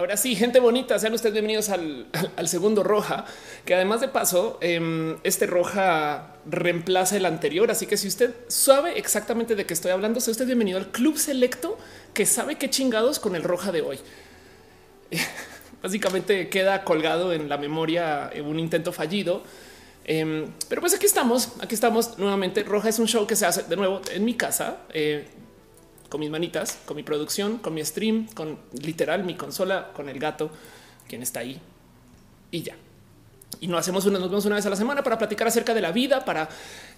Ahora sí, gente bonita, sean ustedes bienvenidos al, segundo roja, que además de paso, em, este roja reemplaza el anterior. Así que si usted sabe exactamente de qué estoy hablando, sea usted bienvenido al club selecto que sabe qué chingados con el roja de hoy. Básicamente queda colgado en la memoria un intento fallido. Em, pero pues aquí estamos, aquí estamos nuevamente. Roja es un show que se hace de nuevo en mi casa. Eh, con mis manitas, con mi producción, con mi stream, con literal mi consola, con el gato, quien está ahí y ya. Y no hacemos una, nos vemos una vez a la semana para platicar acerca de la vida, para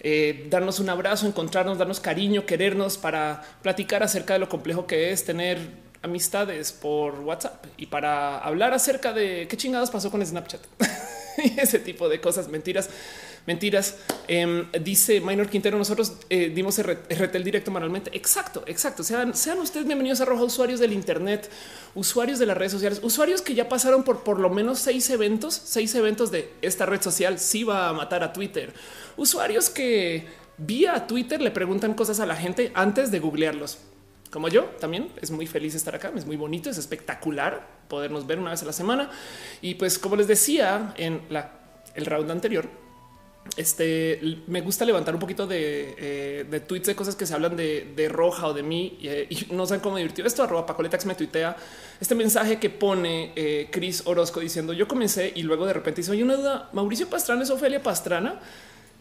eh, darnos un abrazo, encontrarnos, darnos cariño, querernos, para platicar acerca de lo complejo que es tener amistades por WhatsApp y para hablar acerca de qué chingados pasó con Snapchat y ese tipo de cosas, mentiras Mentiras. Em, dice Minor Quintero, nosotros eh, dimos RTL directo manualmente. Exacto, exacto. Sean, ustedes bienvenidos a Roja, usuarios del Internet, usuarios de las redes sociales, usuarios que ya pasaron por por lo menos seis eventos, seis eventos de esta red social. Sí va a matar a Twitter. Usuarios que vía Twitter le preguntan cosas a la gente antes de googlearlos. Como yo también es muy feliz estar acá, es muy bonito, es espectacular podernos ver una vez a la semana. Y pues como les decía en el round anterior, este me gusta levantar un poquito de, eh, tweets de cosas que se hablan de, roja o de mí eh, y, no saben cómo divertido esto. Arroba Pacoletax me tuitea este mensaje que pone eh, Chris Orozco diciendo yo comencé y luego de repente oye una duda Mauricio Pastrana es Ofelia Pastrana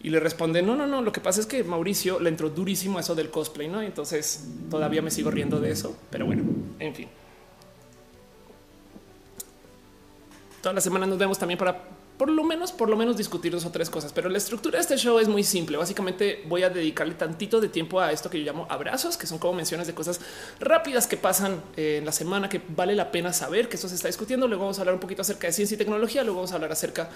y le responde no, no, no. Lo que pasa es que Mauricio le entró durísimo a eso del cosplay, no? entonces todavía me sigo riendo de eso, pero bueno, en fin. Toda la semana nos vemos también para por lo menos, por lo menos discutir dos o tres cosas. Pero la estructura de este show es muy simple. Básicamente voy a dedicarle tantito de tiempo a esto que yo llamo abrazos, que son como menciones de cosas rápidas que pasan eh, en la semana que vale la pena saber que eso se está discutiendo. Luego vamos a hablar un poquito acerca de ciencia y tecnología. Luego vamos a hablar acerca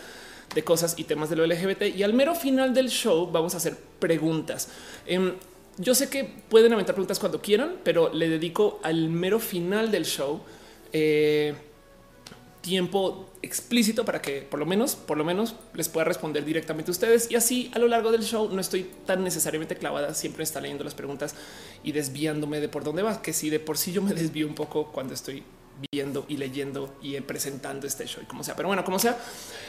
de cosas y temas de lo LGBT. Y al mero final del show vamos a hacer preguntas. Em, yo sé que pueden aventar preguntas cuando quieran, pero le dedico al mero final del show. Eh, tiempo explícito para que por lo menos, por lo menos les pueda responder directamente a ustedes. Y así a lo largo del show no estoy tan necesariamente clavada, siempre está leyendo las preguntas y desviándome de por dónde va, que si de por sí yo me desvío un poco cuando estoy viendo y leyendo y presentando este show y como sea. Pero bueno, como sea,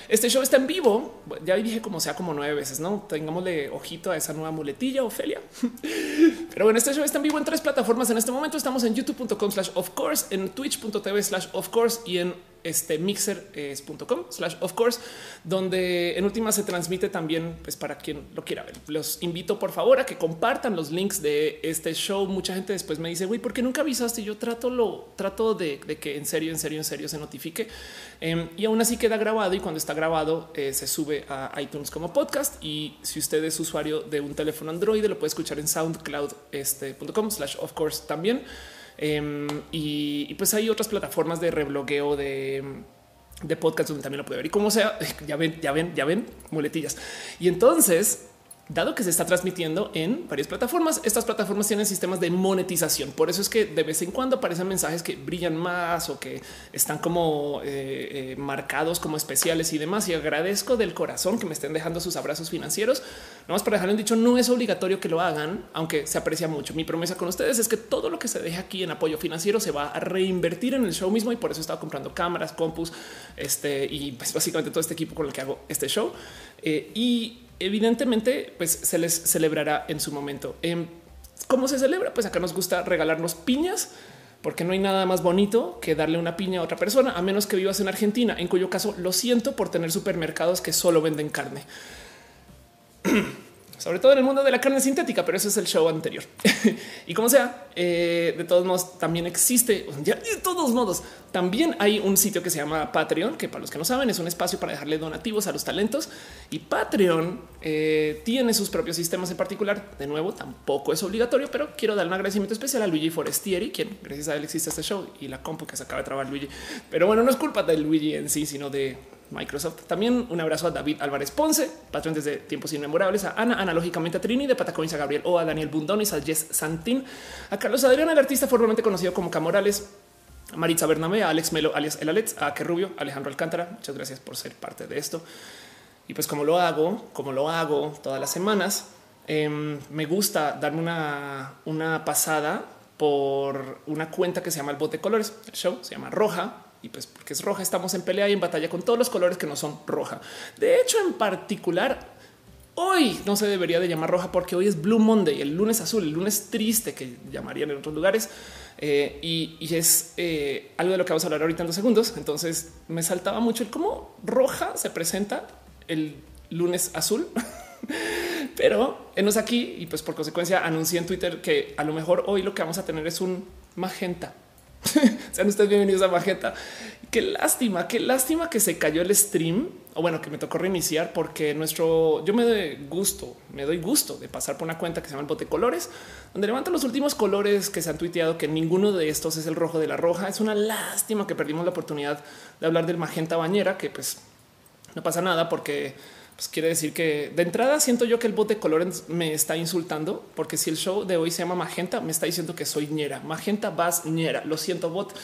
este show está en vivo. Ya dije como sea como nueve veces, no tengámosle ojito a esa nueva muletilla, Ofelia. Pero bueno, este show está en vivo en tres plataformas. En este momento estamos en youtube.com slash of course, en twitch.tv slash of course y en este mixer.com slash of course, donde en última se transmite también pues para quien lo quiera ver. Los invito por favor a que compartan los links de este show. Mucha gente después me dice, güey, ¿por qué nunca avisaste? Yo trato lo trato de, que en serio, en serio, en serio se notifique. Em, y aún así queda grabado y cuando está grabado eh, se sube a iTunes como podcast. Y si usted es usuario de un teléfono Android, lo puede escuchar en soundcloud.com este, slash of course también. Em, y, pues hay otras plataformas de reblogueo de, de podcast donde también lo puede ver. Y como sea, ya ven, ya ven, ya ven, muletillas. Y entonces dado que se está transmitiendo en varias plataformas, estas plataformas tienen sistemas de monetización. Por eso es que de vez en cuando aparecen mensajes que brillan más o que están como eh, eh, marcados como especiales y demás. Y agradezco del corazón que me estén dejando sus abrazos financieros. Más para dejarles dicho, no es obligatorio que lo hagan, aunque se aprecia mucho. Mi promesa con ustedes es que todo lo que se deje aquí en apoyo financiero se va a reinvertir en el show mismo y por eso he estado comprando cámaras, compus, este y pues básicamente todo este equipo con el que hago este show. Eh, y evidentemente pues se les celebrará en su momento. Em, ¿Cómo se celebra? Pues acá nos gusta regalarnos piñas porque no hay nada más bonito que darle una piña a otra persona, a menos que vivas en Argentina, en cuyo caso lo siento por tener supermercados que solo venden carne. sobre todo en el mundo de la carne sintética, pero eso es el show anterior. y como sea, eh, de todos modos, también existe, de todos modos, también hay un sitio que se llama Patreon, que para los que no saben es un espacio para dejarle donativos a los talentos. Y Patreon eh, tiene sus propios sistemas en particular. De nuevo, tampoco es obligatorio, pero quiero dar un agradecimiento especial a Luigi Forestieri, quien gracias a él existe este show y la compu que se acaba de trabar Luigi. Pero bueno, no es culpa de Luigi en sí, sino de Microsoft. También un abrazo a David Álvarez Ponce, patrón desde tiempos inmemorables, a Ana, analógicamente a Trini, de Patacones a Gabriel o a Daniel Bundonis, a Jess Santín, a Carlos Adrián, el artista formalmente conocido como Camorales, a Maritza Bernabé, a Alex Melo, alias El Alex, a Rubio, Alejandro Alcántara. Muchas gracias por ser parte de esto. Y pues como lo hago, como lo hago todas las semanas, em, me gusta darme una, una pasada por una cuenta que se llama El Bote Colores. El show se llama Roja y pues porque es roja estamos en pelea y en batalla con todos los colores que no son roja. De hecho, en particular, hoy no se debería de llamar roja porque hoy es Blue Monday, el lunes azul, el lunes triste que llamarían en otros lugares. Eh, y, es eh, algo de lo que vamos a hablar ahorita en dos segundos. Entonces me saltaba mucho el cómo roja se presenta el lunes azul. Pero enos aquí y pues por consecuencia anuncié en Twitter que a lo mejor hoy lo que vamos a tener es un magenta. Sean ustedes bienvenidos a Magenta. Qué lástima, qué lástima que se cayó el stream o bueno, que me tocó reiniciar porque nuestro yo me doy gusto, me doy gusto de pasar por una cuenta que se llama el bote colores, donde levanto los últimos colores que se han tuiteado, que ninguno de estos es el rojo de la roja. Es una lástima que perdimos la oportunidad de hablar del magenta bañera, que pues no pasa nada porque pues quiere decir que de entrada siento yo que el bot de colores me está insultando, porque si el show de hoy se llama Magenta, me está diciendo que soy ñera. Magenta vas ñera. Lo siento, bot,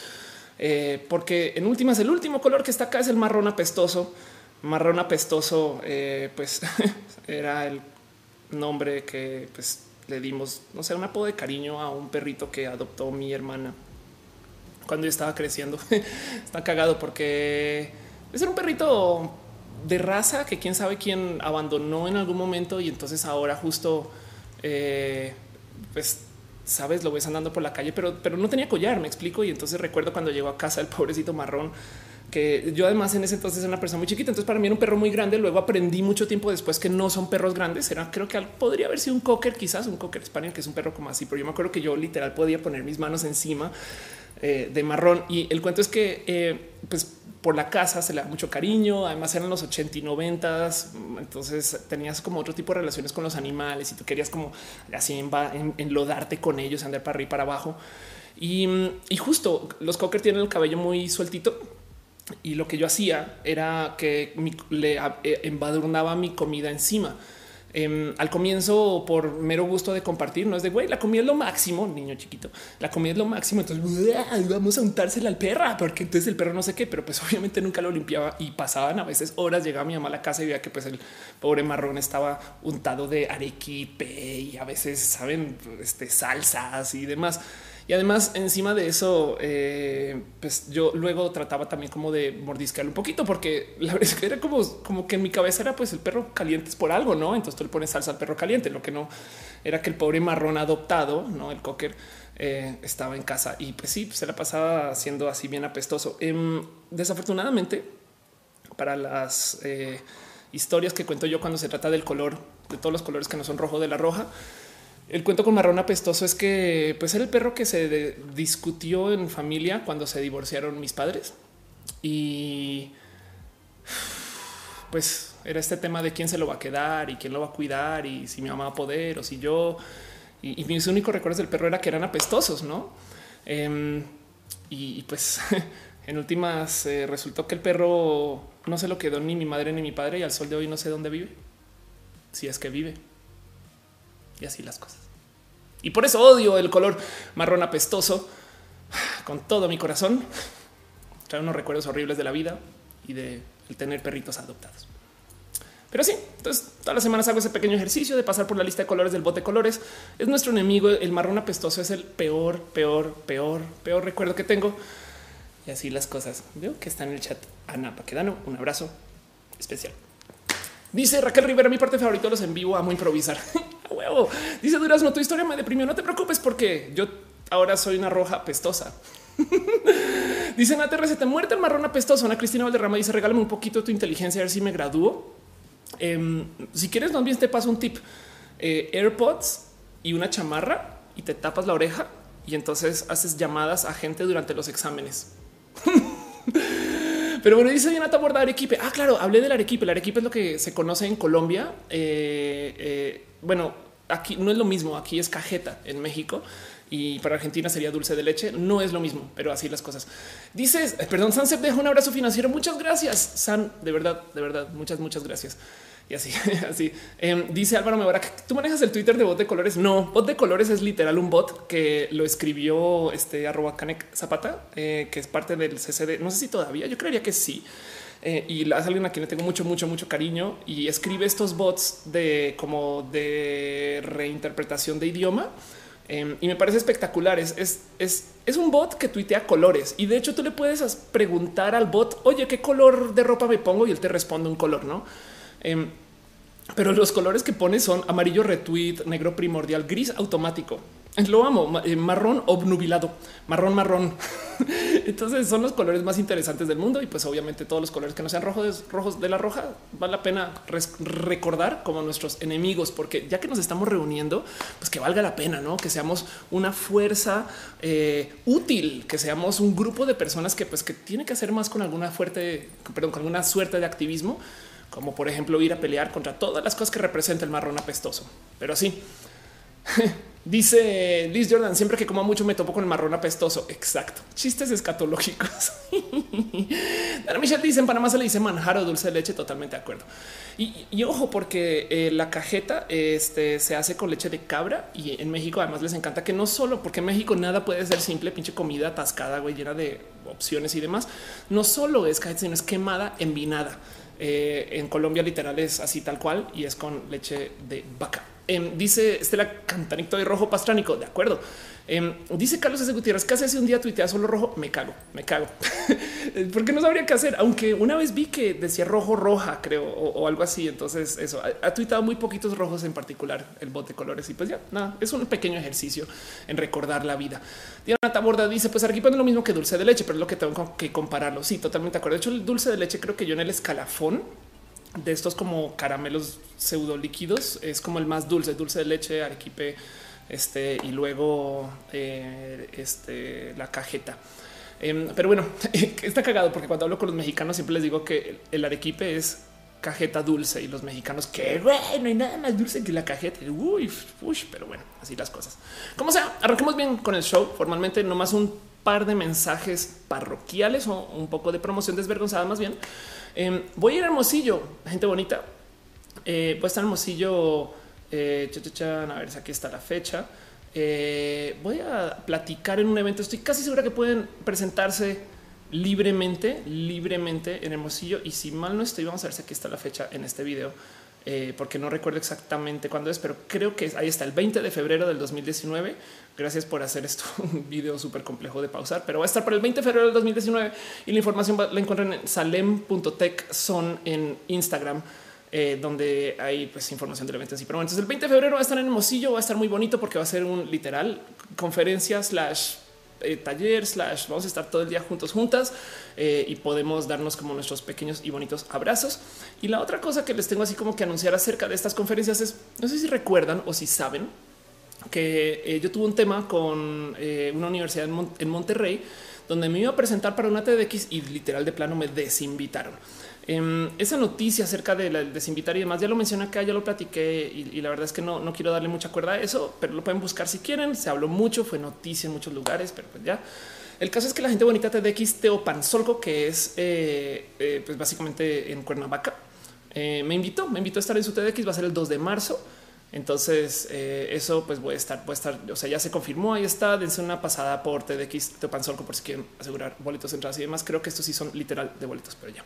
eh, porque en últimas el último color que está acá es el marrón apestoso. Marrón apestoso, eh, pues era el nombre que pues, le dimos, no sé, un apodo de cariño a un perrito que adoptó mi hermana cuando yo estaba creciendo. está cagado porque es un perrito de raza que quién sabe quién abandonó en algún momento y entonces ahora justo eh, pues sabes lo ves andando por la calle pero pero no tenía collar me explico y entonces recuerdo cuando llegó a casa el pobrecito marrón que yo además en ese entonces era una persona muy chiquita entonces para mí era un perro muy grande luego aprendí mucho tiempo después que no son perros grandes era creo que podría haber sido un cocker quizás un cocker español que es un perro como así pero yo me acuerdo que yo literal podía poner mis manos encima eh, de marrón y el cuento es que eh, pues por la casa se le da mucho cariño. Además eran los 80 y 90. Entonces tenías como otro tipo de relaciones con los animales y tú querías como así enlodarte con ellos, andar para arriba y para abajo. Y, justo los cocker tienen el cabello muy sueltito. Y lo que yo hacía era que le eh, embadurnaba mi comida encima. Em, al comienzo por mero gusto de compartir, no es de güey, la comida es lo máximo, niño chiquito, la comida es lo máximo, entonces vamos a untársela al perra, porque entonces el perro no sé qué, pero pues obviamente nunca lo limpiaba y pasaban a veces horas, llegaba mi mamá a la casa y veía que pues el pobre marrón estaba untado de arequipe y a veces saben este, salsas y demás. Y además, encima de eso, eh, pues yo luego trataba también como de mordisquearlo un poquito, porque la verdad es que era como, como que en mi cabeza era pues el perro caliente es por algo, no? Entonces tú le pones salsa al perro caliente. Lo que no era que el pobre marrón adoptado, no el cocker, eh, estaba en casa y pues sí, se la pasaba siendo así bien apestoso. Em, desafortunadamente, para las eh, historias que cuento yo cuando se trata del color, de todos los colores que no son rojo de la roja, el cuento con marrón apestoso es que pues era el perro que se discutió en familia cuando se divorciaron mis padres. Y pues era este tema de quién se lo va a quedar y quién lo va a cuidar y si mi mamá va a poder o si yo. Y, mis únicos recuerdos del perro era que eran apestosos, no? Em, y, pues en últimas eh, resultó que el perro no se lo quedó ni mi madre ni mi padre y al sol de hoy no sé dónde vive, si es que vive y así las cosas. Y por eso odio el color marrón apestoso con todo mi corazón. Trae unos recuerdos horribles de la vida y de tener perritos adoptados. Pero sí, entonces todas las semanas hago ese pequeño ejercicio de pasar por la lista de colores del bote de colores. Es nuestro enemigo. El marrón apestoso es el peor, peor, peor, peor recuerdo que tengo. Y así las cosas. Veo que está en el chat Ana Paquedano. Un abrazo especial. Dice Raquel Rivera, mi parte favorita de los en vivo, amo improvisar. huevo. Dice Durazno, tu historia me deprimió. No te preocupes porque yo ahora soy una roja pestosa. dice Nate, se te muerte el marrón apestoso. Ana Cristina Valderrama dice regálame un poquito de tu inteligencia a ver si me gradúo. Em, si quieres, más bien te paso un tip. Eh, AirPods y una chamarra y te tapas la oreja y entonces haces llamadas a gente durante los exámenes. Pero bueno, dice Diana Borda Arequipe. Ah, claro, hablé del Arequipe. El Arequipe es lo que se conoce en Colombia. Eh, eh, bueno, aquí no es lo mismo. Aquí es cajeta en México y para Argentina sería dulce de leche. No es lo mismo, pero así las cosas. Dices, eh, perdón, San deja un abrazo financiero. Muchas gracias, San. De verdad, de verdad, muchas, muchas gracias. Y así, así em, dice Álvaro Mebarak. Tú manejas el Twitter de bot de colores. No, bot de colores es literal un bot que lo escribió este arroba Canek Zapata, que es parte del CCD. No sé si todavía, yo creería que sí. Eh, y es alguien a quien le tengo mucho, mucho, mucho cariño y escribe estos bots de como de reinterpretación de idioma. Em, y me parece espectacular. Es, es, es, es, un bot que tuitea colores y de hecho tú le puedes preguntar al bot, oye, ¿qué color de ropa me pongo? Y él te responde un color, ¿no? Em, pero los colores que pone son amarillo retweet, negro primordial, gris automático. Lo amo, eh, marrón obnubilado, marrón, marrón. Entonces son los colores más interesantes del mundo y pues obviamente todos los colores que no sean rojos, de la roja vale la pena recordar como nuestros enemigos, porque ya que nos estamos reuniendo, pues que valga la pena, ¿no? Que seamos una fuerza eh, útil, que seamos un grupo de personas que pues que tiene que hacer más con alguna fuerte, perdón, con alguna suerte de activismo, como por ejemplo ir a pelear contra todas las cosas que representa el marrón apestoso. Pero sí. Dice Liz Jordan, siempre que como mucho me topo con el marrón apestoso. Exacto. Chistes escatológicos. Dana Michelle dice en Panamá se le dice manjar dulce de leche. Totalmente de acuerdo. Y, ojo, porque eh, la cajeta este, se hace con leche de cabra y en México además les encanta que no solo porque en México nada puede ser simple, pinche comida atascada, güey, llena de opciones y demás. No solo es cajeta, sino es quemada, envinada. Eh, en Colombia literal es así tal cual y es con leche de vaca. Em, dice Estela Cantanito de Rojo Pastránico. De acuerdo. Em, dice Carlos S. Gutiérrez, ¿qué hace un día tuitea solo rojo? Me cago, me cago. Porque no sabría qué hacer. Aunque una vez vi que decía rojo, roja, creo, o, algo así. Entonces eso ha, tuitado muy poquitos rojos en particular el bot de colores. Y pues ya nada, es un pequeño ejercicio en recordar la vida. Diana Taborda dice: Pues aquí pone lo mismo que dulce de leche, pero es lo que tengo que compararlo. Sí, totalmente de acuerdo. De hecho, el dulce de leche creo que yo en el escalafón de estos como caramelos pseudo líquidos es como el más dulce, dulce de leche, arequipe, este y luego eh, este la cajeta. Em, pero bueno, está cagado porque cuando hablo con los mexicanos siempre les digo que el arequipe es cajeta dulce y los mexicanos que no hay nada más dulce que la cajeta. Uy, pero bueno, así las cosas. Como sea, arranquemos bien con el show. Formalmente, nomás un par de mensajes parroquiales o un poco de promoción desvergonzada más bien. Em, voy a ir a Hermosillo, gente bonita. Eh, voy a estar Hermosillo. Eh, a ver aquí está la fecha. Eh, voy a platicar en un evento. Estoy casi segura que pueden presentarse libremente, libremente en Hermosillo. Y si mal no estoy, vamos a ver si aquí está la fecha en este video. Eh, porque no recuerdo exactamente cuándo es, pero creo que ahí está el 20 de febrero del 2019. Gracias por hacer esto un video súper complejo de pausar, pero va a estar para el 20 de febrero del 2019 y la información la encuentran en salem.tech son en Instagram. Eh, donde hay pues información de eventos y pero entonces el 20 de febrero va a estar en Hermosillo, va a estar muy bonito porque va a ser un literal conferencia slash eh, taller slash vamos a estar todo el día juntos juntas eh, y podemos darnos como nuestros pequeños y bonitos abrazos. Y la otra cosa que les tengo así como que anunciar acerca de estas conferencias es, no sé si recuerdan o si saben que yo tuve un tema con una universidad en Monterrey donde me iba a presentar para una TDX y literal de plano me desinvitaron. Em, esa noticia acerca de la desinvitar y demás, ya lo mencioné acá, ya lo platiqué y, la verdad es que no, no quiero darle mucha cuerda a eso, pero lo pueden buscar si quieren. Se habló mucho, fue noticia en muchos lugares, pero pues ya. El caso es que la gente bonita TDX Teopanzolco, que es eh, eh, pues básicamente en Cuernavaca, eh, me invitó, me invitó a estar en su TDX, va a ser el 2 de marzo. Entonces, eso pues voy a estar, voy a estar, o sea, ya se confirmó. Ahí está. Dense una pasada por TDX Teopanzolco por si quieren asegurar boletos entradas y demás. Creo que estos sí son literal de boletos, pero ya.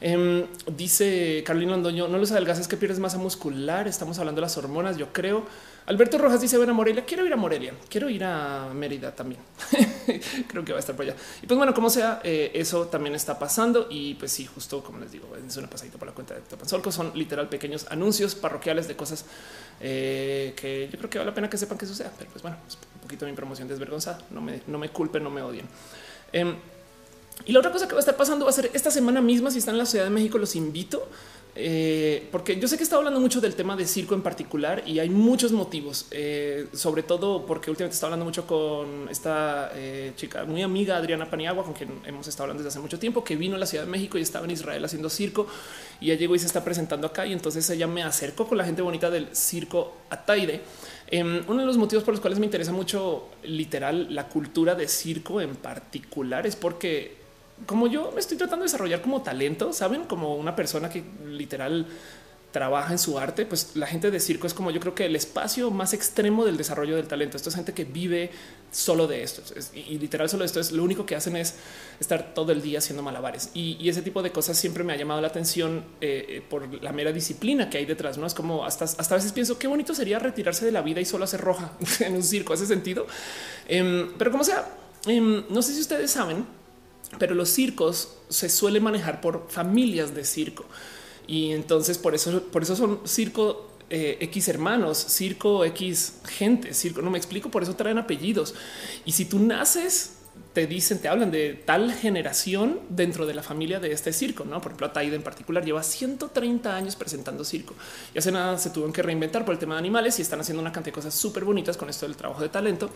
Em, dice Carolina Londoño, no los adelgazas que pierdes masa muscular. Estamos hablando de las hormonas, yo creo. Alberto Rojas dice, a Morelia, quiero ir a Morelia, quiero ir a Mérida también. creo que va a estar por allá. Y pues bueno, como sea, eh, eso también está pasando. Y pues sí, justo como les digo, es una pasadita por la cuenta de Topanzolco. Son literal pequeños anuncios parroquiales de cosas eh, que yo creo que vale la pena que sepan que suceda. Pero pues bueno, es un poquito mi promoción desvergonzada. No me, no me culpen, no me odien. Em, y la otra cosa que va a estar pasando va a ser esta semana misma. Si están en la Ciudad de México, los invito eh, porque yo sé que está hablando mucho del tema de circo en particular y hay muchos motivos, eh, sobre todo porque últimamente está hablando mucho con esta eh, chica muy amiga Adriana Paniagua, con quien hemos estado hablando desde hace mucho tiempo, que vino a la Ciudad de México y estaba en Israel haciendo circo y ya llegó y se está presentando acá. Y entonces ella me acercó con la gente bonita del circo Ataide. Em, uno de los motivos por los cuales me interesa mucho literal la cultura de circo en particular es porque como yo me estoy tratando de desarrollar como talento, saben, como una persona que literal trabaja en su arte, pues la gente de circo es como yo creo que el espacio más extremo del desarrollo del talento. Esto es gente que vive solo de esto y, literal solo esto es lo único que hacen es estar todo el día haciendo malabares y, ese tipo de cosas siempre me ha llamado la atención eh, eh, por la mera disciplina que hay detrás. No es como hasta, hasta a veces pienso qué bonito sería retirarse de la vida y solo hacer roja en un circo. Hace sentido, em, pero como sea, em, no sé si ustedes saben, pero los circos se suelen manejar por familias de circo. Y entonces por eso, por eso son circo eh, X hermanos, circo X gente, circo, no me explico, por eso traen apellidos. Y si tú naces te dicen, te hablan de tal generación dentro de la familia de este circo, ¿no? Por ejemplo, Ataide en particular lleva 130 años presentando circo y hace nada se tuvieron que reinventar por el tema de animales y están haciendo una cantidad de cosas súper bonitas con esto del trabajo de talento.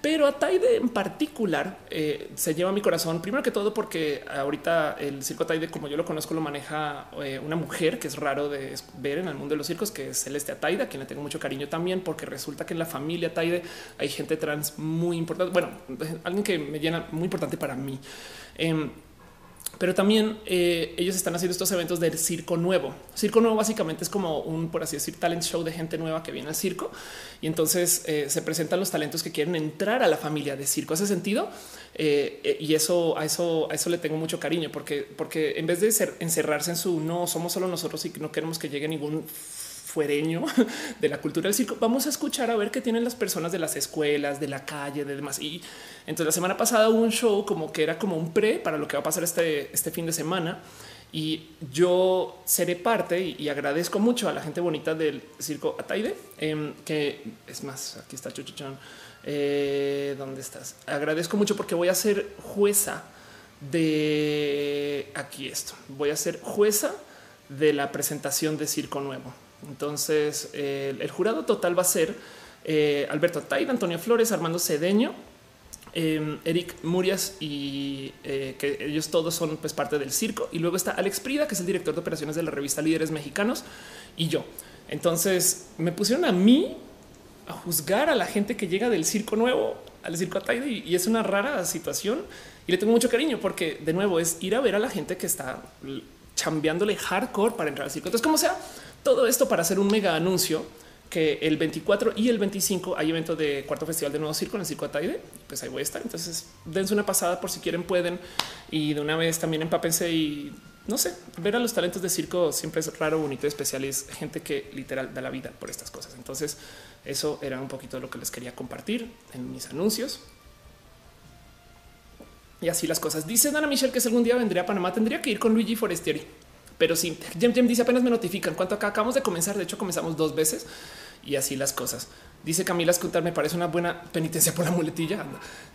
Pero Ataide en particular eh, se lleva a mi corazón, primero que todo porque ahorita el circo Ataide, como yo lo conozco, lo maneja eh, una mujer que es raro de ver en el mundo de los circos, que es Celeste Ataide, a quien le tengo mucho cariño también, porque resulta que en la familia Ataide hay gente trans muy importante. Bueno, alguien que me llena muy importante para mí. Em, pero también eh, ellos están haciendo estos eventos del circo nuevo. Circo nuevo básicamente es como un, por así decir, talent show de gente nueva que viene al circo y entonces eh, se presentan los talentos que quieren entrar a la familia de circo. Hace sentido eh, y eso a eso a eso le tengo mucho cariño porque porque en vez de encerrarse en su no somos solo nosotros y no queremos que llegue ningún fuereño de la cultura del circo, vamos a escuchar a ver qué tienen las personas de las escuelas, de la calle, de demás. Y entonces la semana pasada hubo un show como que era como un pre para lo que va a pasar este, este fin de semana. Y yo seré parte y, agradezco mucho a la gente bonita del circo Ataide, em, que es más, aquí está Chuchuchón. Eh, ¿Dónde estás? Agradezco mucho porque voy a ser jueza de aquí esto. Voy a ser jueza de la presentación de Circo Nuevo. Entonces, el jurado total va a ser eh, Alberto Taida, Antonio Flores, Armando Cedeño, em, Eric Murias y eh, que ellos todos son pues, parte del circo. Y luego está Alex Prida, que es el director de operaciones de la revista Líderes Mexicanos, y yo. Entonces me pusieron a mí a juzgar a la gente que llega del circo nuevo al circo Ataide y, es una rara situación y le tengo mucho cariño porque de nuevo es ir a ver a la gente que está chambeándole hardcore para entrar al circo. Entonces, como sea, todo esto para hacer un mega anuncio que el 24 y el 25 hay evento de cuarto festival de nuevo circo en el circo Ataide. Pues ahí voy a estar. Entonces dense una pasada por si quieren, pueden. Y de una vez también empápense y no sé, ver a los talentos de circo siempre es raro, bonito, especial es gente que literal da la vida por estas cosas. Entonces eso era un poquito lo que les quería compartir en mis anuncios. Y así las cosas. Dice Dana Michelle que si algún día vendría a Panamá, tendría que ir con Luigi Forestieri. Pero sí, Jem Jem dice apenas me notifican cuánto acá acabamos de comenzar. De hecho, comenzamos dos veces y así las cosas. Dice Camila Escutar, me parece una buena penitencia por la muletilla.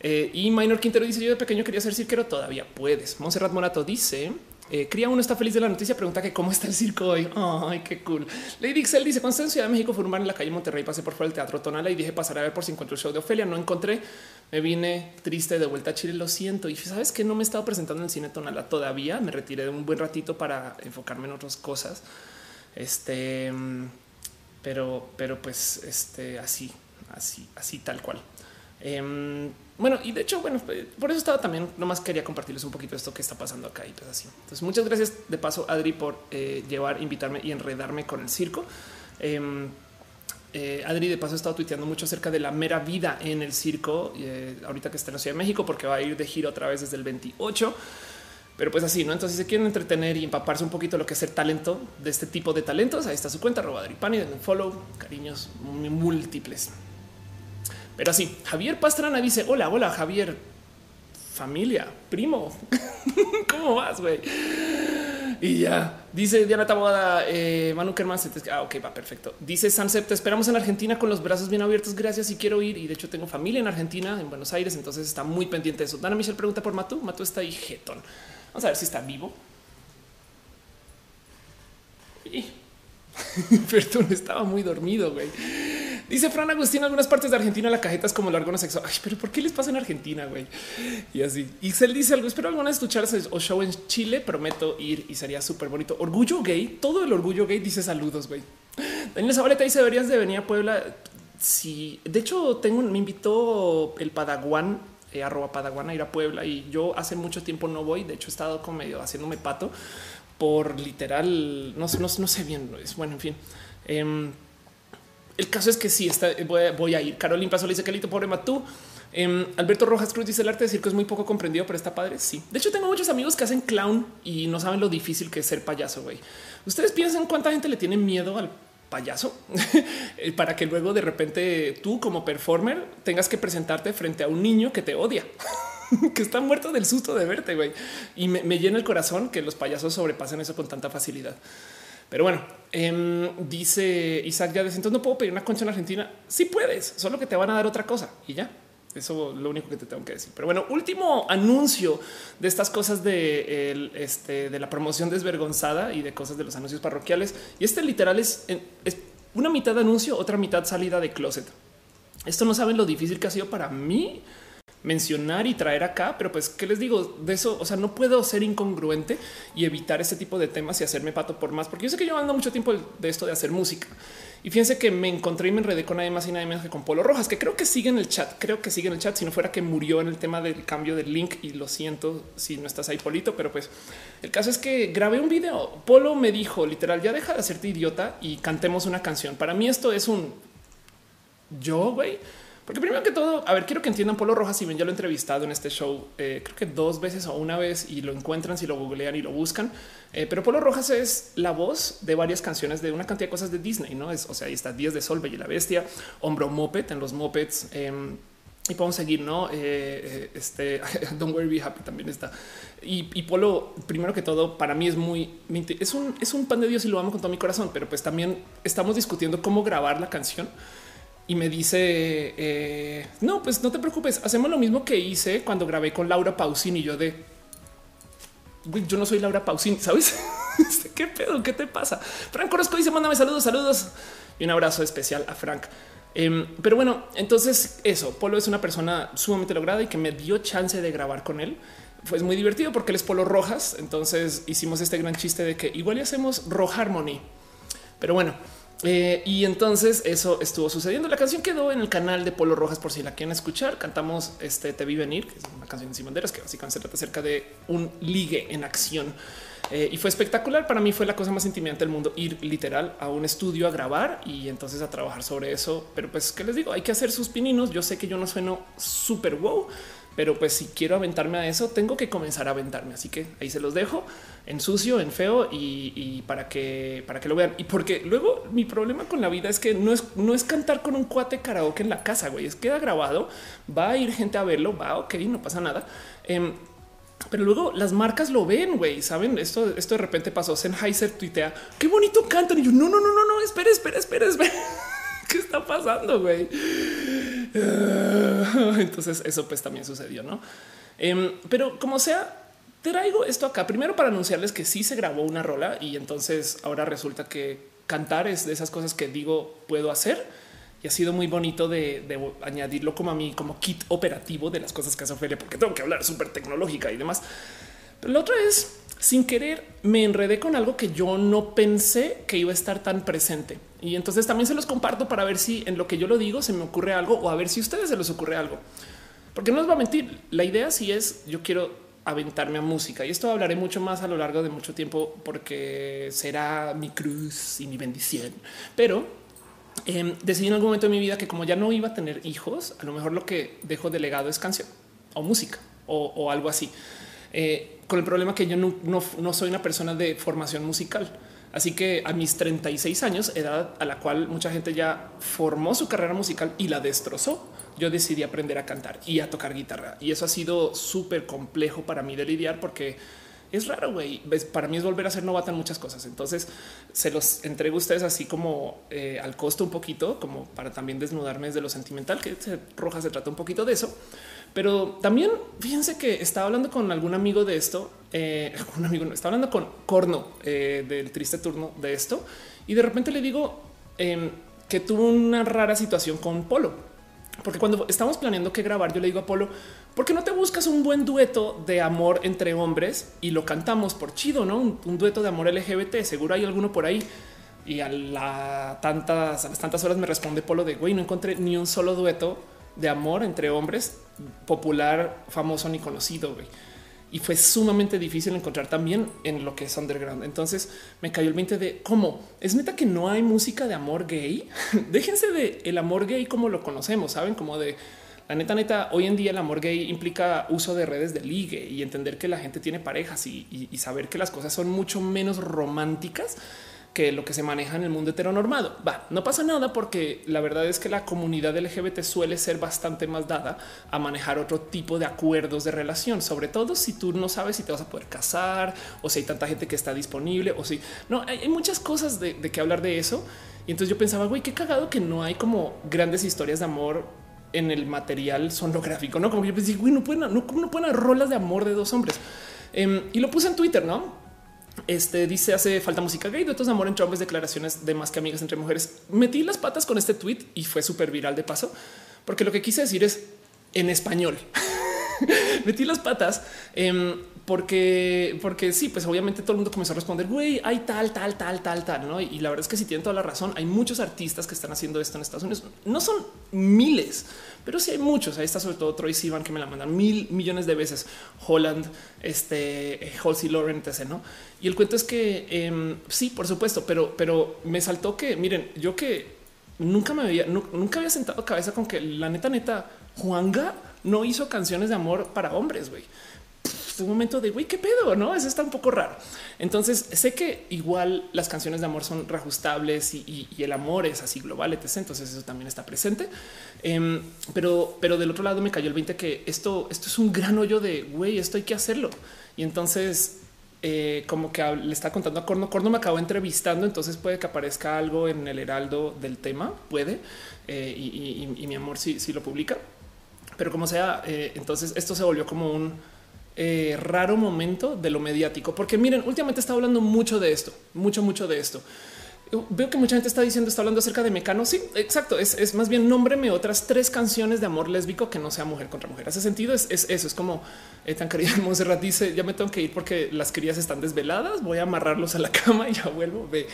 Eh, y Minor Quintero dice: Yo de pequeño quería ser cirquero, todavía puedes. Monserrat Morato dice: eh, Cría uno está feliz de la noticia. Pregunta que cómo está el circo hoy. Ay, qué cool. Lady Excel dice: Cuando en Ciudad de México, fue un bar en la calle Monterrey, pasé por fuera del teatro Tonala y dije pasar a ver por si encuentro el show de Ofelia. No encontré. Me vine triste de vuelta a Chile. Lo siento. Y sabes que no me he estado presentando en el cine Tonala todavía. Me retiré de un buen ratito para enfocarme en otras cosas. Este, pero, pero pues, este, así, así, así tal cual. Em, bueno, y de hecho, bueno, eh, por eso estaba también, nomás quería compartirles un poquito esto que está pasando acá y pues así. Entonces, muchas gracias de paso, Adri, por eh, llevar, invitarme y enredarme con el circo. Em, eh, Adri de paso ha estado tuiteando mucho acerca de la mera vida en el circo, ahorita que está en la Ciudad de México, porque va a ir de giro otra vez desde el 28. Pero pues así, ¿no? Entonces, si se quieren entretener y empaparse un poquito lo que es el talento de este tipo de talentos, ahí está su cuenta, arroba Pani, denle follow, cariños múltiples. Pero así, Javier Pastrana dice: Hola, hola, Javier, familia, primo, ¿cómo vas, güey? Y ya dice Diana Taboada, eh, Manu Kerman. Ah, ok, va perfecto. Dice Sunset, te esperamos en Argentina con los brazos bien abiertos. Gracias y quiero ir. Y de hecho, tengo familia en Argentina, en Buenos Aires, entonces está muy pendiente de eso. Dana Michelle pregunta por Matu. Matu está ahí, jetón. Vamos a ver si está vivo. Perdón, estaba muy dormido, güey. Dice Fran Agustín, algunas partes de Argentina la cajeta es como largo no sexo. Ay, pero ¿por qué les pasa en Argentina, güey? Y así. Y se dice algo, espero alguna escucharse o show en Chile, prometo ir y sería súper bonito. Orgullo gay, todo el orgullo gay dice saludos, güey. Daniel Zabaleta dice, deberías de venir a Puebla. Sí, de hecho tengo, me invitó el Padaguán, eh, arroba Padaguán a ir a Puebla y yo hace mucho tiempo no voy. De hecho he estado como medio haciéndome pato por literal, no, no, no sé bien, es bueno, en fin. Em, el caso es que sí, está, voy, a ir. Carolina Paso le dice que lito pobre Matú. Em, Alberto Rojas Cruz dice el arte de circo es muy poco comprendido, pero está padre. Sí, de hecho, tengo muchos amigos que hacen clown y no saben lo difícil que es ser payaso. Güey, ustedes piensan cuánta gente le tiene miedo al payaso para que luego de repente tú como performer tengas que presentarte frente a un niño que te odia. que está muerto del susto de verte, güey. Y me, llena el corazón que los payasos sobrepasen eso con tanta facilidad. Pero bueno, em, dice Isaac ya entonces no puedo pedir una concha en Argentina. Sí puedes, solo que te van a dar otra cosa y ya. Eso es lo único que te tengo que decir. Pero bueno, último anuncio de estas cosas de, este, de la promoción desvergonzada y de cosas de los anuncios parroquiales. Y este literal es, es una mitad anuncio, otra mitad salida de closet. Esto no saben lo difícil que ha sido para mí mencionar y traer acá, pero pues qué les digo de eso. O sea, no puedo ser incongruente y evitar este tipo de temas y hacerme pato por más, porque yo sé que yo ando mucho tiempo de esto de hacer música. Y fíjense que me encontré y me enredé con nadie más y nadie menos que con Polo Rojas, que creo que sigue en el chat. Creo que sigue en el chat. Si no fuera que murió en el tema del cambio del link, y lo siento si no estás ahí, Polito, pero pues el caso es que grabé un video. Polo me dijo literal, ya deja de hacerte idiota y cantemos una canción. Para mí, esto es un yo, güey porque primero que todo, a ver, quiero que entiendan Polo Rojas. Si ven, ya lo he entrevistado en este show, eh, creo que dos veces o una vez y lo encuentran si lo googlean y lo buscan. Eh, pero Polo Rojas es la voz de varias canciones de una cantidad de cosas de Disney, no es? O sea, ahí está Días de Sol, Bella y la Bestia, Hombro Moped en los Mopeds. Em, y podemos seguir, no? Eh, este Don't worry, be happy también está. Y, y, Polo, primero que todo, para mí es muy, es un, es un pan de Dios y lo amo con todo mi corazón, pero pues también estamos discutiendo cómo grabar la canción y me dice, eh, no, pues no te preocupes, hacemos lo mismo que hice cuando grabé con Laura Pausini y yo de, yo no soy Laura Pausini, ¿sabes? Este, ¿Qué pedo? ¿Qué te pasa? Frank Orozco dice, mándame saludos, saludos y un abrazo especial a Frank. Em, pero bueno, entonces eso, Polo es una persona sumamente lograda y que me dio chance de grabar con él. Fue muy divertido porque él es Polo Rojas, entonces hicimos este gran chiste de que igual ya hacemos Roja Harmony. Pero bueno, eh, y entonces eso estuvo sucediendo. La canción quedó en el canal de Polo Rojas por si la quieren escuchar. Cantamos este Te vi venir, que es una canción de Simón Banderas que básicamente se trata acerca de un ligue en acción. Eh, y fue espectacular. Para mí fue la cosa más intimidante del mundo ir literal a un estudio a grabar y entonces a trabajar sobre eso. Pero pues, ¿qué les digo? Hay que hacer sus pininos. Yo sé que yo no sueno súper wow, pero pues si quiero aventarme a eso, tengo que comenzar a aventarme. Así que ahí se los dejo en sucio, en feo y, para que para que lo vean. Y porque luego mi problema con la vida es que no es, no es cantar con un cuate karaoke en la casa, güey. Es queda grabado, va a ir gente a verlo, va, ok, no pasa nada. Em, pero luego las marcas lo ven, güey. Saben, esto, esto de repente pasó. Sennheiser tuitea qué bonito cantan. Y yo no, no, no, no, no, espera, espera, espera, espera. ¿Qué está pasando, güey? Entonces eso pues también sucedió, ¿no? Em, pero como sea, traigo esto acá primero para anunciarles que sí se grabó una rola y entonces ahora resulta que cantar es de esas cosas que digo puedo hacer y ha sido muy bonito de, añadirlo como a mí como kit operativo de las cosas que hace Ophelia porque tengo que hablar súper tecnológica y demás. Pero la otra es sin querer me enredé con algo que yo no pensé que iba a estar tan presente. Y entonces también se los comparto para ver si en lo que yo lo digo se me ocurre algo o a ver si a ustedes se les ocurre algo. Porque no les va a mentir. La idea sí es yo quiero aventarme a música y esto hablaré mucho más a lo largo de mucho tiempo porque será mi cruz y mi bendición. Pero em, decidí en algún momento de mi vida que como ya no iba a tener hijos, a lo mejor lo que dejo delegado es canción o música o algo así. Eh, con el problema que yo no, soy una persona de formación musical. Así que a mis 36 años, edad a la cual mucha gente ya formó su carrera musical y la destrozó, yo decidí aprender a cantar y a tocar guitarra. Y eso ha sido súper complejo para mí de lidiar porque es raro, güey. Para mí es volver a ser novata en muchas cosas. Entonces se los entrego a ustedes así como eh, al costo un poquito, como para también desnudarme desde lo sentimental, que se, Roja se trata un poquito de eso. Pero también fíjense que estaba hablando con algún amigo de esto, eh, un amigo, estaba hablando con Corno eh, del triste turno de esto y de repente le digo em, que tuvo una rara situación con Polo. Porque cuando estamos planeando qué grabar, yo le digo a Polo, ¿por qué no te buscas un buen dueto de amor entre hombres y lo cantamos por chido, no? Un, dueto de amor LGBT. Seguro hay alguno por ahí. Y a, la tantas, a las tantas horas me responde Polo de güey, no encontré ni un solo dueto de amor entre hombres popular, famoso ni conocido. Y fue sumamente difícil encontrar también en lo que es underground. Entonces me cayó el 20 de cómo es neta que no hay música de amor gay. Déjense de el amor gay como lo conocemos, saben, como de la neta, neta, hoy en día el amor gay implica uso de redes de ligue y entender que la gente tiene parejas y, y saber que las cosas son mucho menos románticas que lo que se maneja en el mundo heteronormado. Va, no pasa nada porque la verdad es que la comunidad LGBT suele ser bastante más dada a manejar otro tipo de acuerdos de relación, sobre todo si tú no sabes si te vas a poder casar o si hay tanta gente que está disponible o si no hay, muchas cosas de, de que hablar de eso. Y entonces yo pensaba, güey, qué cagado que no hay como grandes historias de amor en el material sonográfico, no como yo pensé, güey, no pueden, no, no pueden rolas de amor de dos hombres. Em, y lo puse en Twitter, no? Este dice hace falta música gay, duetos de amor entre hombres, declaraciones de más que amigas entre mujeres. Metí las patas con este tweet y fue súper viral de paso, porque lo que quise decir es en español. Metí las patas eh, porque, porque sí, pues obviamente todo el mundo comenzó a responder, güey, hay tal, tal, tal, tal, tal, ¿no? Y la verdad es que si tienen toda la razón, hay muchos artistas que están haciendo esto en Estados Unidos. No son miles, pero sí hay muchos. Ahí está sobre todo Troy Sivan, que me la mandan mil millones de veces, Holland, este, eh, Halsey Lauren, etc., ¿no? Y el cuento es que em, sí, por supuesto, pero, pero me saltó que, miren, yo que nunca me había, nunca había sentado cabeza con que la neta, neta, Juanga no hizo canciones de amor para hombres, güey un momento de güey, qué pedo, no? Eso está un poco raro. Entonces sé que igual las canciones de amor son reajustables y, el amor es así global, etc. Entonces eso también está presente. Em, pero, pero del otro lado me cayó el 20 que esto, esto es un gran hoyo de güey, esto hay que hacerlo. Y entonces eh, como que le está contando a Corno. Corno me acabó entrevistando, entonces puede que aparezca algo en el heraldo del tema, puede. Eh, y, mi amor si, si lo publica. Pero como sea, eh, entonces esto se volvió como un eh, raro momento de lo mediático, porque miren, últimamente está hablando mucho de esto, mucho, mucho de esto. Veo que mucha gente está diciendo, está hablando acerca de Mecano. Sí, exacto. Es, más bien nómbreme otras tres canciones de amor lésbico que no sea mujer contra mujer. Hace sentido. Es, eso. Es como eh, tan querida Monserrat dice: Ya me tengo que ir porque las crías están desveladas. Voy a amarrarlos a la cama y ya vuelvo. Ve.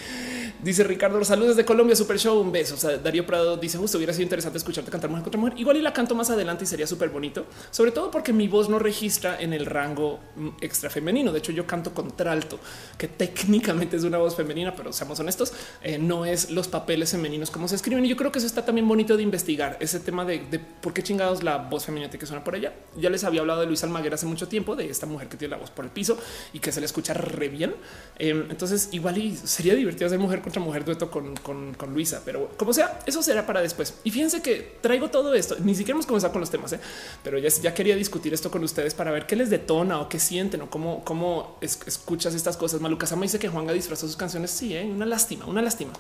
Dice Ricardo, los saludos de Colombia, super show, un beso. O sea, Darío Prado dice justo hubiera sido interesante escucharte cantar mujer contra mujer. Igual y la canto más adelante y sería súper bonito, sobre todo porque mi voz no registra en el rango mm, extra femenino. De hecho, yo canto contralto, que técnicamente es una voz femenina, pero seamos honestos, eh, no es los papeles femeninos como se escriben. Y yo creo que eso está también bonito de investigar ese tema de, por qué chingados la voz femenina que suena por allá. Ya les había hablado de Luis Almaguer hace mucho tiempo, de esta mujer que tiene la voz por el piso y que se le escucha re bien. Em, entonces, igual y sería divertido ser mujer contra mujer dueto con, con, Luisa, pero como sea, eso será para después. Y fíjense que traigo todo esto. Ni siquiera hemos comenzado con los temas, ¿eh? pero ya, ya quería discutir esto con ustedes para ver qué les detona o qué sienten o cómo, cómo escuchas estas cosas. Maluca Sama dice que Juanga disfrazó sus canciones. Sí, ¿eh? una lástima, una lástima.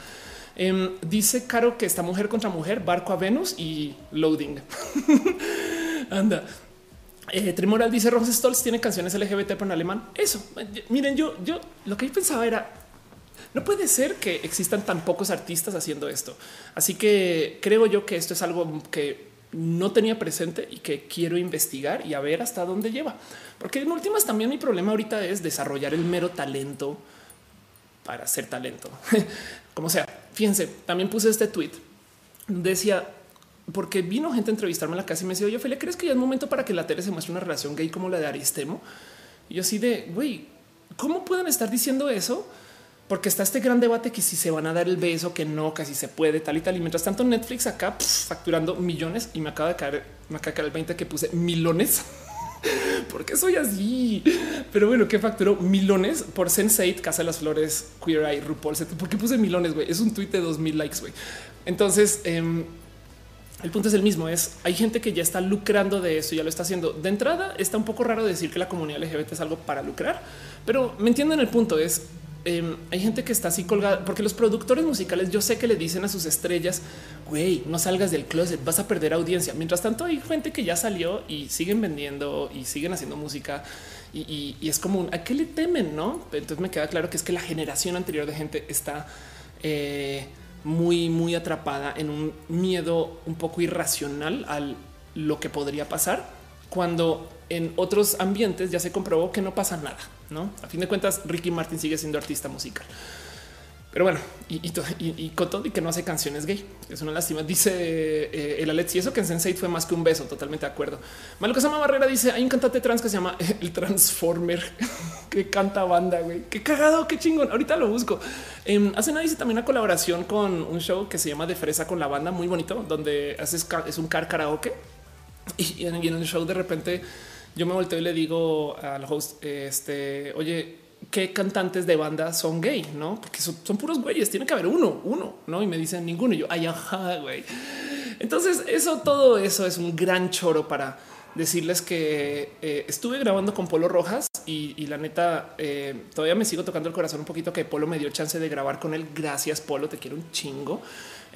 Em, dice Caro que esta mujer contra mujer, barco a Venus y loading. Anda. Eh, Trimoral dice Rose Stolz tiene canciones LGBT pero en alemán. Eso miren, yo, yo lo que yo pensaba era no puede ser que existan tan pocos artistas haciendo esto. Así que creo yo que esto es algo que no tenía presente y que quiero investigar y a ver hasta dónde lleva. Porque en últimas también mi problema ahorita es desarrollar el mero talento para ser talento. Como sea, fíjense, también puse este tweet. Decía, porque vino gente a entrevistarme en la casa y me decía, oye, Ophelia, ¿crees que ya es momento para que la tele se muestre una relación gay como la de Aristemo? Y yo así de, güey, ¿cómo pueden estar diciendo eso? Porque está este gran debate que si se van a dar el beso, que no, que si se puede, tal y tal. Y mientras tanto Netflix acá facturando millones y me acaba de caer, me acaba de caer el 20 que puse milones. porque soy así? Pero bueno, que facturó milones por Sense8, Casa de las Flores, Queer Eye, RuPaul. ¿Por qué puse milones? Es un tweet de dos mil likes. güey. Entonces, em, el punto es el mismo. Es hay gente que ya está lucrando de eso, ya lo está haciendo. De entrada, está un poco raro decir que la comunidad LGBT es algo para lucrar, pero me entienden el punto. Es Em, hay gente que está así colgada porque los productores musicales yo sé que le dicen a sus estrellas, güey, no salgas del closet, vas a perder audiencia. Mientras tanto hay gente que ya salió y siguen vendiendo y siguen haciendo música y, es como a qué le temen, no? Entonces me queda claro que es que la generación anterior de gente está eh, muy, muy atrapada en un miedo un poco irracional a lo que podría pasar cuando en otros ambientes ya se comprobó que no pasa nada. No, a fin de cuentas, Ricky Martin sigue siendo artista musical. Pero bueno, y, con todo y que no hace canciones gay. Es una lástima. Dice eh, el Alex y eso que en Sensei fue más que un beso. Totalmente de acuerdo. Malo que Barrera dice hay un cantante trans que se llama el Transformer que canta banda. Güey, qué cagado, qué chingón. Ahorita lo busco. Eh, hace nada dice también una colaboración con un show que se llama De Fresa con la banda, muy bonito, donde haces es un car karaoke y en, en el show de repente yo me volteo y le digo al host, este, oye, qué cantantes de banda son gay, no? Porque son, puros güeyes. Tiene que haber uno, uno, no? Y me dicen ninguno. Y yo, ay, ajá, güey. Entonces, eso, todo eso es un gran choro para decirles que eh, estuve grabando con Polo Rojas y, la neta eh, todavía me sigo tocando el corazón un poquito que Polo me dio chance de grabar con él. Gracias, Polo. Te quiero un chingo.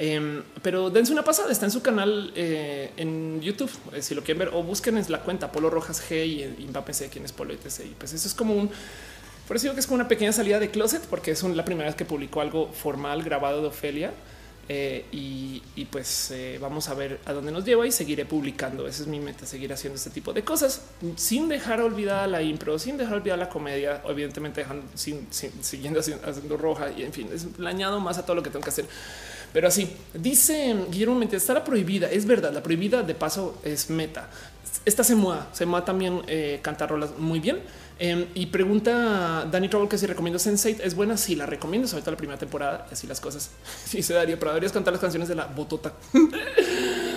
Em, pero dense una pasada, está en su canal eh, en YouTube, si lo quieren ver, o busquen en la cuenta Polo Rojas G y, y sé quién es Polo etc. Y pues eso es como un por eso digo que es como una pequeña salida de closet, porque es la primera vez que publicó algo formal grabado de Ofelia. Eh, y, pues eh, vamos a ver a dónde nos lleva y seguiré publicando. Esa es mi meta, seguir haciendo este tipo de cosas sin dejar olvidada la impro, sin dejar olvidada la comedia, evidentemente dejando, siguiendo haciendo, roja y en fin, es, le añado más a todo lo que tengo que hacer. Pero así dice Guillermo Mente, está la prohibida. Es verdad, la prohibida de paso es meta. Esta se mueva, se mueva también eh, cantar rolas muy bien. Em, y pregunta Danny Trouble que si recomiendo Sense8 es buena. Si la recomiendo, sobre todo la primera temporada, así las cosas. Sí, se daría, pero deberías cantar las canciones de la botota.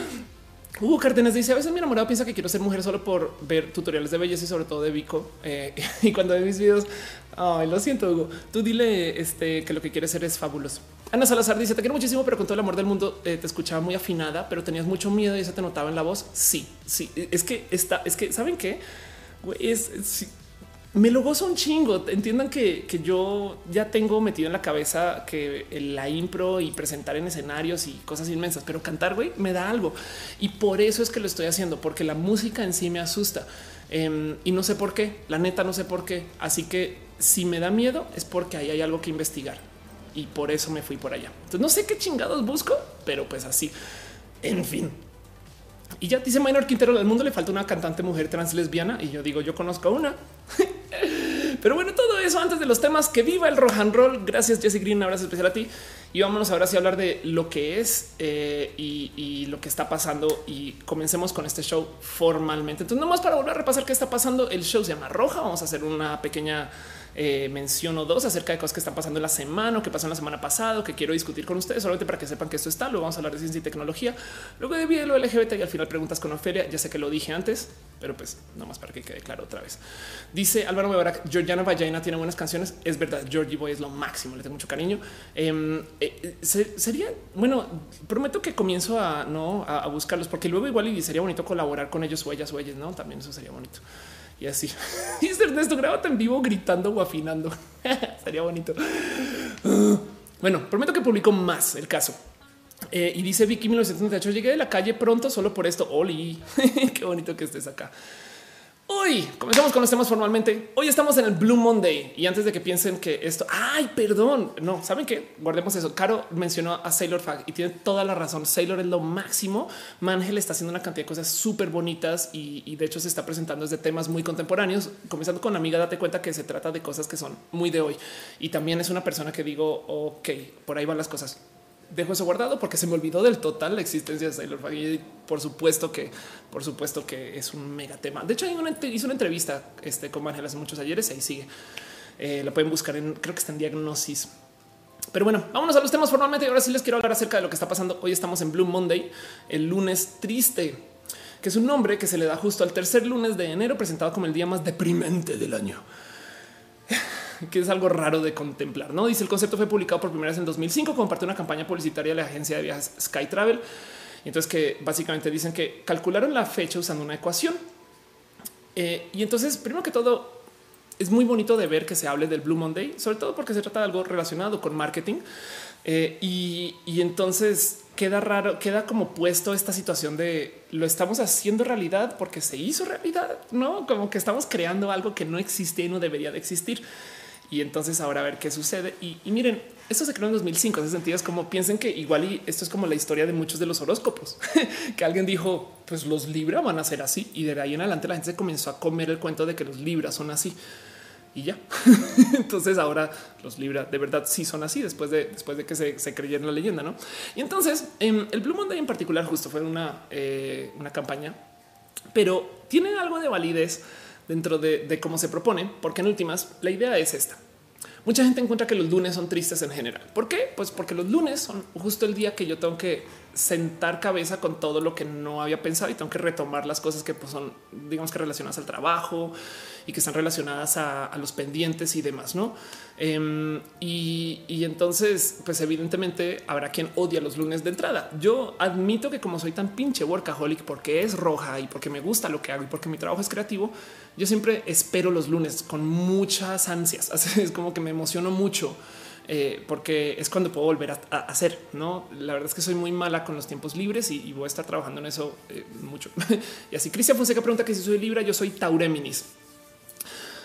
Hugo Cárdenas dice a veces mi enamorado piensa que quiero ser mujer solo por ver tutoriales de belleza y sobre todo de Vico. Eh, y cuando ve mis videos, ay, lo siento, Hugo. Tú dile este, que lo que quieres ser es fabuloso. Ana Salazar dice: Te quiero muchísimo, pero con todo el amor del mundo eh, te escuchaba muy afinada, pero tenías mucho miedo y eso te notaba en la voz. Sí, sí, es que está, es que saben qué es, es me lo gozo un chingo. Entiendan que, yo ya tengo metido en la cabeza que la impro y presentar en escenarios y cosas inmensas, pero cantar, güey, me da algo. Y por eso es que lo estoy haciendo, porque la música en sí me asusta. Em, y no sé por qué, la neta no sé por qué. Así que si me da miedo es porque ahí hay algo que investigar. Y por eso me fui por allá. Entonces no sé qué chingados busco, pero pues así. En fin, y ya dice Minor Quintero, al mundo le falta una cantante mujer trans lesbiana. Y yo digo, yo conozco una. Pero bueno, todo eso antes de los temas. Que viva el rock and roll. Gracias, Jesse Green. Un abrazo especial a ti. Y vámonos ahora sí a hablar de lo que es eh, y, lo que está pasando. Y comencemos con este show formalmente. Entonces, nomás para volver a repasar qué está pasando, el show se llama Roja. Vamos a hacer una pequeña eh, menciono dos acerca de cosas que están pasando en la semana o que pasó en la semana pasada, que quiero discutir con ustedes, solamente para que sepan que esto está. Luego vamos a hablar de ciencia y tecnología, luego de video LGBT y al final preguntas con Ofelia. Ya sé que lo dije antes, pero pues nomás para que quede claro otra vez. Dice Álvaro Mebarak, Georgiana Vallina tiene buenas canciones. Es verdad, Georgie Boy es lo máximo, le tengo mucho cariño. Em, eh, sería bueno, prometo que comienzo a no a, buscarlos porque luego igual y sería bonito colaborar con ellos o ellas o ellas, no? También eso sería bonito y así. Y Ernesto, grábate en vivo gritando o afinando. Sería bonito. Bueno, prometo que publico más el caso. Eh, y dice Vicky 1998, llegué de la calle pronto solo por esto. Oli, qué bonito que estés acá. Hoy comenzamos con los temas formalmente. Hoy estamos en el Blue Monday y antes de que piensen que esto, ay, perdón, no saben qué guardemos eso. Caro mencionó a Sailor Fag y tiene toda la razón. Sailor es lo máximo. Mangel está haciendo una cantidad de cosas súper bonitas y, de hecho se está presentando desde temas muy contemporáneos. Comenzando con amiga, date cuenta que se trata de cosas que son muy de hoy y también es una persona que digo, ok, por ahí van las cosas dejo eso guardado porque se me olvidó del total la existencia de Sailor Fag por supuesto que, por supuesto que es un mega tema. De hecho, hay una, hizo una entrevista este, con Ángel hace muchos ayeres ahí sigue. Eh, la pueden buscar en, creo que está en diagnosis. Pero bueno, vámonos a los temas formalmente. Ahora sí les quiero hablar acerca de lo que está pasando. Hoy estamos en Blue Monday, el lunes triste, que es un nombre que se le da justo al tercer lunes de enero, presentado como el día más deprimente del año que es algo raro de contemplar. No dice el concepto fue publicado por primera vez en 2005 como parte de una campaña publicitaria de la agencia de viajes Sky Travel. Entonces que básicamente dicen que calcularon la fecha usando una ecuación. Eh, y entonces, primero que todo, es muy bonito de ver que se hable del Blue Monday, sobre todo porque se trata de algo relacionado con marketing. Eh, y, y, entonces queda raro, queda como puesto esta situación de lo estamos haciendo realidad porque se hizo realidad, no como que estamos creando algo que no existe y no debería de existir. Y entonces ahora a ver qué sucede. Y, miren, esto se creó en 2005. En ese sentido es como piensen que igual y esto es como la historia de muchos de los horóscopos que alguien dijo, pues los Libra van a ser así. Y de ahí en adelante la gente se comenzó a comer el cuento de que los Libras son así. y ya. entonces ahora los Libra de verdad sí son así después de, después de que se, se creyeron la leyenda, ¿no? Y entonces em, el Blue Monday en particular justo fue una, eh, una campaña, pero tiene algo de validez dentro de, cómo se propone, porque en últimas la idea es esta. Mucha gente encuentra que los lunes son tristes en general. ¿Por qué? Pues porque los lunes son justo el día que yo tengo que sentar cabeza con todo lo que no había pensado y tengo que retomar las cosas que pues, son, digamos que relacionadas al trabajo y que están relacionadas a, los pendientes y demás, ¿no? Em, y, entonces, pues evidentemente habrá quien odia los lunes de entrada. Yo admito que como soy tan pinche workaholic porque es roja y porque me gusta lo que hago y porque mi trabajo es creativo, yo siempre espero los lunes con muchas ansias. Es como que me emociono mucho. Eh, porque es cuando puedo volver a, hacer. No, la verdad es que soy muy mala con los tiempos libres y, voy a estar trabajando en eso eh, mucho. y así Cristian Fonseca pregunta que si soy Libra, yo soy Taureminis.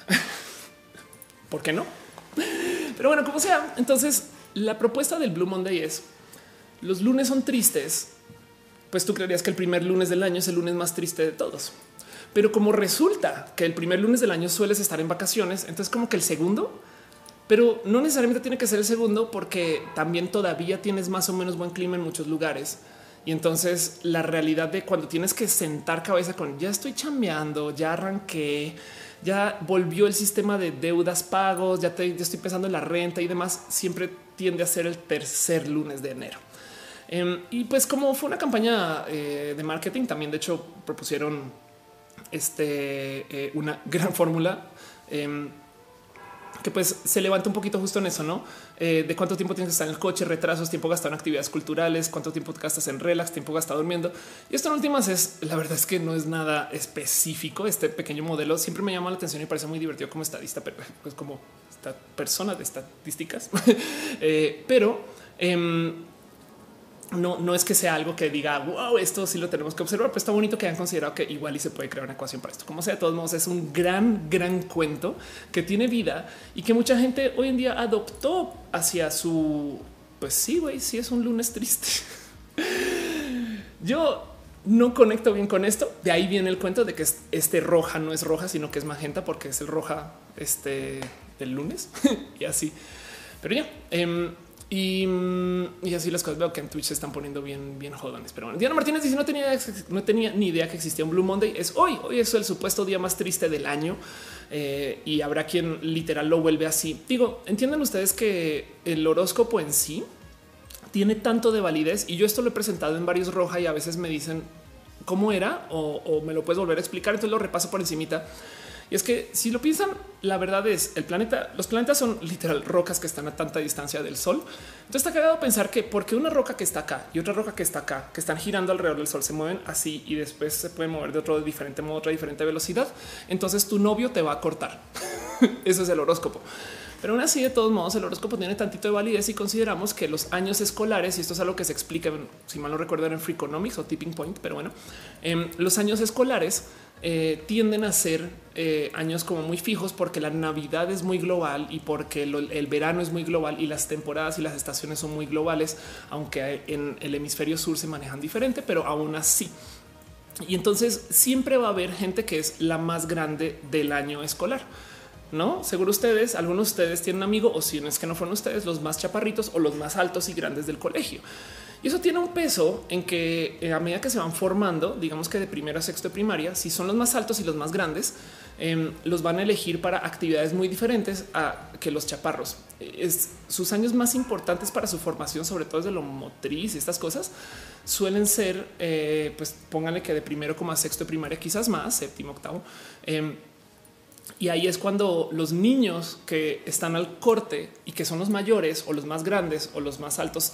¿Por qué no? Pero bueno, como sea, entonces la propuesta del Blue Monday es los lunes son tristes. Pues tú creerías que el primer lunes del año es el lunes más triste de todos. Pero como resulta que el primer lunes del año sueles estar en vacaciones, entonces como que el segundo, pero no necesariamente tiene que ser el segundo porque también todavía tienes más o menos buen clima en muchos lugares. Y entonces la realidad de cuando tienes que sentar cabeza con ya estoy chambeando, ya arranqué, ya volvió el sistema de deudas pagos, ya, te, estoy pensando en la renta y demás, siempre tiende a ser el tercer lunes de enero. Em, y pues como fue una campaña eh, de marketing, también de hecho propusieron este, eh, una gran fórmula em, que pues se levanta un poquito justo en eso, ¿no? Eh, de cuánto tiempo tienes que estar en el coche, retrasos, tiempo gastado en actividades culturales, cuánto tiempo gastas en relax, tiempo gastado durmiendo. Y esto en últimas es, la verdad es que no es nada específico. Este pequeño modelo siempre me llama la atención y parece muy divertido como estadista, pero pues como esta persona de estadísticas. Eh, pero em, no, no es que sea algo que diga wow, esto sí lo tenemos que observar, pero está bonito que hayan considerado que igual y se puede crear una ecuación para esto. Como sea, de todos modos, es un gran, gran cuento que tiene vida y que mucha gente hoy en día adoptó hacia su pues sí, güey, sí es un lunes triste. Yo no conecto bien con esto. De ahí viene el cuento de que este roja no es roja, sino que es magenta porque es el roja este del lunes y así. Pero ya, eh, y, así las cosas veo que en Twitch se están poniendo bien, bien jodones. Pero bueno, Diana Martínez dice no tenía, no tenía ni idea que existía un Blue Monday. Es hoy, hoy es el supuesto día más triste del año eh, y habrá quien literal lo vuelve así. Digo, entienden ustedes que el horóscopo en sí tiene tanto de validez y yo esto lo he presentado en varios roja y a veces me dicen cómo era o, o me lo puedes volver a explicar. Entonces lo repaso por encimita y es que si lo piensan, la verdad es el planeta, los planetas son literal rocas que están a tanta distancia del sol. Entonces está cagado pensar que porque una roca que está acá y otra roca que está acá, que están girando alrededor del sol, se mueven así y después se pueden mover de otro diferente modo, otra diferente velocidad. Entonces tu novio te va a cortar. Eso es el horóscopo. Pero aún así, de todos modos, el horóscopo tiene tantito de validez y consideramos que los años escolares, y esto es algo que se explica, si mal no recuerdo, en Freakonomics o Tipping Point, pero bueno, em, los años escolares eh, tienden a ser eh, años como muy fijos porque la Navidad es muy global y porque el verano es muy global y las temporadas y las estaciones son muy globales, aunque en el hemisferio sur se manejan diferente, pero aún así. Y entonces siempre va a haber gente que es la más grande del año escolar. No, seguro ustedes, algunos de ustedes tienen un amigo o si no es que no fueron ustedes, los más chaparritos o los más altos y grandes del colegio. Y eso tiene un peso en que eh, a medida que se van formando, digamos que de primero a sexto de primaria, si son los más altos y los más grandes, em, los van a elegir para actividades muy diferentes a que los chaparros. Es sus años más importantes para su formación, sobre todo desde lo motriz y estas cosas, suelen ser, eh, pues pónganle que de primero como a sexto de primaria, quizás más, séptimo, octavo. Em, y ahí es cuando los niños que están al corte y que son los mayores o los más grandes o los más altos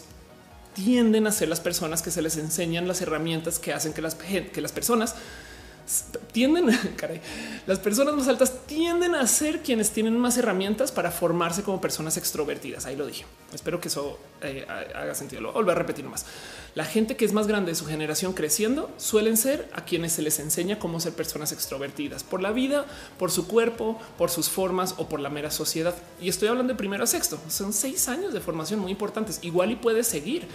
tienden a ser las personas que se les enseñan las herramientas que hacen que las, que las personas tienden, caray, las personas más altas tienden a ser quienes tienen más herramientas para formarse como personas extrovertidas. Ahí lo dije. Espero que eso eh, haga sentido. Lo volver a repetir más. La gente que es más grande de su generación creciendo suelen ser a quienes se les enseña cómo ser personas extrovertidas por la vida, por su cuerpo, por sus formas o por la mera sociedad. Y estoy hablando de primero a sexto. Son seis años de formación muy importantes. Igual y puede seguir.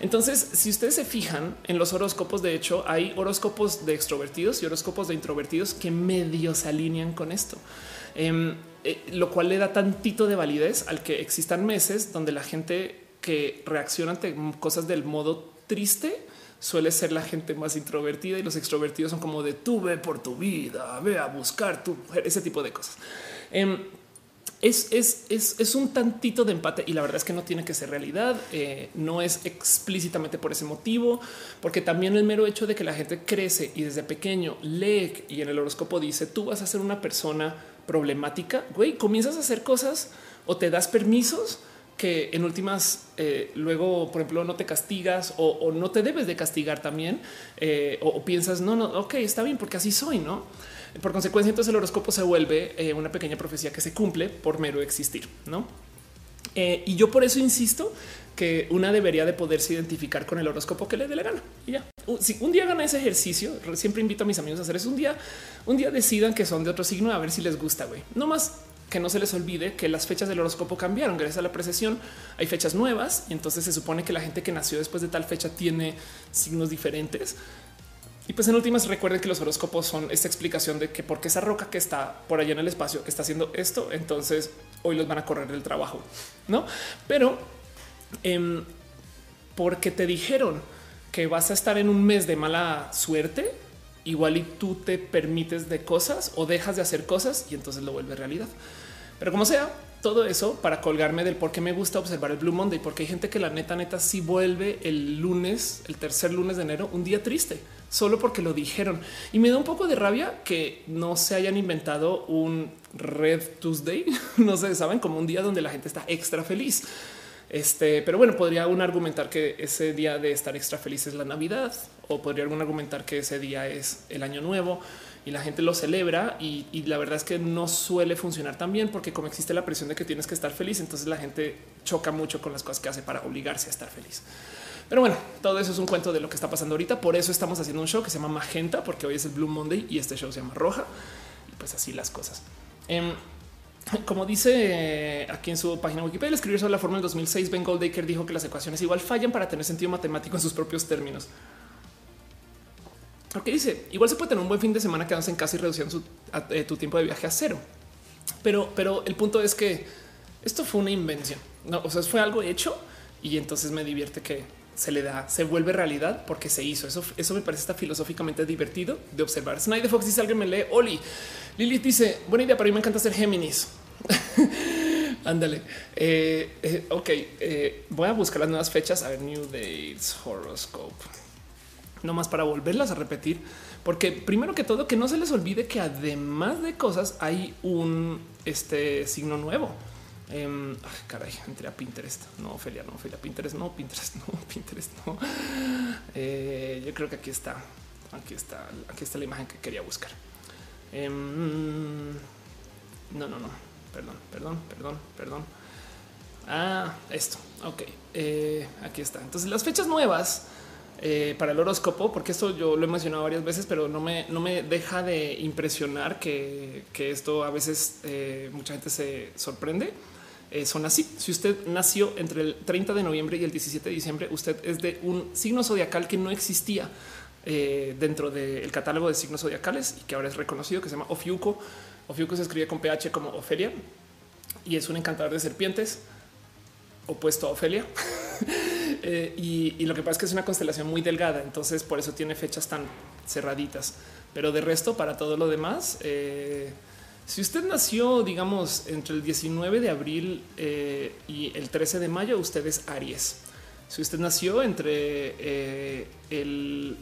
Entonces, si ustedes se fijan en los horóscopos, de hecho, hay horóscopos de extrovertidos y horóscopos de introvertidos que medio se alinean con esto. Em, eh, lo cual le da tantito de validez al que existan meses donde la gente que reacciona ante cosas del modo triste suele ser la gente más introvertida y los extrovertidos son como de tú ve por tu vida, ve a buscar tu ese tipo de cosas. Em, es, es, es, es, un tantito de empate y la verdad es que no tiene que ser realidad. Eh, no es explícitamente por ese motivo, porque también el mero hecho de que la gente crece y desde pequeño lee y en el horóscopo dice tú vas a ser una persona problemática, güey, comienzas a hacer cosas o te das permisos que en últimas eh, luego, por ejemplo, no te castigas o, no te debes de castigar también eh, o, piensas no, no, ok, está bien porque así soy, no? Por consecuencia, entonces el horóscopo se vuelve eh, una pequeña profecía que se cumple por mero existir, no? y yo por eso insisto que una debería de poderse identificar con el horóscopo que le dé la gana. Y ya, si un día gana ese ejercicio, siempre invito a mis amigos a hacer eso. Un día, un día decidan que son de otro signo a ver si les gusta, güey. No más que no se les olvide que las fechas del horóscopo cambiaron gracias a la precesión. Hay fechas nuevas y entonces se supone que la gente que nació después de tal fecha tiene signos diferentes. Y pues en últimas recuerden que los horóscopos son esta explicación de que porque esa roca que está por allá en el espacio está haciendo esto, entonces hoy los van a correr del trabajo, no? Pero em, porque te dijeron que vas a estar en un mes de mala suerte, igual y tú te permites de cosas o dejas de hacer cosas y entonces lo vuelve realidad. Pero como sea, todo eso para colgarme del por qué me gusta observar el Blue Monday, porque hay gente que la neta, neta, sí vuelve el lunes, el tercer lunes de enero, un día triste, solo porque lo dijeron. Y me da un poco de rabia que no se hayan inventado un Red Tuesday, no sé, saben, como un día donde la gente está extra feliz. Este, pero bueno, podría un argumentar que ese día de estar extra feliz es la Navidad, o podría algún argumentar que ese día es el año nuevo y la gente lo celebra y, la verdad es que no suele funcionar tan bien porque como existe la presión de que tienes que estar feliz, entonces la gente choca mucho con las cosas que hace para obligarse a estar feliz. Pero bueno, todo eso es un cuento de lo que está pasando ahorita. Por eso estamos haciendo un show que se llama Magenta, porque hoy es el Blue Monday y este show se llama Roja. Y pues así las cosas. Em, como dice aquí en su página Wikipedia, el escribir sobre la fórmula del 2006, Ben Goldacre dijo que las ecuaciones igual fallan para tener sentido matemático en sus propios términos. Ok, dice igual se puede tener un buen fin de semana quedándose en casa y reduciendo eh, tu tiempo de viaje a cero. Pero, pero el punto es que esto fue una invención. No, o sea, fue algo hecho y entonces me divierte que se le da, se vuelve realidad porque se hizo. Eso, eso me parece está filosóficamente divertido de observar. Snyder Fox dice alguien me lee. Oli Lilith dice buena idea, pero mí me encanta ser Géminis. Ándale. Eh, eh, ok, voy a buscar las nuevas fechas. A ver, New Dates Horoscope no más para volverlas a repetir, porque primero que todo que no se les olvide que además de cosas hay un este signo nuevo. Eh, caray, entré a Pinterest. No, Ophelia, no, Ophelia, Pinterest, no, Pinterest, no, Pinterest, no. Eh, yo creo que aquí está, aquí está, aquí está la imagen que quería buscar. Em, no, no, no, perdón, perdón, perdón, perdón. Ah, esto. Ok, eh, aquí está. Entonces, las fechas nuevas eh, para el horóscopo, porque esto yo lo he mencionado varias veces, pero no me, no me deja de impresionar que, esto a veces mucha gente se sorprende. Eh, son así. Si usted nació entre el 30 de noviembre y el 17 de diciembre, usted es de un signo zodiacal que no existía dentro del catálogo de signos zodiacales y que ahora es reconocido, que se llama Ofiuco. Ofiuco se escribe con PH como Ofelia y es un encantador de serpientes opuesto a Ofelia. Eh, y, lo que pasa es que es una constelación muy delgada, entonces por eso tiene fechas tan cerraditas. Pero de resto, para todo lo demás, eh, si usted nació, digamos, entre el 19 de abril eh, y el 13 de mayo, usted es Aries. Si usted nació entre el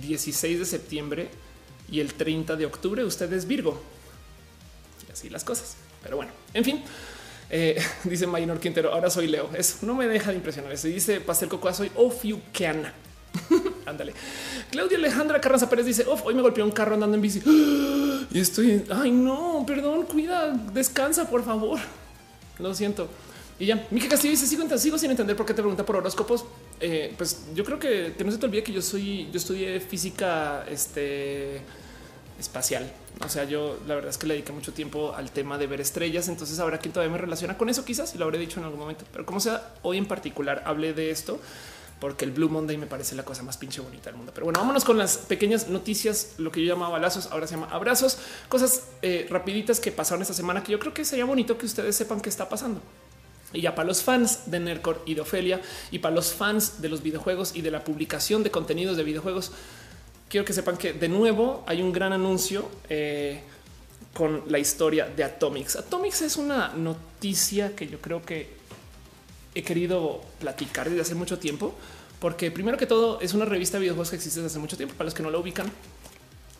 16 de septiembre y el 30 de octubre, usted es Virgo. Y así las cosas. Pero bueno, en fin. Eh, dice Maynor Quintero, ahora soy Leo. Eso no me deja de impresionar. Eso dice Pastel Cocoa, soy Ofiukeana. Ándale. Claudia Alejandra Carranza Pérez dice: Hoy me golpeó un carro andando en bici y estoy. Ay, no, perdón, cuida, descansa, por favor. Lo siento. Y ya, Miki Castillo dice: sigo, sigo sin entender por qué te pregunta por horóscopos. Eh, pues yo creo que, que no se te olvide que yo soy, yo estudié física este, espacial. O sea, yo la verdad es que le dediqué mucho tiempo al tema de ver estrellas. Entonces habrá quien todavía me relaciona con eso, quizás y lo habré dicho en algún momento, pero como sea, hoy en particular hablé de esto porque el Blue Monday me parece la cosa más pinche bonita del mundo. Pero bueno, vámonos con las pequeñas noticias, lo que yo llamaba balazos, ahora se llama abrazos, cosas eh, rapiditas que pasaron esta semana que yo creo que sería bonito que ustedes sepan qué está pasando. Y ya para los fans de Nercor y de Ofelia y para los fans de los videojuegos y de la publicación de contenidos de videojuegos, quiero que sepan que de nuevo hay un gran anuncio eh, con la historia de Atomics. Atomics es una noticia que yo creo que he querido platicar desde hace mucho tiempo, porque primero que todo es una revista de videojuegos que existe desde hace mucho tiempo. Para los que no la ubican,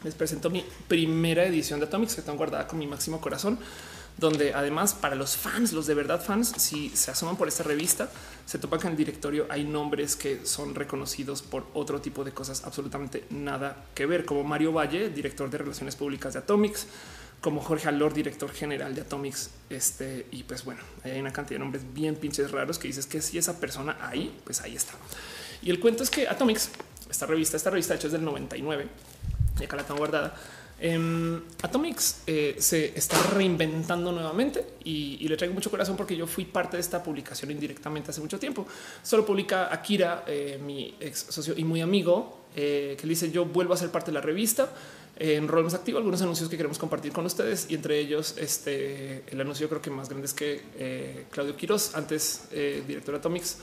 les presento mi primera edición de Atomics que están guardada con mi máximo corazón donde además para los fans, los de verdad fans, si se asoman por esta revista, se topan que en el directorio hay nombres que son reconocidos por otro tipo de cosas absolutamente nada que ver, como Mario Valle, director de Relaciones Públicas de Atomics, como Jorge Alor, director general de Atomics. Este y pues bueno, hay una cantidad de nombres bien pinches raros que dices que si esa persona ahí, pues ahí está. Y el cuento es que Atomics, esta revista, esta revista hecha es del 99 y acá la tengo guardada Em, Atomics eh, se está reinventando nuevamente y, le traigo mucho corazón porque yo fui parte de esta publicación indirectamente hace mucho tiempo. Solo publica Akira, eh, mi ex socio y muy amigo, eh, que dice yo vuelvo a ser parte de la revista. En rol más activo, algunos anuncios que queremos compartir con ustedes y entre ellos este el anuncio creo que más grande es que Claudio Quiroz, antes director de Atomics,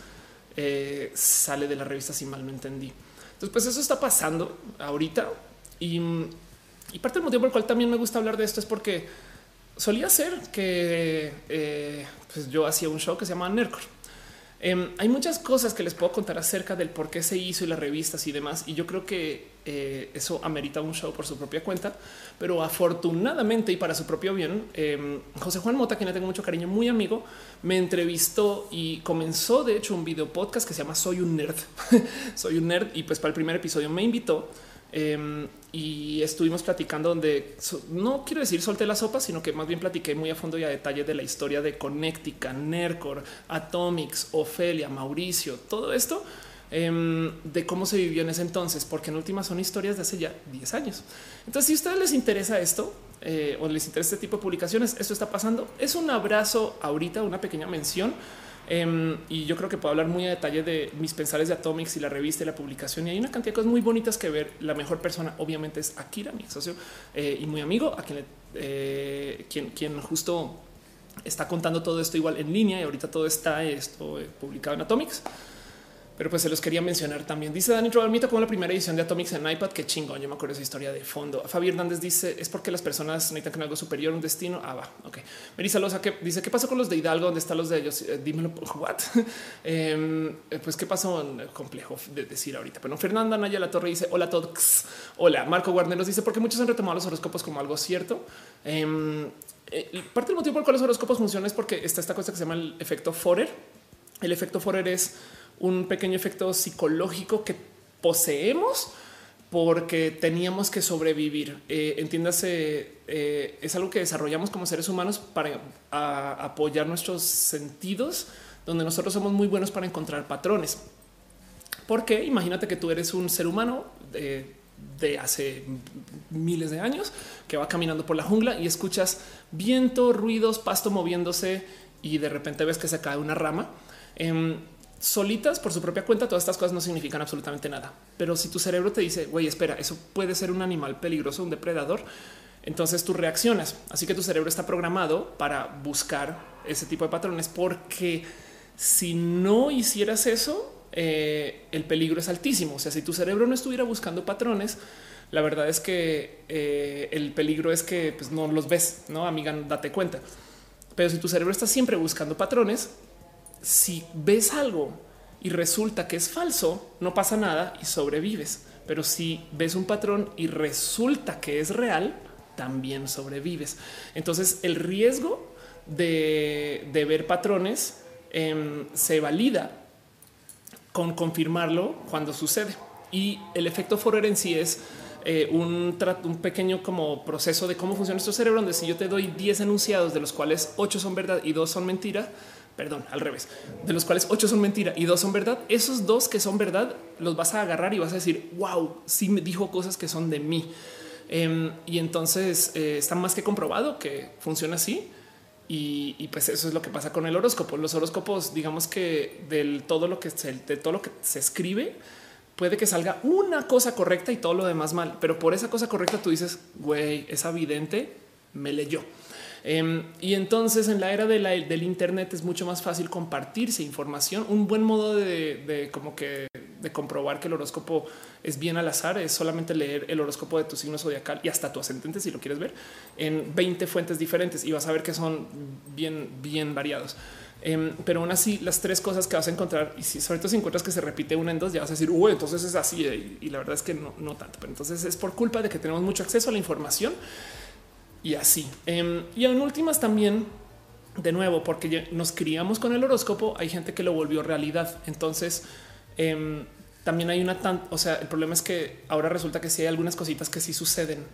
sale de la revista si mal no entendí. Entonces, pues eso está pasando ahorita y parte del motivo por el cual también me gusta hablar de esto es porque solía ser que eh, pues yo hacía un show que se llama Nercor. Em, hay muchas cosas que les puedo contar acerca del por qué se hizo y las revistas y demás. Y yo creo que eh, eso amerita un show por su propia cuenta. Pero afortunadamente y para su propio bien, em, José Juan Mota, quien le tengo mucho cariño, muy amigo, me entrevistó y comenzó de hecho un video podcast que se llama Soy un nerd. Soy un nerd y pues para el primer episodio me invitó Em, y estuvimos platicando donde no quiero decir solté la sopa, sino que más bien platiqué muy a fondo y a detalle de la historia de Connectica, Nercor, Atomics, Ofelia, Mauricio, todo esto em, de cómo se vivió en ese entonces, porque en última son historias de hace ya 10 años. Entonces, si a ustedes les interesa esto eh, o les interesa este tipo de publicaciones, esto está pasando. Es un abrazo ahorita, una pequeña mención Em, y yo creo que puedo hablar muy a detalle de mis pensares de Atomics y la revista y la publicación. Y hay una cantidad de cosas muy bonitas que ver. La mejor persona, obviamente, es Akira, mi socio eh, y muy amigo, a quien, eh, quien justo está contando todo esto igual en línea y ahorita todo está esto eh, publicado en Atomics pero pues se los quería mencionar también. Dice Dani Trovalmito como la primera edición de Atomics en iPad. Qué chingón. Yo me acuerdo esa historia de fondo. Fabi Hernández dice es porque las personas necesitan algo superior, un destino. Ah, va. Ok. Melissa Loza que dice qué pasó con los de Hidalgo? ¿Dónde están los de ellos? Eh, dímelo. What? Em, eh, pues qué pasó? Complejo de decir ahorita. Bueno, Fernanda Naya La Torre dice hola todos. Hola. Marco Guarneros dice porque muchos han retomado los horóscopos como algo cierto. Em, eh, parte del motivo por el cual los horóscopos funcionan es porque está esta cosa que se llama el efecto Forer. El efecto Forer es un pequeño efecto psicológico que poseemos porque teníamos que sobrevivir. Eh, entiéndase, eh, es algo que desarrollamos como seres humanos para apoyar nuestros sentidos, donde nosotros somos muy buenos para encontrar patrones. Porque imagínate que tú eres un ser humano de, de hace miles de años que va caminando por la jungla y escuchas viento, ruidos, pasto moviéndose y de repente ves que se cae una rama. Em, solitas por su propia cuenta, todas estas cosas no significan absolutamente nada. Pero si tu cerebro te dice, güey, espera, eso puede ser un animal peligroso, un depredador, entonces tú reaccionas. Así que tu cerebro está programado para buscar ese tipo de patrones, porque si no hicieras eso, eh, el peligro es altísimo. O sea, si tu cerebro no estuviera buscando patrones, la verdad es que eh, el peligro es que pues, no los ves, no amiga, date cuenta. Pero si tu cerebro está siempre buscando patrones, si ves algo y resulta que es falso, no pasa nada y sobrevives. Pero si ves un patrón y resulta que es real, también sobrevives. Entonces el riesgo de, ver patrones em, se valida con confirmarlo cuando sucede. Y el efecto Forer en sí es eh, un, pequeño como proceso de cómo funciona nuestro cerebro, donde si yo te doy 10 enunciados, de los cuales 8 son verdad y 2 son mentira, perdón, al revés, de los cuales ocho son mentira y dos son verdad, esos dos que son verdad los vas a agarrar y vas a decir, wow, sí me dijo cosas que son de mí. Em, y entonces eh, está más que comprobado que funciona así. y, pues eso es lo que pasa con el horóscopo. Los horóscopos, digamos que del todo lo que de todo lo que se escribe, puede que salga una cosa correcta y todo lo demás mal, pero por esa cosa correcta tú dices, güey, es evidente, me leyó. Em, y entonces en la era del Internet es mucho más fácil compartirse información. Un buen modo de, como que de comprobar que el horóscopo es bien al azar es solamente leer el horóscopo de tu signo zodiacal y hasta tu ascendente si lo quieres ver en 20 fuentes diferentes y vas a ver que son bien, bien variados. Em, pero aún así, las tres cosas que vas a encontrar, y si sobre todo si encuentras que se repite una en dos, ya vas a decir, uy, entonces es así. Y, y la verdad es que no, no tanto, pero entonces es por culpa de que tenemos mucho acceso a la información y así. Em, y en últimas también, de nuevo, porque nos criamos con el horóscopo, hay gente que lo volvió realidad. Entonces, em, también hay una tan, o sea, el problema es que ahora resulta que sí hay algunas cositas que sí suceden,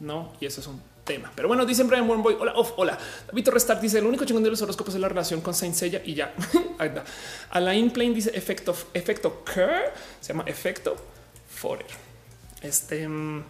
no? Y eso es un tema. Pero bueno, dicen Brian Boy. Hola, hola. David Restart dice el único chingón de los horóscopos es la relación con Saint Seiya y ya. Alain Plain dice efecto, efecto se llama efecto Forer. Este. Em,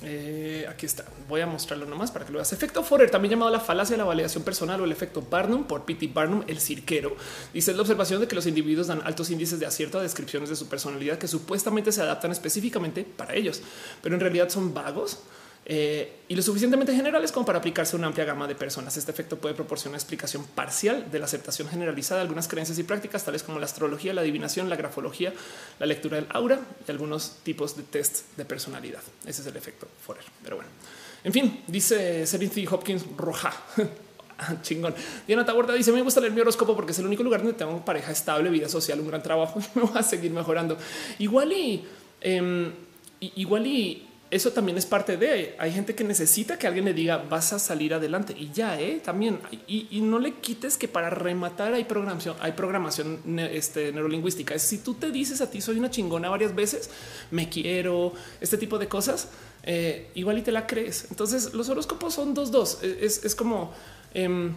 eh, aquí está. Voy a mostrarlo nomás para que lo veas. Efecto Forer, también llamado la falacia de la validación personal o el efecto Barnum por P.T. Barnum, el cirquero. Dice la observación de que los individuos dan altos índices de acierto a descripciones de su personalidad que supuestamente se adaptan específicamente para ellos, pero en realidad son vagos eh, y lo suficientemente generales como para aplicarse a una amplia gama de personas. Este efecto puede proporcionar una explicación parcial de la aceptación generalizada de algunas creencias y prácticas, tales como la astrología, la adivinación, la grafología, la lectura del aura y algunos tipos de test de personalidad. Ese es el efecto Forer. Pero bueno, en fin, dice Serenity Hopkins Roja. Chingón. Diana Taborda dice: Me gusta leer mi horóscopo porque es el único lugar donde tengo pareja estable, vida social, un gran trabajo. Me voy a seguir mejorando. Igual y em, igual y eso también es parte de hay gente que necesita que alguien le diga vas a salir adelante y ya eh, también y, no le quites que para rematar hay programación, hay programación este, neurolingüística. si tú te dices a ti soy una chingona varias veces, me quiero, este tipo de cosas, eh, igual y te la crees. Entonces los horóscopos son dos, dos. Es, es como em,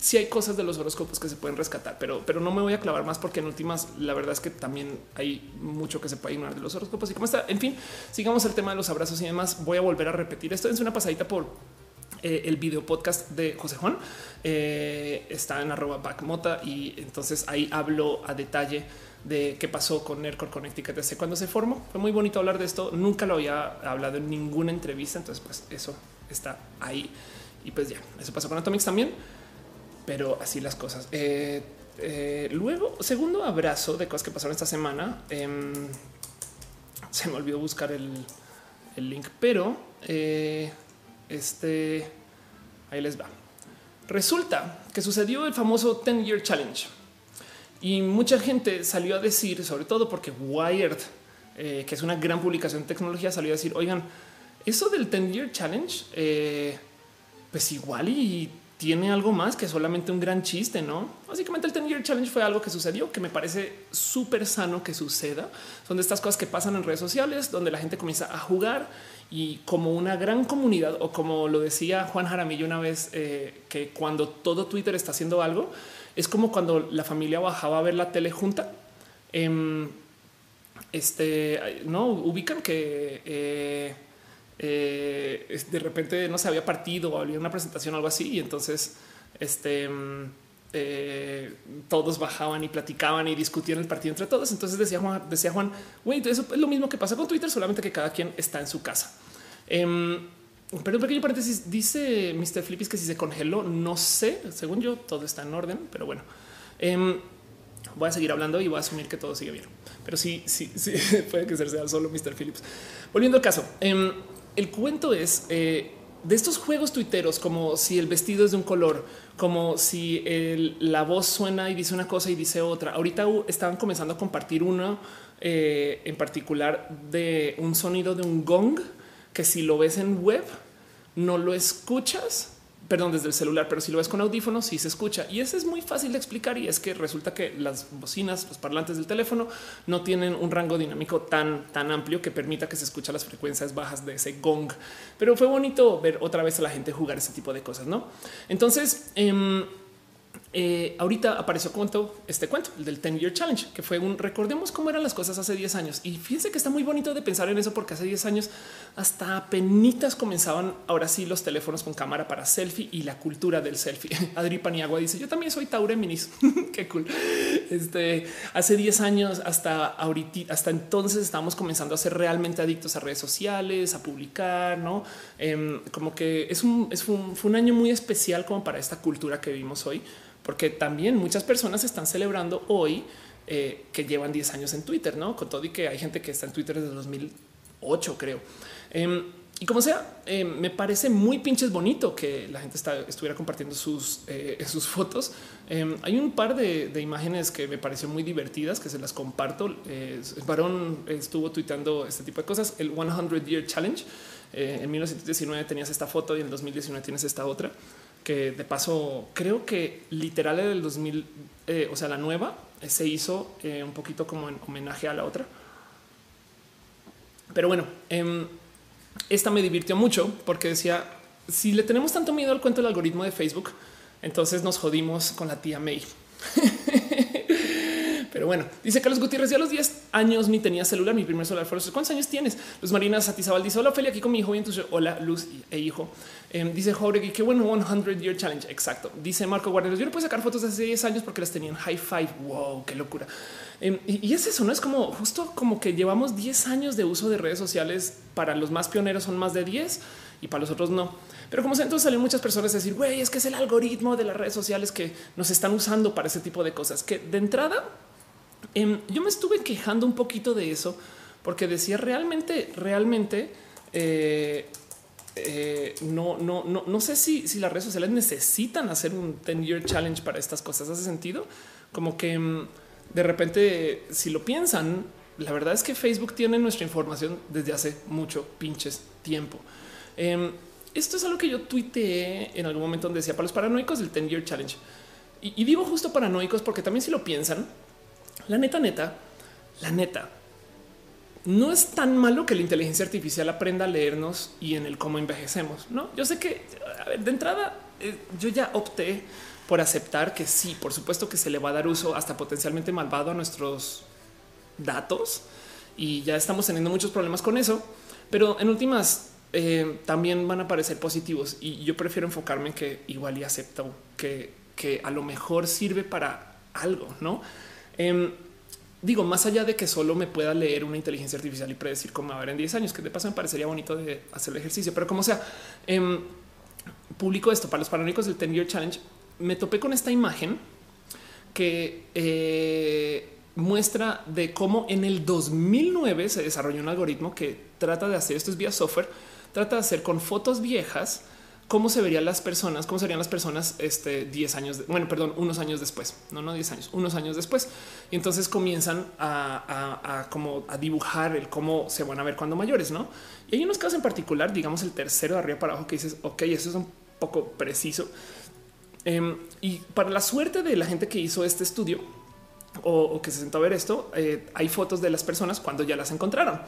si hay cosas de los horóscopos que se pueden rescatar, pero, pero no me voy a clavar más porque en últimas la verdad es que también hay mucho que se puede ignorar de los horóscopos y cómo está. En fin, sigamos el tema de los abrazos y demás. Voy a volver a repetir esto. Es una pasadita por eh, el video podcast de José Juan. Eh, está en arroba backmota y entonces ahí hablo a detalle de qué pasó con Nerdcore Connecticut desde cuando se formó. Fue muy bonito hablar de esto. Nunca lo había hablado en ninguna entrevista. Entonces, pues eso está ahí. Y pues ya, eso pasó con Atomics también pero así las cosas. Eh, eh, luego, segundo abrazo de cosas que pasaron esta semana. Em, se me olvidó buscar el, link, pero eh, este ahí les va. Resulta que sucedió el famoso 10 year challenge y mucha gente salió a decir, sobre todo porque Wired, que es una gran publicación de tecnología, salió a decir: Oigan, eso del 10 year challenge, pues igual y tiene algo más que solamente un gran chiste, ¿no? Básicamente el 10 Year Challenge fue algo que sucedió, que me parece súper sano que suceda. Son de estas cosas que pasan en redes sociales, donde la gente comienza a jugar y como una gran comunidad, o como lo decía Juan Jaramillo una vez, eh, que cuando todo Twitter está haciendo algo, es como cuando la familia bajaba a ver la tele junta. Em, este, no ubican que... Eh, eh, de repente no se había partido o había una presentación o algo así. Y entonces este, mm, eh, todos bajaban y platicaban y discutían el partido entre todos. Entonces decía Juan, decía Juan, güey, eso es lo mismo que pasa con Twitter, solamente que cada quien está en su casa. Eh, pero un pequeño paréntesis dice Mr. Flippis que si se congeló, no sé. Según yo, todo está en orden, pero bueno, em, voy a seguir hablando y voy a asumir que todo sigue bien. Pero sí, sí, sí puede que sea solo Mr. Phillips. Volviendo al caso, em, el cuento es eh, de estos juegos tuiteros, como si el vestido es de un color, como si la voz suena y dice una cosa y dice otra. Ahorita estaban comenzando a compartir uno eh, en particular de un sonido de un gong que si lo ves en web no lo escuchas perdón, desde el celular, pero si lo ves con audífonos, sí se escucha. Y eso es muy fácil de explicar y es que resulta que las bocinas, los parlantes del teléfono no tienen un rango dinámico tan, tan amplio que permita que se escuchen las frecuencias bajas de ese gong. Pero fue bonito ver otra vez a la gente jugar ese tipo de cosas, ¿no? Entonces, em, eh, ahorita apareció cuento este cuento, el del 10 Year Challenge, que fue un recordemos cómo eran las cosas hace 10 años. Y fíjense que está muy bonito de pensar en eso, porque hace 10 años hasta penitas comenzaban ahora sí los teléfonos con cámara para selfie y la cultura del selfie. Adri Paniagua dice: Yo también soy Taureminis. Qué cool. Este hace 10 años hasta ahorita, hasta entonces estamos comenzando a ser realmente adictos a redes sociales, a publicar, no em, como que es un, es un, fue un año muy especial como para esta cultura que vivimos hoy porque también muchas personas están celebrando hoy eh, que llevan 10 años en Twitter, no con todo y que hay gente que está en Twitter desde 2008, creo. Em, y como sea, em, me parece muy pinches bonito que la gente estuviera compartiendo sus, eh, sus fotos. Em, hay un par de, imágenes que me pareció muy divertidas que se las comparto. varón estuvo tuitando este tipo de cosas. El 100 Year Challenge. Eh, en 1919 tenías esta foto y en 2019 tienes esta otra que de paso creo que literal del 2000, eh, o sea, la nueva eh, se hizo eh, un poquito como en homenaje a la otra. Pero bueno, em, esta me divirtió mucho porque decía, si le tenemos tanto miedo al cuento del algoritmo de Facebook, entonces nos jodimos con la tía May. Pero bueno, dice Carlos Gutiérrez, ya a los 10 años ni tenía celular, mi primer celular fue ¿Cuántos años tienes? Luz Marina Satizabal dice, hola Ophelia, aquí con mi hijo y entonces, hola Luz e hijo. Em, dice Jauregui, qué bueno 100 year challenge. Exacto. Dice Marco Guarderos, yo no puedo sacar fotos de hace 10 años porque las tenían high five. Wow, qué locura. Em, y, es eso, no es como justo como que llevamos 10 años de uso de redes sociales. Para los más pioneros son más de 10 y para los otros no. Pero como se entonces salen muchas personas a decir, güey, es que es el algoritmo de las redes sociales que nos están usando para ese tipo de cosas que de entrada Em, yo me estuve quejando un poquito de eso porque decía realmente, realmente eh, eh, no, no, no, no sé si, si las redes sociales necesitan hacer un 10 year challenge para estas cosas. Hace sentido como que em, de repente, si lo piensan, la verdad es que Facebook tiene nuestra información desde hace mucho pinches tiempo. Em, esto es algo que yo tuiteé en algún momento donde decía para los paranoicos del 10 year challenge. Y, y digo justo paranoicos porque también si lo piensan, la neta, neta, la neta, no es tan malo que la inteligencia artificial aprenda a leernos y en el cómo envejecemos. No, yo sé que de entrada eh, yo ya opté por aceptar que sí, por supuesto que se le va a dar uso hasta potencialmente malvado a nuestros datos y ya estamos teniendo muchos problemas con eso, pero en últimas eh, también van a parecer positivos y yo prefiero enfocarme en que igual y acepto que, que a lo mejor sirve para algo, no? Em, digo, más allá de que solo me pueda leer una inteligencia artificial y predecir cómo va a haber en 10 años, que de paso me parecería bonito de hacer el ejercicio, pero como sea, eh, publico esto para los paranoicos del 10 Year Challenge. Me topé con esta imagen que eh, muestra de cómo en el 2009 se desarrolló un algoritmo que trata de hacer esto es vía software, trata de hacer con fotos viejas cómo se verían las personas, cómo serían las personas este 10 años, bueno, perdón, unos años después, no, no 10 años, unos años después. Y entonces comienzan a, como a dibujar el cómo se van a ver cuando mayores, no? Y hay unos casos en particular, digamos el tercero de arriba para abajo que dices, ok, eso es un poco preciso. Em, y para la suerte de la gente que hizo este estudio o, que se sentó a ver esto, eh, hay fotos de las personas cuando ya las encontraron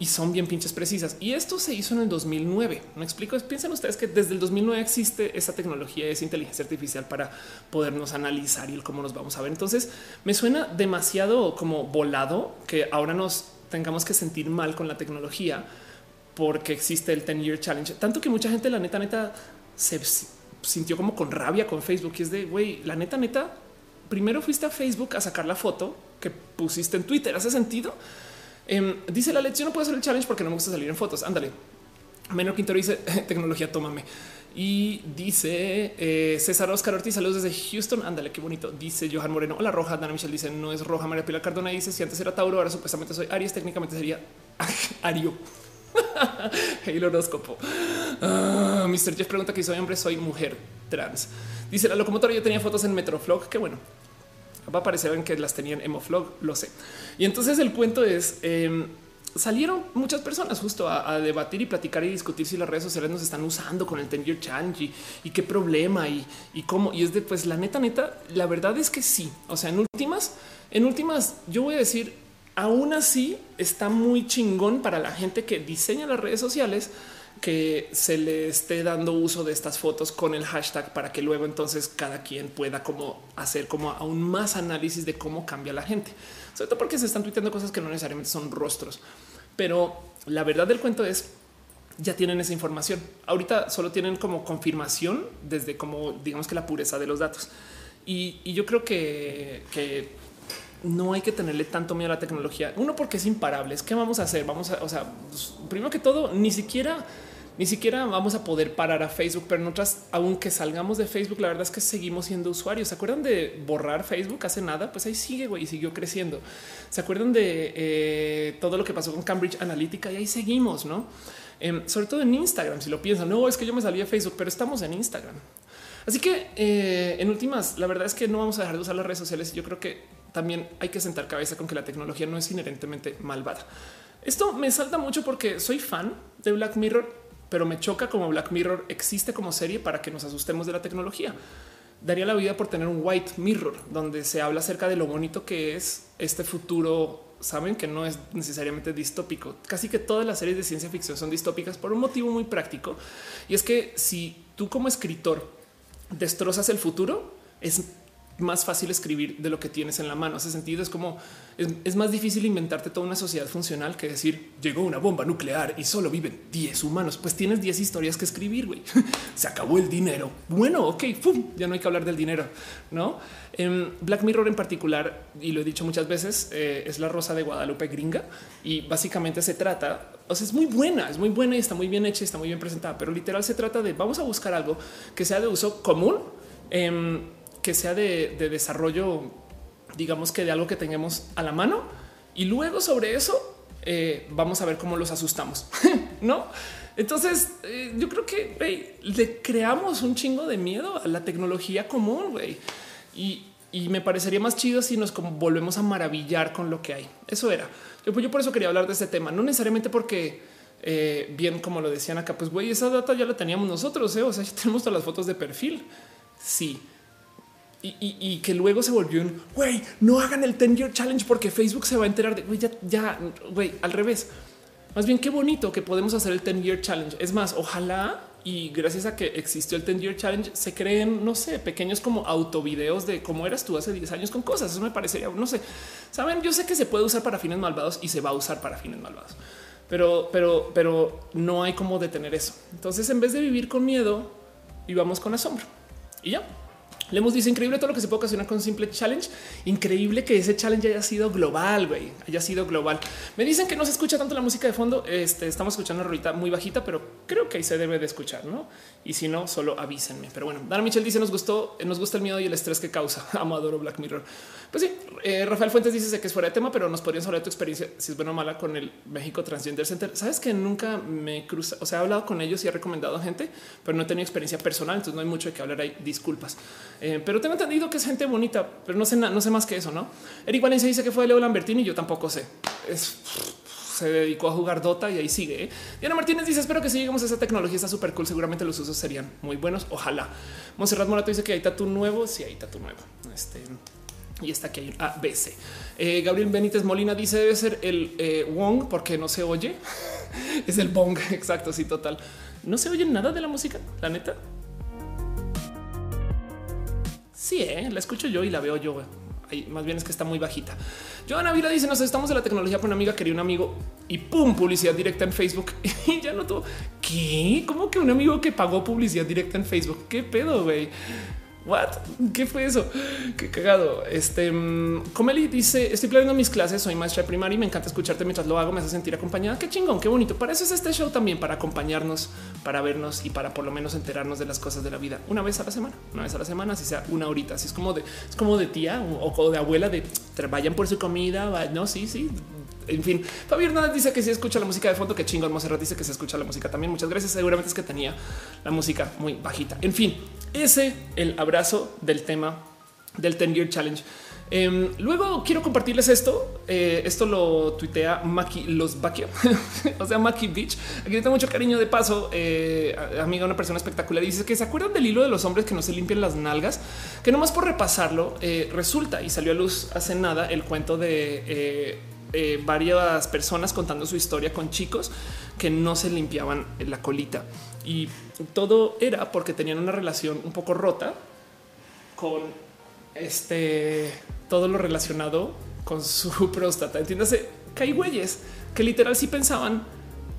y son bien pinches precisas. Y esto se hizo en el 2009. Me explico. Piensen ustedes que desde el 2009 existe esa tecnología, esa inteligencia artificial para podernos analizar y el cómo nos vamos a ver. Entonces me suena demasiado como volado que ahora nos tengamos que sentir mal con la tecnología porque existe el 10 year challenge. Tanto que mucha gente, la neta, neta, se sintió como con rabia con Facebook y es de güey, la neta, neta. Primero fuiste a Facebook a sacar la foto que pusiste en Twitter. ¿Hace sentido? Em, dice la lección no puedo hacer el challenge porque no me gusta salir en fotos. Ándale. Menor Quintero dice tecnología, tómame. Y dice eh, César Oscar Ortiz, saludos desde Houston. Ándale, qué bonito. Dice Johan Moreno. Hola, roja. Dana Michelle dice no es roja. María Pilar Cardona dice si antes era Tauro, ahora supuestamente soy Aries. Técnicamente sería Ario. el horóscopo. Ah, Mr. Jeff pregunta que soy hombre, soy mujer trans. Dice la locomotora. Yo tenía fotos en Metroflog. Qué bueno va a aparecer en que las tenían Emoflog, lo sé. Y entonces el cuento es em, salieron muchas personas justo a, debatir y platicar y discutir si las redes sociales nos están usando con el 10 year challenge y, qué problema y, y, cómo. Y es de pues la neta, neta, la verdad es que sí. O sea, en últimas, en últimas, yo voy a decir, aún así está muy chingón para la gente que diseña las redes sociales que se le esté dando uso de estas fotos con el hashtag para que luego entonces cada quien pueda como hacer como aún más análisis de cómo cambia la gente, sobre todo porque se están tuiteando cosas que no necesariamente son rostros. Pero la verdad del cuento es ya tienen esa información. Ahorita solo tienen como confirmación desde como digamos que la pureza de los datos. Y, yo creo que, no hay que tenerle tanto miedo a la tecnología. Uno, porque es imparable. Es que vamos a hacer. Vamos a, o sea, pues, primero que todo, ni siquiera ni siquiera vamos a poder parar a Facebook, pero nosotras, aunque salgamos de Facebook, la verdad es que seguimos siendo usuarios. ¿Se acuerdan de borrar Facebook hace nada? Pues ahí sigue y siguió creciendo. ¿Se acuerdan de eh, todo lo que pasó con Cambridge Analytica? Y ahí seguimos, ¿no? Em, sobre todo en Instagram, si lo piensan, no es que yo me salí de Facebook, pero estamos en Instagram. Así que eh, en últimas, la verdad es que no vamos a dejar de usar las redes sociales. Yo creo que también hay que sentar cabeza con que la tecnología no es inherentemente malvada. Esto me salta mucho porque soy fan de Black Mirror pero me choca como Black Mirror existe como serie para que nos asustemos de la tecnología. Daría la vida por tener un White Mirror donde se habla acerca de lo bonito que es este futuro. Saben que no es necesariamente distópico. Casi que todas las series de ciencia ficción son distópicas por un motivo muy práctico. Y es que si tú como escritor destrozas el futuro, es más fácil escribir de lo que tienes en la mano. Ese sentido es como es, más difícil inventarte toda una sociedad funcional que decir llegó una bomba nuclear y solo viven 10 humanos. Pues tienes 10 historias que escribir. güey. Se acabó el dinero. Bueno, ok, ya no hay que hablar del dinero, no? En em, Black Mirror en particular, y lo he dicho muchas veces, eh, es la rosa de Guadalupe gringa y básicamente se trata. O sea, es muy buena, es muy buena y está muy bien hecha, está muy bien presentada, pero literal se trata de vamos a buscar algo que sea de uso común. Eh, que sea de, desarrollo, digamos que de algo que tengamos a la mano y luego sobre eso eh, vamos a ver cómo los asustamos, no? Entonces eh, yo creo que le creamos un chingo de miedo a la tecnología común güey. Y, me parecería más chido si nos volvemos a maravillar con lo que hay. Eso era. Yo, pues, yo por eso quería hablar de este tema, no necesariamente porque eh, bien como lo decían acá, pues güey, esa data ya la teníamos nosotros, o sea, ya tenemos todas las fotos de perfil. Sí, y, que luego se volvió un güey, no hagan el 10 year challenge porque Facebook se va a enterar de güey, ya, güey, al revés. Más bien, qué bonito que podemos hacer el 10 year challenge. Es más, ojalá y gracias a que existió el 10 year challenge, se creen, no sé, pequeños como autovideos de cómo eras tú hace 10 años con cosas. Eso me parecería, no sé, saben, yo sé que se puede usar para fines malvados y se va a usar para fines malvados, pero, pero, pero no hay cómo detener eso. Entonces, en vez de vivir con miedo, vivamos con asombro y ya. Lemos dice increíble todo lo que se puede ocasionar con un simple challenge. Increíble que ese challenge haya sido global, güey, haya sido global. Me dicen que no se escucha tanto la música de fondo. Este, estamos escuchando una rolita muy bajita, pero creo que ahí se debe de escuchar, no? Y si no, solo avísenme. Pero bueno, Dana Michel dice nos gustó, nos gusta el miedo y el estrés que causa. Amadoro Black Mirror. Pues sí, eh, Rafael Fuentes dice que es fuera de tema, pero nos podrían saber tu experiencia si es buena o mala con el México Transgender Center. Sabes que nunca me cruza, o sea, he hablado con ellos y he recomendado a gente, pero no he tenido experiencia personal, entonces no hay mucho de que hablar ahí. Disculpas. Eh, pero tengo entendido que es gente bonita, pero no sé, no sé más que eso, ¿no? Eric Valencia dice que fue Leo Lambertini yo tampoco sé. Se dedicó a jugar Dota y ahí sigue. ¿eh? Diana Martínez dice: Espero que sigamos esa tecnología, está súper cool. Seguramente los usos serían muy buenos. Ojalá. Monserrat Morato dice que ahí está tu nuevo. Sí, ahí está tu nuevo. Este y está aquí ABC. Eh, Gabriel Benítez Molina dice debe ser el eh, Wong porque no se oye. es el Bong. Exacto. Sí, total. No se oye nada de la música. La neta. Sí, ¿eh? la escucho yo y la veo yo. más bien es que está muy bajita. Joana Vila dice: Nos estamos de la tecnología por una amiga quería un amigo y pum, publicidad directa en Facebook. y ya no todo. ¿Qué? ¿Cómo que un amigo que pagó publicidad directa en Facebook? ¿Qué pedo, güey? What? ¿Qué fue eso? Qué cagado. Este mm, Comeli dice: Estoy planeando mis clases, soy maestra primaria y me encanta escucharte mientras lo hago. Me hace sentir acompañada. Qué chingón, qué bonito. Para eso es este show también, para acompañarnos, para vernos y para por lo menos enterarnos de las cosas de la vida una vez a la semana, una vez a la semana, si sea una horita. Así es como de, es como de tía o, de abuela de vayan por su comida. No, sí, sí, en fin, Fabio Hernández dice que si escucha la música de fondo, que chingón. Monserrat dice que se escucha la música también. Muchas gracias. Seguramente es que tenía la música muy bajita. En fin, ese el abrazo del tema del 10 Year Challenge. Em, luego quiero compartirles esto. Eh, esto lo tuitea Maki Los Baquio, o sea, Maki Beach. Aquí tengo mucho cariño de paso. Eh, amiga, una persona espectacular. Dice que se acuerdan del hilo de los hombres que no se limpian las nalgas, que nomás por repasarlo eh, resulta y salió a luz hace nada el cuento de eh, varias personas contando su historia con chicos que no se limpiaban la colita y todo era porque tenían una relación un poco rota con este todo lo relacionado con su próstata. Entiéndase que hay güeyes que literal sí pensaban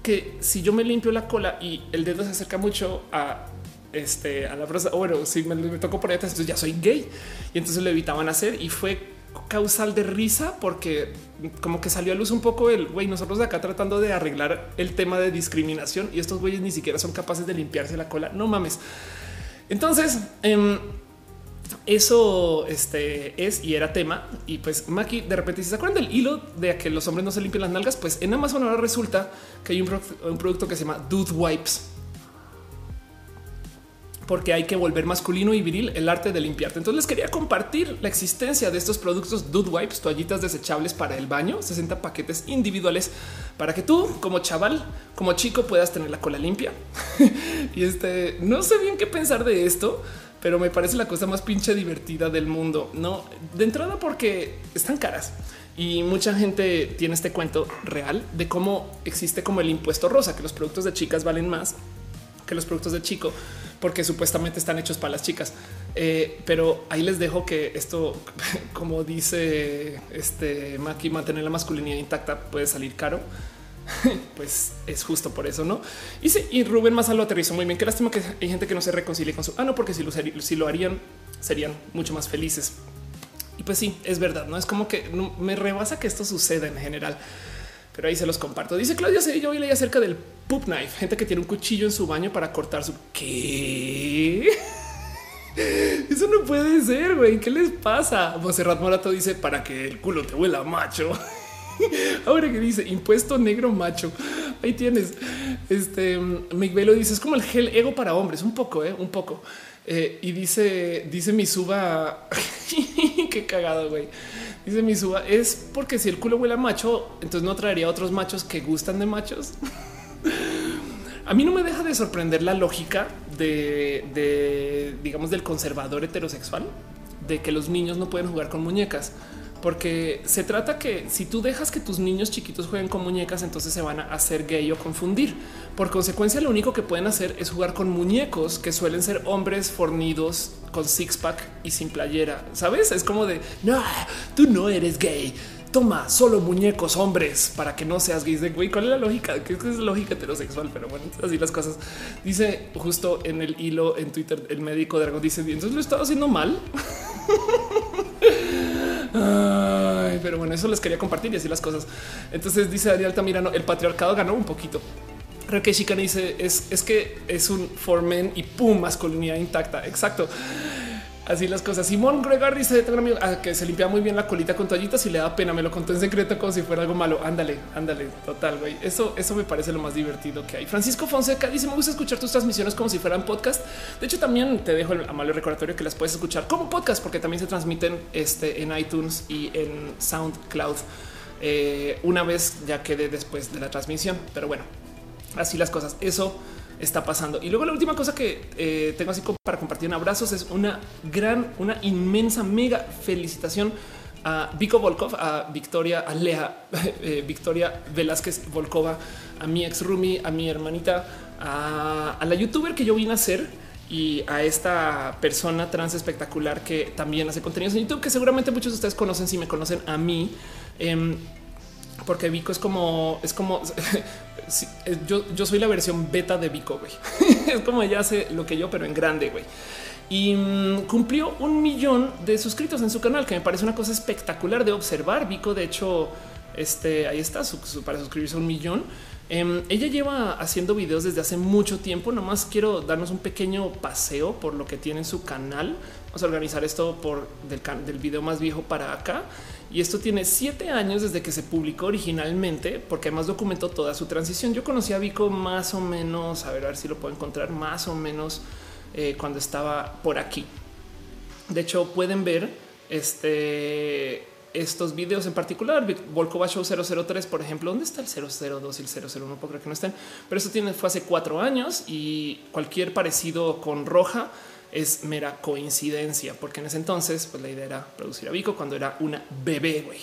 que si yo me limpio la cola y el dedo se acerca mucho a este a la próstata, bueno, si me, me toco por ahí, entonces ya soy gay y entonces lo evitaban hacer y fue causal de risa porque como que salió a luz un poco el güey, nosotros de acá tratando de arreglar el tema de discriminación y estos güeyes ni siquiera son capaces de limpiarse la cola. No mames. Entonces, eh, eso este, es y era tema. Y pues Maki de repente si se acuerdan del hilo de que los hombres no se limpian las nalgas, pues en Amazon ahora resulta que hay un, un producto que se llama Dude Wipes porque hay que volver masculino y viril el arte de limpiarte. Entonces les quería compartir la existencia de estos productos Dude Wipes, toallitas desechables para el baño, 60 paquetes individuales para que tú como chaval, como chico puedas tener la cola limpia. y este, no sé bien qué pensar de esto, pero me parece la cosa más pinche divertida del mundo. No, de entrada porque están caras y mucha gente tiene este cuento real de cómo existe como el impuesto rosa, que los productos de chicas valen más que los productos de chico, porque supuestamente están hechos para las chicas. Eh, pero ahí les dejo que esto, como dice este Maki, mantener la masculinidad intacta puede salir caro. pues es justo por eso, ¿no? Y sí, y Rubén más lo aterrizó muy bien. Qué lástima que hay gente que no se reconcilie con su... Ah, porque si lo, si lo harían, serían mucho más felices. Y pues sí, es verdad, ¿no? Es como que me rebasa que esto suceda en general pero ahí se los comparto. Dice Claudia yo hoy leí acerca del poop knife, gente que tiene un cuchillo en su baño para cortar su qué. Eso no puede ser, güey. ¿Qué les pasa? Monserrat Morato dice para que el culo te huela macho. Ahora que dice impuesto negro macho. Ahí tienes. Este Miguel dice es como el gel ego para hombres. Un poco, eh, un poco. Eh, y dice, dice mi suba. Qué cagado, güey. Dice mi suba es porque si el culo huele macho, entonces no traería otros machos que gustan de machos. A mí no me deja de sorprender la lógica de, digamos, del conservador heterosexual, de que los niños no pueden jugar con muñecas porque se trata que si tú dejas que tus niños chiquitos jueguen con muñecas, entonces se van a hacer gay o confundir. Por consecuencia, lo único que pueden hacer es jugar con muñecos que suelen ser hombres fornidos con six pack y sin playera. Sabes? Es como de no, tú no eres gay. Toma solo muñecos hombres para que no seas gay. De güey, ¿cuál es la lógica? Que es lógica heterosexual, pero bueno, así las cosas. Dice justo en el hilo en Twitter, el médico algo dice: Entonces lo estaba haciendo mal. Pero bueno, eso les quería compartir y así las cosas. Entonces dice Daniel Altamirano, el patriarcado ganó un poquito. que Shikane dice es, es que es un for men y pum, masculinidad intacta. Exacto. Así las cosas. Simón Gregar dice ah, que se limpia muy bien la colita con toallitas y le da pena. Me lo contó en secreto como si fuera algo malo. Ándale, ándale, total. güey. Eso, eso me parece lo más divertido que hay. Francisco Fonseca dice: Me gusta escuchar tus transmisiones como si fueran podcast. De hecho, también te dejo el amable recordatorio que las puedes escuchar como podcast, porque también se transmiten este, en iTunes y en SoundCloud. Eh, una vez ya quede después de la transmisión. Pero bueno, así las cosas. Eso está pasando. Y luego la última cosa que eh, tengo así para compartir en abrazos es una gran, una inmensa, mega felicitación a Vico Volkov, a Victoria, a Lea, eh, Victoria Velázquez Volkova, a mi ex Rumi, a mi hermanita, a, la youtuber que yo vine a hacer y a esta persona trans espectacular que también hace contenidos en YouTube, que seguramente muchos de ustedes conocen si me conocen a mí. Eh, porque Vico es como, es como, yo, yo soy la versión beta de Vico, güey. es como ella hace lo que yo, pero en grande, güey. Y mm, cumplió un millón de suscritos en su canal, que me parece una cosa espectacular de observar. Vico, de hecho, este, ahí está, para suscribirse a un millón. Em, ella lleva haciendo videos desde hace mucho tiempo. Nomás quiero darnos un pequeño paseo por lo que tiene en su canal. Vamos a organizar esto por del, del video más viejo para acá. Y esto tiene siete años desde que se publicó originalmente, porque además documentó toda su transición. Yo conocí a Vico más o menos, a ver, a ver si lo puedo encontrar, más o menos eh, cuando estaba por aquí. De hecho, pueden ver este estos videos en particular, Volkova Show 003, por ejemplo, ¿dónde está el 002 y el 001? Puedo creer que no estén, pero eso tiene, fue hace cuatro años y cualquier parecido con Roja es mera coincidencia, porque en ese entonces pues, la idea era producir a Vico cuando era una bebé. güey.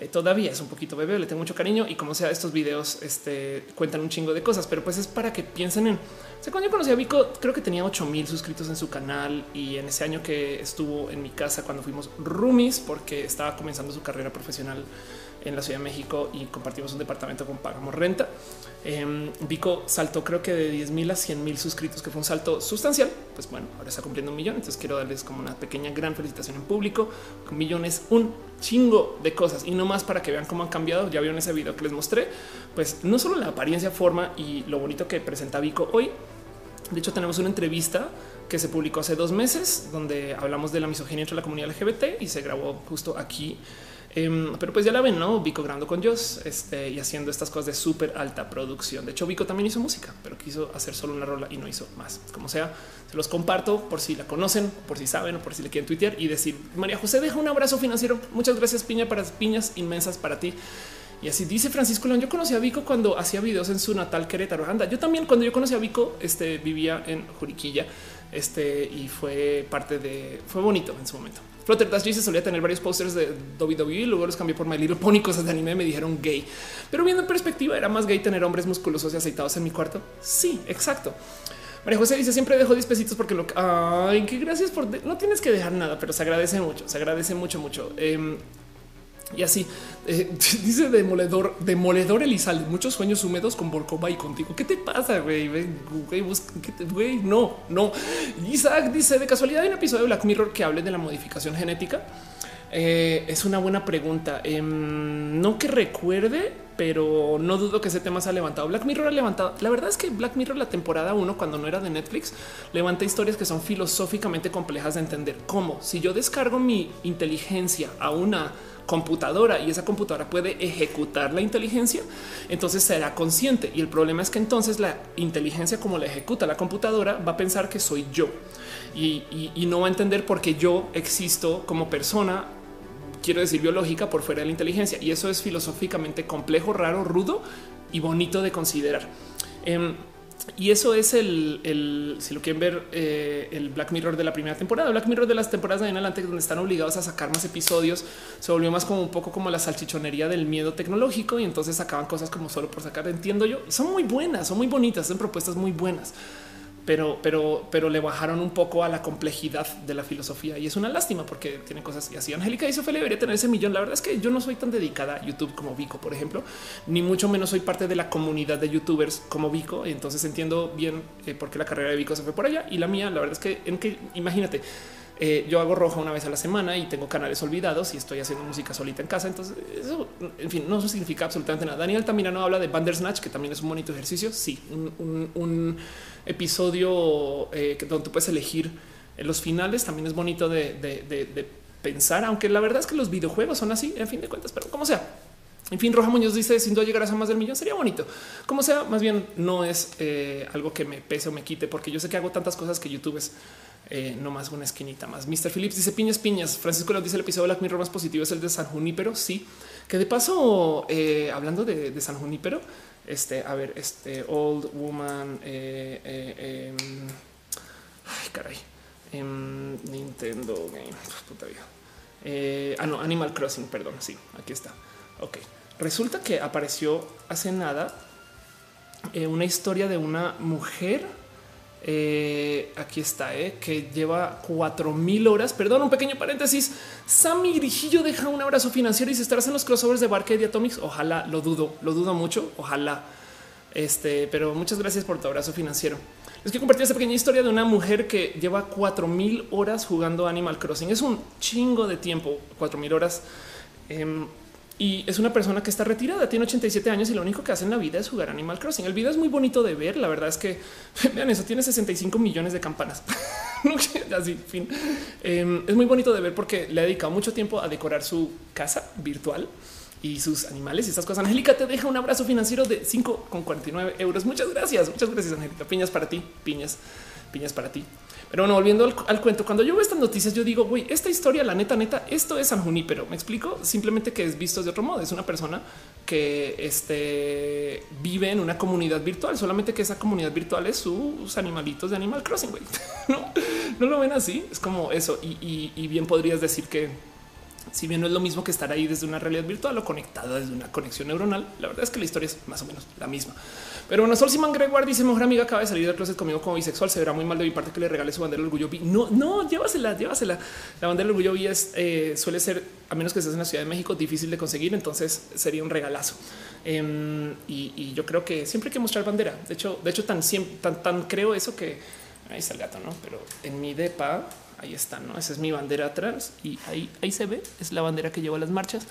Eh, todavía es un poquito bebé, le tengo mucho cariño y como sea, estos videos este, cuentan un chingo de cosas, pero pues es para que piensen en. Cuando yo conocí a Vico, creo que tenía 8 mil suscritos en su canal y en ese año que estuvo en mi casa cuando fuimos roomies, porque estaba comenzando su carrera profesional en la Ciudad de México y compartimos un departamento con pagamos renta. Eh, Vico saltó creo que de 10 mil a 100 mil suscritos, que fue un salto sustancial. Pues bueno, ahora está cumpliendo un millón. Entonces quiero darles como una pequeña gran felicitación en público con millones, un chingo de cosas y no más para que vean cómo han cambiado. Ya vieron ese video que les mostré, pues no solo la apariencia, forma y lo bonito que presenta Vico hoy. De hecho, tenemos una entrevista que se publicó hace dos meses donde hablamos de la misoginia entre la comunidad LGBT y se grabó justo aquí Em, pero pues ya la ven, ¿no? Vico grabando con Joss este, y haciendo estas cosas de súper alta producción. De hecho, Vico también hizo música, pero quiso hacer solo una rola y no hizo más. Como sea, se los comparto por si la conocen, por si saben o por si le quieren tuitear y decir, María José, deja un abrazo financiero. Muchas gracias, Piña, para piñas inmensas para ti. Y así dice Francisco León. Yo conocí a Vico cuando hacía videos en su natal Querétaro. Anda, yo también cuando yo conocí a Vico, este vivía en Juriquilla este y fue parte de fue bonito en su momento. Flutter Dash se solía tener varios posters de WWE, luego los cambié por My Little Pony, cosas de anime, me dijeron gay. Pero viendo en perspectiva, ¿era más gay tener hombres musculosos y aceitados en mi cuarto? Sí, exacto. María José dice siempre dejo 10 pesitos porque lo ay, que gracias por no tienes que dejar nada, pero se agradece mucho, se agradece mucho, mucho. Eh, y así eh, dice demoledor, demoledor Elizalde, muchos sueños húmedos con Volkova y contigo. ¿Qué te pasa, güey? Güey, no, no. Isaac dice de casualidad hay un episodio de Black Mirror que hable de la modificación genética. Eh, es una buena pregunta. Em, no que recuerde, pero no dudo que ese tema se ha levantado. Black Mirror ha levantado. La verdad es que Black Mirror, la temporada 1, cuando no era de Netflix, levanta historias que son filosóficamente complejas de entender. Como si yo descargo mi inteligencia a una computadora y esa computadora puede ejecutar la inteligencia, entonces será consciente. Y el problema es que entonces la inteligencia como la ejecuta la computadora va a pensar que soy yo y, no va a entender por qué yo existo como persona quiero decir biológica por fuera de la inteligencia. Y eso es filosóficamente complejo, raro, rudo y bonito de considerar. Em, y eso es el, si lo quieren ver, eh, el Black Mirror de la primera temporada. Black Mirror de las temporadas de en adelante, donde están obligados a sacar más episodios, se volvió más como un poco como la salchichonería del miedo tecnológico y entonces sacaban cosas como solo por sacar. Entiendo yo, son muy buenas, son muy bonitas, son propuestas muy buenas pero, pero, pero le bajaron un poco a la complejidad de la filosofía y es una lástima porque tiene cosas y así. Angélica dice Ophelia debería tener ese millón. La verdad es que yo no soy tan dedicada a YouTube como Vico, por ejemplo, ni mucho menos soy parte de la comunidad de youtubers como Vico. Entonces entiendo bien eh, por qué la carrera de Vico se fue por allá y la mía. La verdad es que en que imagínate, eh, yo hago roja una vez a la semana y tengo canales olvidados y estoy haciendo música solita en casa. Entonces, eso, en fin, no significa absolutamente nada. Daniel también no habla de Bandersnatch, que también es un bonito ejercicio. Sí, un, episodio eh, donde puedes elegir los finales también es bonito de, pensar, aunque la verdad es que los videojuegos son así, en fin de cuentas, pero como sea. En fin, Roja Muñoz dice sin duda llegarás a más del millón sería bonito. Como sea, más bien no es eh, algo que me pese o me quite, porque yo sé que hago tantas cosas que YouTube es eh, no más una esquinita más. Mr. Phillips dice piñas, piñas. Francisco nos dice el episodio de Black Mirror más positivo es el de San Junípero. Sí, que de paso, eh, hablando de, San Junípero, este, a ver, este Old Woman, eh, em, ay, caray, em, Nintendo Game, puta vida. ah, no, Animal Crossing, perdón. Sí, aquí está. Ok, resulta que apareció hace nada una historia de una mujer eh, aquí está, eh, que lleva cuatro mil horas. Perdón, un pequeño paréntesis. Sammy Grijillo deja un abrazo financiero y si estarás en los crossovers de Barca y Atomics. Ojalá lo dudo, lo dudo mucho. Ojalá. Este, pero muchas gracias por tu abrazo financiero. Es que compartir esta pequeña historia de una mujer que lleva cuatro mil horas jugando Animal Crossing. Es un chingo de tiempo, cuatro mil horas. Em, y es una persona que está retirada, tiene 87 años y lo único que hace en la vida es jugar Animal Crossing. El video es muy bonito de ver. La verdad es que vean eso, tiene 65 millones de campanas. Así. Em, es muy bonito de ver porque le ha dedicado mucho tiempo a decorar su casa virtual y sus animales y estas cosas. Angélica te deja un abrazo financiero de 5,49 euros. Muchas gracias. Muchas gracias, Angélica. Piñas para ti, piñas, piñas para ti. Pero bueno, volviendo al, cuento, cuando yo veo estas noticias, yo digo, güey, esta historia, la neta, neta, esto es San Junípero. Me explico simplemente que es visto de otro modo. Es una persona que este, vive en una comunidad virtual, solamente que esa comunidad virtual es sus animalitos de Animal Crossing. Güey. no, no lo ven así. Es como eso. Y, bien podrías decir que si bien no es lo mismo que estar ahí desde una realidad virtual o conectada desde una conexión neuronal, la verdad es que la historia es más o menos la misma. Pero bueno, Sol Simón Gregoire dice mejor amiga acaba de salir del closet conmigo como bisexual. Se verá muy mal de mi parte que le regale su bandera del orgullo. No, no, llévasela, llévasela. La bandera del orgullo bi es eh, suele ser, a menos que estés en la Ciudad de México, difícil de conseguir. Entonces sería un regalazo. Em, y, yo creo que siempre hay que mostrar bandera. De hecho, de hecho, tan, tan, tan creo eso que ahí está el gato, no? Pero en mi depa ahí está, no? Esa es mi bandera atrás y ahí, ahí se ve. Es la bandera que llevo a las marchas.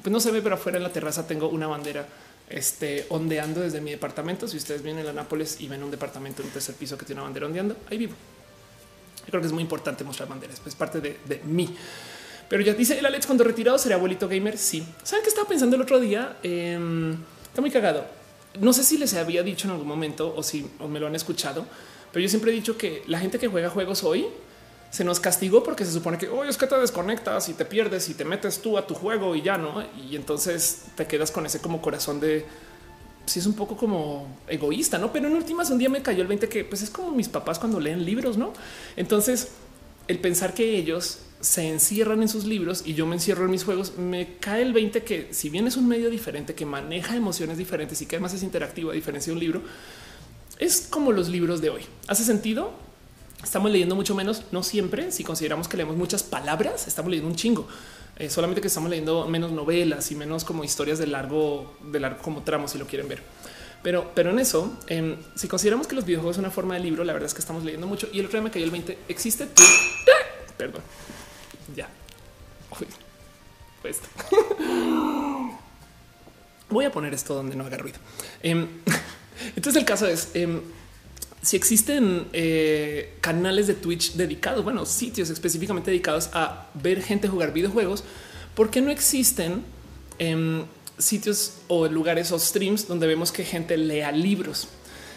Pues no se ve, pero afuera en la terraza tengo una bandera este, ondeando desde mi departamento. Si ustedes vienen a Nápoles y ven un departamento en un tercer piso que tiene una bandera ondeando, ahí vivo. Creo que es muy importante mostrar banderas, es parte de, mí. Pero ya dice el Alex cuando retirado será abuelito gamer. Sí, saben que estaba pensando el otro día. Em, está muy cagado. No sé si les había dicho en algún momento o si me lo han escuchado, pero yo siempre he dicho que la gente que juega juegos hoy se nos castigó porque se supone que hoy es que te desconectas y te pierdes y te metes tú a tu juego y ya no. Y entonces te quedas con ese como corazón de si es un poco como egoísta, no? Pero en últimas, un día me cayó el 20 que pues es como mis papás cuando leen libros, no? Entonces, el pensar que ellos se encierran en sus libros y yo me encierro en mis juegos, me cae el 20 que si bien es un medio diferente que maneja emociones diferentes y que además es interactivo a diferencia de un libro, es como los libros de hoy. ¿Hace sentido? Estamos leyendo mucho menos, no siempre. Si consideramos que leemos muchas palabras, estamos leyendo un chingo. Eh, solamente que estamos leyendo menos novelas y menos como historias de largo, de largo como tramos, si lo quieren ver. Pero, pero en eso, em, si consideramos que los videojuegos son una forma de libro, la verdad es que estamos leyendo mucho. Y el otro día me cayó el 20. Existe tu perdón. Ya. pues. Voy a poner esto donde no haga ruido. Em, entonces el caso es em, si existen eh, canales de Twitch dedicados, bueno, sitios específicamente dedicados a ver gente jugar videojuegos, ¿por qué no existen em, sitios o lugares o streams donde vemos que gente lea libros?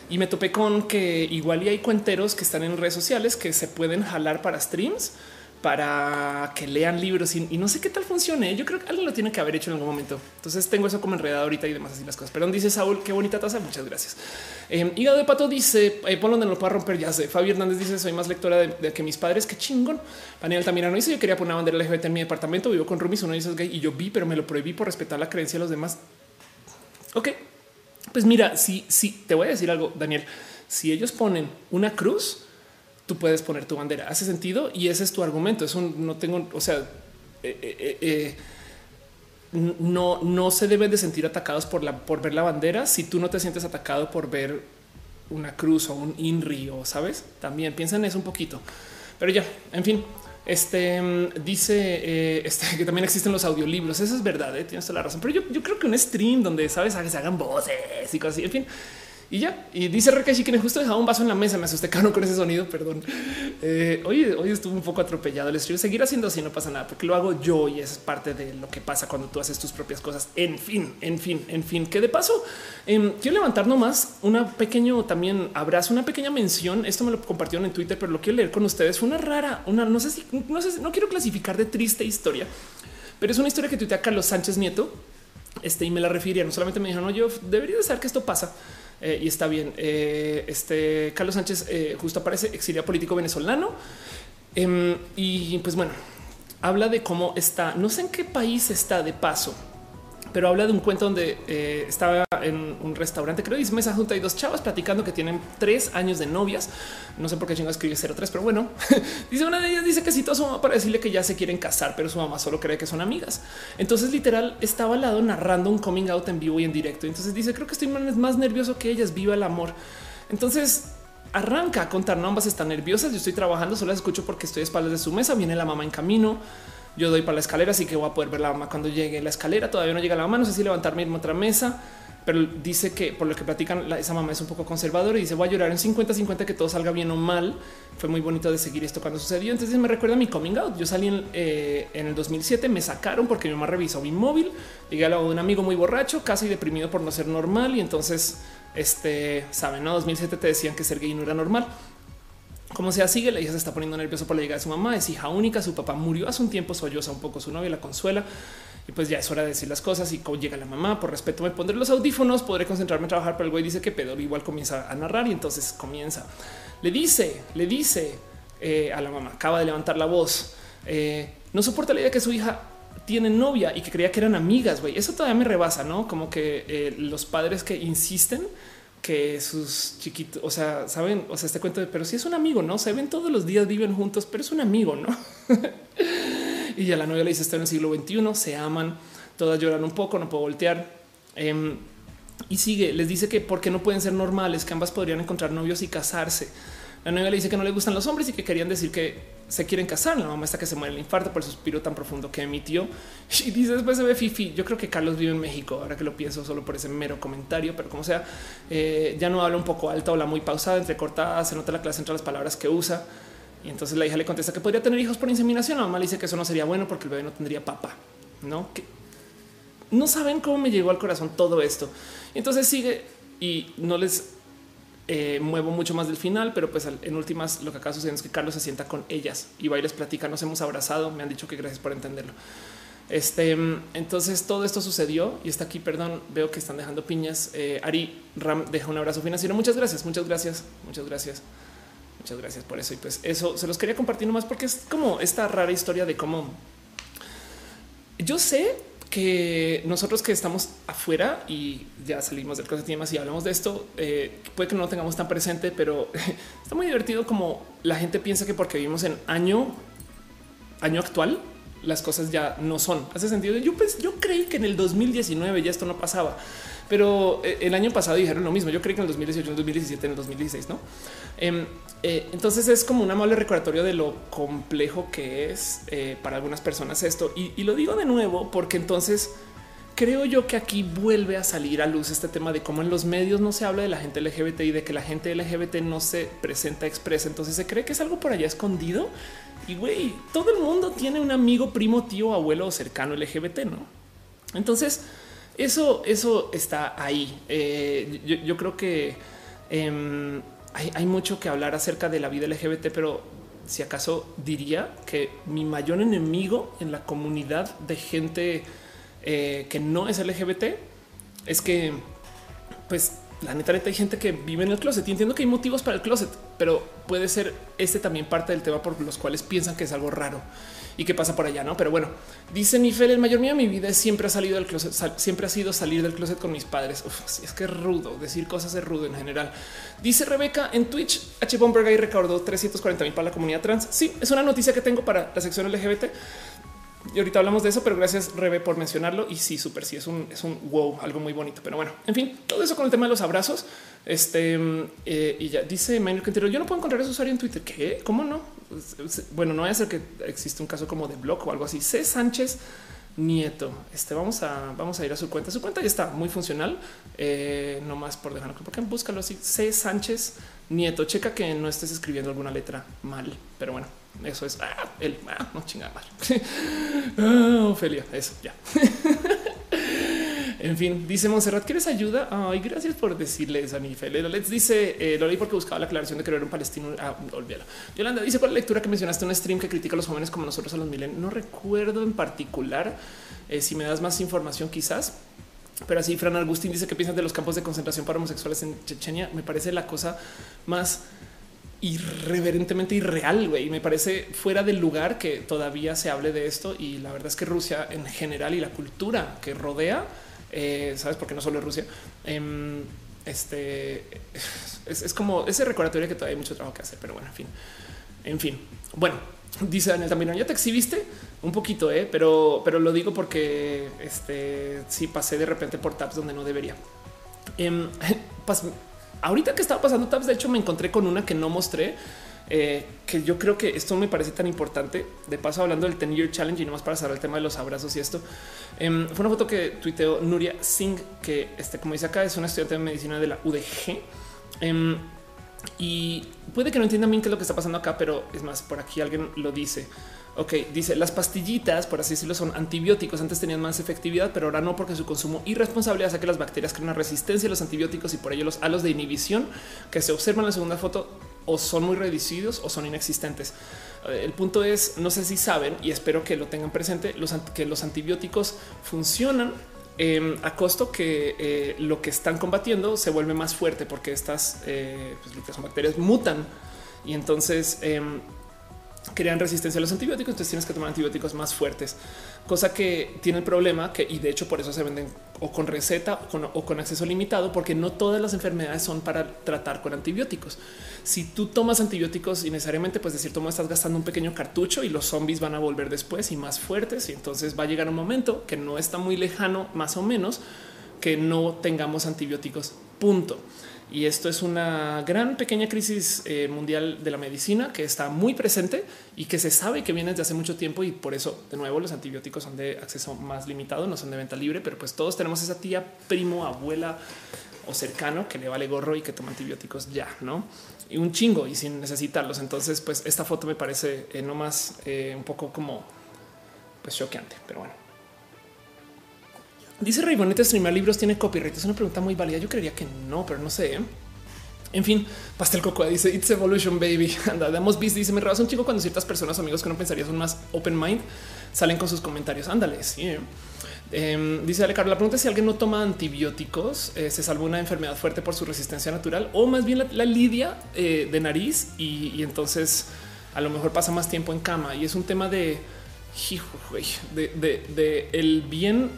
Y me topé con que igual hay cuenteros que están en redes sociales que se pueden jalar para streams para que lean libros y, no sé qué tal funcione. Yo creo que alguien lo tiene que haber hecho en algún momento. Entonces tengo eso como enredado ahorita y demás así las cosas. Perdón, dice Saúl, qué bonita taza. Muchas gracias. Eh, Hígado de Pato dice, eh, ponlo donde lo pueda romper, ya sé. Fabi Hernández dice, soy más lectora de, que mis padres, qué chingón. Daniel no dice, yo quería poner una bandera LGBT en mi departamento, vivo con roomies, uno dice gay y yo vi, pero me lo prohibí por respetar la creencia de los demás. Ok, pues mira, si, si te voy a decir algo, Daniel, si ellos ponen una cruz, tú puedes poner tu bandera. Hace sentido y ese es tu argumento. Es un no tengo, o sea, eh, eh, eh, no, no se deben de sentir atacados por la por ver la bandera. Si tú no te sientes atacado por ver una cruz o un INRI o sabes, también piensa en eso un poquito. Pero ya, en fin, este dice este, que también existen los audiolibros. Eso es verdad, tienes toda la razón. Pero yo, yo creo que un stream donde sabes se hagan voces y cosas así. En fin, y ya. Y dice Rekeshi que justo dejaba un vaso en la mesa. Me asusté caro con ese sonido. Perdón. Eh, hoy, hoy estuvo un poco atropellado. Les quiero seguir haciendo así. No pasa nada porque lo hago yo y es parte de lo que pasa cuando tú haces tus propias cosas. En fin, en fin, en fin. Que de paso em, quiero levantar nomás una pequeño también abrazo, una pequeña mención. Esto me lo compartieron en Twitter, pero lo quiero leer con ustedes. Fue una rara, una no sé si no sé, no quiero clasificar de triste historia, pero es una historia que tuitea Carlos Sánchez Nieto. Este y me la refiere. No solamente me dijo, no, yo debería de saber que esto pasa eh, y está bien. Eh, este Carlos Sánchez eh, justo aparece exiliado político venezolano. Em, y pues bueno, habla de cómo está, no sé en qué país está de paso, pero habla de un cuento donde eh, estaba en un restaurante, creo, y es mesa junta y dos chavas platicando que tienen tres años de novias. No sé por qué chingo escribe 03, pero bueno, dice una de ellas, dice que citó a su mamá para decirle que ya se quieren casar, pero su mamá solo cree que son amigas. Entonces, literal, estaba al lado narrando un coming out en vivo y en directo. Entonces dice, creo que estoy más nervioso que ellas, viva el amor. Entonces, arranca a contar, no ambas están nerviosas, yo estoy trabajando, solo las escucho porque estoy a espaldas de su mesa, viene la mamá en camino yo doy para la escalera, así que voy a poder ver la mamá cuando llegue la escalera. Todavía no llega la mamá, no sé si levantarme en otra mesa, pero dice que por lo que platican, esa mamá es un poco conservadora y dice voy a llorar en 50-50 que todo salga bien o mal. Fue muy bonito de seguir esto cuando sucedió. Entonces me recuerda mi coming out. Yo salí en, eh, en el 2007, me sacaron porque mi mamá revisó mi móvil. Llegué a un amigo muy borracho, casi deprimido por no ser normal. Y entonces, este saben, no 2007 te decían que ser gay no era normal. Como sea, sigue, la hija se está poniendo nerviosa por la llegada de su mamá, es hija única, su papá murió hace un tiempo, solloza un poco su novia, la consuela y pues ya es hora de decir las cosas y como llega la mamá, por respeto me pondré los audífonos, podré concentrarme en trabajar, pero el güey dice que pedo igual comienza a narrar y entonces comienza. Le dice, le dice eh, a la mamá, acaba de levantar la voz, eh, no soporta la idea que su hija tiene novia y que creía que eran amigas, güey. Eso todavía me rebasa, ¿no? Como que eh, los padres que insisten que sus chiquitos, o sea, saben, o sea, este cuento de, pero si es un amigo, no se ven todos los días, viven juntos, pero es un amigo, no? y ya la novia le dice, está en el siglo XXI, se aman, todas lloran un poco, no puedo voltear. Em, y sigue, les dice que porque no pueden ser normales, que ambas podrían encontrar novios y casarse. La novia le dice que no le gustan los hombres y que querían decir que se quieren casar. La mamá está que se muere el infarto por el suspiro tan profundo que emitió. Y dice después se ve Fifi. Yo creo que Carlos vive en México. Ahora que lo pienso solo por ese mero comentario, pero como sea, eh, ya no habla un poco alto, habla muy pausada, entrecortada. Se nota la clase entre las palabras que usa. Y entonces la hija le contesta que podría tener hijos por inseminación. La mamá le dice que eso no sería bueno porque el bebé no tendría papá. No que no saben cómo me llegó al corazón todo esto. Y entonces sigue y no les eh, muevo mucho más del final, pero pues en últimas lo que acá sucede es que Carlos se sienta con ellas y va y les platica, nos hemos abrazado, me han dicho que gracias por entenderlo. Este, entonces todo esto sucedió y está aquí, perdón, veo que están dejando piñas. Eh, Ari Ram deja un abrazo financiero. Muchas gracias, muchas gracias, muchas gracias. Muchas gracias por eso. Y pues eso se los quería compartir nomás porque es como esta rara historia de cómo yo sé que nosotros que estamos afuera y ya salimos del closet y demás y hablamos de esto, eh, puede que no lo tengamos tan presente, pero está muy divertido como la gente piensa que porque vivimos en año, año actual, las cosas ya no son. Hace sentido. Yo, pues, yo creí que en el 2019 ya esto no pasaba, pero eh, el año pasado dijeron lo mismo. Yo creí que en el 2018, en el 2017, en el 2016, no? Em, eh, entonces es como un amable recordatorio de lo complejo que es eh, para algunas personas esto. Y, lo digo de nuevo porque entonces creo yo que aquí vuelve a salir a luz este tema de cómo en los medios no se habla de la gente LGBT y de que la gente LGBT no se presenta expresa. Entonces se cree que es algo por allá escondido. Y güey, todo el mundo tiene un amigo, primo, tío, abuelo cercano LGBT, no? Entonces eso, eso está ahí. Eh, yo, creo que em, hay, mucho que hablar acerca de la vida LGBT, pero si acaso diría que mi mayor enemigo en la comunidad de gente eh, que no es LGBT es que, pues, la neta, neta, hay gente que vive en el closet y entiendo que hay motivos para el closet, pero puede ser este también parte del tema por los cuales piensan que es algo raro y qué pasa por allá, no? Pero bueno, dice Nifel, el mayor mío de mi vida siempre ha salido del closet, siempre ha sido salir del closet con mis padres. Uf, es que es rudo decir cosas es rudo en general. Dice Rebeca en Twitch, H. Bomberg y recaudó 340 mil para la comunidad trans. Sí, es una noticia que tengo para la sección LGBT. Y ahorita hablamos de eso, pero gracias Rebe por mencionarlo. Y sí, súper, sí, es un, es un wow, algo muy bonito. Pero bueno, en fin, todo eso con el tema de los abrazos. Este eh, y ya dice Manuel Quintero, yo no puedo encontrar ese usuario en Twitter. ¿Qué? ¿Cómo no? Bueno, no voy a ser que existe un caso como de blog o algo así. C. Sánchez Nieto. Este vamos a, vamos a ir a su cuenta. Su cuenta ya está muy funcional. Eh, no más por dejarlo. Porque búscalo así. C. Sánchez Nieto. Checa que no estés escribiendo alguna letra mal, pero bueno, eso es ah, el ah, no chingada ah, Ofelia, eso ya. En fin, dice Monserrat, ¿quieres ayuda? Ay, gracias por decirle eso a mi Let's dice eh, lo leí porque buscaba la aclaración de que era un palestino. Ah, olvídalo. Yolanda dice por la lectura que mencionaste un stream que critica a los jóvenes como nosotros a los milen. No recuerdo en particular. Eh, si me das más información, quizás. Pero así, Fran Agustín dice que piensas de los campos de concentración para homosexuales en Chechenia. Me parece la cosa más irreverentemente irreal. Y me parece fuera del lugar que todavía se hable de esto. Y la verdad es que Rusia en general y la cultura que rodea eh, sabes, porque no solo es Rusia. Em, este es, como ese recordatorio que todavía hay mucho trabajo que hacer, pero bueno, en fin, en fin. Bueno, dice Daniel también, ya te exhibiste un poquito, eh, pero, pero lo digo porque este sí pasé de repente por tabs donde no debería. Em, ahorita que estaba pasando tabs, de hecho, me encontré con una que no mostré eh, que yo creo que esto me parece tan importante. De paso, hablando del 10 Year Challenge y no más para cerrar el tema de los abrazos y esto, em, fue una foto que tuiteó Nuria Singh, que este, como dice acá, es una estudiante de medicina de la UDG. Em, y puede que no entiendan bien qué es lo que está pasando acá, pero es más, por aquí alguien lo dice. Ok, dice las pastillitas, por así decirlo, son antibióticos. Antes tenían más efectividad, pero ahora no, porque su consumo irresponsable hace que las bacterias creen una resistencia a los antibióticos y por ello los halos de inhibición que se observan en la segunda foto o son muy reducidos o son inexistentes. Eh, el punto es, no sé si saben y espero que lo tengan presente, los, que los antibióticos funcionan em, a costo que eh, lo que están combatiendo se vuelve más fuerte porque estas eh, pues, bacterias mutan y entonces em, crean resistencia a los antibióticos, entonces tienes que tomar antibióticos más fuertes, cosa que tiene el problema que y de hecho por eso se venden o con receta o con, acceso limitado, porque no todas las enfermedades son para tratar con antibióticos. Si tú tomas antibióticos y necesariamente, pues de cierto modo estás gastando un pequeño cartucho y los zombies van a volver después y más fuertes, y entonces va a llegar un momento que no está muy lejano, más o menos, que no tengamos antibióticos. Punto. Y esto es una gran pequeña crisis eh, mundial de la medicina que está muy presente y que se sabe que viene desde hace mucho tiempo y por eso de nuevo los antibióticos son de acceso más limitado, no son de venta libre, pero pues todos tenemos esa tía, primo, abuela o cercano que le vale gorro y que toma antibióticos ya, ¿no? Y un chingo y sin necesitarlos. Entonces, pues esta foto me parece eh, no más eh, un poco como pues choqueante, pero bueno. Dice Raybonete streamar libros tiene copyright. Es una pregunta muy válida. Yo creería que no, pero no sé. ¿eh? En fin, Pastel Cocoa dice It's Evolution Baby. Anda, damos bis. Dice me rabas un chico cuando ciertas personas, amigos que no pensaría son más open mind, salen con sus comentarios. Ándale. Sí. ¿eh? Em, dice Ale la pregunta es si alguien no toma antibióticos, eh, se salva una enfermedad fuerte por su resistencia natural o más bien la, lidia de nariz y, entonces a lo mejor pasa más tiempo en cama y es un tema de, de el bien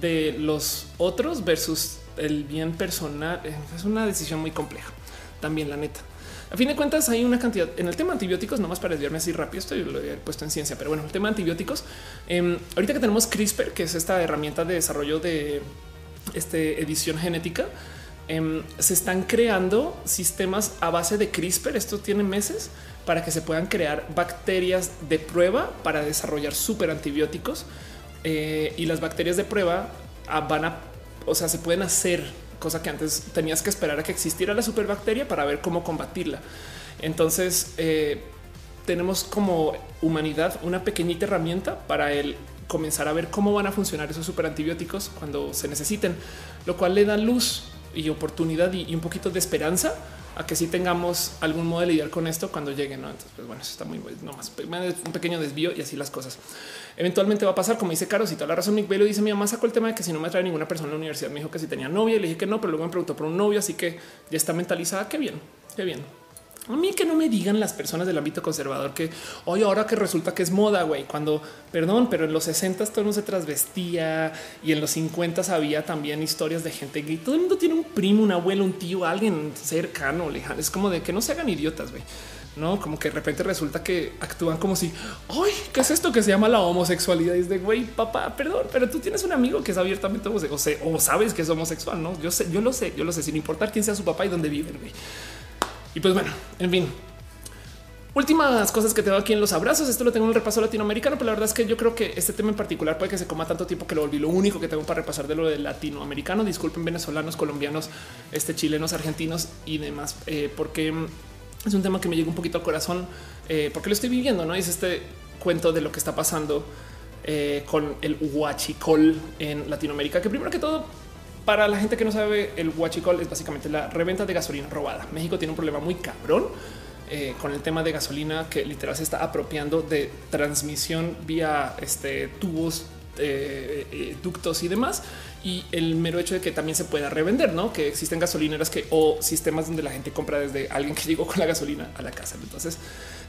de los otros versus el bien personal eh, es una decisión muy compleja. También la neta. A fin de cuentas hay una cantidad en el tema antibióticos, nomás para desviarme así rápido, estoy lo he puesto en ciencia, pero bueno, el tema antibióticos, em, ahorita que tenemos CRISPR, que es esta herramienta de desarrollo de este, edición genética, em, se están creando sistemas a base de CRISPR, esto tiene meses, para que se puedan crear bacterias de prueba para desarrollar super antibióticos eh, y las bacterias de prueba ah, van a, o sea, se pueden hacer cosa que antes tenías que esperar a que existiera la superbacteria para ver cómo combatirla. Entonces eh, tenemos como humanidad una pequeñita herramienta para el comenzar a ver cómo van a funcionar esos superantibióticos cuando se necesiten, lo cual le da luz y oportunidad y, un poquito de esperanza a que sí tengamos algún modo de lidiar con esto cuando lleguen. ¿no? Entonces, pues bueno, eso está muy no más un pequeño desvío y así las cosas eventualmente va a pasar, como dice Carlos y toda la razón. Nick Bailey dice: Mi mamá sacó el tema de que si no me trae ninguna persona a la universidad, me dijo que si tenía novia y le dije que no, pero luego me preguntó por un novio, así que ya está mentalizada. Qué bien, qué bien. A mí que no me digan las personas del ámbito conservador que hoy ahora que resulta que es moda, güey, cuando perdón, pero en los 60 todo no se trasvestía y en los 50 había también historias de gente gay. Todo el mundo tiene un primo, un abuelo, un tío, alguien cercano, lejano. Es como de que no se hagan idiotas, güey no como que de repente resulta que actúan como si ay, qué es esto que se llama la homosexualidad. Y es de güey, papá, perdón, pero tú tienes un amigo que es abiertamente homosexual o, sabes que es homosexual. No, yo sé, yo lo sé, yo lo sé, sin importar quién sea su papá y dónde viven. Y pues bueno, en fin, Últimas cosas que tengo aquí en los abrazos. Esto lo tengo en el repaso latinoamericano, pero la verdad es que yo creo que este tema en particular puede que se coma tanto tiempo que lo volví lo único que tengo para repasar de lo de latinoamericano. Disculpen venezolanos, colombianos, este chilenos, argentinos y demás, eh, porque es un tema que me llega un poquito al corazón eh, porque lo estoy viviendo. No es este cuento de lo que está pasando eh, con el huachicol en Latinoamérica, que primero que todo, para la gente que no sabe, el huachicol es básicamente la reventa de gasolina robada. México tiene un problema muy cabrón eh, con el tema de gasolina que literal se está apropiando de transmisión vía este, tubos, ductos y demás y el mero hecho de que también se pueda revender, no que existen gasolineras que o sistemas donde la gente compra desde alguien que llegó con la gasolina a la casa. Entonces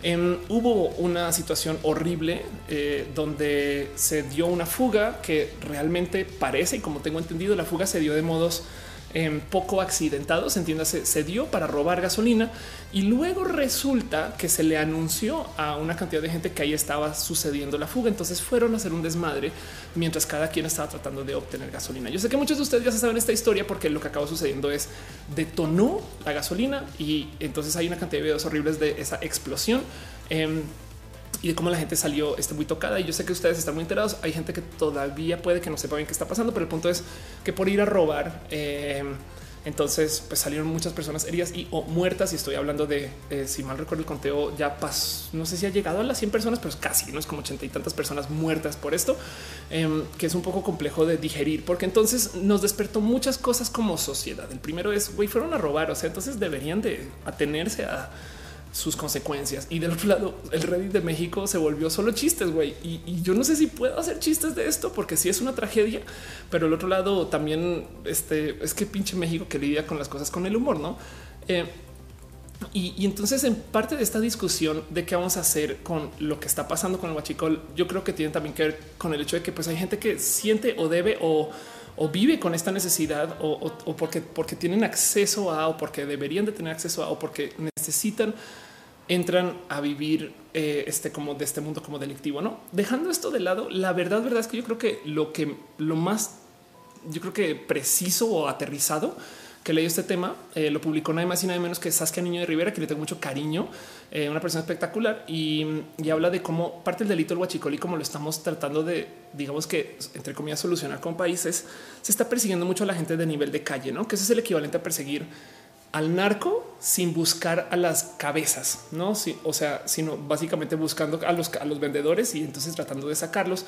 em, hubo una situación horrible eh, donde se dio una fuga que realmente parece y como tengo entendido, la fuga se dio de modos poco accidentados, entiéndase, se dio para robar gasolina y luego resulta que se le anunció a una cantidad de gente que ahí estaba sucediendo la fuga. Entonces fueron a hacer un desmadre mientras cada quien estaba tratando de obtener gasolina. Yo sé que muchos de ustedes ya saben esta historia porque lo que acaba sucediendo es detonó la gasolina y entonces hay una cantidad de videos horribles de esa explosión. Em, y de cómo la gente salió este, muy tocada. Y yo sé que ustedes están muy enterados. Hay gente que todavía puede que no sepa bien qué está pasando, pero el punto es que por ir a robar, eh, entonces pues salieron muchas personas heridas y o muertas. Y estoy hablando de, si mal recuerdo, el conteo ya pasó, no sé si ha llegado a las 100 personas, pero casi no es como 80 y tantas personas muertas por esto, em, que es un poco complejo de digerir, porque entonces nos despertó muchas cosas como sociedad. El primero es, güey, fueron a robar, o sea, entonces deberían de atenerse a sus consecuencias. Y del otro lado, el Reddit de México se volvió solo chistes, güey. Y, yo no sé si puedo hacer chistes de esto porque sí es una tragedia, pero el otro lado también este, es que pinche México que lidia con las cosas con el humor, ¿no? Eh, Y, entonces en parte de esta discusión de qué vamos a hacer con lo que está pasando con el huachicol, yo creo que tiene también que ver con el hecho de que pues hay gente que siente o debe o, vive con esta necesidad o, porque, porque tienen acceso a o porque deberían de tener acceso a o porque necesitan entran a vivir eh, este como de este mundo como delictivo, no dejando esto de lado. La verdad, verdad es que yo creo que lo que lo más yo creo que preciso o aterrizado que leí este tema eh, lo publicó nada más y nada menos que Saskia Niño de Rivera, que le tengo mucho cariño, eh, una persona espectacular y, habla de cómo parte del delito del huachicol y cómo lo estamos tratando de, digamos que entre comillas, solucionar con países. Se está persiguiendo mucho a la gente de nivel de calle, no que ese es el equivalente a perseguir al narco sin buscar a las cabezas, no? o sea, sino básicamente buscando a los, a los vendedores y entonces tratando de sacarlos.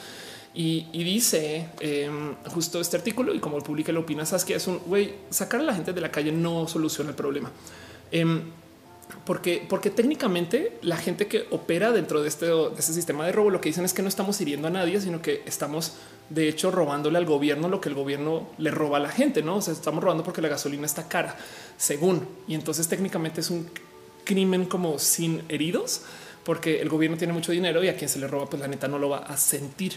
Y, dice em, justo este artículo y como el publica lo opina Saskia es un güey sacar a la gente de la calle no soluciona el problema. Em, porque, porque técnicamente la gente que opera dentro de este, de este sistema de robo lo que dicen es que no estamos hiriendo a nadie, sino que estamos de hecho robándole al gobierno lo que el gobierno le roba a la gente. No o sea, estamos robando porque la gasolina está cara, según. Y entonces técnicamente es un crimen como sin heridos, porque el gobierno tiene mucho dinero y a quien se le roba, pues la neta no lo va a sentir.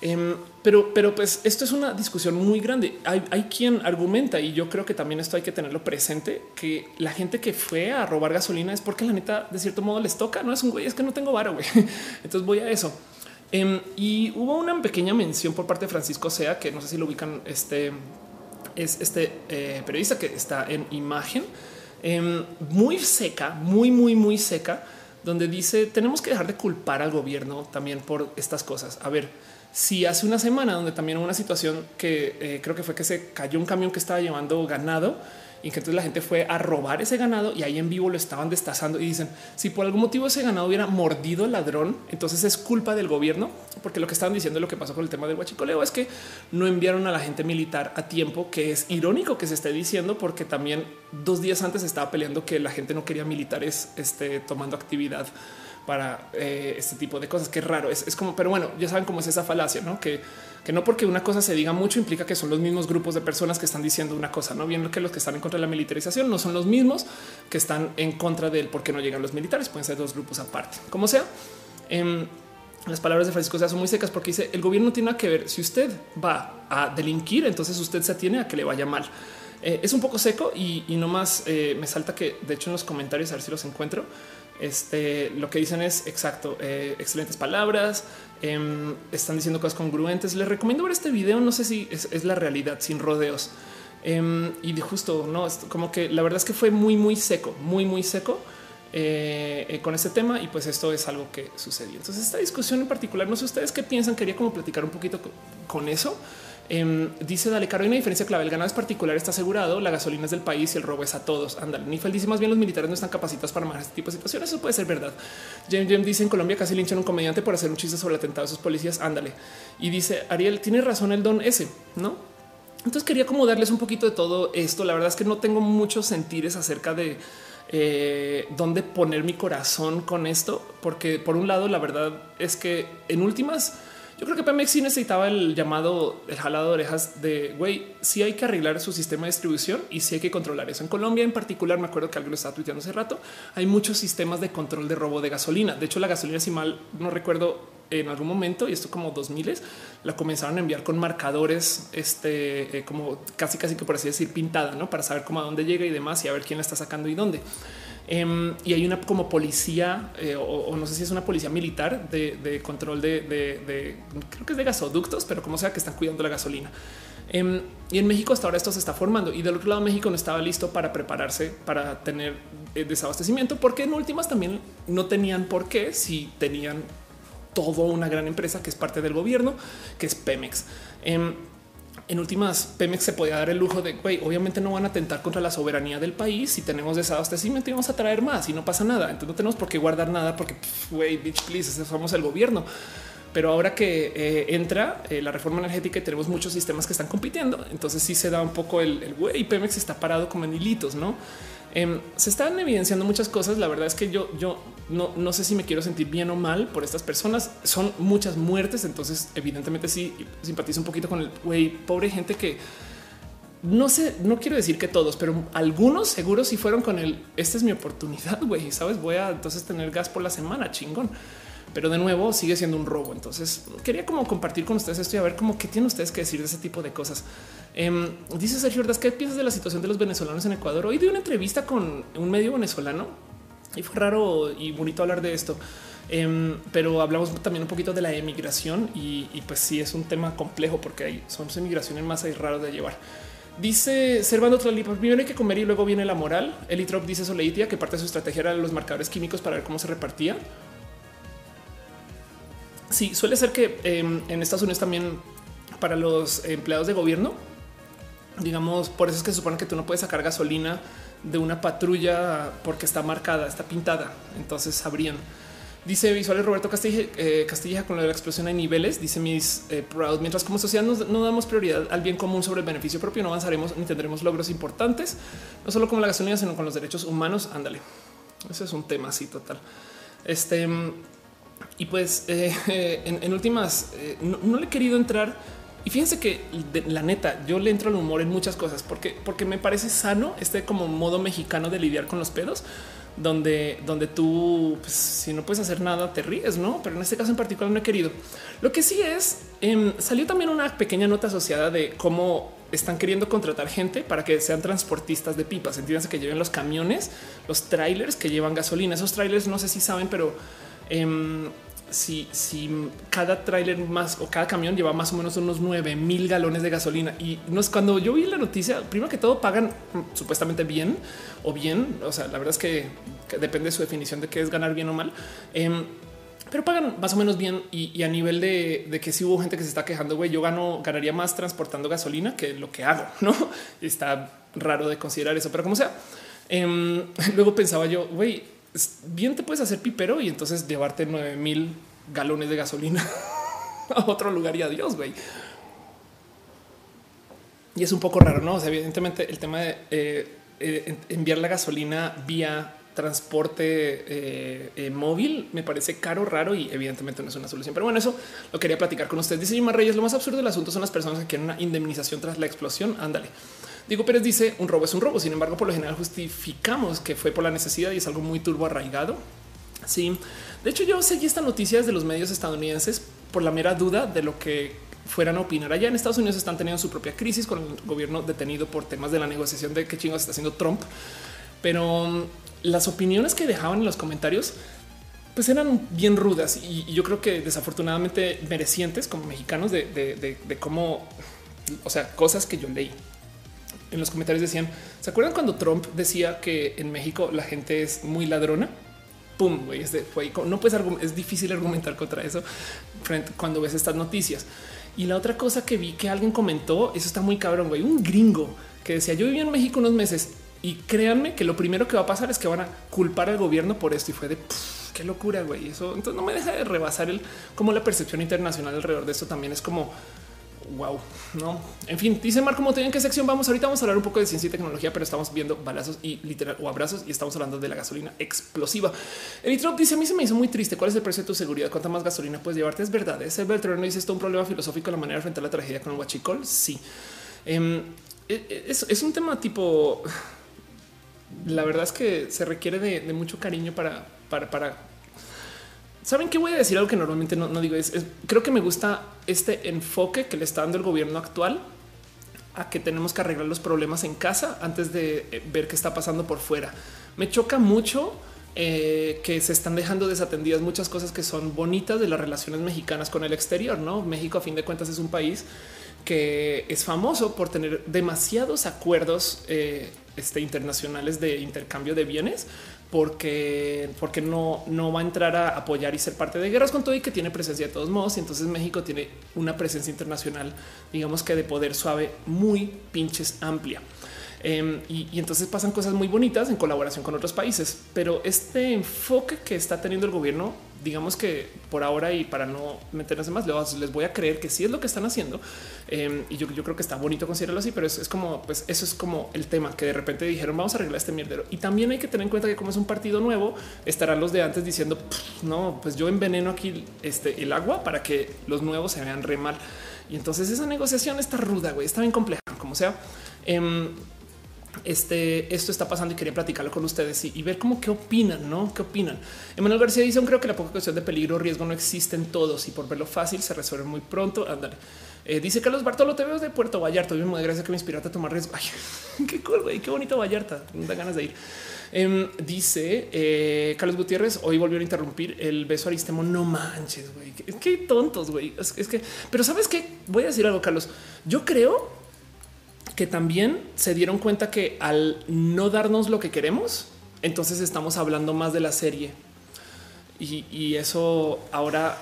Em, pero, pero pues esto es una discusión muy grande. Hay, quien argumenta y yo creo que también esto hay que tenerlo presente, que la gente que fue a robar gasolina es porque la neta de cierto modo les toca, no es un güey, es que no tengo vara, güey. Entonces voy a eso. Em, y hubo una pequeña mención por parte de Francisco Sea, que no sé si lo ubican, este es este eh, periodista que está en imagen, em, muy seca, muy, muy, muy seca, donde dice tenemos que dejar de culpar al gobierno también por estas cosas. A ver, si hace una semana donde también hubo una situación que eh, creo que fue que se cayó un camión que estaba llevando ganado y que entonces la gente fue a robar ese ganado y ahí en vivo lo estaban destazando y dicen si por algún motivo ese ganado hubiera mordido al ladrón, entonces es culpa del gobierno, porque lo que estaban diciendo, lo que pasó con el tema del huachicoleo es que no enviaron a la gente militar a tiempo, que es irónico que se esté diciendo, porque también dos días antes estaba peleando que la gente no quería militares este, tomando actividad para eh, este tipo de cosas, que es raro, es, como, pero bueno, ya saben cómo es esa falacia, ¿no? Que, que no porque una cosa se diga mucho implica que son los mismos grupos de personas que están diciendo una cosa, no viendo que los que están en contra de la militarización no son los mismos que están en contra del por qué no llegan los militares, pueden ser dos grupos aparte, como sea. Em, las palabras de Francisco son muy secas porque dice el gobierno tiene que ver si usted va a delinquir, entonces usted se atiene a que le vaya mal. Eh, es un poco seco y, no más eh, me salta que de hecho en los comentarios a ver si los encuentro este, lo que dicen es exacto, eh, excelentes palabras, em, están diciendo cosas congruentes. Les recomiendo ver este video, no sé si es, la realidad sin rodeos. Em, y de justo, no, es como que la verdad es que fue muy, muy seco, muy, muy seco. Eh, eh, con este tema y pues esto es algo que sucedió. Entonces esta discusión en particular, no sé ustedes qué piensan, quería como platicar un poquito con eso. Em, dice Dale Caro, hay una diferencia clave. El ganado es particular, está asegurado, la gasolina es del país y el robo es a todos. Ándale. Nifel dice más bien los militares no están capacitados para manejar este tipo de situaciones. Eso puede ser verdad. James dice en Colombia casi linchan a un comediante por hacer un chiste sobre el atentado de sus policías. Ándale. Y dice Ariel, tiene razón el don ese, no? Entonces quería como darles un poquito de todo esto. La verdad es que no tengo muchos sentires acerca de eh, dónde poner mi corazón con esto, porque por un lado, la verdad es que en últimas, yo creo que Pemex sí necesitaba el llamado, el jalado de orejas de güey. Sí hay que arreglar su sistema de distribución y sí hay que controlar eso. En Colombia, en particular, me acuerdo que algo lo estaba tuiteando hace rato. Hay muchos sistemas de control de robo de gasolina. De hecho, la gasolina, si mal no recuerdo, en algún momento, y esto como 2000 la comenzaron a enviar con marcadores, este eh, como casi, casi que por así decir, pintada, no para saber cómo a dónde llega y demás y a ver quién la está sacando y dónde. Em, y hay una como policía eh, o, no sé si es una policía militar de, control de, creo que es de gasoductos, pero como sea que están cuidando la gasolina. Em, y en México hasta ahora esto se está formando y del otro lado México no estaba listo para prepararse para tener eh, desabastecimiento porque en últimas también no tenían por qué si tenían todo una gran empresa que es parte del gobierno, que es Pemex. Em, en últimas, Pemex se podía dar el lujo de, güey, obviamente no van a atentar contra la soberanía del país si tenemos desabastecimiento y a traer más y no pasa nada. Entonces no tenemos por qué guardar nada porque, güey, bitch, please, somos el gobierno. Pero ahora que eh, entra eh, la reforma energética y tenemos muchos sistemas que están compitiendo, entonces sí se da un poco el güey, Pemex está parado como en hilitos, ¿no? Em, se están evidenciando muchas cosas. La verdad es que yo, yo no, no sé si me quiero sentir bien o mal por estas personas. Son muchas muertes. Entonces, evidentemente, sí simpatizo un poquito con el güey, pobre gente que no sé, no quiero decir que todos, pero algunos seguros sí fueron con el esta es mi oportunidad, güey. Sabes, voy a entonces tener gas por la semana, chingón. Pero de nuevo sigue siendo un robo. Entonces quería como compartir con ustedes esto y a ver cómo qué tienen ustedes que decir de ese tipo de cosas. Em, dice Sergio Ordaz, ¿qué piensas de la situación de los venezolanos en Ecuador? Hoy di una entrevista con un medio venezolano y fue raro y bonito hablar de esto. Em, pero hablamos también un poquito de la emigración y, pues sí es un tema complejo porque hay son emigración en masa y de llevar. Dice Servando Tlalipa, primero hay que comer y luego viene la moral. Elitrop dice Soleitia que parte de su estrategia era los marcadores químicos para ver cómo se repartía. Sí, suele ser que em, en Estados Unidos también para los empleados de gobierno, digamos, por eso es que se que tú no puedes sacar gasolina de una patrulla porque está marcada, está pintada. Entonces sabrían. Dice visuales Roberto Castilla, eh, Castilla con la explosión de niveles. Dice Miss eh, Proud. Mientras como sociedad no damos prioridad al bien común sobre el beneficio propio, no avanzaremos ni tendremos logros importantes, no solo con la gasolina, sino con los derechos humanos. Ándale. Ese es un tema así total. Este y pues eh, en, últimas no, le he querido entrar. Y fíjense que la neta, yo le entro al humor en muchas cosas porque, porque me parece sano este como modo mexicano de lidiar con los pedos donde, donde tú, pues, si no puedes hacer nada, te ríes, no? Pero en este caso en particular no he querido. Lo que sí es, em, salió también una pequeña nota asociada de cómo están queriendo contratar gente para que sean transportistas de pipas. Entiéndanse que lleven los camiones, los trailers que llevan gasolina. Esos trailers no sé si saben, pero em, si, si cada tráiler más o cada camión lleva más o menos unos 9 mil galones de gasolina y no es cuando yo vi la noticia, primero que todo pagan mm, supuestamente bien o bien. O sea, la verdad es que, depende de su definición de qué es ganar bien o mal. Em, pero pagan más o menos bien y, a nivel de, que si hubo gente que se está quejando, güey, yo gano, ganaría más transportando gasolina que lo que hago, no está raro de considerar eso, pero como sea. Em, luego pensaba yo, güey, bien te puedes hacer pipero y entonces llevarte 9 mil galones de gasolina a otro lugar y adiós, güey. Y es un poco raro, ¿no? O sea, evidentemente el tema de eh, eh, enviar la gasolina vía transporte eh, móvil me parece caro, raro y evidentemente no es una solución. Pero bueno, eso lo quería platicar con ustedes. Dice Jimmy Reyes, lo más absurdo del asunto son las personas que quieren una indemnización tras la explosión. Ándale. Digo Pérez dice un robo es un robo. Sin embargo, por lo general justificamos que fue por la necesidad y es algo muy turbo arraigado. Sí, de hecho, yo seguí esta noticia de los medios estadounidenses por la mera duda de lo que fueran a opinar allá en Estados Unidos. Están teniendo su propia crisis con el gobierno detenido por temas de la negociación de qué chingos está haciendo Trump. Pero mm, las opiniones que dejaban en los comentarios pues eran bien rudas y, yo creo que desafortunadamente merecientes como mexicanos de, de cómo, o sea, cosas que yo leí en los comentarios decían, ¿se acuerdan cuando Trump decía que en México la gente es muy ladrona? Pum, güey, es no puedes es difícil argumentar contra eso cuando ves estas noticias. Y la otra cosa que vi que alguien comentó, eso está muy cabrón, güey, un gringo que decía, yo viví en México unos meses y créanme que lo primero que va a pasar es que van a culpar al gobierno por esto y fue de qué locura, güey. Eso entonces no me deja de rebasar el cómo la percepción internacional alrededor de esto también es como wow, no. En fin, dice Marco Montoya en qué sección vamos. Ahorita vamos a hablar un poco de ciencia y tecnología, pero estamos viendo balazos y literal o abrazos y estamos hablando de la gasolina explosiva. El Trop dice a mí se me hizo muy triste. ¿Cuál es el precio de tu seguridad? ¿Cuánta más gasolina puedes llevarte? Es verdad. Ese Beltrán dice esto un problema filosófico la manera de enfrentar la tragedia con el huachicol. Sí, em, e, e, es, un tema tipo. La verdad es que se requiere de, mucho cariño para, para, para Saben que voy a decir algo que normalmente no, digo. Es, creo que me gusta este enfoque que le está dando el gobierno actual a que tenemos que arreglar los problemas en casa antes de eh, ver qué está pasando por fuera. Me choca mucho eh, que se están dejando desatendidas muchas cosas que son bonitas de las relaciones mexicanas con el exterior. No, México, a fin de cuentas, es un país que es famoso por tener demasiados acuerdos eh, este, internacionales de intercambio de bienes, porque, porque no, no va a entrar a apoyar y ser parte de guerras con todo y que tiene presencia de todos modos. Y entonces México tiene una presencia internacional, digamos que de poder suave, muy pinches amplia. Em, y, entonces pasan cosas muy bonitas en colaboración con otros países. Pero este enfoque que está teniendo el gobierno, digamos que por ahora y para no meternos más, les voy a creer que sí es lo que están haciendo. Em, y yo, creo que está bonito considerarlo así, pero es, como, pues eso es como el tema que de repente dijeron vamos a arreglar este mierdero. Y también hay que tener en cuenta que como es un partido nuevo, estarán los de antes diciendo no, pues yo enveneno aquí este, el agua para que los nuevos se vean re mal. Y entonces esa negociación está ruda, güey, está bien compleja, como sea. Em, este, esto está pasando y quería platicarlo con ustedes y, ver cómo qué opinan, no qué opinan. Emanuel García dice: Creo que la poca cuestión de peligro o riesgo no existe en todos y por verlo fácil se resuelve muy pronto. Ándale. Eh, dice Carlos Bartolo, te veo de Puerto Vallarta. Muy gracias que me inspiraste a tomar riesgo. Ay, qué cool, güey, qué bonito Vallarta. Me da ganas de ir. Em, dice eh, Carlos Gutiérrez, hoy volvió a interrumpir el beso aristemo. No manches, güey. Qué, tontos, güey. Es, es, que, pero sabes qué? Voy a decir algo, Carlos. Yo creo que también se dieron cuenta que al no darnos lo que queremos, entonces estamos hablando más de la serie. Y, eso ahora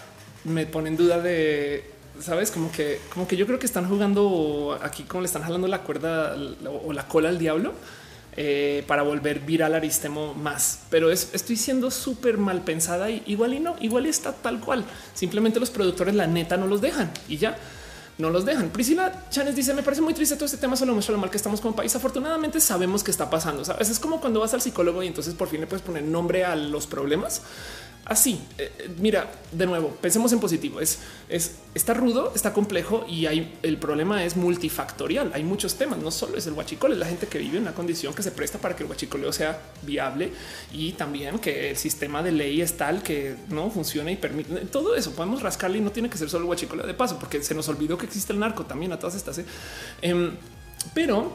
me pone en duda de, sabes, como que, como que yo creo que están jugando aquí, como le están jalando la cuerda o la cola al diablo eh, para volver viral Aristemo más. Pero es, estoy siendo súper mal pensada y igual y no, igual está tal cual. Simplemente los productores, la neta, no los dejan y ya no los dejan. Priscila Chanes dice: Me parece muy triste todo este tema, solo muestra lo mal que estamos como país. Afortunadamente sabemos que está pasando. Sabes, es como cuando vas al psicólogo y entonces por fin le puedes poner nombre a los problemas. Así, eh, eh, mira, de nuevo, pensemos en positivo. Es, es, está rudo, está complejo y hay, el problema es multifactorial. Hay muchos temas, no solo es el huachicol, es la gente que vive en una condición que se presta para que el huachicoleo sea viable y también que el sistema de ley es tal que no funciona y permite todo eso. Podemos rascarle y no tiene que ser solo el huachicoleo de paso, porque se nos olvidó que existe el narco también a todas estas. ¿eh? Em, pero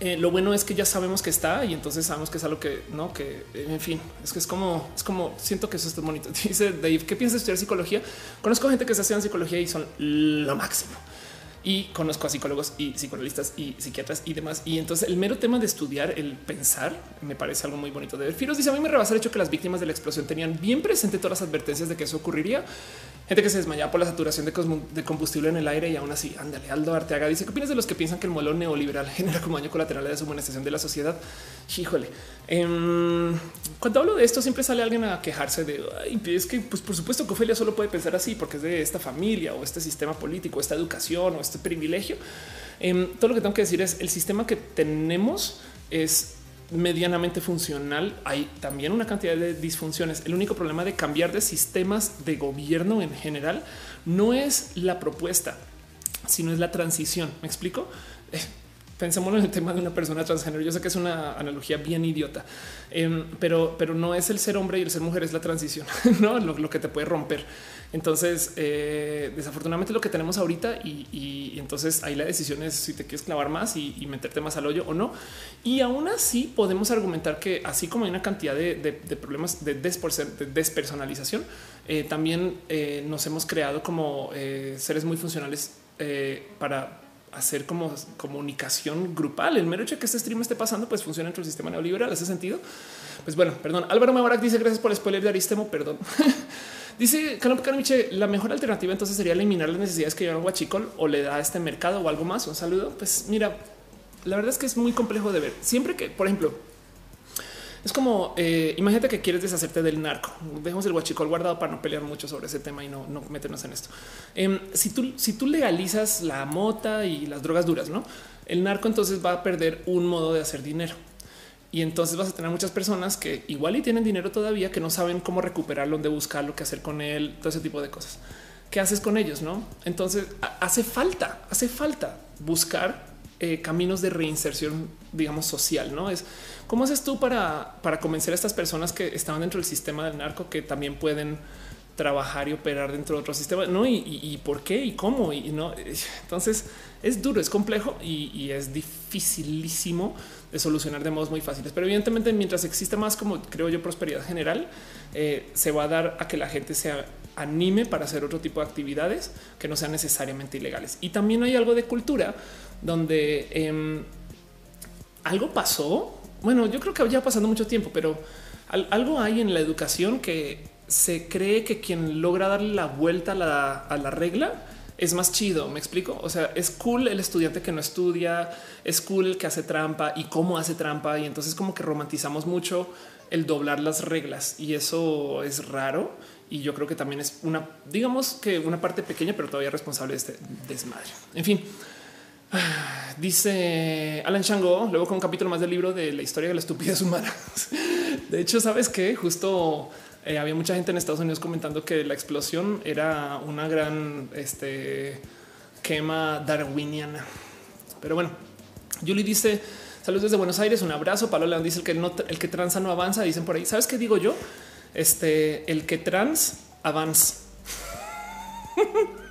eh, lo bueno es que ya sabemos que está y entonces sabemos que es algo que no, que en fin, es que es como, es como siento que eso es bonito. Dice Dave, ¿qué piensas de estudiar psicología? Conozco gente que se hace en psicología y son lo máximo y conozco a psicólogos y psicoanalistas y psiquiatras y demás. Y entonces el mero tema de estudiar el pensar me parece algo muy bonito de ver. Firos dice a mí me rebasa el hecho que las víctimas de la explosión tenían bien presente todas las advertencias de que eso ocurriría. Gente que se desmayaba por la saturación de combustible en el aire y aún así, ándale, Aldo Arteaga dice, ¿qué opinas de los que piensan que el modelo neoliberal genera como daño colateral de deshumanización de la sociedad? Híjole. Em, cuando hablo de esto siempre sale alguien a quejarse de, Ay, es que pues por supuesto que Ofelia solo puede pensar así porque es de esta familia o este sistema político, esta educación o este privilegio. Em, todo lo que tengo que decir es el sistema que tenemos es medianamente funcional. Hay también una cantidad de disfunciones. El único problema de cambiar de sistemas de gobierno en general no es la propuesta, sino es la transición. ¿Me explico? Eh, en el tema de una persona transgénero. Yo sé que es una analogía bien idiota, em, pero, pero no es el ser hombre y el ser mujer, es la transición, no lo, que te puede romper. Entonces, eh, desafortunadamente lo que tenemos ahorita y, entonces ahí la decisión es si te quieres clavar más y, meterte más al hoyo o no. Y aún así podemos argumentar que así como hay una cantidad de, problemas de, despersonalización, eh, también eh, nos hemos creado como seres muy funcionales para hacer como comunicación grupal. El mero hecho de que este stream esté pasando, pues funciona dentro del sistema neoliberal. Ese sentido, pues bueno, perdón. Álvaro Mebarak dice gracias por el spoiler de Aristemo. Perdón. dice Calum Carmiche, la mejor alternativa entonces sería eliminar las necesidades que llevan Guachicol o le da a este mercado o algo más. Un saludo. Pues mira, la verdad es que es muy complejo de ver. Siempre que, por ejemplo, es como eh, imagínate que quieres deshacerte del narco. Dejemos el guachicol guardado para no pelear mucho sobre ese tema y no, no meternos en esto. Em, si tú, si tú legalizas la mota y las drogas duras, no el narco entonces va a perder un modo de hacer dinero. Y entonces vas a tener muchas personas que igual y tienen dinero todavía que no saben cómo recuperarlo, dónde buscarlo, qué hacer con él, todo ese tipo de cosas. ¿Qué haces con ellos? No? Entonces hace falta, hace falta buscar eh, caminos de reinserción, digamos, social. No es ¿Cómo haces tú para, para convencer a estas personas que estaban dentro del sistema del narco que también pueden trabajar y operar dentro de otro sistema? No, y, por qué y cómo. Y no, entonces es duro, es complejo y, es dificilísimo de solucionar de modos muy fáciles. Pero evidentemente, mientras exista más, como creo yo, prosperidad general, eh, se va a dar a que la gente se anime para hacer otro tipo de actividades que no sean necesariamente ilegales. Y también hay algo de cultura donde em, algo pasó bueno, yo creo que ya pasando mucho tiempo, pero algo hay en la educación que se cree que quien logra darle la vuelta a la, regla es más chido. Me explico. O sea, es cool el estudiante que no estudia, es cool el que hace trampa y cómo hace trampa. Y entonces, como que romantizamos mucho el doblar las reglas y eso es raro. Y yo creo que también es una, digamos que una parte pequeña, pero todavía responsable de este desmadre. En fin, Dice Alan Shango, luego con un capítulo más del libro de la historia de la estupidez humana. De hecho, sabes que justo eh, había mucha gente en Estados Unidos comentando que la explosión era una gran este, quema darwiniana. Pero bueno, Yuli dice saludos desde Buenos Aires. Un abrazo. Pablo León dice el que no, el que transa no avanza. Dicen por ahí. ¿Sabes qué digo yo? Este, el que trans avanza.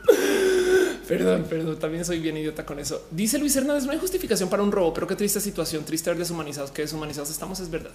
Perdón, perdón, también soy bien idiota con eso. Dice Luis Hernández, no hay justificación para un robo, pero qué triste situación, triste ver deshumanizados, que deshumanizados estamos, es verdad.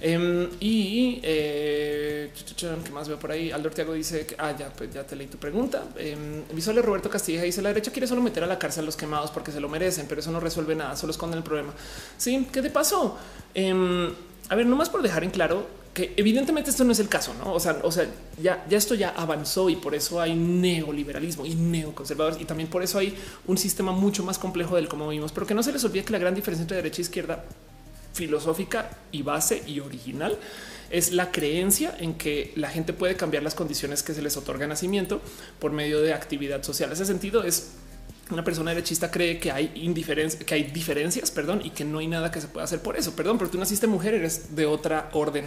Em, y eh, ¿qué más veo por ahí? Aldo Ortego dice que ah, ya, pues ya te leí tu pregunta. Eh, Visual Roberto Castilla dice la derecha quiere solo meter a la cárcel a los quemados porque se lo merecen, pero eso no resuelve nada, solo esconde el problema. Sí, ¿qué te pasó? Em, a ver, nomás por dejar en claro, que evidentemente esto no es el caso, no? O sea, o sea, ya, ya esto ya avanzó y por eso hay neoliberalismo y neoconservadores y también por eso hay un sistema mucho más complejo del cómo vivimos, pero que no se les olvide que la gran diferencia entre derecha e izquierda filosófica y base y original es la creencia en que la gente puede cambiar las condiciones que se les otorga nacimiento por medio de actividad social. Ese sentido es una persona derechista cree que hay indiferencia, que hay diferencias, perdón, y que no hay nada que se pueda hacer por eso. Perdón, pero tú naciste mujer, eres de otra orden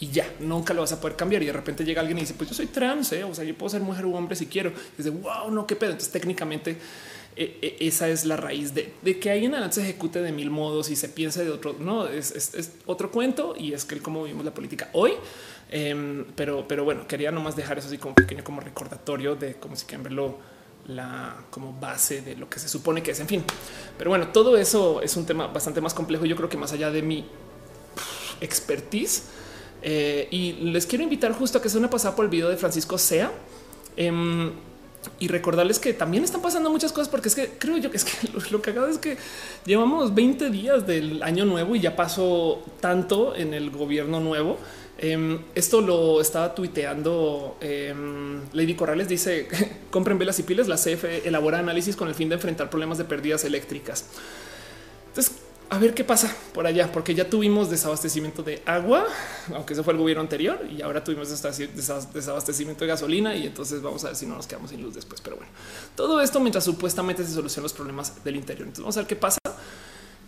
y ya nunca lo vas a poder cambiar. Y de repente llega alguien y dice, pues yo soy trans, ¿eh? o sea, yo puedo ser mujer u hombre si quiero. Y dice, wow, no, qué pedo. Entonces, técnicamente, eh, eh, esa es la raíz de, que ahí en adelante se ejecute de mil modos y se piense de otro. No es, otro cuento y es que el cómo vivimos la política hoy. Em, pero, pero bueno, quería nomás dejar eso así como pequeño, como recordatorio de cómo si quieren verlo la como base de lo que se supone que es. En fin, pero bueno, todo eso es un tema bastante más complejo. Yo creo que más allá de mi expertise eh, y les quiero invitar justo a que se una pasada por el video de Francisco Sea em, y recordarles que también están pasando muchas cosas, porque es que creo yo que es que lo, que hago es que llevamos 20 días del año nuevo y ya pasó tanto en el gobierno nuevo Em, esto lo estaba tuiteando em, Lady Corrales. Dice compren velas y pilas. La CFE elabora análisis con el fin de enfrentar problemas de pérdidas eléctricas. Entonces, a ver qué pasa por allá, porque ya tuvimos desabastecimiento de agua, aunque eso fue el gobierno anterior, y ahora tuvimos desabastecimiento de gasolina. Y entonces vamos a ver si no nos quedamos sin luz después. Pero bueno, todo esto mientras supuestamente se solucionan los problemas del interior. Entonces, vamos a ver qué pasa.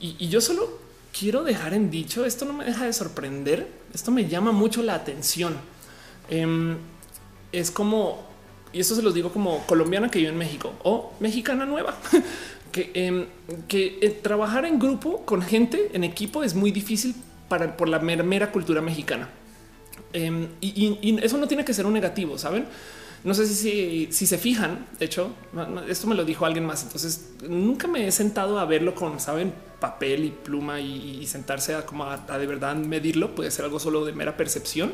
Y, yo solo quiero dejar en dicho, esto no me deja de sorprender, esto me llama mucho la atención. Em, es como, y esto se los digo como colombiana que vive en México o mexicana nueva, que, em, eh, trabajar en grupo con gente, en equipo, es muy difícil para, por la mera, cultura mexicana. Em, y, eso no tiene que ser un negativo, ¿saben? No sé si, si, se fijan, de hecho, esto me lo dijo alguien más, entonces nunca me he sentado a verlo con, ¿saben? Papel y pluma y, sentarse a, como de verdad medirlo, puede ser algo solo de mera percepción,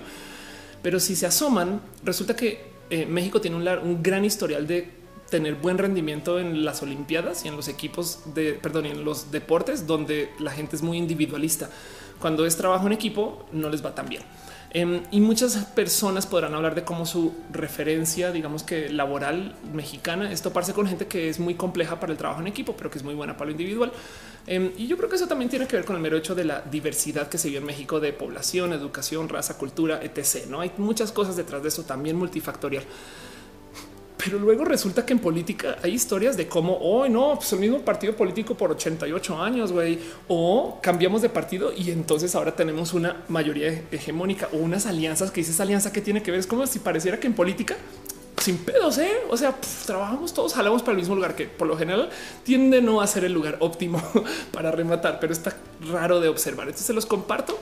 pero si se asoman, resulta que eh, México tiene un gran historial de tener buen rendimiento en las Olimpiadas y en los equipos de, perdón, y en los deportes donde la gente es muy individualista. Cuando es trabajo en equipo, no les va tan bien. Em, y muchas personas podrán hablar de cómo su referencia, digamos que laboral mexicana, es toparse con gente que es muy compleja para el trabajo en equipo, pero que es muy buena para lo individual. Em, y yo creo que eso también tiene que ver con el mero hecho de la diversidad que se vio en México de población, educación, raza, cultura, etc. No hay muchas cosas detrás de eso, también multifactorial. Pero luego resulta que en política hay historias de cómo hoy no, pues el mismo partido político por 88 años, güey, o cambiamos de partido y entonces ahora tenemos una mayoría hegemónica o unas alianzas que dice esa alianza que tiene que ver. Es como si pareciera que en política sin pedos, ¿eh? O sea, trabajamos todos, jalamos para el mismo lugar que por lo general tiende no a ser el lugar óptimo para rematar, pero está raro de observar. Entonces se los comparto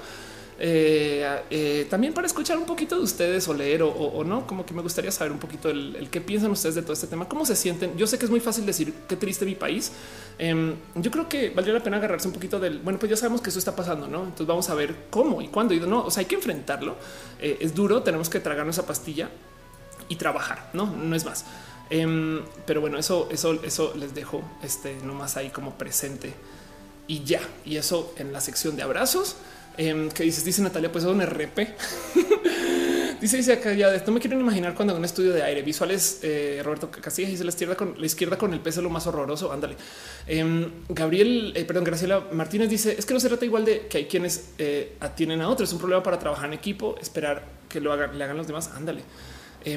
eh, eh, también para escuchar un poquito de ustedes o leer o, no, como que me gustaría saber un poquito el, qué piensan ustedes de todo este tema, cómo se sienten. Yo sé que es muy fácil decir qué triste mi país. Em, yo creo que valdría la pena agarrarse un poquito del bueno, pues ya sabemos que eso está pasando, no? Entonces vamos a ver cómo y cuándo y no. O sea, hay que enfrentarlo. Eh, es duro, tenemos que tragarnos esa pastilla y trabajar, no, no es más. Em, pero bueno, eso, eso, eso les dejo este nomás ahí como presente y ya. Y eso en la sección de abrazos. Em, que dices, dice Natalia, pues es un RP. dice, dice acá ya, no me quieren imaginar cuando en un estudio de aire visuales, eh, Roberto Casillas dice la izquierda con la izquierda con el peso lo más horroroso. Ándale. Em, Gabriel, eh, perdón, Graciela Martínez dice es que no se trata igual de que hay quienes eh, atienen a otros. Es un problema para trabajar en equipo, esperar que lo hagan, le hagan los demás. Ándale. Eh,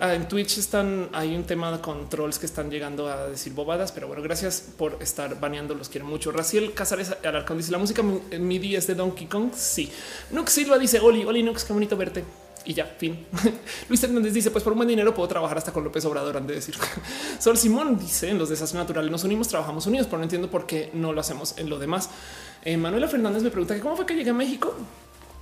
ah, en Twitch están, hay un tema de controls que están llegando a decir bobadas, pero bueno, gracias por estar baneando, los quiero mucho. Raciel Casares Alarcón dice la música MIDI es de Donkey Kong. Sí, Nux Silva dice Oli, Oli Nux, qué bonito verte. y ya, fin. Luis Hernández dice: Pues por un buen dinero puedo trabajar hasta con López Obrador. Han de decir. Sol Simón dice: En los desastres naturales nos unimos, trabajamos unidos, pero no entiendo por qué no lo hacemos en lo demás. Eh, Manuela Fernández me pregunta: ¿Cómo fue que llegué a México?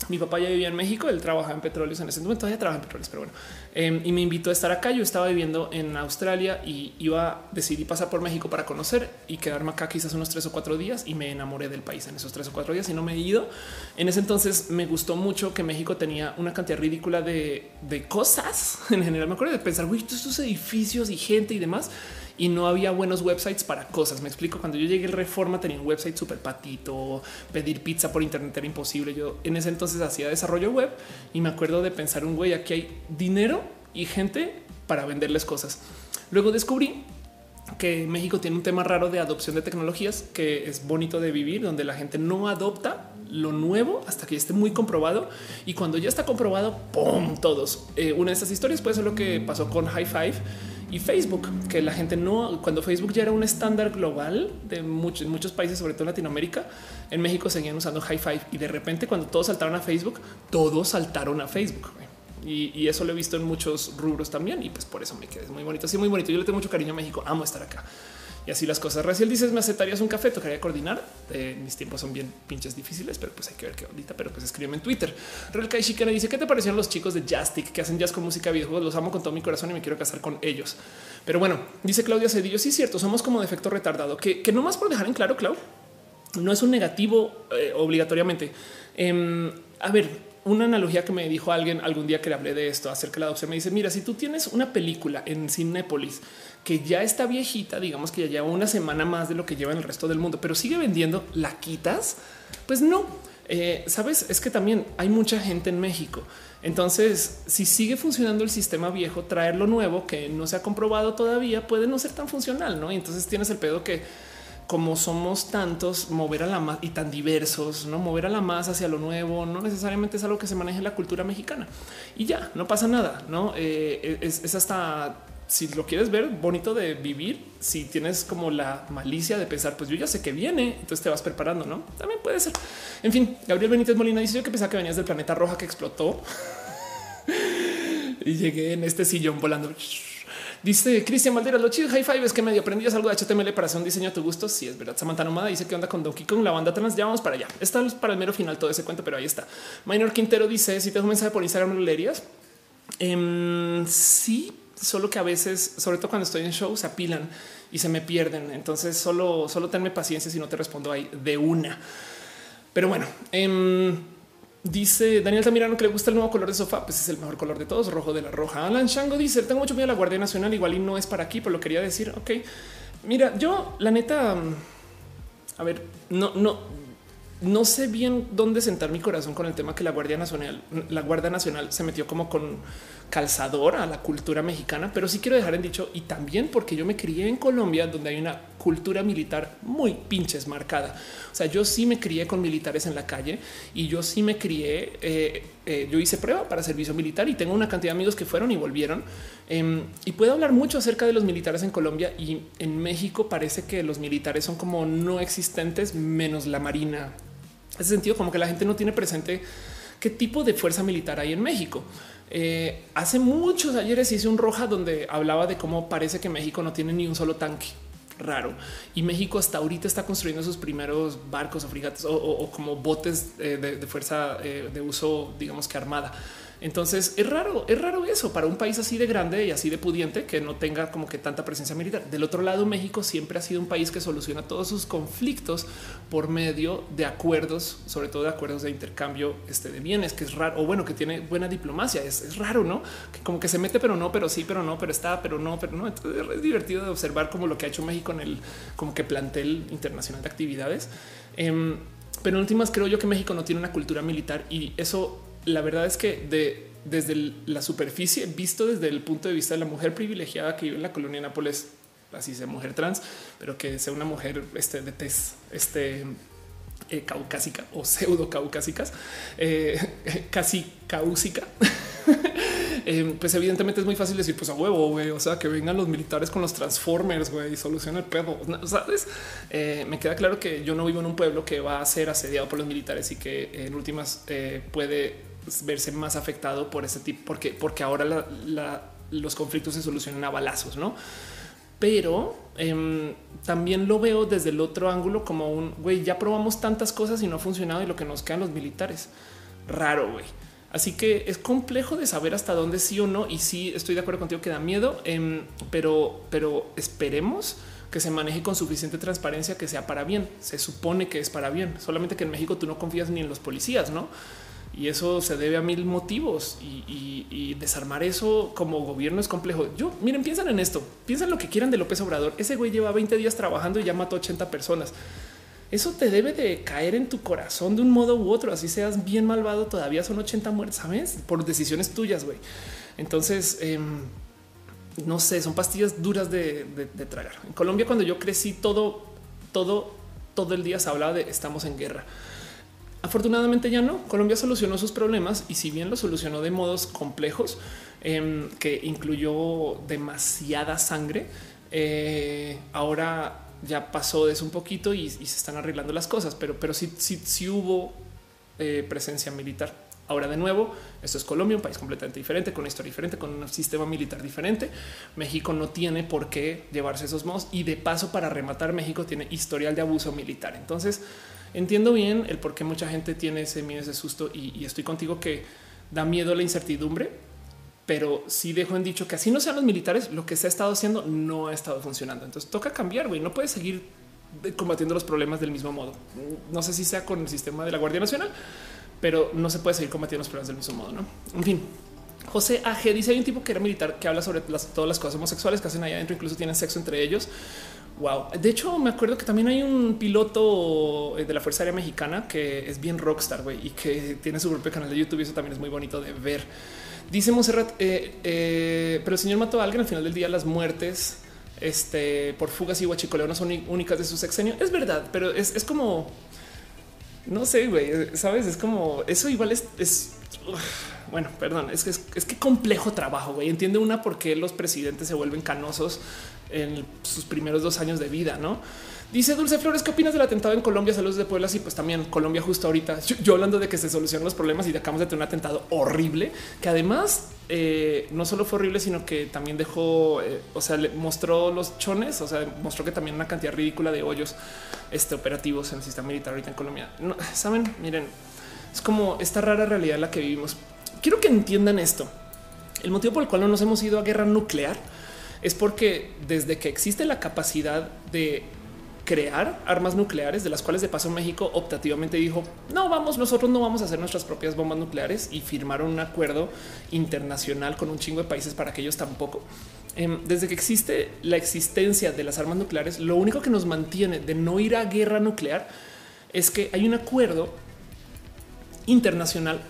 Mi papá ya vivía en México, él trabajaba en petróleos en ese momento, todavía trabaja en petróleos, pero bueno, em, y me invitó a estar acá. Yo estaba viviendo en Australia y iba a decidir pasar por México para conocer y quedarme acá quizás unos tres o cuatro días y me enamoré del país en esos tres o cuatro días y no me he ido. En ese entonces me gustó mucho que México tenía una cantidad ridícula de, cosas en general. Me acuerdo de pensar, güey, todos estos edificios y gente y demás y no había buenos websites para cosas. Me explico. Cuando yo llegué al Reforma tenía un website súper patito, pedir pizza por internet era imposible. Yo en ese entonces hacía desarrollo web y me acuerdo de pensar un güey aquí hay dinero y gente para venderles cosas. Luego descubrí que México tiene un tema raro de adopción de tecnologías que es bonito de vivir, donde la gente no adopta lo nuevo hasta que esté muy comprobado y cuando ya está comprobado, ¡pum! Todos. Eh, una de estas historias puede ser lo que pasó con High Five y Facebook, que la gente no, cuando Facebook ya era un estándar global de muchos, muchos países, sobre todo en Latinoamérica, en México seguían usando High Five y de repente cuando todos saltaron a Facebook, todos saltaron a Facebook. Y, y, eso lo he visto en muchos rubros también. Y pues por eso me quedé muy bonito. Sí, muy bonito. Yo le tengo mucho cariño a México. Amo estar acá y así las cosas. Raciel dices, ¿me aceptarías un café? Tocaría coordinar. Eh, mis tiempos son bien pinches difíciles, pero pues hay que ver qué ahorita, pero pues escríbeme en Twitter. Real Kai Shikana dice, ¿qué te parecieron los chicos de Jastic que hacen jazz con música videojuegos? Los amo con todo mi corazón y me quiero casar con ellos. Pero bueno, dice Claudia Cedillo, sí, cierto, somos como defecto retardado, que, que no más por dejar en claro, Clau, no es un negativo eh, obligatoriamente. Eh, a ver, una analogía que me dijo alguien algún día que le hablé de esto acerca de la adopción, me dice, mira, si tú tienes una película en Cinépolis que ya está viejita, digamos que ya lleva una semana más de lo que lleva en el resto del mundo, pero sigue vendiendo, ¿la quitas? Pues no. Eh, Sabes, es que también hay mucha gente en México. Entonces, si sigue funcionando el sistema viejo, traer lo nuevo que no se ha comprobado todavía puede no ser tan funcional, ¿no? Y entonces tienes el pedo que como somos tantos, mover a la más y tan diversos, no mover a la más hacia lo nuevo, no necesariamente es algo que se maneje en la cultura mexicana y ya no pasa nada. No eh, es, es, hasta si lo quieres ver bonito de vivir, si tienes como la malicia de pensar, pues yo ya sé que viene, entonces te vas preparando, no? También puede ser. En fin, Gabriel Benítez Molina dice yo que pensaba que venías del planeta roja que explotó y llegué en este sillón volando. Dice Cristian Valdera, lo chido high five es que medio aprendías algo de HTML para hacer un diseño a tu gusto. Sí, es verdad. Samantha Nomada dice que onda con Donkey Kong, la banda trans. Ya vamos para allá. Está para el mero final todo ese cuento, pero ahí está. Minor Quintero dice: Si te un mensaje por Instagram, lo leerías. Eh, sí, solo que a veces, sobre todo cuando estoy en show, se apilan y se me pierden. Entonces solo, solo tenme paciencia si no te respondo ahí de una. Pero bueno, eh, dice Daniel Tamirano que le gusta el nuevo color de sofá. Pues es el mejor color de todos, rojo de la roja. Alan Shango dice: Tengo mucho miedo a la Guardia Nacional, igual y no es para aquí, pero lo quería decir. Ok, mira, yo la neta, a ver, no, no, no sé bien dónde sentar mi corazón con el tema que la Guardia Nacional, la Guardia Nacional se metió como con calzador a la cultura mexicana, pero sí quiero dejar en dicho y también porque yo me crié en Colombia, donde hay una cultura militar muy pinches marcada. O sea, yo sí me crié con militares en la calle y yo sí me crié. Eh, eh, yo hice prueba para servicio militar y tengo una cantidad de amigos que fueron y volvieron. Eh, y puedo hablar mucho acerca de los militares en Colombia y en México parece que los militares son como no existentes, menos la marina ese sentido, como que la gente no tiene presente qué tipo de fuerza militar hay en México. Eh, hace muchos ayeres hice un roja donde hablaba de cómo parece que México no tiene ni un solo tanque raro y México hasta ahorita está construyendo sus primeros barcos o frigates o, como botes eh, de, fuerza eh, de uso, digamos que armada. Entonces es raro, es raro eso para un país así de grande y así de pudiente que no tenga como que tanta presencia militar. Del otro lado, México siempre ha sido un país que soluciona todos sus conflictos por medio de acuerdos, sobre todo de acuerdos de intercambio este, de bienes, que es raro o bueno, que tiene buena diplomacia. Es, raro, no? Que como que se mete, pero no, pero sí, pero no, pero está, pero no, pero no. Entonces es divertido de observar como lo que ha hecho México en el como que plantel internacional de actividades. Em, pero en últimas, creo yo que México no tiene una cultura militar y eso la verdad es que de, desde la superficie, visto desde el punto de vista de la mujer privilegiada que vive en la colonia Nápoles, así sea mujer trans, pero que sea una mujer este, de tez este, eh, caucásica o pseudo caucásicas, eh, casi caúsica. Eh, pues evidentemente es muy fácil decir, pues a huevo, güey. O sea, que vengan los militares con los transformers, güey, y solucionan el pedo. Sabes? me queda claro que yo no vivo en un pueblo que va a ser asediado por los militares y que en últimas puede verse más afectado por ese tipo, porque, porque ahora los conflictos se solucionan a balazos, no? Pero em, también lo veo desde el otro ángulo como un güey. Ya probamos tantas cosas y no ha funcionado y lo que nos quedan los militares. Raro, güey. Así que es complejo de saber hasta dónde sí o no. Y sí estoy de acuerdo contigo que da miedo, em, pero, pero esperemos que se maneje con suficiente transparencia que sea para bien. Se supone que es para bien, solamente que en México tú no confías ni en los policías, no? Y eso se debe a mil motivos y, desarmar eso como gobierno es complejo. Yo miren, piensan en esto, piensan lo que quieran de López Obrador. Ese güey lleva 20 días trabajando y ya mató 80 personas. Eso te debe de caer en tu corazón de un modo u otro. Así seas bien malvado, todavía son 80 muertes, sabes? Por decisiones tuyas, güey. Entonces, em, no sé, son pastillas duras de, tragar. En Colombia, cuando yo crecí, todo, todo, todo el día se hablaba de estamos en guerra. Afortunadamente ya no. Colombia solucionó sus problemas y si bien lo solucionó de modos complejos, em, que incluyó demasiada sangre, eh, ahora ya pasó de eso un poquito y, se están arreglando las cosas, pero, pero sí, sí, hubo eh, presencia militar. Ahora de nuevo, esto es Colombia, un país completamente diferente, con una historia diferente, con un sistema militar diferente. México no tiene por qué llevarse esos modos y de paso para rematar México tiene historial de abuso militar. Entonces entiendo bien el por qué mucha gente tiene ese miedo, ese susto y, estoy contigo que da miedo la incertidumbre, pero sí dejo en dicho que así no sean los militares, lo que se ha estado haciendo no ha estado funcionando. Entonces toca cambiar, güey. No puedes seguir combatiendo los problemas del mismo modo. No sé si sea con el sistema de la Guardia Nacional, pero no se puede seguir combatiendo los problemas del mismo modo. ¿no? En fin, José AG dice hay un tipo que era militar que habla sobre todas las cosas homosexuales que hacen allá adentro, incluso tienen sexo entre ellos. Wow. De hecho, me acuerdo que también hay un piloto eh, de la Fuerza Aérea Mexicana que es bien rockstar güey, y que tiene su propio canal de YouTube y eso también es muy bonito de ver. Dice Monserrat, eh, eh, pero el señor mató a alguien al final del día. Las muertes este, por fugas y huachicoleo no son únicas de su sexenio. Es verdad, pero es, es como no sé, güey, sabes, es como eso igual es, es bueno, perdón, es que es, que complejo trabajo, güey. Entiende una por qué los presidentes se vuelven canosos en sus primeros dos años de vida, no? Dice Dulce Flores, ¿qué opinas del atentado en Colombia? Saludos de Puebla. Sí, pues también Colombia justo ahorita. Yo, hablando de que se solucionan los problemas y acabamos de tener un atentado horrible, que además eh, no solo fue horrible, sino que también dejó, eh, o sea, le mostró los chones, o sea, mostró que también una cantidad ridícula de hoyos este, operativos en el sistema militar ahorita en Colombia. Saben, miren, es como esta rara realidad en la que vivimos. Quiero que entiendan esto. El motivo por el cual no nos hemos ido a guerra nuclear es porque desde que existe la capacidad de crear armas nucleares, de las cuales de paso México optativamente dijo, no vamos, nosotros no vamos a hacer nuestras propias bombas nucleares y firmaron un acuerdo internacional con un chingo de países para que ellos tampoco. Em, desde que existe la existencia de las armas nucleares, lo único que nos mantiene de no ir a guerra nuclear es que hay un acuerdo internacional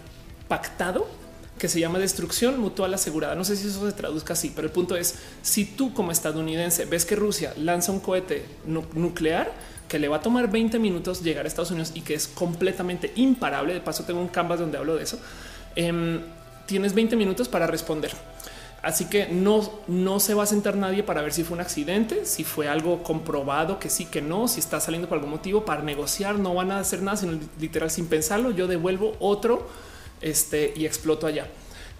pactado que se llama destrucción mutual asegurada. No sé si eso se traduzca así, pero el punto es si tú como estadounidense ves que Rusia lanza un cohete nuclear que le va a tomar 20 minutos llegar a Estados Unidos y que es completamente imparable. De paso, tengo un canvas donde hablo de eso. Em, tienes 20 minutos para responder. Así que no, no se va a sentar nadie para ver si fue un accidente, si fue algo comprobado que sí, que no, si está saliendo por algún motivo para negociar. No van a hacer nada, sino literal sin pensarlo. Yo devuelvo otro este, y exploto allá.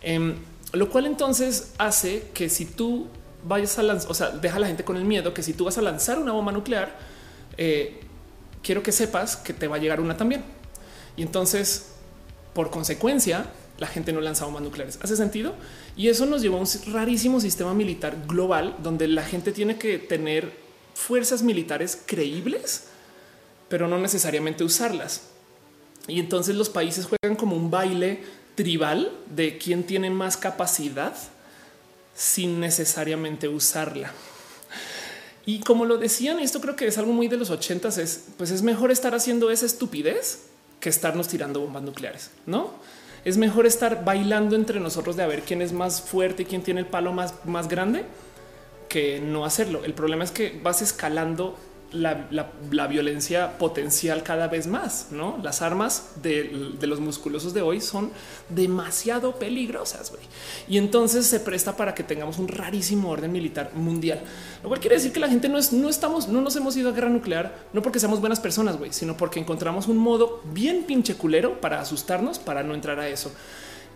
Em, lo cual entonces hace que si tú vayas a lanzar, o sea, deja a la gente con el miedo que si tú vas a lanzar una bomba nuclear, eh, quiero que sepas que te va a llegar una también. Y entonces, por consecuencia, la gente no lanza bombas nucleares. ¿Hace sentido? Y eso nos lleva a un rarísimo sistema militar global donde la gente tiene que tener fuerzas militares creíbles, pero no necesariamente usarlas. Y entonces los países juegan como un baile tribal de quién tiene más capacidad sin necesariamente usarla. Y como lo decían, esto creo que es algo muy de los ochentas, es pues es mejor estar haciendo esa estupidez que estarnos tirando bombas nucleares, ¿no? Es mejor estar bailando entre nosotros de a ver quién es más fuerte y quién tiene el palo más, más grande que no hacerlo. El problema es que vas escalando la, violencia potencial cada vez más. No las armas de, los musculosos de hoy son demasiado peligrosas y entonces se presta para que tengamos un rarísimo orden militar mundial, lo cual quiere decir que la gente no es, no estamos, no nos hemos ido a guerra nuclear, no porque seamos buenas personas, güey, sino porque encontramos un modo bien pinche culero para asustarnos, para no entrar a eso.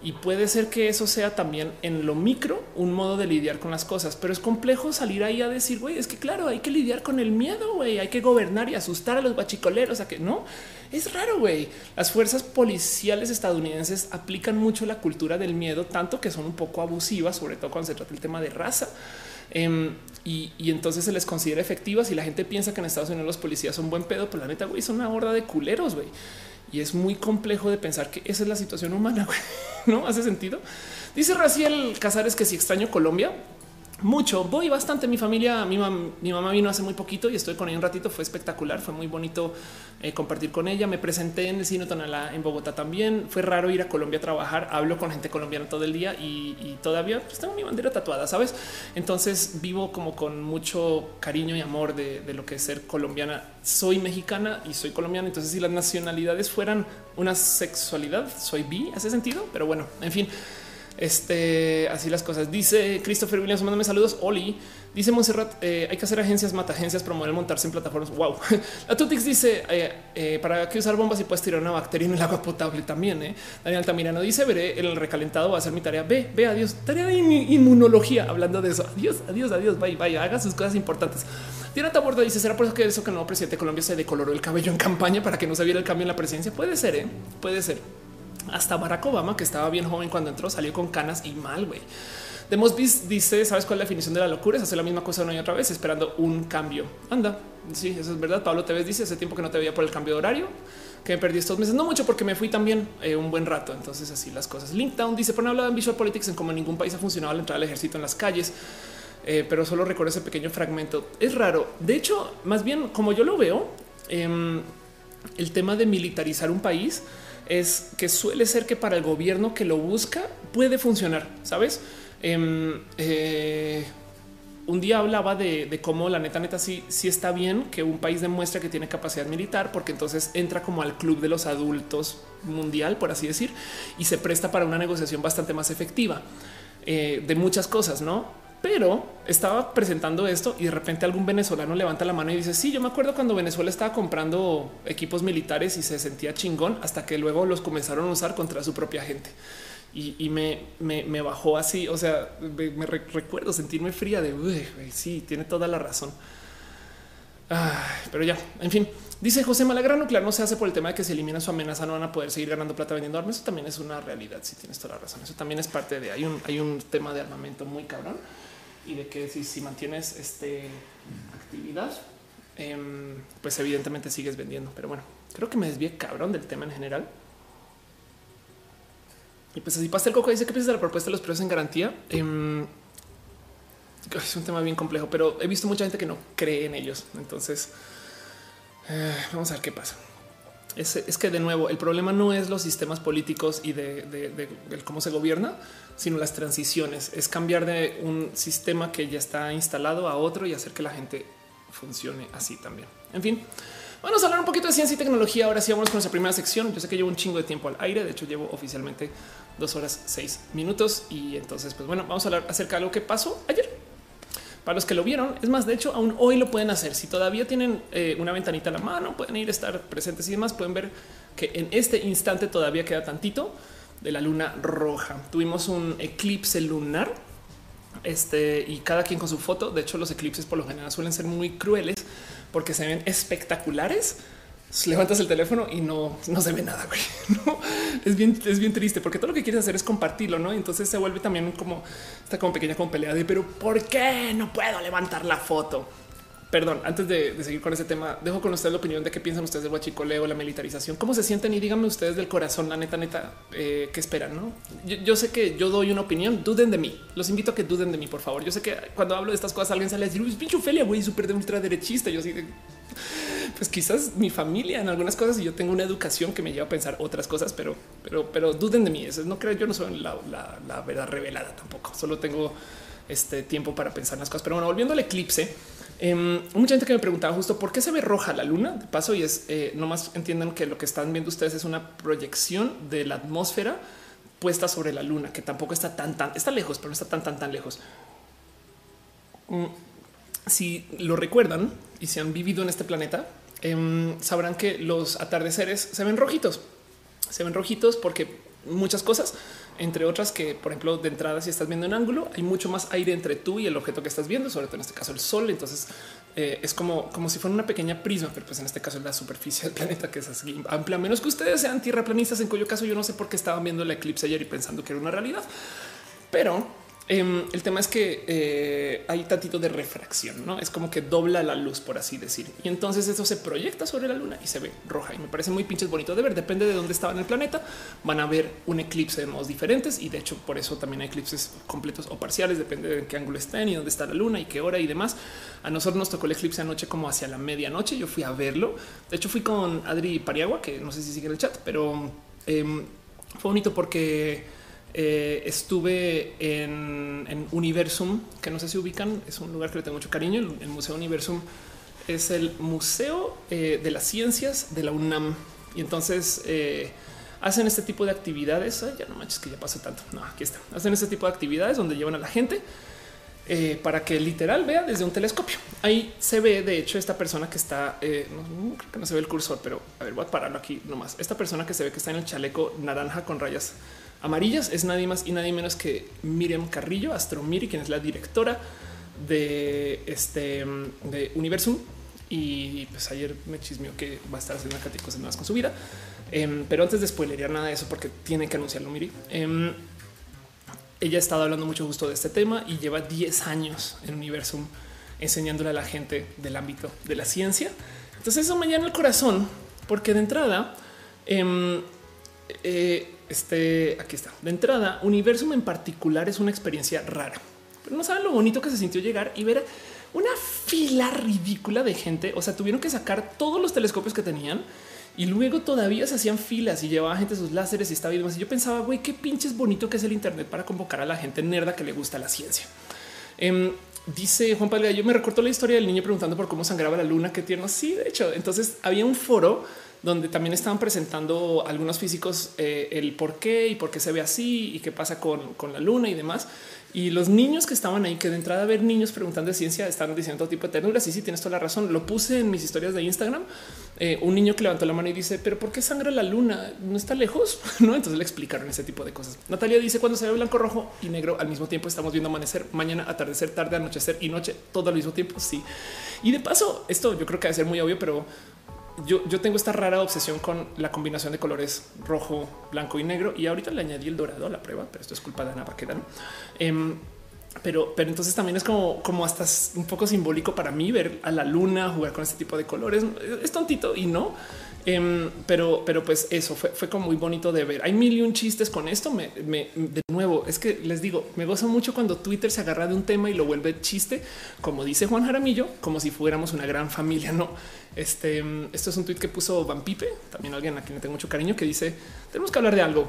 Y puede ser que eso sea también en lo micro un modo de lidiar con las cosas, pero es complejo salir ahí a decir, güey, es que claro, hay que lidiar con el miedo, güey, hay que gobernar y asustar a los bachicoleros, a que no, es raro, güey. Las fuerzas policiales estadounidenses aplican mucho la cultura del miedo, tanto que son un poco abusivas, sobre todo cuando se trata el tema de raza. Em, y, entonces se les considera efectivas y la gente piensa que en Estados Unidos los policías son buen pedo, pero la neta, güey, son una horda de culeros, güey y es muy complejo de pensar que esa es la situación humana. No hace sentido. Dice Raciel Casares que si extraño Colombia, mucho, voy bastante. Mi familia, mi, mi, mamá vino hace muy poquito y estoy con ella un ratito. Fue espectacular, fue muy bonito eh, compartir con ella. Me presenté en el Cine Tonalá en Bogotá también. Fue raro ir a Colombia a trabajar. Hablo con gente colombiana todo el día y, todavía pues, tengo mi bandera tatuada, sabes? Entonces vivo como con mucho cariño y amor de, de lo que es ser colombiana. Soy mexicana y soy colombiana. Entonces, si las nacionalidades fueran una sexualidad, soy bi, hace sentido, pero bueno, en fin. Este, así las cosas. Dice Christopher Williams, mándame saludos. Oli. Dice Monserrat, eh, hay que hacer agencias, mata agencias, promover montarse en plataformas. Wow. La Tutix dice, eh, eh, para que usar bombas y puedes tirar una bacteria en el agua potable también. Daniel Altamirano dice, veré el recalentado, va a ser mi tarea. Ve, ve, adiós. Tarea de inmunología, hablando de eso. Adiós, adiós, adiós, vaya, vaya, haga sus cosas importantes. Tiene Taborda dice, ¿será por eso que eso que el nuevo presidente de Colombia se decoloró el cabello en campaña para que no se viera el cambio en la presidencia? Puede ser, puede ser. Hasta Barack Obama, que estaba bien joven cuando entró, salió con canas y mal, güey. De Mosby dice, ¿sabes cuál es la definición de la locura? Es hacer la misma cosa una y otra vez, esperando un cambio. Anda, sí, eso es verdad. Pablo Tevez dice, hace tiempo que no te veía por el cambio de horario, que me perdí estos meses. No mucho, porque me fui también eh, un buen rato. Entonces así las cosas. Linkdown dice, por no hablar en Visual Politics, en como ningún país ha funcionado la entrada al ejército en las calles. Eh, pero solo recuerdo ese pequeño fragmento. Es raro. De hecho, más bien como yo lo veo, em, el tema de militarizar un país es que suele ser que para el gobierno que lo busca puede funcionar, ¿sabes? Em, eh, un día hablaba de, cómo la neta, neta, sí, sí está bien que un país demuestre que tiene capacidad militar, porque entonces entra como al club de los adultos mundial, por así decir, y se presta para una negociación bastante más efectiva eh, de muchas cosas, ¿no? Pero estaba presentando esto y de repente algún venezolano levanta la mano y dice, sí, yo me acuerdo cuando Venezuela estaba comprando equipos militares y se sentía chingón hasta que luego los comenzaron a usar contra su propia gente. Y, me, bajó así, o sea, me, recuerdo sentirme fría de, uy, sí, tiene toda la razón. pero ya, en fin, dice José Malagra nuclear no se hace por el tema de que se elimina su amenaza, no van a poder seguir ganando plata vendiendo armas. Eso también es una realidad. Si tienes toda la razón, eso también es parte de hay un, hay un tema de armamento muy cabrón y de que si, si mantienes este actividad, em, pues evidentemente sigues vendiendo. Pero bueno, creo que me desvié cabrón del tema en general. Y pues así pasa el coco dice que piensas de la propuesta de los precios en garantía. Em, es un tema bien complejo, pero he visto mucha gente que no cree en ellos. Entonces, eh, vamos a ver qué pasa es, que de nuevo el problema no es los sistemas políticos y de, cómo se gobierna, sino las transiciones. Es cambiar de un sistema que ya está instalado a otro y hacer que la gente funcione así también. En fin, vamos a hablar un poquito de ciencia y tecnología. Ahora sí, vamos con nuestra primera sección. Yo sé que llevo un chingo de tiempo al aire. De hecho, llevo oficialmente dos horas seis minutos. Y entonces, pues bueno, vamos a hablar acerca de lo que pasó ayer. Para los que lo vieron, es más, de hecho, aún hoy lo pueden hacer. Si todavía tienen eh, una ventanita a la mano, pueden ir a estar presentes y demás. Pueden ver que en este instante todavía queda tantito de la luna roja. Tuvimos un eclipse lunar este y cada quien con su foto. De hecho, los eclipses por lo general suelen ser muy crueles porque se ven espectaculares levantas el teléfono y no, no se ve nada. No, es bien, es bien triste porque todo lo que quieres hacer es compartirlo, no? Entonces se vuelve también como esta como pequeña como pelea de pero ¿por qué no puedo levantar la foto? Perdón, antes de, seguir con ese tema, dejo con ustedes la opinión de qué piensan ustedes del guachicoleo, la militarización, cómo se sienten y díganme ustedes del corazón, la neta, neta, eh, qué esperan. No, yo, sé que yo doy una opinión, duden de mí. Los invito a que duden de mí, por favor. Yo sé que cuando hablo de estas cosas, alguien sale a decir, pinche Ophelia, güey, súper de ultraderechista. Yo así de pues quizás mi familia en algunas cosas y yo tengo una educación que me lleva a pensar otras cosas, pero, pero, pero duden de mí. Eso no creo. Yo no soy la, verdad revelada tampoco. Solo tengo este tiempo para pensar en las cosas. Pero bueno, volviendo al eclipse, Em, mucha gente que me preguntaba justo por qué se ve roja la luna de paso y es eh, nomás entiendan que lo que están viendo ustedes es una proyección de la atmósfera puesta sobre la luna, que tampoco está tan, tan, está lejos, pero no está tan, tan, tan lejos. Mm, si lo recuerdan y si han vivido en este planeta, em, sabrán que los atardeceres se ven rojitos. Se ven rojitos porque muchas cosas, entre otras que, por ejemplo, de entrada, si estás viendo un ángulo, hay mucho más aire entre tú y el objeto que estás viendo, sobre todo en este caso el sol. Entonces eh, es como, como si fuera una pequeña prisma, pero pues en este caso es la superficie del planeta que es así amplia, menos que ustedes sean tierraplanistas, en cuyo caso yo no sé por qué estaban viendo el eclipse ayer y pensando que era una realidad, pero Em, el tema es que eh, hay tantito de refracción, no es como que dobla la luz, por así decir. Y entonces eso se proyecta sobre la luna y se ve roja. Y me parece muy pinches bonito de ver. Depende de dónde estaba en el planeta. Van a ver un eclipse de modos diferentes. Y de hecho, por eso también hay eclipses completos o parciales. Depende de qué ángulo estén y dónde está la luna y qué hora y demás. A nosotros nos tocó el eclipse anoche como hacia la medianoche. Yo fui a verlo. De hecho, fui con Adri Pariagua, que no sé si sigue en el chat, pero em, fue bonito porque eh, estuve en, Universum, que no sé si ubican, es un lugar que le tengo mucho cariño. El, Museo Universum es el Museo eh, de las Ciencias de la UNAM. Y entonces eh, hacen este tipo de actividades. ya no manches que ya pasó tanto. No, aquí está. Hacen este tipo de actividades donde llevan a la gente para que literal vea desde un telescopio. Ahí se ve, de hecho, esta persona que está, creo que no se ve el cursor, pero a ver, voy a pararlo aquí nomás. Esta persona que se ve que está en el chaleco naranja con rayas amarillas es nadie más y nadie menos que Miriam Carrillo, Astromiri, quien es la directora de este de Universum. Y pues ayer me chismeó que va a estar haciendo cosas nuevas con su vida. Em, pero antes de spoilerear nada de eso, porque tiene que anunciarlo, Miri. Em, ella ha estado hablando mucho justo de este tema y lleva 10 años en Universum enseñándole a la gente del ámbito de la ciencia. Entonces eso me llena el corazón, porque de entrada, em, eh, este aquí está. De entrada, Universum en particular es una experiencia rara, pero no saben lo bonito que se sintió llegar y ver una fila ridícula de gente. O sea, tuvieron que sacar todos los telescopios que tenían y luego todavía se hacían filas y llevaba gente sus láseres y estaba viendo. Y yo pensaba, güey, qué pinches bonito que es el Internet para convocar a la gente nerda que le gusta la ciencia. Em, dice Juan Pablo, yo me recuerdo la historia del niño preguntando por cómo sangraba la luna, qué tierno. Sí, de hecho, entonces había un foro donde también estaban presentando algunos físicos eh, el por qué y por qué se ve así y qué pasa con, con, la luna y demás. Y los niños que estaban ahí, que de entrada a ver niños preguntando de ciencia, estaban diciendo todo tipo de ternuras. Y sí, tienes toda la razón. Lo puse en mis historias de Instagram. Eh, un niño que levantó la mano y dice, pero ¿por qué sangra la luna? No está lejos. no, entonces le explicaron ese tipo de cosas. Natalia dice cuando se ve blanco, rojo y negro al mismo tiempo estamos viendo amanecer, mañana, atardecer, tarde, anochecer y noche, todo al mismo tiempo. Sí. Y de paso, esto yo creo que debe ser muy obvio, pero yo, tengo esta rara obsesión con la combinación de colores rojo, blanco y negro. Y ahorita le añadí el dorado a la prueba, pero esto es culpa de Ana Paqueda. ¿no? Em, pero, pero entonces también es como, como hasta un poco simbólico para mí ver a la luna jugar con este tipo de colores. Es tontito y no, Em, pero, pero pues eso fue, fue como muy bonito de ver. Hay mil y un chistes con esto. Me, de nuevo, es que les digo, me gozo mucho cuando Twitter se agarra de un tema y lo vuelve chiste, como dice Juan Jaramillo, como si fuéramos una gran familia. No, este, esto es un tweet que puso Van Pipe, también alguien a quien le tengo mucho cariño, que dice: Tenemos que hablar de algo.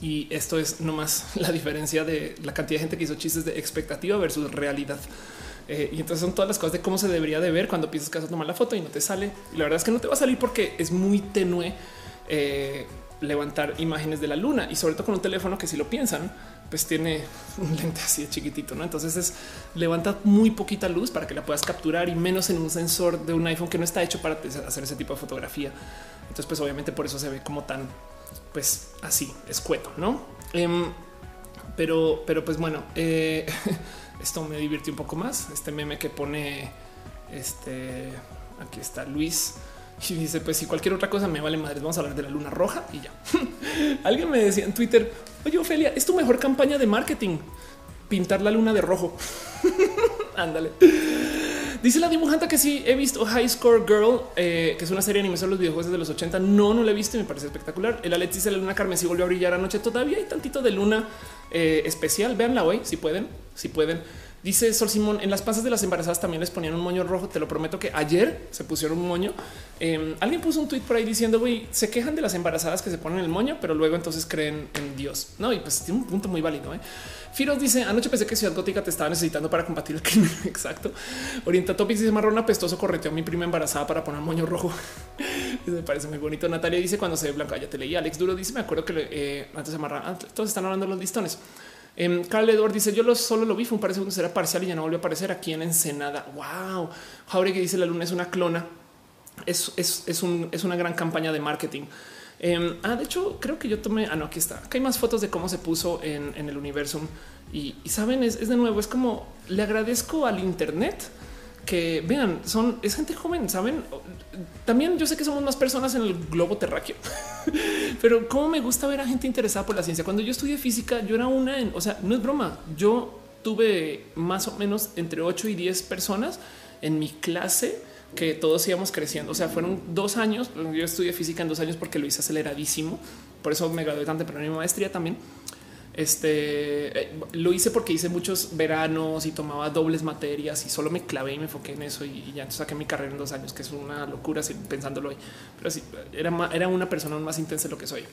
Y esto es nomás la diferencia de la cantidad de gente que hizo chistes de expectativa versus realidad. Eh, y entonces son todas las cosas de cómo se debería de ver cuando piensas que vas a tomar la foto y no te sale. Y la verdad es que no te va a salir porque es muy tenue eh, levantar imágenes de la luna y sobre todo con un teléfono que si lo piensan, pues tiene un lente así de chiquitito. ¿no? Entonces es levanta muy poquita luz para que la puedas capturar y menos en un sensor de un iPhone que no está hecho para hacer ese tipo de fotografía. Entonces, pues obviamente por eso se ve como tan, pues así escueto, no? Em, pero, pero pues bueno, eh, Esto me divirtió un poco más. Este meme que pone este aquí está Luis y dice: Pues si cualquier otra cosa me vale madre, vamos a hablar de la luna roja y ya. Alguien me decía en Twitter: Oye, Ofelia, es tu mejor campaña de marketing pintar la luna de rojo. Ándale. Dice la dibujante que sí he visto High Score Girl, eh, que es una serie de animación de los videojuegos de los 80. No, no la he visto y me parece espectacular. El Alex dice la luna Carmen si volvió a brillar anoche. Todavía hay tantito de luna eh, especial. Véanla hoy si pueden, si pueden. Dice Sol Simón, en las panzas de las embarazadas también les ponían un moño rojo. Te lo prometo que ayer se pusieron un moño. Em, alguien puso un tweet por ahí diciendo, güey, se quejan de las embarazadas que se ponen el moño, pero luego entonces creen en Dios. No, y pues tiene un punto muy válido. ¿eh? Firos dice, anoche pensé que Ciudad Gótica te estaba necesitando para combatir el crimen. Exacto. Orienta Topics dice, marrón apestoso correteó a mi prima embarazada para poner moño rojo. me parece muy bonito. Natalia dice, cuando se ve blanca, ya te leí. Alex Duro dice, me acuerdo que eh, antes se amarra, ah, todos están hablando los listones. Um, Carl Edward dice: Yo lo, solo lo vi, fue un par de segundos, era parcial y ya no volvió a aparecer aquí en Ensenada. Wow. Jauregui dice: La luna es una clona. Es, es, es, un, es una gran campaña de marketing. Um, ah, de hecho, creo que yo tomé. Ah, no, aquí está. Hay más fotos de cómo se puso en, el universo. Y, y saben, es de nuevo, es como le agradezco al Internet que vean, son es gente joven, saben? También yo sé que somos más personas en el globo terráqueo, pero cómo me gusta ver a gente interesada por la ciencia. Cuando yo estudié física, yo era una, en, o sea, no es broma. Yo tuve más o menos entre 8 y 10 personas en mi clase que todos íbamos creciendo. O sea, fueron dos años. Yo estudié física en dos años porque lo hice aceleradísimo. Por eso me gradué tan temprano en mi maestría también. Este eh, lo hice porque hice muchos veranos y tomaba dobles materias y solo me clavé y me enfoqué en eso y, ya saqué mi carrera en dos años, que es una locura pensándolo hoy. Pero sí, era, era una persona más intensa de lo que soy.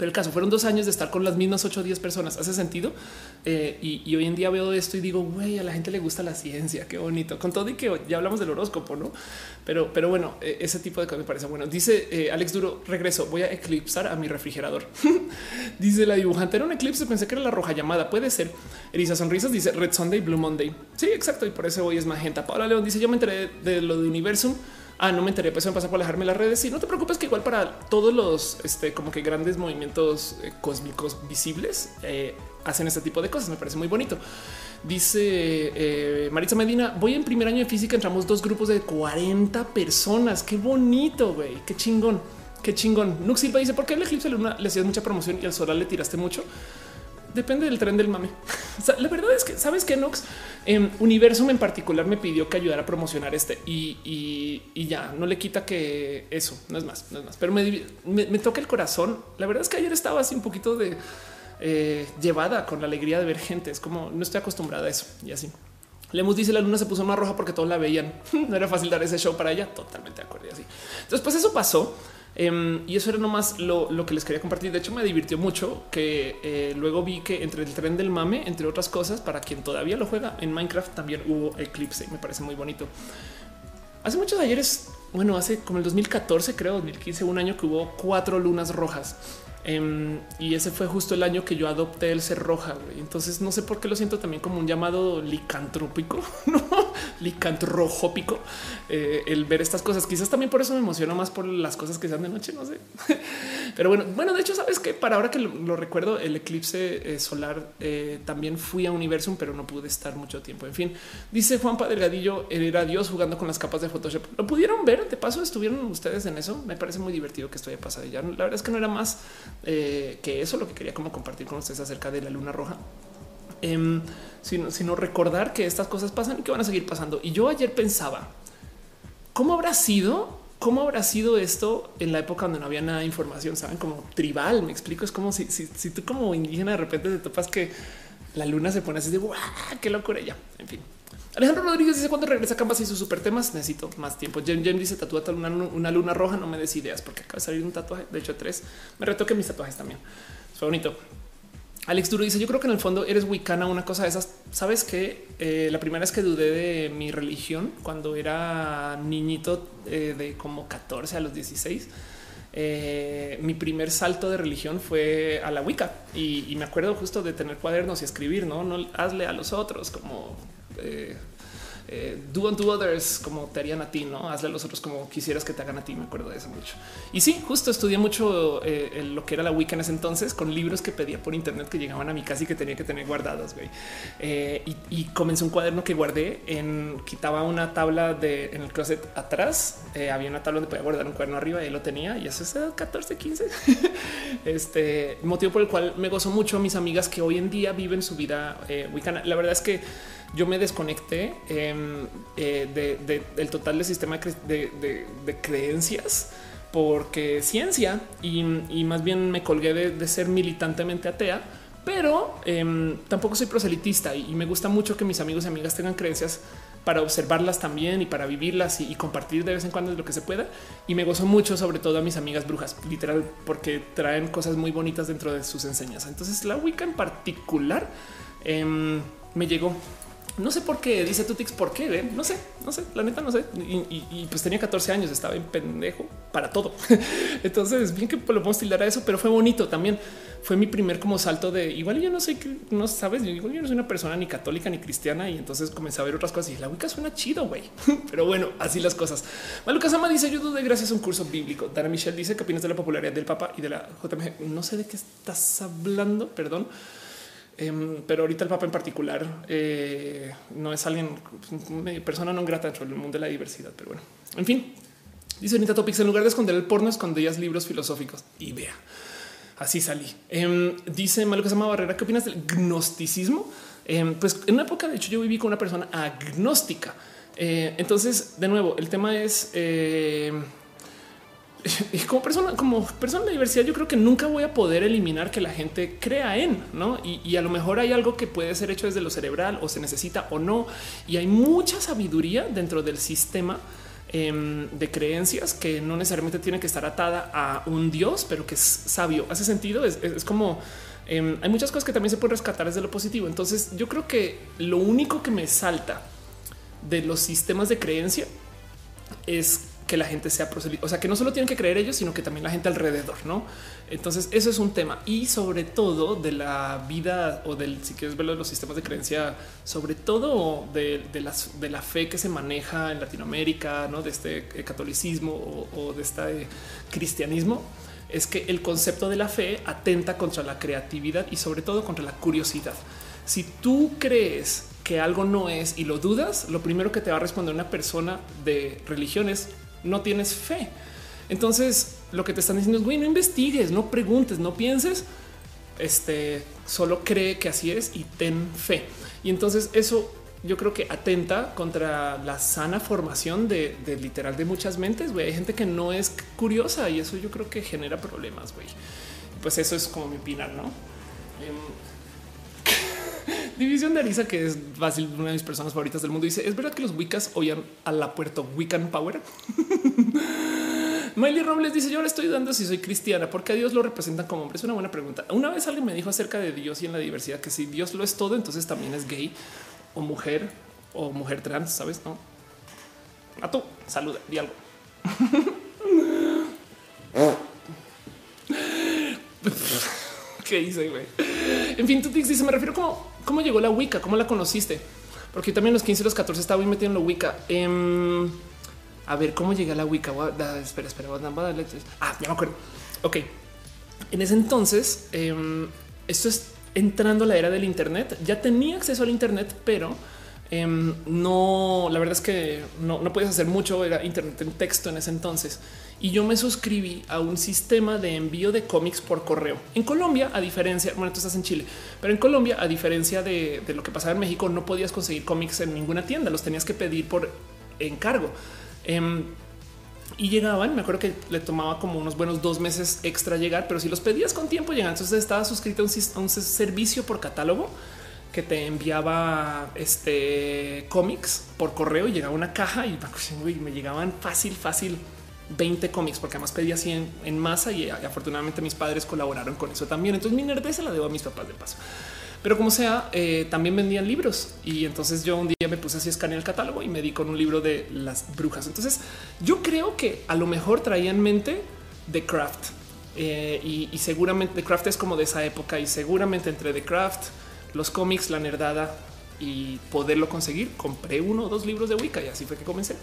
Pero el caso fueron dos años de estar con las mismas 8 o 10 personas. Hace sentido. Eh, y, hoy en día veo esto y digo, güey, a la gente le gusta la ciencia. Qué bonito. Con todo y que ya hablamos del horóscopo, no? Pero, pero bueno, eh, ese tipo de cosas me parece bueno. Dice eh, Alex Duro, regreso. Voy a eclipsar a mi refrigerador. dice la dibujante. Era un eclipse. Pensé que era la roja llamada. Puede ser. Elisa Sonrisas dice Red Sunday, Blue Monday. Sí, exacto. Y por eso hoy es magenta. Paula León dice: Yo me enteré de lo de Universum ah, no me enteré, pues me pasa por alejarme las redes. Y no te preocupes que igual para todos los este, como que grandes movimientos eh, cósmicos visibles eh, hacen este tipo de cosas. Me parece muy bonito. Dice eh, Maritza Medina, voy en primer año de física, entramos dos grupos de 40 personas. Qué bonito, güey, qué chingón, qué chingón. Nux Silva dice, ¿por qué el eclipse luna le hacías mucha promoción y al solar le tiraste mucho? Depende del tren del mame. la verdad es que sabes que Nox en Universum en particular me pidió que ayudara a promocionar este y, ya no le quita que eso no es más, no es más, pero me, toca el corazón. La verdad es que ayer estaba así un poquito de eh, llevada con la alegría de ver gente. Es como no estoy acostumbrada a eso y así. Lemus dice la luna se puso más roja porque todos la veían. no era fácil dar ese show para ella. Totalmente de acuerdo. Así. Entonces, pues eso pasó. Em, y eso era nomás lo, lo, que les quería compartir. De hecho, me divirtió mucho que eh, luego vi que entre el tren del mame, entre otras cosas, para quien todavía lo juega en Minecraft, también hubo eclipse. Me parece muy bonito. Hace muchos ayeres, bueno, hace como el 2014, creo 2015, un año que hubo cuatro lunas rojas. Em, y ese fue justo el año que yo adopté el ser roja. Entonces no sé por qué lo siento también como un llamado licantrópico, no eh, el ver estas cosas. Quizás también por eso me emociona más por las cosas que sean de noche, no sé. Pero bueno, bueno, de hecho, sabes que para ahora que lo, recuerdo, el eclipse eh, solar eh, también fui a Universum, pero no pude estar mucho tiempo. En fin, dice Juanpa Delgadillo, era Dios jugando con las capas de Photoshop. Lo pudieron ver. De paso, estuvieron ustedes en eso. Me parece muy divertido que estoy de pasadilla. La verdad es que no era más que eso es lo que quería como compartir con ustedes acerca de la luna roja. Em, sino, recordar que estas cosas pasan y que van a seguir pasando. Y yo ayer pensaba, ¿cómo habrá sido? ¿Cómo habrá sido esto en la época donde no había nada de información? Saben, como tribal. Me explico. Es como si, si, tú, como indígena, de repente te topas que la luna se pone así de ¡guau! qué locura ya. En fin, Alejandro Rodríguez dice cuando regresa a Canvas y sus super temas necesito más tiempo. Jem Jem dice tatúate una, una, luna roja. No me des ideas porque acaba de salir un tatuaje. De hecho, tres me retoque mis tatuajes también. Fue bonito. Alex Duro dice: Yo creo que en el fondo eres wicana, una cosa de esas. Sabes que eh, la primera vez que dudé de mi religión cuando era niñito eh, de como 14 a los 16. Eh, mi primer salto de religión fue a la Wicca y, y, me acuerdo justo de tener cuadernos y escribir, no, no hazle a los otros como eh, eh, do unto others como te harían a ti, no hazle a los otros como quisieras que te hagan a ti. Me acuerdo de eso mucho. Y sí, justo estudié mucho eh, lo que era la Wicca en ese entonces con libros que pedía por internet que llegaban a mi casa y que tenía que tener guardados. y, y, comencé un cuaderno que guardé en quitaba una tabla de en el closet atrás. había una tabla donde podía guardar un cuaderno arriba y lo tenía. Y eso es 14, 15. este motivo por el cual me gozo mucho a mis amigas que hoy en día viven su vida wicana. La verdad es que yo me desconecté em, eh, del total del sistema de, creencias porque ciencia y, más bien me colgué de, ser militantemente atea pero em, tampoco soy proselitista y, me gusta mucho que mis amigos y amigas tengan creencias para observarlas también y para vivirlas y, compartir de vez en cuando lo que se pueda. Y me gozo mucho, sobre todo a mis amigas brujas, literal, porque traen cosas muy bonitas dentro de sus enseñanzas. Entonces, la Wicca en particular em, me llegó no sé por qué, dice Tutix, ¿por qué? No sé, no sé, la neta no sé. Y, pues tenía 14 años, estaba en pendejo para todo. Entonces, bien que lo podemos tildar a eso, pero fue bonito también. Fue mi primer como salto de igual yo no sé, no sabes, igual yo no soy una persona ni católica ni cristiana y entonces comencé a ver otras cosas y la Wicca suena chido, güey. Pero bueno, así las cosas. Maluca Sama dice yo dudé gracias a un curso bíblico. Dana Michelle dice que opinas de la popularidad del Papa y de la JMG. No sé de qué estás hablando, perdón. Em, pero ahorita el Papa en particular eh, no es alguien, persona no grata dentro del mundo de la diversidad. Pero bueno, en fin, dice Anita Topics: en lugar de esconder el porno, escondías libros filosóficos y vea. Así salí. Eh, dice Malo que se llama Barrera. ¿Qué opinas del gnosticismo? Em, pues en una época, de hecho, yo viví con una persona agnóstica. Eh, entonces, de nuevo, el tema es y como persona, como persona de diversidad, yo creo que nunca voy a poder eliminar que la gente crea en, ¿no? Y, a lo mejor hay algo que puede ser hecho desde lo cerebral o se necesita o no. Y hay mucha sabiduría dentro del sistema em, de creencias que no necesariamente tiene que estar atada a un Dios, pero que es sabio. Hace sentido, es, como... Em, hay muchas cosas que también se pueden rescatar desde lo positivo. Entonces yo creo que lo único que me salta de los sistemas de creencia es que la gente sea proselita. O sea, que no solo tienen que creer ellos, sino que también la gente alrededor, ¿no? Entonces, eso es un tema. Y sobre todo de la vida o del, si quieres verlo, de los sistemas de creencia, sobre todo de, las, de la fe que se maneja en Latinoamérica, ¿no? De este eh, catolicismo o, de este cristianismo, es que el concepto de la fe atenta contra la creatividad y sobre todo contra la curiosidad. Si tú crees que algo no es y lo dudas, lo primero que te va a responder una persona de religión es no tienes fe. Entonces lo que te están diciendo es, güey, no investigues, no preguntes, no pienses, este, solo cree que así es y ten fe. Y entonces eso yo creo que atenta contra la sana formación de, literal de muchas mentes. Hay gente que no es curiosa y eso yo creo que genera problemas. Pues eso es como mi opinar, no? Em, División de Arisa, que es fácil, una de mis personas favoritas del mundo, dice: ¿Es verdad que los Wiccas oían a la puerta Wiccan Power? Miley Robles dice: Yo ahora estoy dando si soy cristiana, porque a Dios lo representan como hombre. Es una buena pregunta. Una vez alguien me dijo acerca de Dios y en la diversidad que si Dios lo es todo, entonces también es gay o mujer o mujer trans, sabes? No a tú saluda, di algo. ¿Qué hice, güey? En fin, tú dice: Me refiero como ¿Cómo llegó la Wicca? ¿Cómo la conociste? Porque también los 15 y los 14 estaba muy metido en la Wicca. Em, a ver, ¿cómo llegué a la Wicca? espera, espera, Ah, ya me acuerdo. Ok. En ese entonces, em, esto es entrando a la era del Internet. Ya tenía acceso al Internet, pero em, no, la verdad es que no, no podías hacer mucho. Era Internet en texto en ese entonces y yo me suscribí a un sistema de envío de cómics por correo. En Colombia, a diferencia, bueno, tú estás en Chile, pero en Colombia, a diferencia de, lo que pasaba en México, no podías conseguir cómics en ninguna tienda, los tenías que pedir por encargo. Em, y llegaban, me acuerdo que le tomaba como unos buenos dos meses extra llegar, pero si los pedías con tiempo llegan, entonces estaba suscrito a un, servicio por catálogo que te enviaba este cómics por correo y llegaba una caja y me llegaban fácil, fácil 20 cómics, porque además pedí así en, masa y, afortunadamente mis padres colaboraron con eso también. Entonces mi nerdez la debo a mis papás de paso. Pero como sea, eh, también vendían libros y entonces yo un día me puse así a escanear el catálogo y me di con un libro de las brujas. Entonces yo creo que a lo mejor traía en mente The Craft eh, y, y, seguramente The Craft es como de esa época y seguramente entre The Craft, los cómics, la nerdada y poderlo conseguir, compré uno o dos libros de Wicca y así fue que comencé.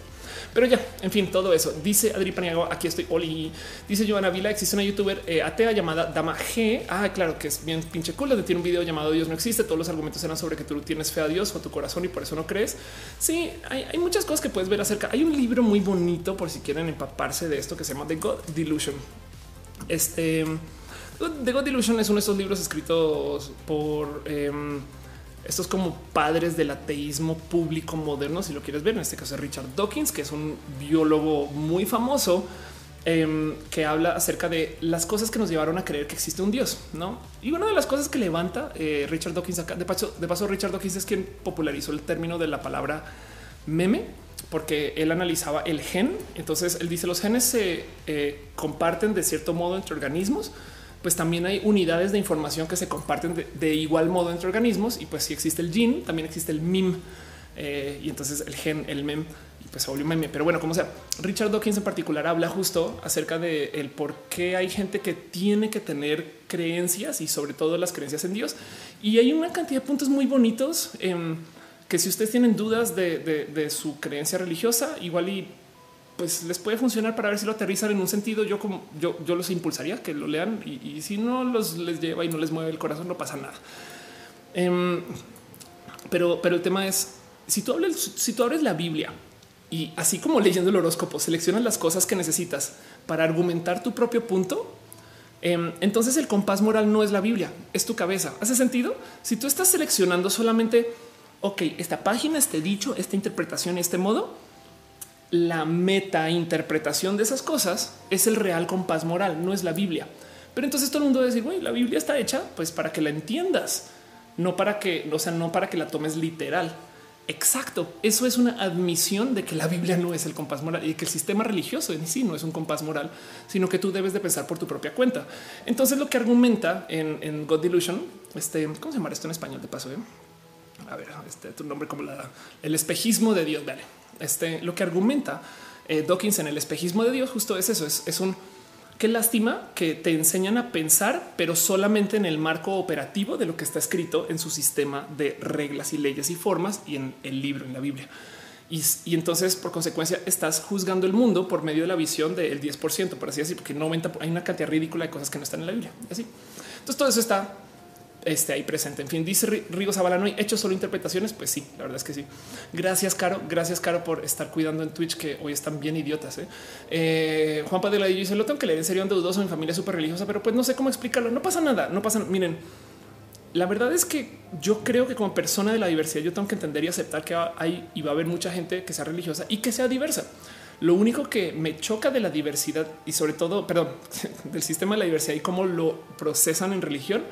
Pero ya, en fin, todo eso. Dice Adri Paniago, aquí estoy, Oli. Dice Joana Vila, existe una youtuber eh, atea llamada Dama G. Ah, claro, que es bien pinche cool, donde tiene un video llamado Dios no existe. Todos los argumentos eran sobre que tú tienes fe a Dios o tu corazón y por eso no crees. Sí, hay, muchas cosas que puedes ver acerca. Hay un libro muy bonito por si quieren empaparse de esto que se llama The God Delusion. Este... The God Delusion es uno de esos libros escritos por... Em, estos como padres del ateísmo público moderno, si lo quieres ver, en este caso es Richard Dawkins, que es un biólogo muy famoso em, que habla acerca de las cosas que nos llevaron a creer que existe un Dios, no? Y una de las cosas que levanta eh, Richard Dawkins acá, de paso, de paso, Richard Dawkins es quien popularizó el término de la palabra meme, porque él analizaba el gen. Entonces él dice los genes se eh, comparten de cierto modo entre organismos pues también hay unidades de información que se comparten de, igual modo entre organismos. Y pues si existe el gene, también existe el mim. Eh, y entonces el gen, el mem, pues se volvió meme. Pero bueno, como sea, Richard Dawkins en particular habla justo acerca de el por qué hay gente que tiene que tener creencias y sobre todo las creencias en Dios. Y hay una cantidad de puntos muy bonitos em, que si ustedes tienen dudas de, de su creencia religiosa, igual y pues les puede funcionar para ver si lo aterrizan en un sentido. Yo como yo, yo los impulsaría que lo lean y, si no los les lleva y no les mueve el corazón, no pasa nada. Em, pero, pero el tema es si tú hablas, si tú abres la Biblia y así como leyendo el horóscopo, seleccionas las cosas que necesitas para argumentar tu propio punto. Em, entonces el compás moral no es la Biblia, es tu cabeza. ¿Hace sentido? Si tú estás seleccionando solamente, ok, esta página, este dicho, esta interpretación, este modo, la meta interpretación de esas cosas es el real compás moral, no es la Biblia. Pero entonces todo el mundo va a decir, güey, la Biblia está hecha pues para que la entiendas, no para que, o sea, no para que la tomes literal. Exacto. Eso es una admisión de que la Biblia no es el compás moral y que el sistema religioso en sí no es un compás moral, sino que tú debes de pensar por tu propia cuenta. Entonces lo que argumenta en, God Delusion, este, ¿cómo se llama esto en español de paso? Eh? A ver, este tu nombre como la, el espejismo de Dios. Vale este, lo que argumenta eh, Dawkins en el espejismo de Dios justo es eso, es, un qué lástima que te enseñan a pensar, pero solamente en el marco operativo de lo que está escrito en su sistema de reglas y leyes y formas y en el libro, en la Biblia. Y, entonces, por consecuencia, estás juzgando el mundo por medio de la visión del 10%, por así decir, porque 90 hay una cantidad ridícula de cosas que no están en la Biblia. Así. Entonces, todo eso está este, ahí presente. En fin, dice Rigo Zavala, ¿no hecho solo interpretaciones? Pues sí, la verdad es que sí. Gracias, Caro. Gracias, Caro, por estar cuidando en Twitch, que hoy están bien idiotas. ¿eh? Eh, Juan Padilla dice, lo tengo que leer en serio, dudoso, mi familia súper religiosa, pero pues no sé cómo explicarlo. No pasa nada, no pasa. Miren, la verdad es que yo creo que como persona de la diversidad, yo tengo que entender y aceptar que hay y va a haber mucha gente que sea religiosa y que sea diversa. Lo único que me choca de la diversidad y sobre todo, perdón, del sistema de la diversidad y cómo lo procesan en religión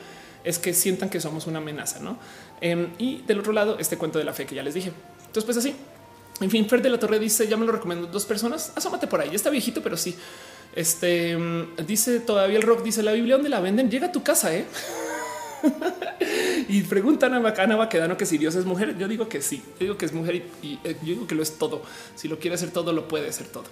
es que sientan que somos una amenaza, ¿no? Em, y del otro lado, este cuento de la fe que ya les dije. Entonces, pues así. En fin, Fer de la Torre dice, ya me lo recomiendo dos personas, asómate por ahí, está viejito, pero sí. Este em, dice todavía el rock, dice la Biblia, ¿dónde la venden? Llega a tu casa, ¿eh? y preguntan a Ana Baquedano que si Dios es mujer. Yo digo que sí, yo digo que es mujer y, eh, yo digo que lo es todo. Si lo quiere hacer todo, lo puede hacer todo.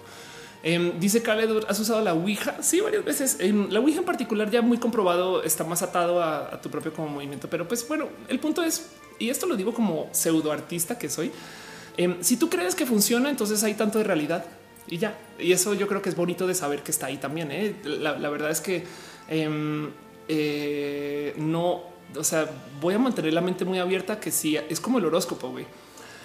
Em, dice Khaled, ¿has usado la Ouija? Sí, varias veces. En la Ouija en particular ya muy comprobado está más atado a, tu propio como movimiento. Pero pues bueno, el punto es, y esto lo digo como pseudo artista que soy, em, si tú crees que funciona, entonces hay tanto de realidad y ya. Y eso yo creo que es bonito de saber que está ahí también. ¿eh? La, verdad es que em, eh, no, o sea, voy a mantener la mente muy abierta que sí, es como el horóscopo, güey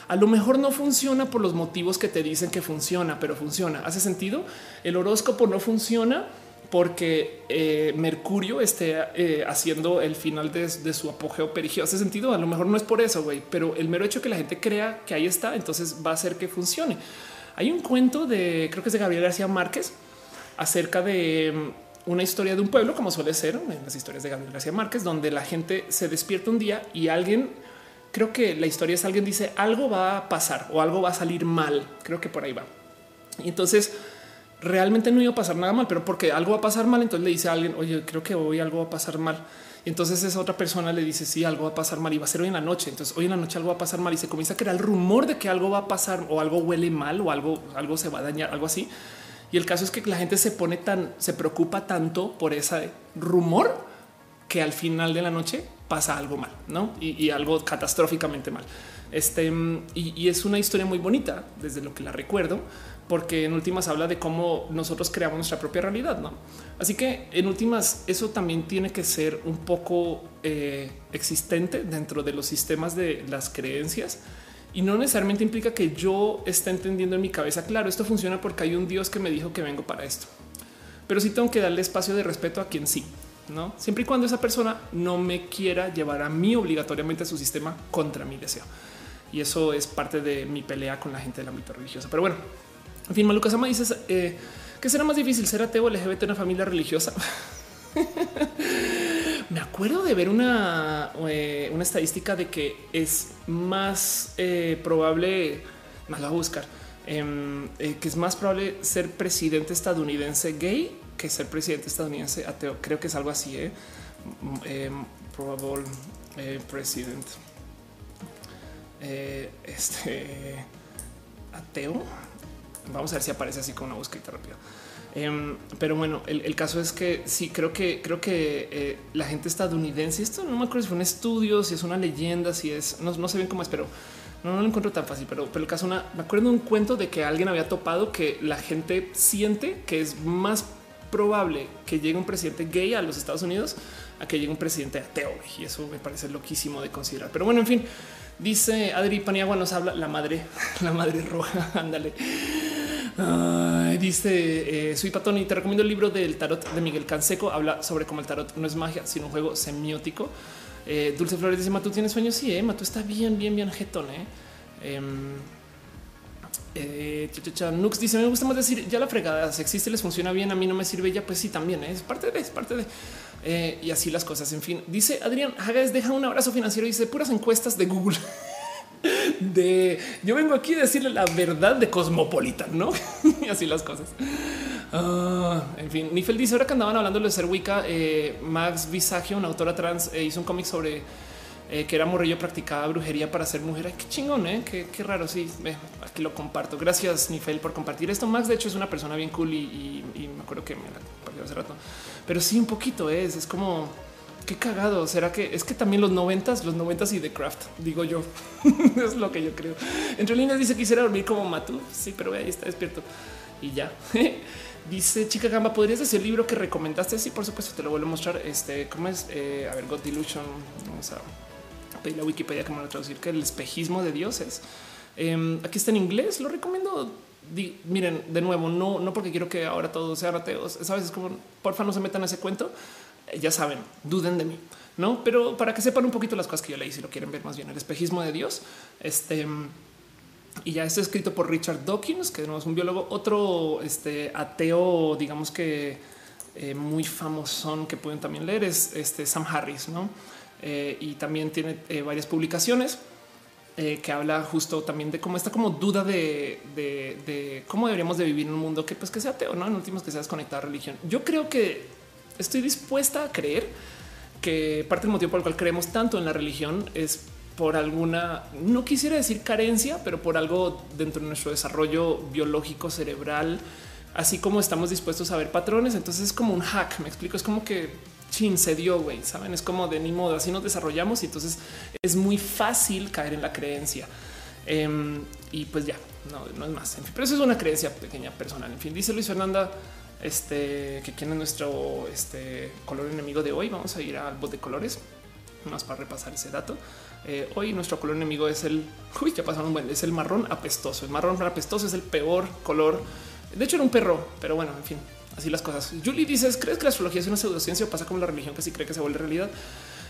a lo mejor no funciona por los motivos que te dicen que funciona, pero funciona. ¿Hace sentido? El horóscopo no funciona porque eh, Mercurio esté eh, haciendo el final de, su apogeo perigeo. Hace sentido. A lo mejor no es por eso, güey, pero el mero hecho que la gente crea que ahí está, entonces va a hacer que funcione. Hay un cuento de creo que es de Gabriel García Márquez acerca de mm, una historia de un pueblo, como suele ser en las historias de Gabriel García Márquez, donde la gente se despierta un día y alguien creo que la historia es alguien dice algo va a pasar o algo va a salir mal. Creo que por ahí va. Y entonces realmente no iba a pasar nada mal, pero porque algo va a pasar mal, entonces le dice a alguien, oye, creo que hoy algo va a pasar mal. Y entonces esa otra persona le dice, sí, algo va a pasar mal y va a ser hoy en la noche. Entonces hoy en la noche algo va a pasar mal y se comienza a crear el rumor de que algo va a pasar o algo huele mal o algo, algo se va a dañar, algo así. Y el caso es que la gente se pone tan, se preocupa tanto por ese rumor que al final de la noche pasa algo mal, ¿no? Y, algo catastróficamente mal. Este, y, es una historia muy bonita desde lo que la recuerdo, porque en últimas habla de cómo nosotros creamos nuestra propia realidad, ¿no? Así que en últimas eso también tiene que ser un poco eh, existente dentro de los sistemas de las creencias y no necesariamente implica que yo esté entendiendo en mi cabeza, claro, esto funciona porque hay un Dios que me dijo que vengo para esto. Pero sí tengo que darle espacio de respeto a quien sí no siempre y cuando esa persona no me quiera llevar a mí obligatoriamente a su sistema contra mi deseo. Y eso es parte de mi pelea con la gente del ámbito religioso. Pero bueno, en fin, Maluca Sama dices eh, ¿Qué será más difícil ser ateo o LGBT en una familia religiosa? Me acuerdo de ver una, eh, una estadística de que es más eh, probable, más la a buscar, em, eh, que es más probable ser presidente estadounidense gay que ser presidente estadounidense ateo. Creo que es algo así. Eh? Em, probable president. este ateo. Vamos a ver si aparece así con una búsqueda rápida. Em, pero bueno, el, caso es que sí, creo que creo que eh, la gente estadounidense, esto no me acuerdo si fue un estudio, si es una leyenda, si es, no, no sé bien cómo es, pero no, lo encuentro tan fácil. Pero, pero el caso, me acuerdo de un cuento de que alguien había topado que la gente siente que es más probable que llegue un presidente gay a los Estados Unidos a que llegue un presidente ateo. Y eso me parece loquísimo de considerar. Pero bueno, en fin, dice Adri Paniagua nos habla la madre, la madre roja. Ándale dice eh, soy Patón y te recomiendo el libro del tarot de Miguel Canseco. Habla sobre cómo el tarot no es magia, sino un juego semiótico. Eh, Dulce Flores dice: Matú, ¿tienes sueños? Sí, eh, Matú está bien, bien, bien jetón. Eh. Em, eh, Nux dice: Me gusta más decir ya la fregada. Si existe, les funciona bien. A mí no me sirve ya. Pues sí, también es parte de, es parte de. Eh, y así las cosas. En fin, dice Adrián Hagas, deja un abrazo financiero dice puras encuestas de Google. de yo vengo aquí a decirle la verdad de Cosmopolitan, no? y así las cosas. Ah, en fin, Nifel dice ahora que andaban hablando de ser Wicca, eh, Max Visagio, una autora trans, eh, hizo un cómic sobre eh, que era morrillo, practicaba brujería para ser mujer. Ay, qué chingón, eh? qué, raro. Sí, aquí lo comparto. Gracias, Nifel, por compartir esto. Max, de hecho, es una persona bien cool y, me acuerdo que me la compartió hace rato, pero sí, un poquito es, es como qué cagado. Será que es que también los noventas, los noventas y The Craft, digo yo, es lo que yo creo. Entre líneas dice quisiera dormir como Matu. Sí, pero ahí está despierto y ya. dice Chica Gamba, ¿podrías decir el libro que recomendaste? Sí, por supuesto, te lo vuelvo a mostrar. Este, ¿cómo es? Eh, a ver, God Delusion. Vamos a pedir la Wikipedia que me lo a traducir, que el espejismo de dioses. Em, aquí está en inglés, lo recomiendo. miren, de nuevo, no, no porque quiero que ahora todos sean ateos. Sabes, es como porfa, no se metan a ese cuento ya saben, duden de mí, no? Pero para que sepan un poquito las cosas que yo leí, si lo quieren ver más bien, el espejismo de Dios. Este y ya está escrito por Richard Dawkins, que no es un biólogo, otro este, ateo, digamos que eh, muy famoso que pueden también leer es este Sam Harris, no? Eh, y también tiene eh, varias publicaciones que habla justo también de cómo está como duda de, cómo deberíamos de vivir en un mundo que pues que sea ateo, no en últimos que sea desconectado a religión. Yo creo que estoy dispuesta a creer que parte del motivo por el cual creemos tanto en la religión es por alguna, no quisiera decir carencia, pero por algo dentro de nuestro desarrollo biológico cerebral, así como estamos dispuestos a ver patrones. Entonces es como un hack. Me explico. Es como que chin se dio, güey. Saben, es como de ni modo. Así nos desarrollamos y entonces es muy fácil caer en la creencia. Em, y pues ya no, es más. En fin, pero eso es una creencia pequeña personal. En fin, dice Luis Fernanda este que quién es nuestro este, color enemigo de hoy. Vamos a ir al bot de colores más para repasar ese dato. Eh, hoy nuestro color enemigo es el uy, ya pasaron buen, es el marrón apestoso. El marrón apestoso es el peor color. De hecho, era un perro, pero bueno, en fin, así las cosas. Julie dices: ¿Crees que la astrología es una pseudociencia o pasa como la religión que sí cree que se vuelve realidad?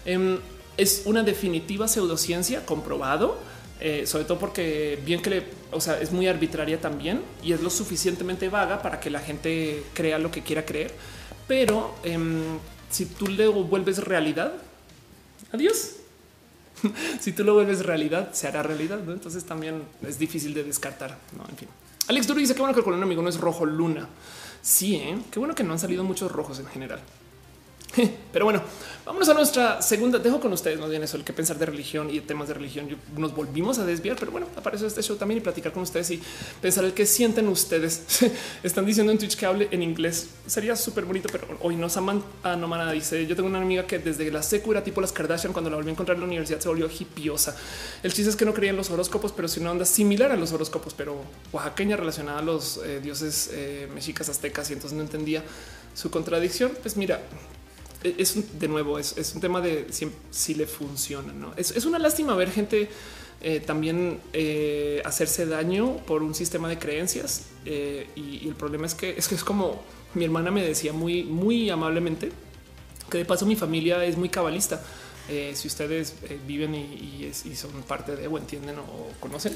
Em, es una definitiva pseudociencia comprobado eh, sobre todo porque bien que le, o sea, es muy arbitraria también y es lo suficientemente vaga para que la gente crea lo que quiera creer. Pero em, si tú le vuelves realidad, adiós. si tú lo vuelves realidad, se hará realidad. Entonces también es difícil de descartar. ¿no? En fin, Alex Duro dice que bueno que el color amigo no es rojo luna. Sí, ¿eh? qué bueno que no han salido muchos rojos en general. Pero bueno, vámonos a nuestra segunda. Dejo con ustedes más bien eso, el que pensar de religión y temas de religión. Nos volvimos a desviar, pero bueno, aparece este show también y platicar con ustedes y pensar el que sienten ustedes. Están diciendo en Twitch que hable en inglés. Sería súper bonito, pero hoy no aman a no mana. Dice yo tengo una amiga que desde la secu era tipo las Kardashian. Cuando la volví a encontrar en la universidad se volvió hipiosa. El chiste es que no creía en los horóscopos, pero si una onda similar a los horóscopos, pero oaxaqueña relacionada a los eh, dioses eh, mexicas aztecas y entonces no entendía su contradicción. Pues mira, es de nuevo, es, un tema de si, le funciona. ¿no? Es, una lástima ver gente eh, también eh, hacerse daño por un sistema de creencias. Eh, y, el problema es que es que es como mi hermana me decía muy, muy amablemente que de paso mi familia es muy cabalista. Eh, si ustedes eh, viven y, son parte de o entienden o, conocen,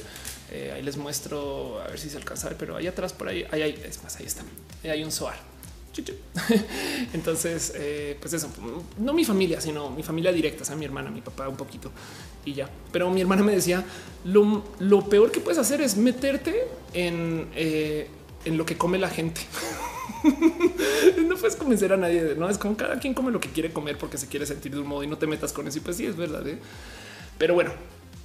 eh, ahí les muestro a ver si se alcanza, pero ahí atrás por ahí, ahí, es más, ahí está, hay un SOAR. Entonces, pues eso, no mi familia, sino mi familia directa, o sea, mi hermana, mi papá un poquito y ya. Pero mi hermana me decía, lo, peor que puedes hacer es meterte en, en lo que come la gente. no puedes convencer a nadie, no es como cada quien come lo que quiere comer porque se quiere sentir de un modo y no te metas con eso. Y pues sí, es verdad. ¿eh? Pero bueno,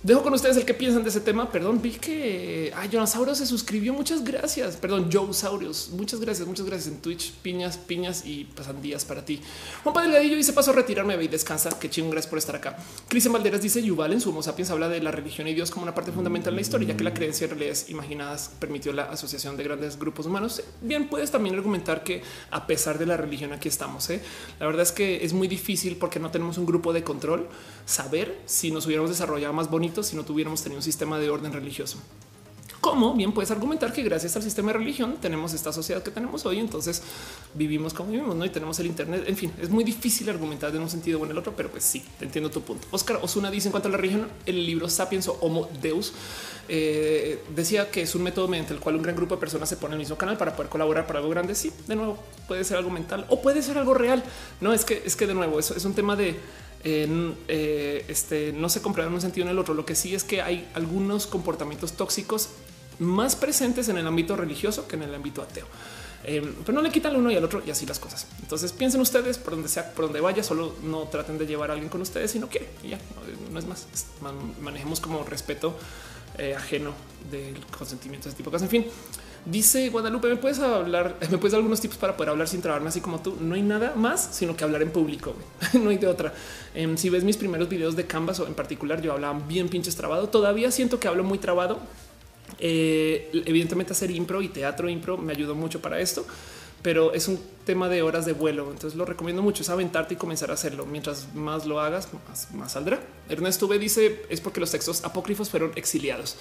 Dejo con ustedes el que piensan de ese tema. Perdón, vi que a Jonasauro se suscribió. Muchas gracias. Perdón, Joe Saurios. Muchas gracias, muchas gracias en Twitch. Piñas, piñas y pasandías para ti. Juan Padre dice paso a retirarme y descansa. Qué chingón, gracias por estar acá. Cristian Valderas dice Yuval en su Homo sapiens habla de la religión y Dios como una parte fundamental en la historia, ya que la creencia en realidades imaginadas permitió la asociación de grandes grupos humanos. Bien, puedes también argumentar que a pesar de la religión aquí estamos. ¿eh? La verdad es que es muy difícil porque no tenemos un grupo de control saber si nos hubiéramos desarrollado más bonito si no tuviéramos tenido un sistema de orden religioso. Como bien puedes argumentar que gracias al sistema de religión tenemos esta sociedad que tenemos hoy, entonces vivimos como vivimos, ¿no? Y tenemos el Internet. En fin, es muy difícil argumentar de un sentido o en el otro, pero pues sí, entiendo tu punto. Oscar Osuna dice en cuanto a la religión, el libro Sapiens o Homo Deus eh, decía que es un método mediante el cual un gran grupo de personas se pone en el mismo canal para poder colaborar para algo grande. Sí, de nuevo, puede ser algo mental o puede ser algo real. No es que es que de nuevo, eso es un tema de eh, este, no se compran en un sentido en el otro. Lo que sí es que hay algunos comportamientos tóxicos más presentes en el ámbito religioso que en el ámbito ateo. Eh, pero no le quitan al uno y al otro y así las cosas. Entonces piensen ustedes por donde sea, por donde vaya, solo no traten de llevar a alguien con ustedes si no quieren. Y ya no, es más. manejemos como respeto eh, ajeno del consentimiento de este tipo de cosas. En fin, Dice Guadalupe, ¿me puedes hablar? ¿Me puedes dar algunos tips para poder hablar sin trabarme así como tú? No hay nada más, sino que hablar en público. no hay de otra. Em, si ves mis primeros videos de Canvas o en particular, yo hablaba bien pinches trabado. Todavía siento que hablo muy trabado. Eh, evidentemente hacer impro y teatro impro me ayudó mucho para esto, pero es un tema de horas de vuelo. Entonces lo recomiendo mucho, es aventarte y comenzar a hacerlo. Mientras más lo hagas, más, más saldrá. Ernesto B dice es porque los textos apócrifos fueron exiliados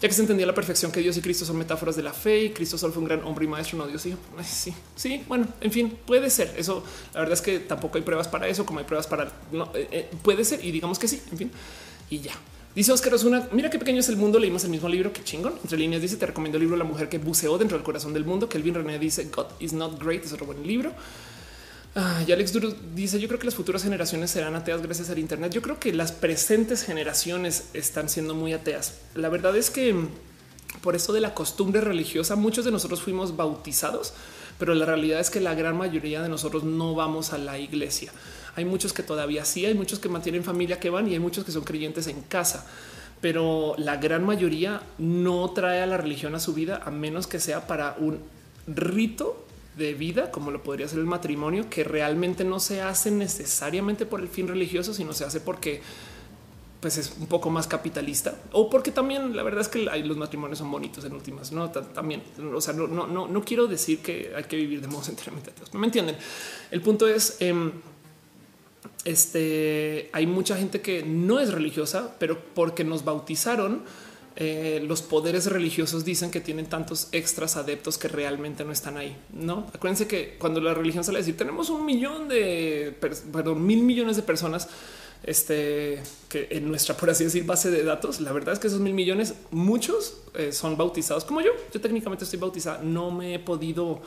ya que se entendía la perfección que Dios y Cristo son metáforas de la fe y Cristo solo fue un gran hombre y maestro, no Dios hijo. Sí, sí, bueno, en fin, puede ser eso. La verdad es que tampoco hay pruebas para eso, como hay pruebas para no eh, eh, puede ser y digamos que sí, en fin, y ya. Dice Oscar Osuna, mira qué pequeño es el mundo. Leímos el mismo libro, qué chingón. Entre líneas dice, te recomiendo el libro La mujer que buceó dentro del corazón del mundo. que Kelvin René dice, God is not great, es otro buen libro. Ah, y Alex Duro dice: Yo creo que las futuras generaciones serán ateas gracias al Internet. Yo creo que las presentes generaciones están siendo muy ateas. La verdad es que mm, por eso de la costumbre religiosa, muchos de nosotros fuimos bautizados, pero la realidad es que la gran mayoría de nosotros no vamos a la iglesia. Hay muchos que todavía sí, hay muchos que mantienen familia que van y hay muchos que son creyentes en casa pero la gran mayoría no trae a la religión a su vida a menos que sea para un rito de vida, como lo podría ser el matrimonio, que realmente no se hace necesariamente por el fin religioso, sino se hace porque pues es un poco más capitalista o porque también la verdad es que los matrimonios son bonitos en últimas. No también, o sea, no, no, no, no quiero decir que hay que vivir de modo enteramente me entienden. El punto es, eh, este, hay mucha gente que no es religiosa, pero porque nos bautizaron, eh, los poderes religiosos dicen que tienen tantos extras adeptos que realmente no están ahí. No acuérdense que cuando la religión sale a decir tenemos un millón de, perdón, mil millones de personas este que en nuestra, por así decir, base de datos, la verdad es que esos mil millones, muchos eh, son bautizados como yo. Yo técnicamente estoy bautizada, no me he podido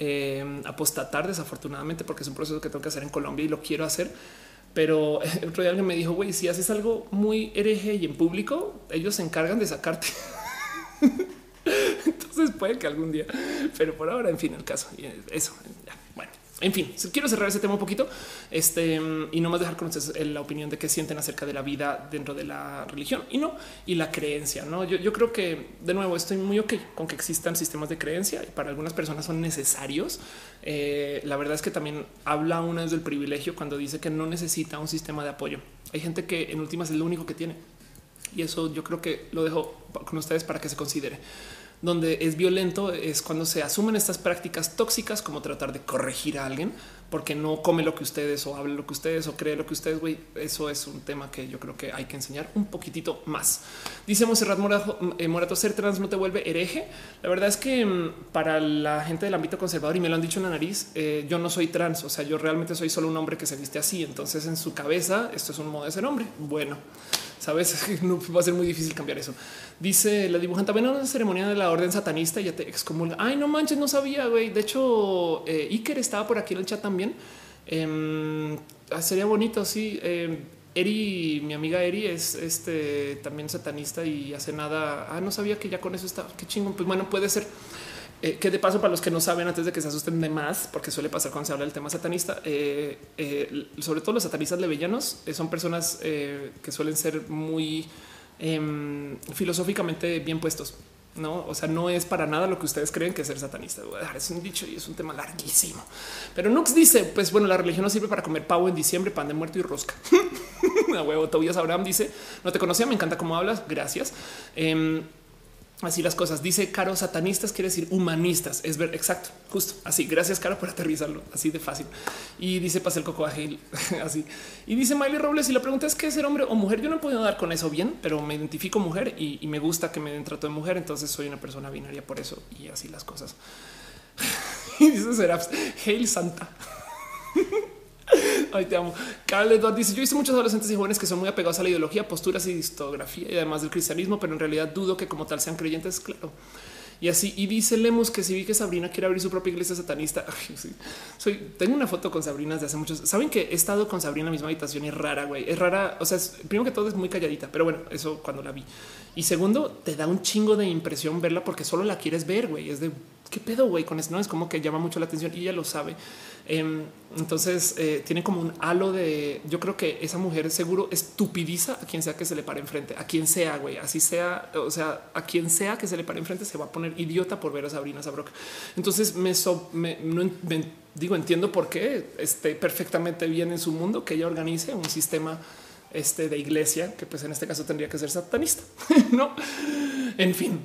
eh, apostatar desafortunadamente porque es un proceso que tengo que hacer en Colombia y lo quiero hacer pero el otro día alguien me dijo, güey, si haces algo muy hereje y en público, ellos se encargan de sacarte. Entonces puede que algún día, pero por ahora, en fin, el caso. Eso, bueno. En fin, quiero cerrar ese tema un poquito este, y no más dejar con ustedes la opinión de qué sienten acerca de la vida dentro de la religión y no y la creencia. No, yo, creo que de nuevo estoy muy ok con que existan sistemas de creencia y para algunas personas son necesarios. Eh, la verdad es que también habla una del privilegio cuando dice que no necesita un sistema de apoyo. Hay gente que en últimas es lo único que tiene y eso yo creo que lo dejo con ustedes para que se considere donde es violento es cuando se asumen estas prácticas tóxicas como tratar de corregir a alguien porque no come lo que ustedes o habla lo que ustedes o cree lo que ustedes, güey. Eso es un tema que yo creo que hay que enseñar un poquitito más. Dice Monserrat Morato, eh, Morato, ser trans no te vuelve hereje. La verdad es que mm, para la gente del ámbito conservador, y me lo han dicho en la nariz, eh, yo no soy trans, o sea, yo realmente soy solo un hombre que se viste así. Entonces en su cabeza esto es un modo de ser hombre. Bueno, sabes, no va a ser muy difícil cambiar eso. Dice la dibujante, ven a una ceremonia de la orden satanista y ya te excomulga. Ay, no manches, no sabía, güey. De hecho, eh, Iker estaba por aquí en el chat también. Ah, sería bonito, sí. Eh, Eri, mi amiga Eri es este también satanista y hace nada. Ah, no sabía que ya con eso está. Qué chingón. Pues bueno, puede ser. Eh, que de paso, para los que no saben, antes de que se asusten de más, porque suele pasar cuando se habla del tema satanista, eh, eh, sobre todo los satanistas levellanos son personas que suelen ser muy em, filosóficamente bien puestos. No, o sea, no es para nada lo que ustedes creen que es ser satanista. Es un dicho y es un tema larguísimo. Pero Nux dice: Pues bueno, la religión no sirve para comer pavo en diciembre, pan de muerto y rosca. A huevo. Tobias Abraham dice: No te conocía, me encanta cómo hablas. Gracias. Así las cosas. Dice Caro, satanistas quiere decir humanistas. Es ver exacto, justo así. Gracias, Caro, por aterrizarlo así de fácil. Y dice Pasel Coco así. Y dice Miley Robles. Y la pregunta es qué ser hombre o mujer. Yo no he podido dar con eso bien, pero me identifico mujer y, me gusta que me den trato de mujer. Entonces soy una persona binaria por eso y así las cosas. y dice Seraps, Hail Santa. Ay, te amo. Carl dice: Yo visto muchos adolescentes y jóvenes que son muy apegados a la ideología, posturas y distografía y además del cristianismo, pero en realidad dudo que como tal sean creyentes. Claro. Y así, y dice Lemus que si vi que Sabrina quiere abrir su propia iglesia satanista. Soy, tengo una foto con Sabrina de hace muchos. Saben que he estado con Sabrina en la misma habitación y es rara, güey. Es rara. O sea, primero que todo es muy calladita, pero bueno, eso cuando la vi. Y segundo, te da un chingo de impresión verla porque solo la quieres ver, güey. Es de qué pedo, güey, con eso. No es como que llama mucho la atención y ella lo sabe. Em, entonces eh, tiene como un halo de yo creo que esa mujer seguro estupidiza a quien sea que se le pare enfrente, a quien sea, güey, así sea, o sea, a quien sea que se le pare enfrente se va a poner idiota por ver a Sabrina Sabrok. Entonces me, digo, entiendo por qué esté perfectamente bien en su mundo que ella organice un sistema este de iglesia que pues en este caso tendría que ser satanista, no? En fin,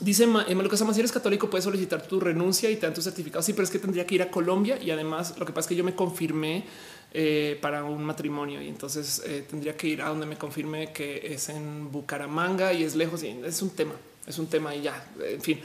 Dice Lucas si eres católico, puedes solicitar tu renuncia y te dan tu certificado. Sí, pero es que tendría que ir a Colombia y además lo que pasa es que yo me confirmé eh, para un matrimonio y entonces eh, tendría que ir a donde me confirme que es en Bucaramanga y es lejos es un tema, es un tema y ya, en fin.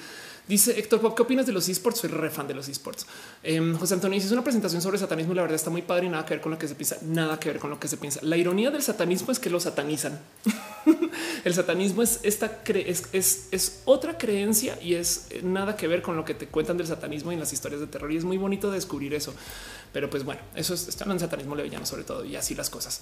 Dice Héctor Pop, ¿qué opinas de los esports? Soy re fan de los esports. Em, José Antonio es una presentación sobre satanismo. La verdad está muy padre y nada que ver con lo que se piensa. Nada que ver con lo que se piensa. La ironía del satanismo es que lo satanizan. el satanismo es esta es, es, otra creencia y es nada que ver con lo que te cuentan del satanismo y en las historias de terror. Y es muy bonito descubrir eso. Pero pues bueno, eso es, está en satanismo levellano sobre todo y así las cosas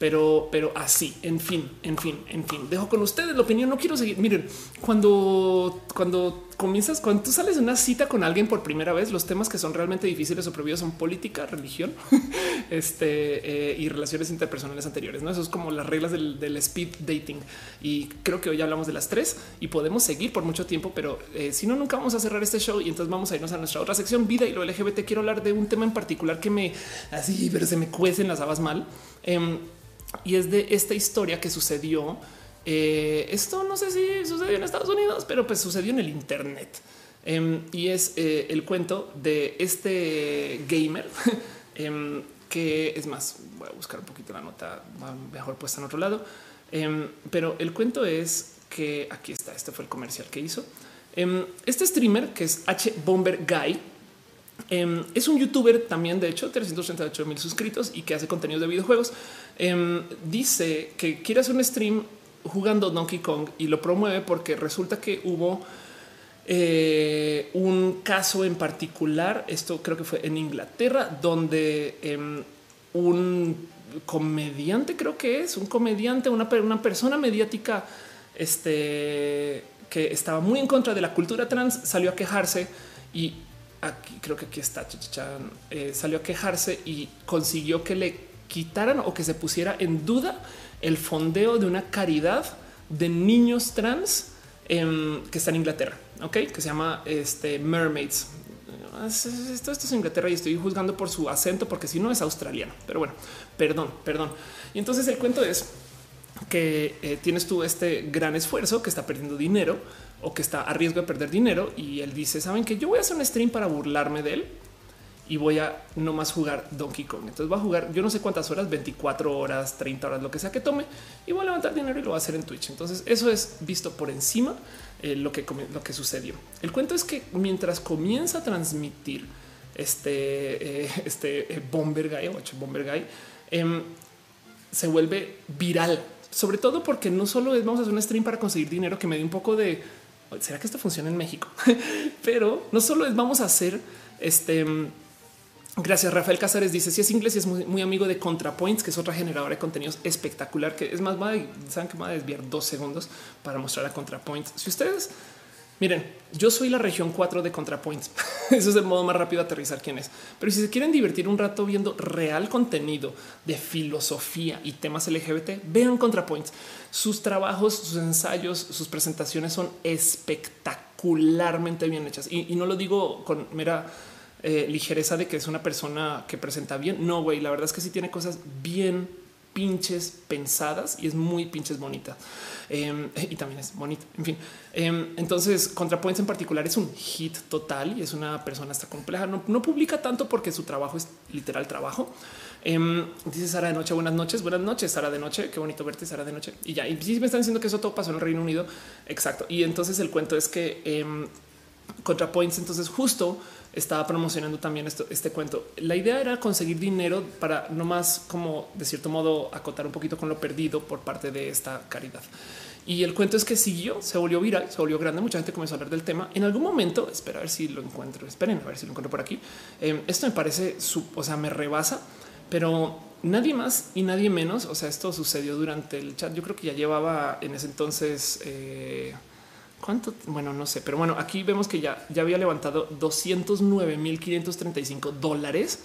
pero, pero así, en fin, en fin, en fin. Dejo con ustedes la opinión. No quiero seguir. Miren, cuando, cuando comienzas, cuando tú sales de una cita con alguien por primera vez, los temas que son realmente difíciles o prohibidos son política, religión, este eh, y relaciones interpersonales anteriores. No, eso es como las reglas del, speed dating. Y creo que hoy hablamos de las tres y podemos seguir por mucho tiempo, pero eh, si no, nunca vamos a cerrar este show y entonces vamos a irnos a nuestra otra sección vida y lo LGBT. Quiero hablar de un tema en particular que me así, pero se me cuecen las habas mal. Em, y es de esta historia que sucedió. Eh, esto no sé si sucedió en Estados Unidos, pero pues sucedió en el Internet. Em, y es eh, el cuento de este gamer em, que es más, voy a buscar un poquito la nota mejor puesta en otro lado. Em, pero el cuento es que aquí está. Este fue el comercial que hizo. este streamer que es H Bomber Guy es un youtuber también, de hecho, 338 mil suscritos y que hace contenidos de videojuegos. Dice que quiere hacer un stream jugando Donkey Kong y lo promueve porque resulta que hubo eh, un caso en particular. Esto creo que fue en Inglaterra, donde em, un comediante, creo que es un comediante, una, una persona mediática, este que estaba muy en contra de la cultura trans, salió a quejarse y aquí creo que aquí está, eh, salió a quejarse y consiguió que le quitaran o que se pusiera en duda el fondeo de una caridad de niños trans em, que está en Inglaterra, ok, que se llama este Mermaids. Esto, esto es Inglaterra y estoy juzgando por su acento porque si no es australiano, pero bueno, perdón, perdón. Y entonces el cuento es que eh, tienes tú este gran esfuerzo que está perdiendo dinero o que está a riesgo de perder dinero y él dice, saben que yo voy a hacer un stream para burlarme de él y voy a no más jugar Donkey Kong. Entonces voy a jugar yo no sé cuántas horas, 24 horas, 30 horas, lo que sea que tome y voy a levantar dinero y lo voy a hacer en Twitch. Entonces eso es visto por encima eh, lo, que, lo que sucedió. El cuento es que mientras comienza a transmitir este, eh, este eh, Bomber Guy o Bomber Guy, em, se vuelve viral, sobre todo porque no solo es vamos a hacer un stream para conseguir dinero que me dé un poco de será que esto funciona en México, pero no solo es vamos a hacer este Gracias. Rafael Cáceres dice si es inglés y es muy, amigo de ContraPoints, que es otra generadora de contenidos espectacular, que es más, saben que va a desviar dos segundos para mostrar a ContraPoints. Si ustedes miren, yo soy la región 4 de ContraPoints. Eso es el modo más rápido de aterrizar quién es. Pero si se quieren divertir un rato viendo real contenido de filosofía y temas LGBT, vean ContraPoints. Sus trabajos, sus ensayos, sus presentaciones son espectacularmente bien hechas. Y, y no lo digo con mera eh, ligereza de que es una persona que presenta bien. No, güey, la verdad es que sí tiene cosas bien pinches pensadas y es muy pinches bonita. Em, y también es bonita. En fin, em, entonces ContraPoints en particular es un hit total y es una persona hasta compleja. No, publica tanto porque su trabajo es literal trabajo. Em, dice Sara de noche. Buenas noches. Buenas noches, Sara de noche. Qué bonito verte, Sara de noche. Y ya, y sí me están diciendo que eso todo pasó en el Reino Unido. Exacto. Y entonces el cuento es que ContraPoints, entonces justo estaba promocionando también esto, este cuento. La idea era conseguir dinero para no más como de cierto modo acotar un poquito con lo perdido por parte de esta caridad. Y el cuento es que siguió, se volvió viral, se volvió grande. Mucha gente comenzó a hablar del tema. En algún momento, espera a ver si lo encuentro. Esperen a ver si lo encuentro por aquí. Em, esto me parece, o sea, me rebasa, pero nadie más y nadie menos. O sea, esto sucedió durante el chat. Yo creo que ya llevaba en ese entonces. Eh, ¿Cuánto? Bueno, no sé, pero bueno, aquí vemos que ya, ya había levantado 209.535 dólares.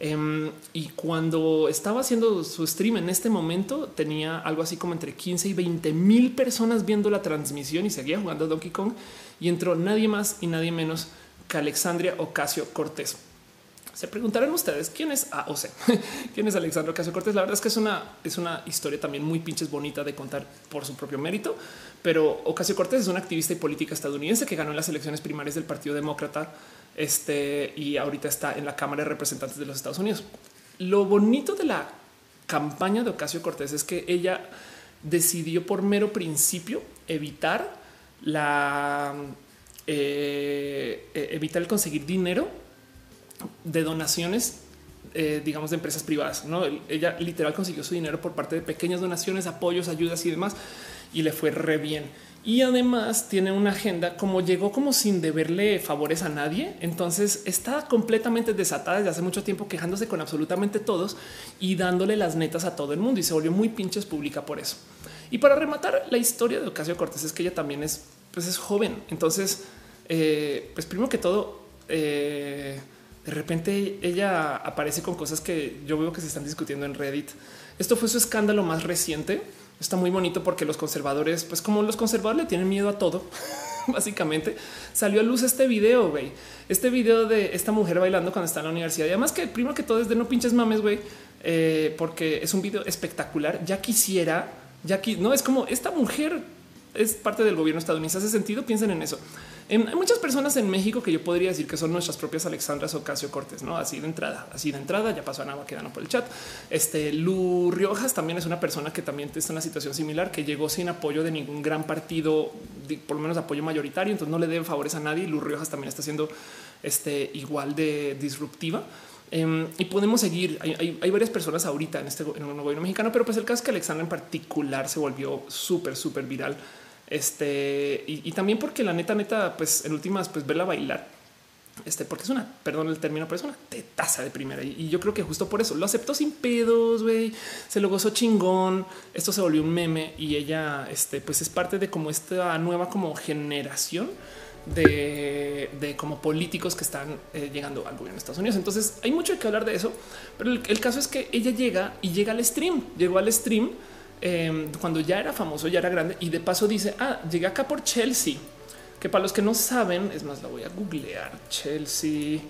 Em, y cuando estaba haciendo su stream en este momento, tenía algo así como entre 15 y 20 mil personas viendo la transmisión y seguía jugando Donkey Kong. Y entró nadie más y nadie menos que Alexandria Ocasio Cortés. Se preguntarán ustedes quién es A o C, quién es Alexandria Ocasio Cortés. La verdad es que es una, es una historia también muy pinches bonita de contar por su propio mérito, pero Ocasio Cortés es una activista y política estadounidense que ganó en las elecciones primarias del Partido Demócrata este, y ahorita está en la Cámara de Representantes de los Estados Unidos. Lo bonito de la campaña de Ocasio Cortés es que ella decidió por mero principio evitar la eh, e-, evitar el conseguir dinero de donaciones, eh, digamos, de empresas privadas. ¿no? Ella literal consiguió su dinero por parte de pequeñas donaciones, apoyos, ayudas y demás y le fue re bien. Y además tiene una agenda como llegó como sin deberle favores a nadie. Entonces está completamente desatada desde hace mucho tiempo quejándose con absolutamente todos y dándole las netas a todo el mundo y se volvió muy pinches pública por eso. Y para rematar la historia de Ocasio Cortés es que ella también es, pues es joven. Entonces, eh, pues primero que todo, eh, de repente ella aparece con cosas que yo veo que se están discutiendo en Reddit. Esto fue su escándalo más reciente está muy bonito porque los conservadores, pues como los conservadores le tienen miedo a todo, básicamente salió a luz este video, güey. Este video de esta mujer bailando cuando está en la universidad. Y además que primero que todo es de no pinches mames, güey, eh, porque es un video espectacular. Ya quisiera, ya aquí no es como esta mujer es parte del gobierno estadounidense. Hace sentido. Piensen en eso. hay muchas personas en México que yo podría decir que son nuestras propias Alexandras Ocasio Cortés, no así de entrada, así de entrada. Ya pasó a Nava quedando por el chat. Este Lu Riojas también es una persona que también está en una situación similar, que llegó sin apoyo de ningún gran partido, por lo menos apoyo mayoritario. Entonces no le deben favores a nadie. Lu Riojas también está siendo este igual de disruptiva. Em, y podemos seguir. Hay, varias personas ahorita en este en el gobierno mexicano, pero pues el caso es que Alexandra en particular se volvió súper, súper viral este, y, también porque la neta, neta, pues en últimas, pues verla bailar. Este, porque es una, perdón el término, pero es una tetaza de primera. Y, yo creo que justo por eso lo aceptó sin pedos, güey. Se lo gozó chingón. Esto se volvió un meme y ella, este, pues es parte de como esta nueva como generación de, de como políticos que están eh, llegando al gobierno de Estados Unidos. Entonces hay mucho que hablar de eso, pero el, el caso es que ella llega y llega al stream, llegó al stream Em, cuando ya era famoso, ya era grande y de paso dice, ah, llegué acá por Chelsea, que para los que no saben, es más, la voy a googlear, Chelsea.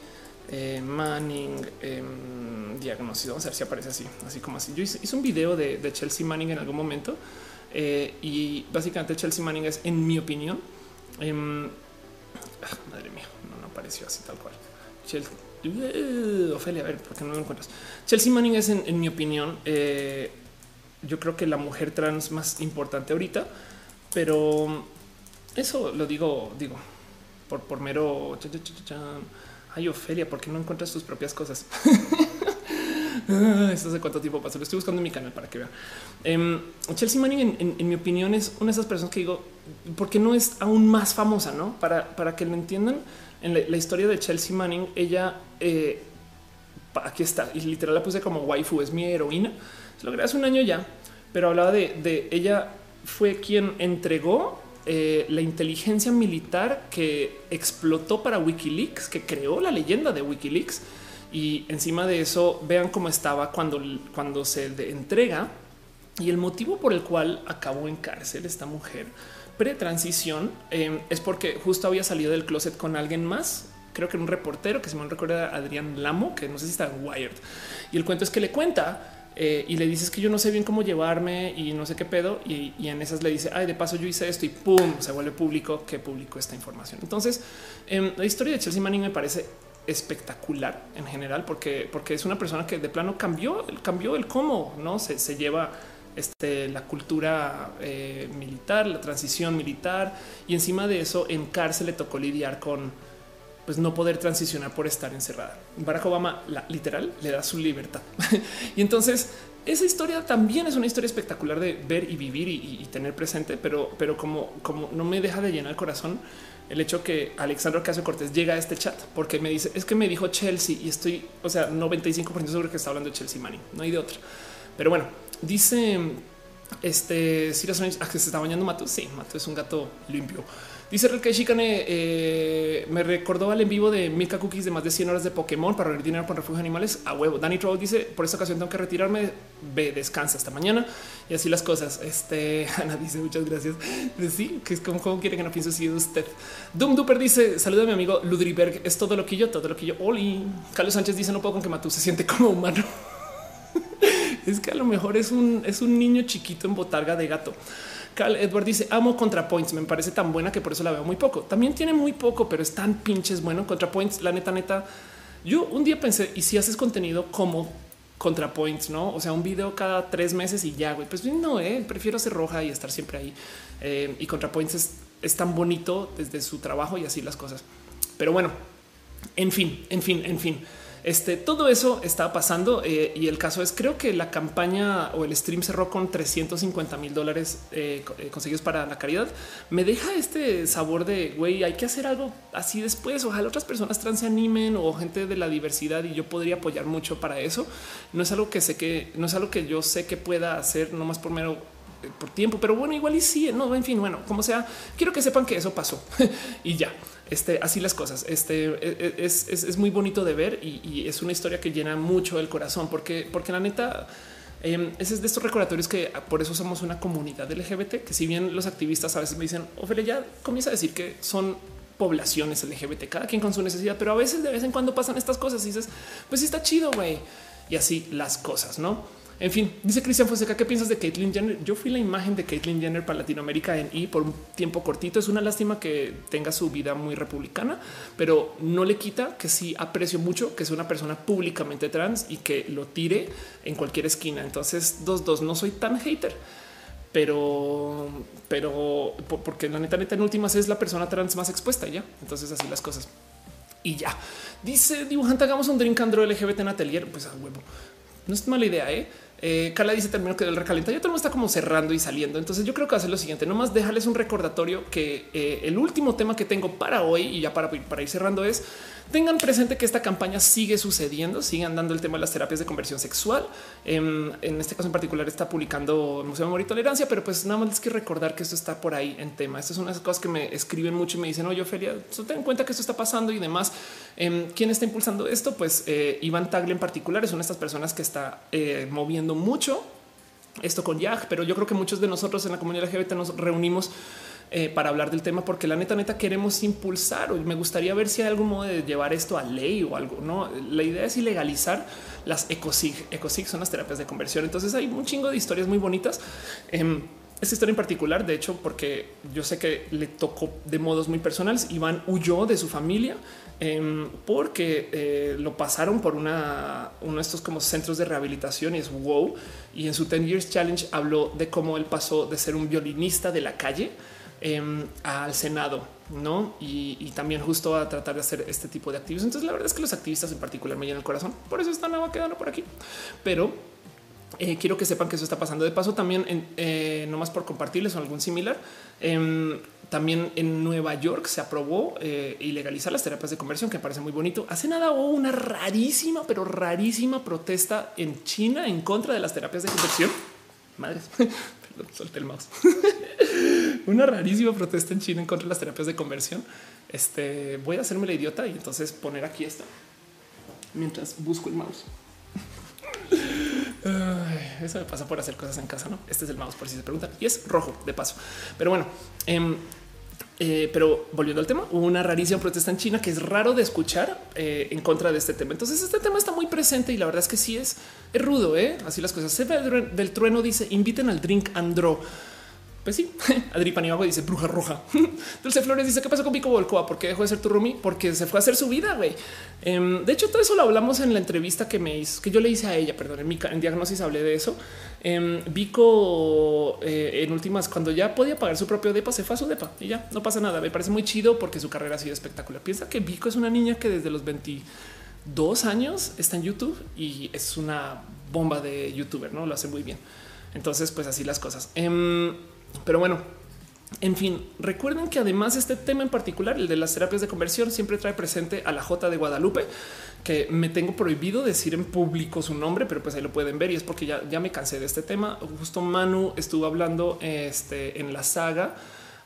Eh, Manning eh, diagnóstico. Vamos a ver si aparece así, así como así. Yo hice, un video de, Chelsea Manning en algún momento eh, y básicamente Chelsea Manning es, en mi opinión, em, ah, madre mía, no, no apareció así tal cual. Chelsea, uh, Ophelia, a ver, ¿por qué no lo encuentras? Chelsea Manning es, en, mi opinión, eh, yo creo que la mujer trans más importante ahorita, pero eso lo digo, digo, por, por mero. Ay, Ofelia, ¿por qué no encuentras tus propias cosas? Esto hace cuánto tiempo pasó. Lo estoy buscando en mi canal para que vean. Em, Chelsea Manning, en, mi opinión, es una de esas personas que digo, ¿por qué no es aún más famosa? No para, para que lo entiendan en la, historia de Chelsea Manning, ella eh, aquí está y literal la puse como waifu, es mi heroína. Se lo grabé hace un año ya, pero hablaba de, de ella fue quien entregó eh, la inteligencia militar que explotó para Wikileaks, que creó la leyenda de Wikileaks. Y encima de eso, vean cómo estaba cuando, cuando se entrega y el motivo por el cual acabó en cárcel esta mujer pre-transición eh, es porque justo había salido del closet con alguien más. Creo que era un reportero que se me recuerda Adrián Lamo, que no sé si está en Wired. Y el cuento es que le cuenta eh, y le dices que yo no sé bien cómo llevarme y no sé qué pedo. Y, en esas le dice, ay, de paso yo hice esto y pum, se vuelve público que publicó esta información. Entonces, em, la historia de Chelsea Manning me parece espectacular en general porque, porque es una persona que de plano cambió, cambió el cómo no se, se lleva este, la cultura eh, militar, la transición militar y encima de eso en cárcel le tocó lidiar con pues no poder transicionar por estar encerrada. Barack Obama literal le da su libertad. y entonces esa historia también es una historia espectacular de ver y vivir y, tener presente, pero, pero como, como no me deja de llenar el corazón el hecho que Alexandro Casio Cortés llega a este chat porque me dice es que me dijo Chelsea y estoy, o sea, 95% seguro que está hablando de Chelsea Manning, no hay de otra. Pero bueno, dice este si ah, que se está bañando Mato. Sí, Mato es un gato limpio. Dice que Shikane eh, me recordó al en vivo de Milka Cookies de más de 100 horas de Pokémon para reunir dinero con refugio animales a huevo. Danny Troll dice por esta ocasión tengo que retirarme. Ve, descansa hasta mañana y así las cosas. Este Ana dice muchas gracias. Sí, que es como, como quiere que no piense de usted. Doom Duper dice saluda a mi amigo Ludriberg. Es todo lo que yo, todo lo que yo. Oli. Carlos Sánchez dice no puedo con que Matú se siente como humano. es que a lo mejor es un, es un niño chiquito en botarga de gato. Edward dice amo ContraPoints. Me parece tan buena que por eso la veo muy poco. También tiene muy poco, pero es tan pinches bueno. ContraPoints, la neta, neta. Yo un día pensé y si haces contenido como ContraPoints, no? O sea, un video cada tres meses y ya, güey. Pues no, eh, prefiero ser roja y estar siempre ahí. Eh, y ContraPoints es tan bonito desde su trabajo y así las cosas. Pero bueno, en fin, en fin, en fin. Este, todo eso está pasando eh, y el caso es creo que la campaña o el stream cerró con 350 mil dólares eh, eh, conseguidos para la caridad. Me deja este sabor de güey, hay que hacer algo así después. Ojalá otras personas trans se animen o gente de la diversidad y yo podría apoyar mucho para eso. No es algo que sé que no es algo que yo sé que pueda hacer nomás por mero por tiempo, pero bueno, igual y sí, no, en fin, bueno, como sea, quiero que sepan que eso pasó y ya. Este, así las cosas. Este e, e, es, muy bonito de ver y, es una historia que llena mucho el corazón, porque, porque la neta ese es de estos recordatorios que por eso somos una comunidad LGBT. Que si bien los activistas a veces me dicen, Ophelia, ya comienza a decir que son poblaciones LGBT, cada quien con su necesidad, pero a veces de vez en cuando pasan estas cosas y dices, pues está chido, güey. Y así las cosas, no? En fin, dice Cristian Fonseca, ¿qué piensas de Caitlyn Jenner? Yo fui la imagen de Caitlyn Jenner para Latinoamérica en y por un tiempo cortito. Es una lástima que tenga su vida muy republicana, pero no le quita que sí aprecio mucho que es una persona públicamente trans y que lo tire en cualquier esquina. Entonces, dos, dos, no soy tan hater, pero, pero porque la neta, neta, en últimas es la persona trans más expuesta ya. Entonces, así las cosas. Y ya dice dibujante, hagamos un drink andro LGBT en atelier. Pues a huevo. No es mala idea, ¿eh? Eh, dice termino que el recalenta. Ya todo el mundo está como cerrando y saliendo. Entonces yo creo que hacer lo siguiente, nomás dejarles un recordatorio que eh, el último tema que tengo para hoy y ya para, para ir cerrando es tengan presente que esta campaña sigue sucediendo, sigan dando el tema de las terapias de conversión sexual. Em, en, este caso en particular está publicando el Museo de Amor y Tolerancia, pero pues nada más les quiero recordar que esto está por ahí en tema. Estas son unas cosas que me escriben mucho y me dicen, oye, Ophelia, ten en cuenta que esto está pasando y demás. Em, ¿Quién está impulsando esto? Pues eh, Iván Tagle en particular es una de estas personas que está eh, moviendo mucho esto con YAG, pero yo creo que muchos de nosotros en la comunidad LGBT nos reunimos eh, para hablar del tema, porque la neta, neta queremos impulsar o me gustaría ver si hay algún modo de llevar esto a ley o algo. No, la idea es ilegalizar las ecosig. Ecosig son las terapias de conversión. Entonces hay un chingo de historias muy bonitas. Em, esta historia en particular, de hecho, porque yo sé que le tocó de modos muy personales. Iván huyó de su familia em, porque eh, lo pasaron por una, uno de estos como centros de rehabilitación y es wow. Y en su 10 Years Challenge habló de cómo él pasó de ser un violinista de la calle em, al Senado, no? Y, también justo a tratar de hacer este tipo de activismo. Entonces, la verdad es que los activistas en particular me llenan el corazón. Por eso están quedando por aquí, pero eh, quiero que sepan que eso está pasando. De paso, también, en, eh, no más por compartirles o algún similar, em, también en Nueva York se aprobó eh, ilegalizar las terapias de conversión, que parece muy bonito. Hace nada hubo una rarísima, pero rarísima protesta en China en contra de las terapias de conversión. Madres, solté el mouse. una rarísima protesta en China en contra de las terapias de conversión. Este voy a hacerme la idiota y entonces poner aquí esto mientras busco el mouse eso me pasa por hacer cosas en casa. No, este es el mouse por si se preguntan y es rojo de paso. Pero bueno, em, eh, pero volviendo al tema, hubo una rarísima protesta en China que es raro de escuchar eh, en contra de este tema. Entonces, este tema está muy presente y la verdad es que sí es, rudo. ¿eh? Así las cosas. Se del trueno dice inviten al drink Andro. Pues sí, Adri dice bruja roja. Dulce Flores dice qué pasó con Pico Volcoa? ¿Por qué dejó de ser tu roomie? Porque se fue a hacer su vida, güey. Em, de hecho, todo eso lo hablamos en la entrevista que me hizo, que yo le hice a ella, perdón, en mi diagnosis hablé de eso. Em, Vico eh, en últimas, cuando ya podía pagar su propio depa, se fue a su depa y ya no pasa nada. Me parece muy chido porque su carrera ha sido espectacular. Piensa que Vico es una niña que desde los 22 años está en YouTube y es una bomba de youtuber, no lo hace muy bien. Entonces, pues así las cosas. Pero bueno, en fin, recuerden que además este tema en particular, el de las terapias de conversión, siempre trae presente a la J de Guadalupe, que me tengo prohibido decir en público su nombre, pero pues ahí lo pueden ver y es porque ya, ya me cansé de este tema. Justo Manu estuvo hablando este, en la saga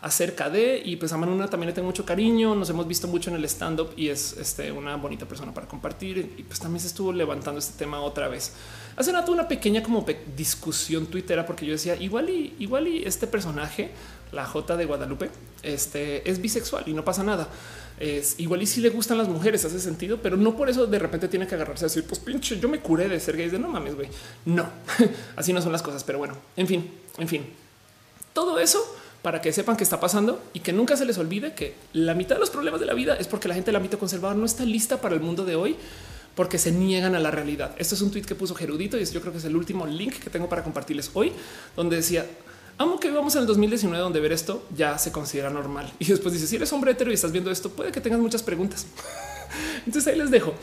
acerca de y pues a Manuna también le tengo mucho cariño. Nos hemos visto mucho en el stand up y es este, una bonita persona para compartir. Y pues también se estuvo levantando este tema otra vez. Hace rato una pequeña como discusión twittera porque yo decía igual y igual y este personaje, la J de Guadalupe, este es bisexual y no pasa nada. Es igual y si le gustan las mujeres, hace sentido, pero no por eso de repente tiene que agarrarse a decir, pues pinche, yo me curé de ser gay, de no mames, güey. No, así no son las cosas, pero bueno, en fin, en fin, todo eso para que sepan qué está pasando y que nunca se les olvide que la mitad de los problemas de la vida es porque la gente del ámbito conservador no está lista para el mundo de hoy porque se niegan a la realidad. Esto es un tweet que puso Gerudito y yo creo que es el último link que tengo para compartirles hoy, donde decía amo que vivamos en el 2019 donde ver esto ya se considera normal. Y después dice si eres hombre hetero y estás viendo esto, puede que tengas muchas preguntas. Entonces ahí les dejo.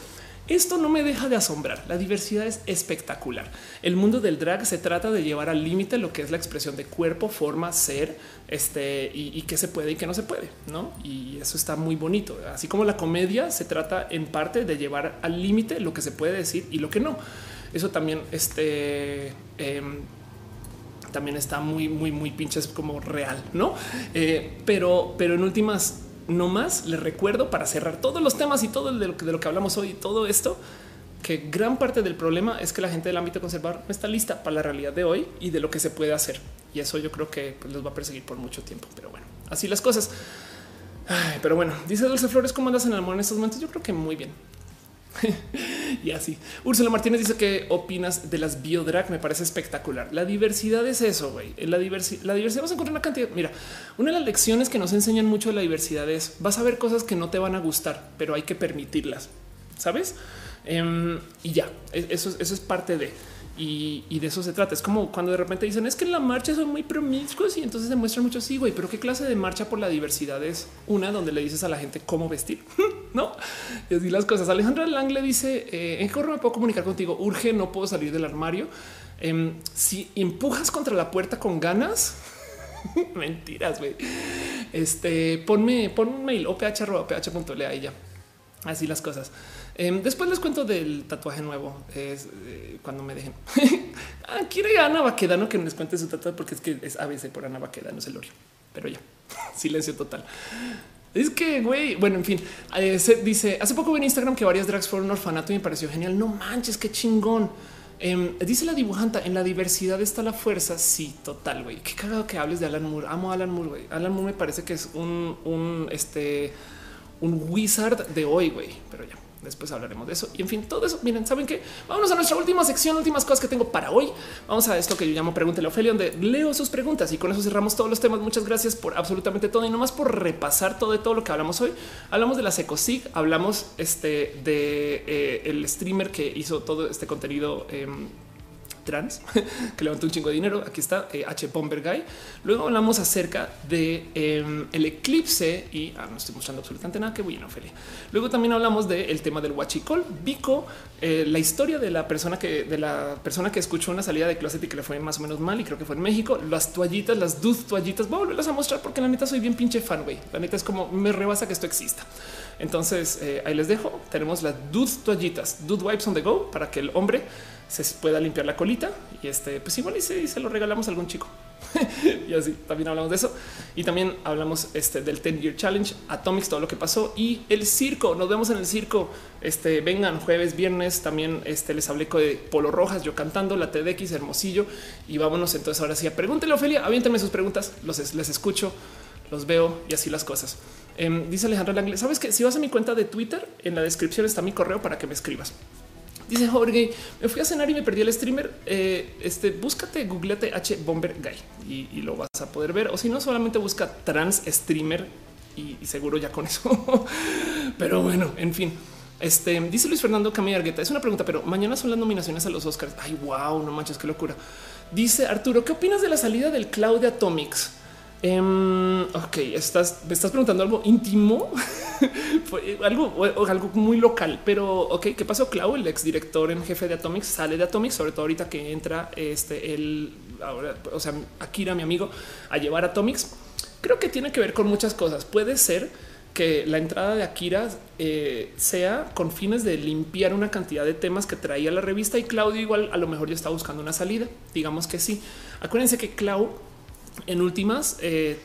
Esto no me deja de asombrar. La diversidad es espectacular. El mundo del drag se trata de llevar al límite lo que es la expresión de cuerpo, forma, ser, este y, qué se puede y qué no se puede, no? Y eso está muy bonito. Así como la comedia se trata en parte de llevar al límite lo que se puede decir y lo que no. Eso también, este, em, también está muy, muy, muy pinches como real, no? Eh, pero, pero en últimas, no más les recuerdo para cerrar todos los temas y todo de lo que, de lo que hablamos hoy, todo esto, que gran parte del problema es que la gente del ámbito conservador no está lista para la realidad de hoy y de lo que se puede hacer. Y eso yo creo que pues, los va a perseguir por mucho tiempo. Pero bueno, así las cosas. pero bueno, dice Dulce Flores, ¿cómo andas en el amor en estos momentos? Yo creo que muy bien. y así. Úrsula Martínez dice que opinas de las biodrag. Me parece espectacular. La diversidad es eso, güey. La, diversidad, la diversidad vas a encontrar una cantidad. Mira, una de las lecciones que nos enseñan mucho de la diversidad es vas a ver cosas que no te van a gustar, pero hay que permitirlas. Sabes? Em, y ya, e, eso es parte de y, de eso se trata. Es como cuando de repente dicen es que en la marcha son muy promiscuos y entonces se muestran mucho. Sí, güey, pero qué clase de marcha por la diversidad es una donde le dices a la gente cómo vestir, no? Y así las cosas. Alejandra Lang le dice eh, en qué me puedo comunicar contigo. Urge, no puedo salir del armario. Em, si empujas contra la puerta con ganas, mentiras, güey. Este ponme, pon un mail o ph.ph.le ella. Así las cosas. Em, después les cuento del tatuaje nuevo. Es eh, cuando me dejen. ah, quiere Ana Baquedano que les cuente su tatuaje porque es que es ABC por Ana Baquedano, es el. Pero ya, silencio total. Es que, güey, bueno, en fin, eh, se dice hace poco en Instagram que varias drags fueron un orfanato y me pareció genial. No manches, qué chingón. Em, dice la dibujanta en la diversidad está la fuerza. Sí, total, güey. Qué cagado que hables de Alan Moore. Amo a Alan Moore. Güey. Alan Moore me parece que es un, un, este, un wizard de hoy, güey, pero ya Después hablaremos de eso. Y en fin, todo eso. Miren, saben que vámonos a nuestra última sección, últimas cosas que tengo para hoy. Vamos a esto que yo llamo Pregúntele a Ophelia, donde leo sus preguntas y con eso cerramos todos los temas. Muchas gracias por absolutamente todo y nomás por repasar todo de todo lo que hablamos hoy. Hablamos de la Secosig, hablamos este de eh, el streamer que hizo todo este contenido. Eh, trans que levantó un chingo de dinero. Aquí está eh, H. Bomber Guy. Luego hablamos acerca de em, el eclipse y ah, no estoy mostrando absolutamente nada. que bueno, Ophelia. Luego también hablamos del tema del huachicol, Vico, eh, la historia de la persona que de la persona que escuchó una salida de closet y que le fue más o menos mal. Y creo que fue en México. Las toallitas, las dude toallitas. Voy a volverlas a mostrar porque la neta soy bien pinche fan. Güey, la neta es como me rebasa que esto exista. Entonces eh, ahí les dejo. Tenemos las dude toallitas, dude wipes on the go para que el hombre se pueda limpiar la colita y este, pues igual y se, lo regalamos a algún chico. y así también hablamos de eso. Y también hablamos este, del 10 Year Challenge, Atomics, todo lo que pasó y el circo. Nos vemos en el circo. Este vengan jueves, viernes. También este, les hablé de Polo Rojas, yo cantando la TDX Hermosillo. Y vámonos entonces ahora sí a pregúntele, Ofelia. Aviéntame sus preguntas, los les escucho, los veo y así las cosas. Em, dice Alejandro Langle, sabes que si vas a mi cuenta de Twitter, en la descripción está mi correo para que me escribas. Dice Jorge, me fui a cenar y me perdí el streamer. Eh, este búscate, googleate H Bomber Guy y, lo vas a poder ver. O si no, solamente busca trans streamer y, seguro ya con eso. pero bueno, en fin. Este dice Luis Fernando Camilla Argueta. Es una pregunta, pero mañana son las nominaciones a los Oscars. Ay, wow, no manches, qué locura. Dice Arturo, ¿qué opinas de la salida del cloud de Atomics? Um, ok, estás, me estás preguntando algo íntimo, Fue algo, algo muy local, pero ok, ¿qué pasó? Clau, el ex director en jefe de Atomics, sale de Atomics, sobre todo ahorita que entra este el ahora, o sea, Akira, mi amigo, a llevar Atomics. Creo que tiene que ver con muchas cosas. Puede ser que la entrada de Akira eh, sea con fines de limpiar una cantidad de temas que traía la revista y Claudio igual a lo mejor ya está buscando una salida. Digamos que sí. Acuérdense que Clau en últimas eh,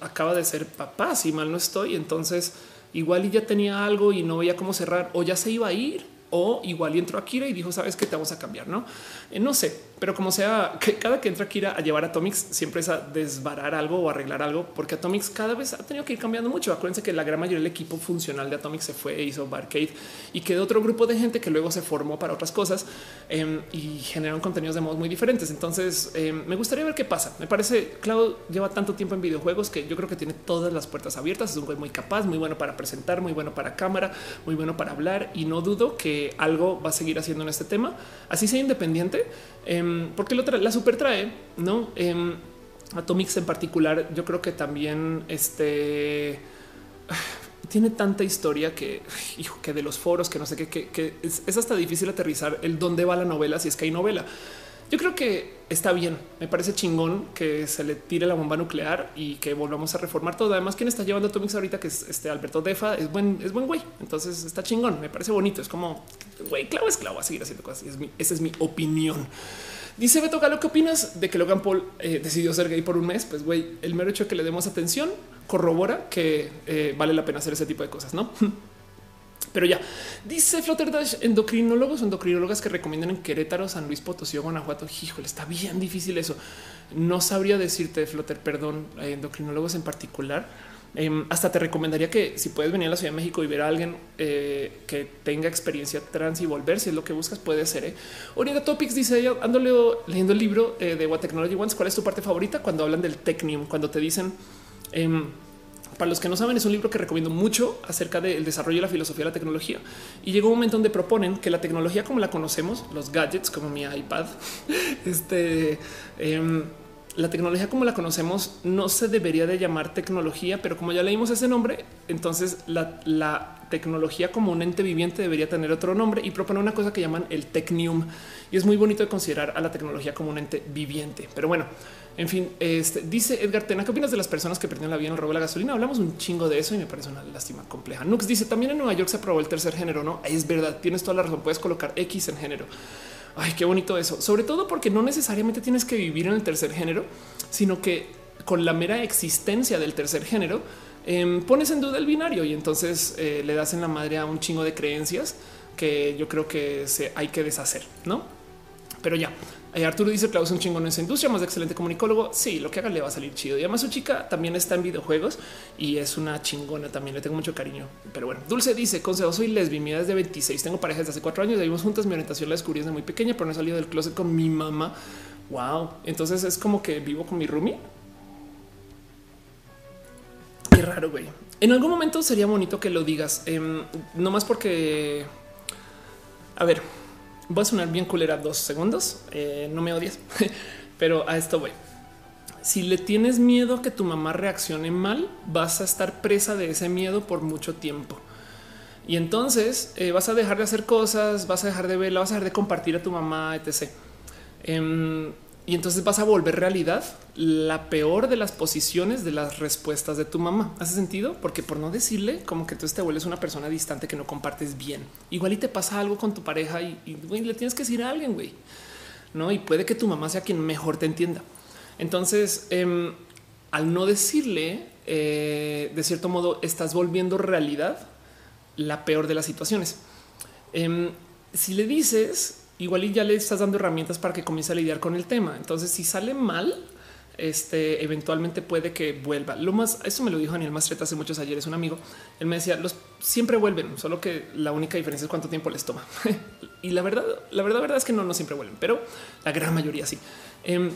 acaba de ser papá, si mal no estoy. Entonces, igual y ya tenía algo y no veía cómo cerrar o ya se iba a ir o igual y entró Akira y dijo, sabes que te vamos a cambiar, no? Eh, no sé, pero como sea, que cada que entra Akira a llevar Atomics siempre es a desbarar algo o arreglar algo, porque Atomics cada vez ha tenido que ir cambiando mucho. Acuérdense que la gran mayoría del equipo funcional de Atomics se fue e hizo Barcade y quedó otro grupo de gente que luego se formó para otras cosas em, y generaron contenidos de modos muy diferentes. Entonces em, me gustaría ver qué pasa. Me parece Cloud lleva tanto tiempo en videojuegos que yo creo que tiene todas las puertas abiertas. Es un güey muy capaz, muy bueno para presentar, muy bueno para cámara, muy bueno para hablar y no dudo que algo va a seguir haciendo en este tema. Así sea independiente Em, porque la super trae, no? Eh, Atomics en particular, yo creo que también este tiene tanta historia que, hijo, que de los foros, que no sé qué, que, es, hasta difícil aterrizar el dónde va la novela si es que hay novela. Yo creo que está bien. Me parece chingón que se le tire la bomba nuclear y que volvamos a reformar todo. Además, quien está llevando Atomics ahorita, que es este Alberto Defa, es buen, es buen güey. Entonces está chingón. Me parece bonito. Es como güey, clavo es clavo a seguir haciendo cosas. esa es mi opinión. Dice Beto Galo, ¿qué opinas de que Logan Paul eh, decidió ser gay por un mes? Pues güey, el mero hecho de que le demos atención corrobora que eh, vale la pena hacer ese tipo de cosas, ¿no? Pero ya dice Flutter Dash, endocrinólogos endocrinólogas que recomiendan en Querétaro, San Luis Potosí o Guanajuato. Híjole, está bien difícil eso. No sabría decirte, Flutter, perdón, eh, endocrinólogos en particular. Em, hasta te recomendaría que si puedes venir a la Ciudad de México y ver a alguien eh, que tenga experiencia trans y volver, si es lo que buscas, puede ser. ¿eh? Orienta Topics dice ella, ando leyendo el libro eh, de What Technology Wants. ¿Cuál es tu parte favorita? Cuando hablan del Technium, cuando te dicen em, para los que no saben, es un libro que recomiendo mucho acerca del desarrollo y la filosofía de la tecnología. Y llegó un momento donde proponen que la tecnología como la conocemos, los gadgets como mi iPad, este, em, la tecnología como la conocemos no se debería de llamar tecnología, pero como ya leímos ese nombre, entonces la, la tecnología como un ente viviente debería tener otro nombre y propone una cosa que llaman el technium. Y es muy bonito de considerar a la tecnología como un ente viviente. Pero bueno, en fin, este, dice Edgar Tena, ¿qué opinas de las personas que perdieron la vida en el robo de la gasolina? Hablamos un chingo de eso y me parece una lástima compleja. Nux dice, también en Nueva York se aprobó el tercer género, ¿no? Es verdad, tienes toda la razón, puedes colocar X en género. Ay, qué bonito eso. Sobre todo porque no necesariamente tienes que vivir en el tercer género, sino que con la mera existencia del tercer género, em, pones en duda el binario y entonces eh, le das en la madre a un chingo de creencias que yo creo que se hay que deshacer, ¿no? Pero ya, Arturo dice es un chingón en esa industria, más excelente comunicólogo. Sí, lo que haga le va a salir chido. Y además su chica también está en videojuegos y es una chingona también. Le tengo mucho cariño. Pero bueno, Dulce dice, consejo, soy lesbi, mi edad es de 26, tengo pareja desde hace cuatro años, vivimos juntas, mi orientación la descubrí desde muy pequeña, pero no he salido del closet con mi mamá. Wow. Entonces es como que vivo con mi roomie. Qué raro, güey. En algún momento sería bonito que lo digas, em, no más porque, a ver, voy a sonar bien culera dos segundos. Eh, no me odies, pero a esto voy. Si le tienes miedo que tu mamá reaccione mal, vas a estar presa de ese miedo por mucho tiempo. Y entonces eh, vas a dejar de hacer cosas, vas a dejar de verla, vas a dejar de compartir a tu mamá, etc. Em, y entonces vas a volver realidad la peor de las posiciones de las respuestas de tu mamá. ¿Hace sentido? Porque por no decirle como que tú te vuelves una persona distante que no compartes bien. Igual y te pasa algo con tu pareja y, le tienes que decir a alguien, güey. No, y puede que tu mamá sea quien mejor te entienda. Entonces, em, al no decirle, eh, de cierto modo, estás volviendo realidad la peor de las situaciones. Em, si le dices, igual y ya le estás dando herramientas para que comience a lidiar con el tema. Entonces, si sale mal, este eventualmente puede que vuelva. Lo más, eso me lo dijo Daniel Mastreta hace muchos ayer, es un amigo. Él me decía, los siempre vuelven, solo que la única diferencia es cuánto tiempo les toma. y la verdad, la verdad, verdad es que no, no siempre vuelven, pero la gran mayoría sí. Em,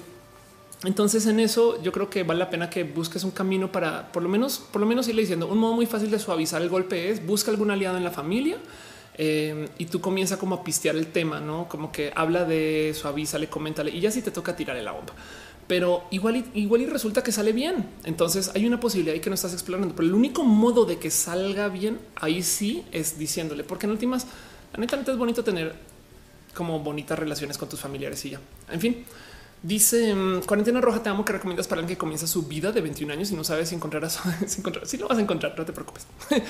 entonces en eso yo creo que vale la pena que busques un camino para por lo menos, por lo menos irle diciendo un modo muy fácil de suavizar el golpe es busca algún aliado en la familia Em, y tú comienza como a pistear el tema, no como que habla de suaviza, le coméntale y ya si te toca tirarle la bomba. Pero igual y, igual y resulta que sale bien. Entonces hay una posibilidad ahí que no estás explorando, pero el único modo de que salga bien ahí sí es diciéndole, porque en últimas, la neta, es bonito tener como bonitas relaciones con tus familiares y ya. En fin, Dice em, cuarentena roja. Te amo que recomiendas para alguien que comienza su vida de 21 años y no sabes si encontrarás, si encontrar, si lo vas a encontrar. No te preocupes.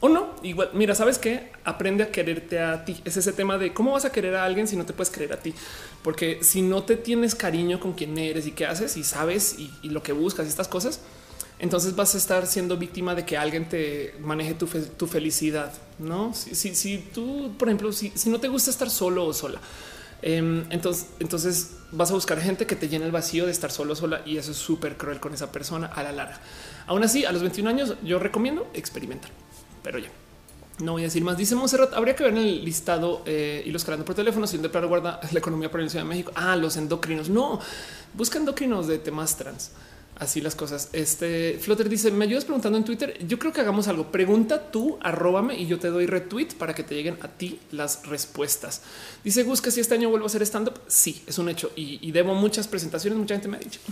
O no, igual, mira, sabes que aprende a quererte a ti. Es ese tema de cómo vas a querer a alguien si no te puedes querer a ti. Porque si no te tienes cariño con quién eres y qué haces y sabes y, lo que buscas y estas cosas, entonces vas a estar siendo víctima de que alguien te maneje tu, felicidad. No, si, si, tú, por ejemplo, si, si, no te gusta estar solo o sola, em, entonces, entonces vas a buscar gente que te llene el vacío de estar solo o sola y eso es súper cruel con esa persona a la larga. Aún así, a los 21 años, yo recomiendo experimentar pero ya. No voy a decir más. Dice Monserrat, habría que ver en el listado eh, y los calando por teléfono, si de plano guarda la economía por la Ciudad de México. Ah, los endocrinos. No, busca endocrinos de temas trans así las cosas. Este Flutter dice: Me ayudas preguntando en Twitter. Yo creo que hagamos algo. Pregunta tú, arróbame y yo te doy retweet para que te lleguen a ti las respuestas. Dice Gus que si este año vuelvo a hacer stand up. Sí, es un hecho y, debo muchas presentaciones. Mucha gente me ha dicho.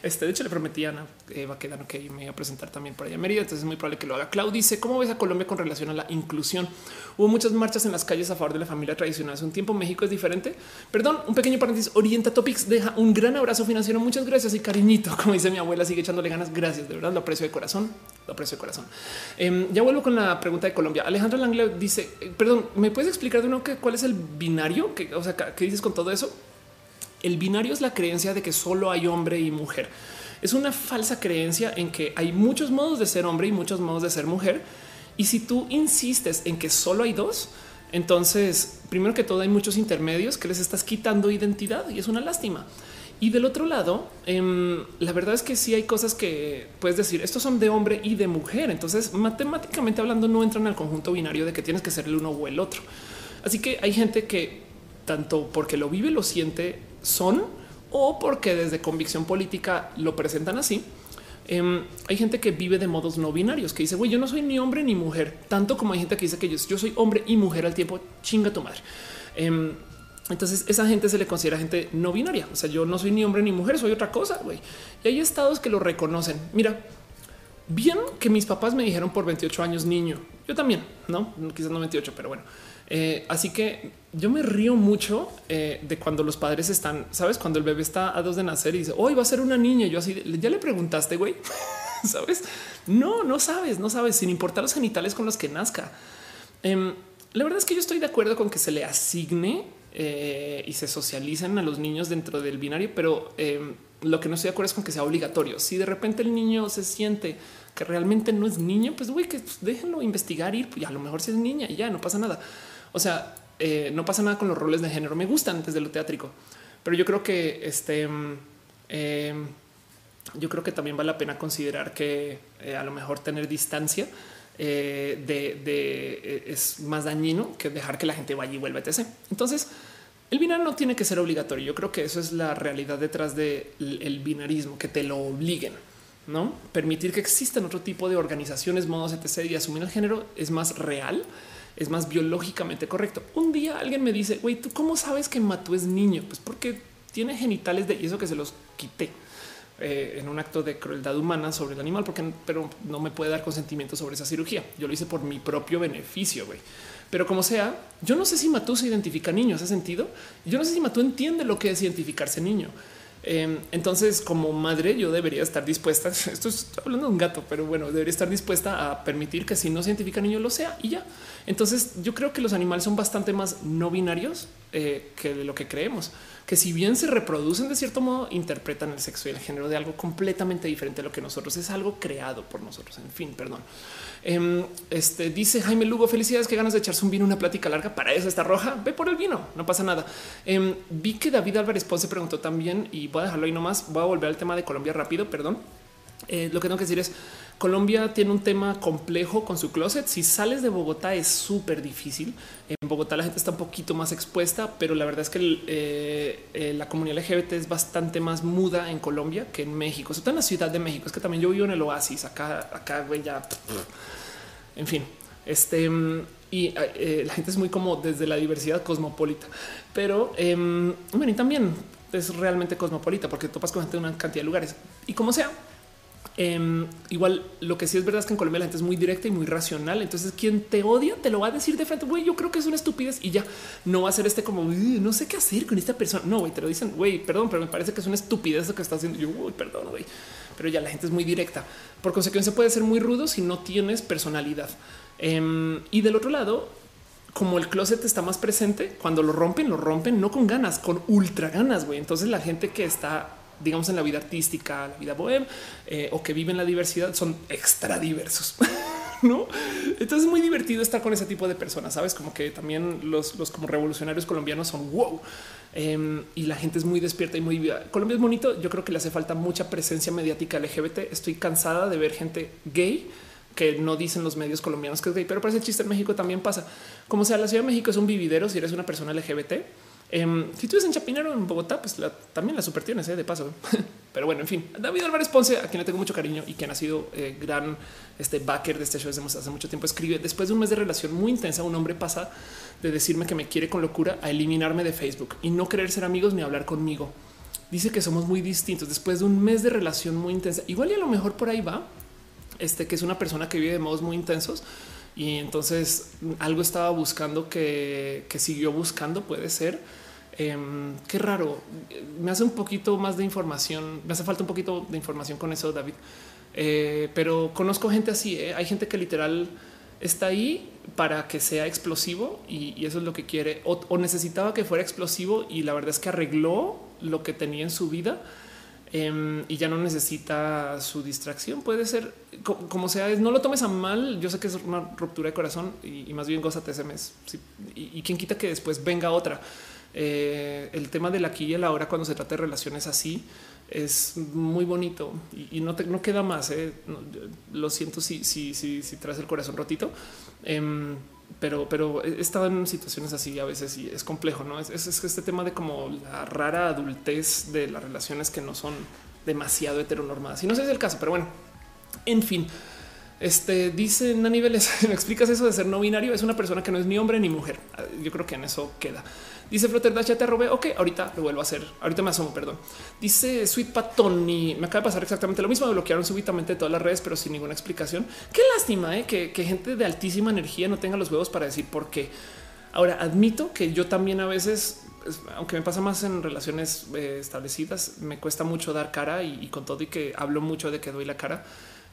Este de hecho le prometí a Ana que va a quedar que me iba a presentar también por allá en Mérida. Entonces es muy probable que lo haga. Clau dice: ¿Cómo ves a Colombia con relación a la inclusión? Hubo muchas marchas en las calles a favor de la familia tradicional. Hace un tiempo México es diferente. Perdón, un pequeño paréntesis. Orienta Topics deja un gran abrazo financiero. Muchas gracias y cariñito. Como dice mi abuela, sigue echándole ganas Gracias, de verdad lo aprecio de corazón. Lo aprecio de corazón. Em, ya vuelvo con la pregunta de Colombia. Alejandra Langle dice, eh, perdón, ¿me puedes explicar de nuevo cuál es el binario? que o sea, ¿qué dices con todo eso? El binario es la creencia de que solo hay hombre y mujer. Es una falsa creencia en que hay muchos modos de ser hombre y muchos modos de ser mujer. Y si tú insistes en que solo hay dos, entonces, primero que todo, hay muchos intermedios que les estás quitando identidad y es una lástima. Y del otro lado, em, la verdad es que sí hay cosas que puedes decir, estos son de hombre y de mujer. Entonces, matemáticamente hablando, no entran al conjunto binario de que tienes que ser el uno o el otro. Así que hay gente que tanto porque lo vive, lo siente, son o porque desde convicción política lo presentan así. Em, hay gente que vive de modos no binarios, que dice, güey, yo no soy ni hombre ni mujer, tanto como hay gente que dice que yo, soy hombre y mujer al tiempo, chinga tu madre. Em, entonces esa gente se le considera gente no binaria. O sea, yo no soy ni hombre ni mujer, soy otra cosa. güey. Y hay estados que lo reconocen. Mira, bien que mis papás me dijeron por 28 años niño. Yo también, no, quizás no 28, pero bueno. Eh, así que yo me río mucho eh, de cuando los padres están, sabes, cuando el bebé está a dos de nacer y dice hoy va a ser una niña. Yo así ya le preguntaste, güey, sabes? No, no sabes, no sabes, sin importar los genitales con los que nazca. Em, la verdad es que yo estoy de acuerdo con que se le asigne eh, y se socializan a los niños dentro del binario, pero em, lo que no estoy de acuerdo es con que sea obligatorio. Si de repente el niño se siente que realmente no es niño, pues güey, que déjenlo investigar y, y a lo mejor si es niña y ya no pasa nada. O sea, eh, no pasa nada con los roles de género. Me gustan desde lo teátrico, pero yo creo que este, eh, yo creo que también vale la pena considerar que eh, a lo mejor tener distancia de, es más dañino que dejar que la gente vaya y vuelva, etc. Entonces, el binario no tiene que ser obligatorio. Yo creo que eso es la realidad detrás del binarismo, que te lo obliguen. No permitir que existan otro tipo de organizaciones, modos, etc. y asumir el género es más real, es más biológicamente correcto. Un día alguien me dice, güey, ¿tú cómo sabes que Matú es niño? Pues porque tiene genitales de y eso que se los quité. Eh, en un acto de crueldad humana sobre el animal, porque pero no me puede dar consentimiento sobre esa cirugía. Yo lo hice por mi propio beneficio, güey. Pero como sea, yo no sé si Matú se identifica niño, ¿hace sentido? Yo no sé si Matú entiende lo que es identificarse niño. Em, entonces, como madre, yo debería estar dispuesta. Esto es hablando de un gato, pero bueno, debería estar dispuesta a permitir que si no se identifica niño lo sea y ya. Entonces, yo creo que los animales son bastante más no binarios eh, que lo que creemos que si bien se reproducen de cierto modo, interpretan el sexo y el género de algo completamente diferente a lo que nosotros es algo creado por nosotros. En fin, perdón. Em, este dice Jaime Lugo, felicidades, que ganas de echarse un vino, una plática larga. Para eso está roja. Ve por el vino, no pasa nada. Em, vi que David Álvarez Ponce preguntó también y voy a dejarlo ahí nomás. Voy a volver al tema de Colombia rápido. Perdón. Eh, lo que tengo que decir es Colombia tiene un tema complejo con su closet. Si sales de Bogotá es súper difícil. En Bogotá la gente está un poquito más expuesta, pero la verdad es que eh, eh, la comunidad LGBT es bastante más muda en Colombia que en México, sobre todo en la Ciudad de México. Es que también yo vivo en el oasis, acá, acá. En fin, este y eh, la gente es muy como desde la diversidad cosmopolita, pero em, bueno, y también es realmente cosmopolita porque topas con gente de una cantidad de lugares y como sea, Em, igual lo que sí es verdad es que en Colombia la gente es muy directa y muy racional. Entonces, quien te odia te lo va a decir de frente. Güey, yo creo que es una estupidez y ya no va a ser este como no sé qué hacer con esta persona. No, güey, te lo dicen. Güey, perdón, pero me parece que es una estupidez lo que está haciendo. Yo, güey, perdón, güey, pero ya la gente es muy directa. Por consecuencia, puede ser muy rudo si no tienes personalidad. Em, y del otro lado, como el closet está más presente, cuando lo rompen, lo rompen no con ganas, con ultra ganas. Güey, entonces la gente que está digamos, en la vida artística, la vida bohem eh, o que viven la diversidad son extra diversos. no? Entonces es muy divertido estar con ese tipo de personas. Sabes, como que también los, los como revolucionarios colombianos son wow. Em, y la gente es muy despierta y muy viva. Colombia es bonito. Yo creo que le hace falta mucha presencia mediática LGBT. Estoy cansada de ver gente gay que no dicen los medios colombianos que es gay, pero parece chiste en México también pasa. Como sea, la Ciudad de México es un vividero si eres una persona LGBT Em, si tú en Chapinero, en Bogotá, pues también la super tienes eh, de paso. Pero bueno, en fin, David Álvarez Ponce, a quien le tengo mucho cariño y quien ha sido eh, gran este backer de este show desde hace mucho tiempo, escribe después de un mes de relación muy intensa. Un hombre pasa de decirme que me quiere con locura a eliminarme de Facebook y no querer ser amigos ni hablar conmigo. Dice que somos muy distintos después de un mes de relación muy intensa. Igual y a lo mejor por ahí va este que es una persona que vive de modos muy intensos y entonces algo estaba buscando que, que siguió buscando. Puede ser Em, qué raro. Me hace un poquito más de información. Me hace falta un poquito de información con eso, David. Eh, pero conozco gente así. ¿eh? Hay gente que literal está ahí para que sea explosivo y, eso es lo que quiere o, necesitaba que fuera explosivo y la verdad es que arregló lo que tenía en su vida em, y ya no necesita su distracción. Puede ser como, sea, no lo tomes a mal. Yo sé que es una ruptura de corazón y, más bien gózate ese mes. Y, y quien quita que después venga otra. Eh, el tema de la aquí y el ahora cuando se trata de relaciones así es muy bonito y, no, te, no queda más. Eh. lo siento si, si, si, si traes el corazón rotito, em, pero, pero he estado en situaciones así a veces y es complejo. No es, es, este tema de como la rara adultez de las relaciones que no son demasiado heteronormadas. Y no sé si es el caso, pero bueno, en fin. Este dice a niveles, me explicas eso de ser no binario. Es una persona que no es ni hombre ni mujer. Yo creo que en eso queda. Dice Flotterdash, ya te robé. Ok, ahorita lo vuelvo a hacer. Ahorita me asomo, perdón. Dice Sweet Patoni. Me acaba de pasar exactamente lo mismo. Me bloquearon súbitamente todas las redes, pero sin ninguna explicación. Qué lástima ¿eh? que, gente de altísima energía no tenga los huevos para decir por qué. Ahora admito que yo también a veces, aunque me pasa más en relaciones eh, establecidas, me cuesta mucho dar cara y, y con todo y que hablo mucho de que doy la cara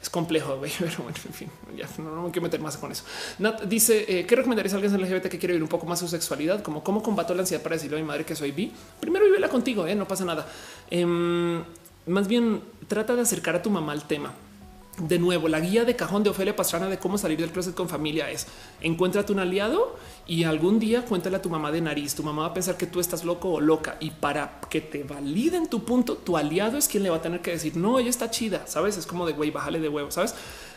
es complejo, pero bueno, en fin, ya no, hay que meter más con eso. Nat dice, eh, ¿qué recomendarías a alguien en LGBT que quiere vivir un poco más su sexualidad? Como cómo combato la ansiedad para decirle a mi madre que soy bi. Primero vívela contigo, ¿eh? no pasa nada. Em, más bien trata de acercar a tu mamá al tema. De nuevo, la guía de cajón de Ofelia Pastrana de cómo salir del closet con familia es encuéntrate un aliado y algún día cuéntale a tu mamá de nariz. Tu mamá va a pensar que tú estás loco o loca y para que te validen tu punto, tu aliado es quien le va a tener que decir no, ella está chida. Sabes? Es como de güey, bájale de huevo, sabes?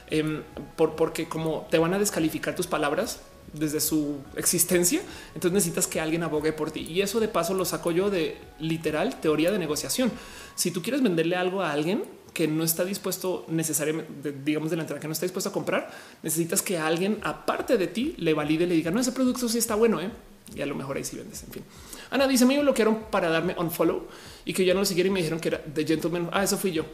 Em, por porque como te van a descalificar tus palabras desde su existencia, entonces necesitas que alguien abogue por ti. Y eso de paso lo saco yo de literal teoría de negociación. Si tú quieres venderle algo a alguien, que no está dispuesto necesariamente, digamos de la entrada, que no está dispuesto a comprar, necesitas que alguien aparte de ti le valide, le diga, no, ese producto sí está bueno, ¿eh? y a lo mejor ahí sí vendes. En fin, Ana dice, me bloquearon para darme un follow y que ya no lo siguieron y me dijeron que era de gentleman. Ah, eso fui yo.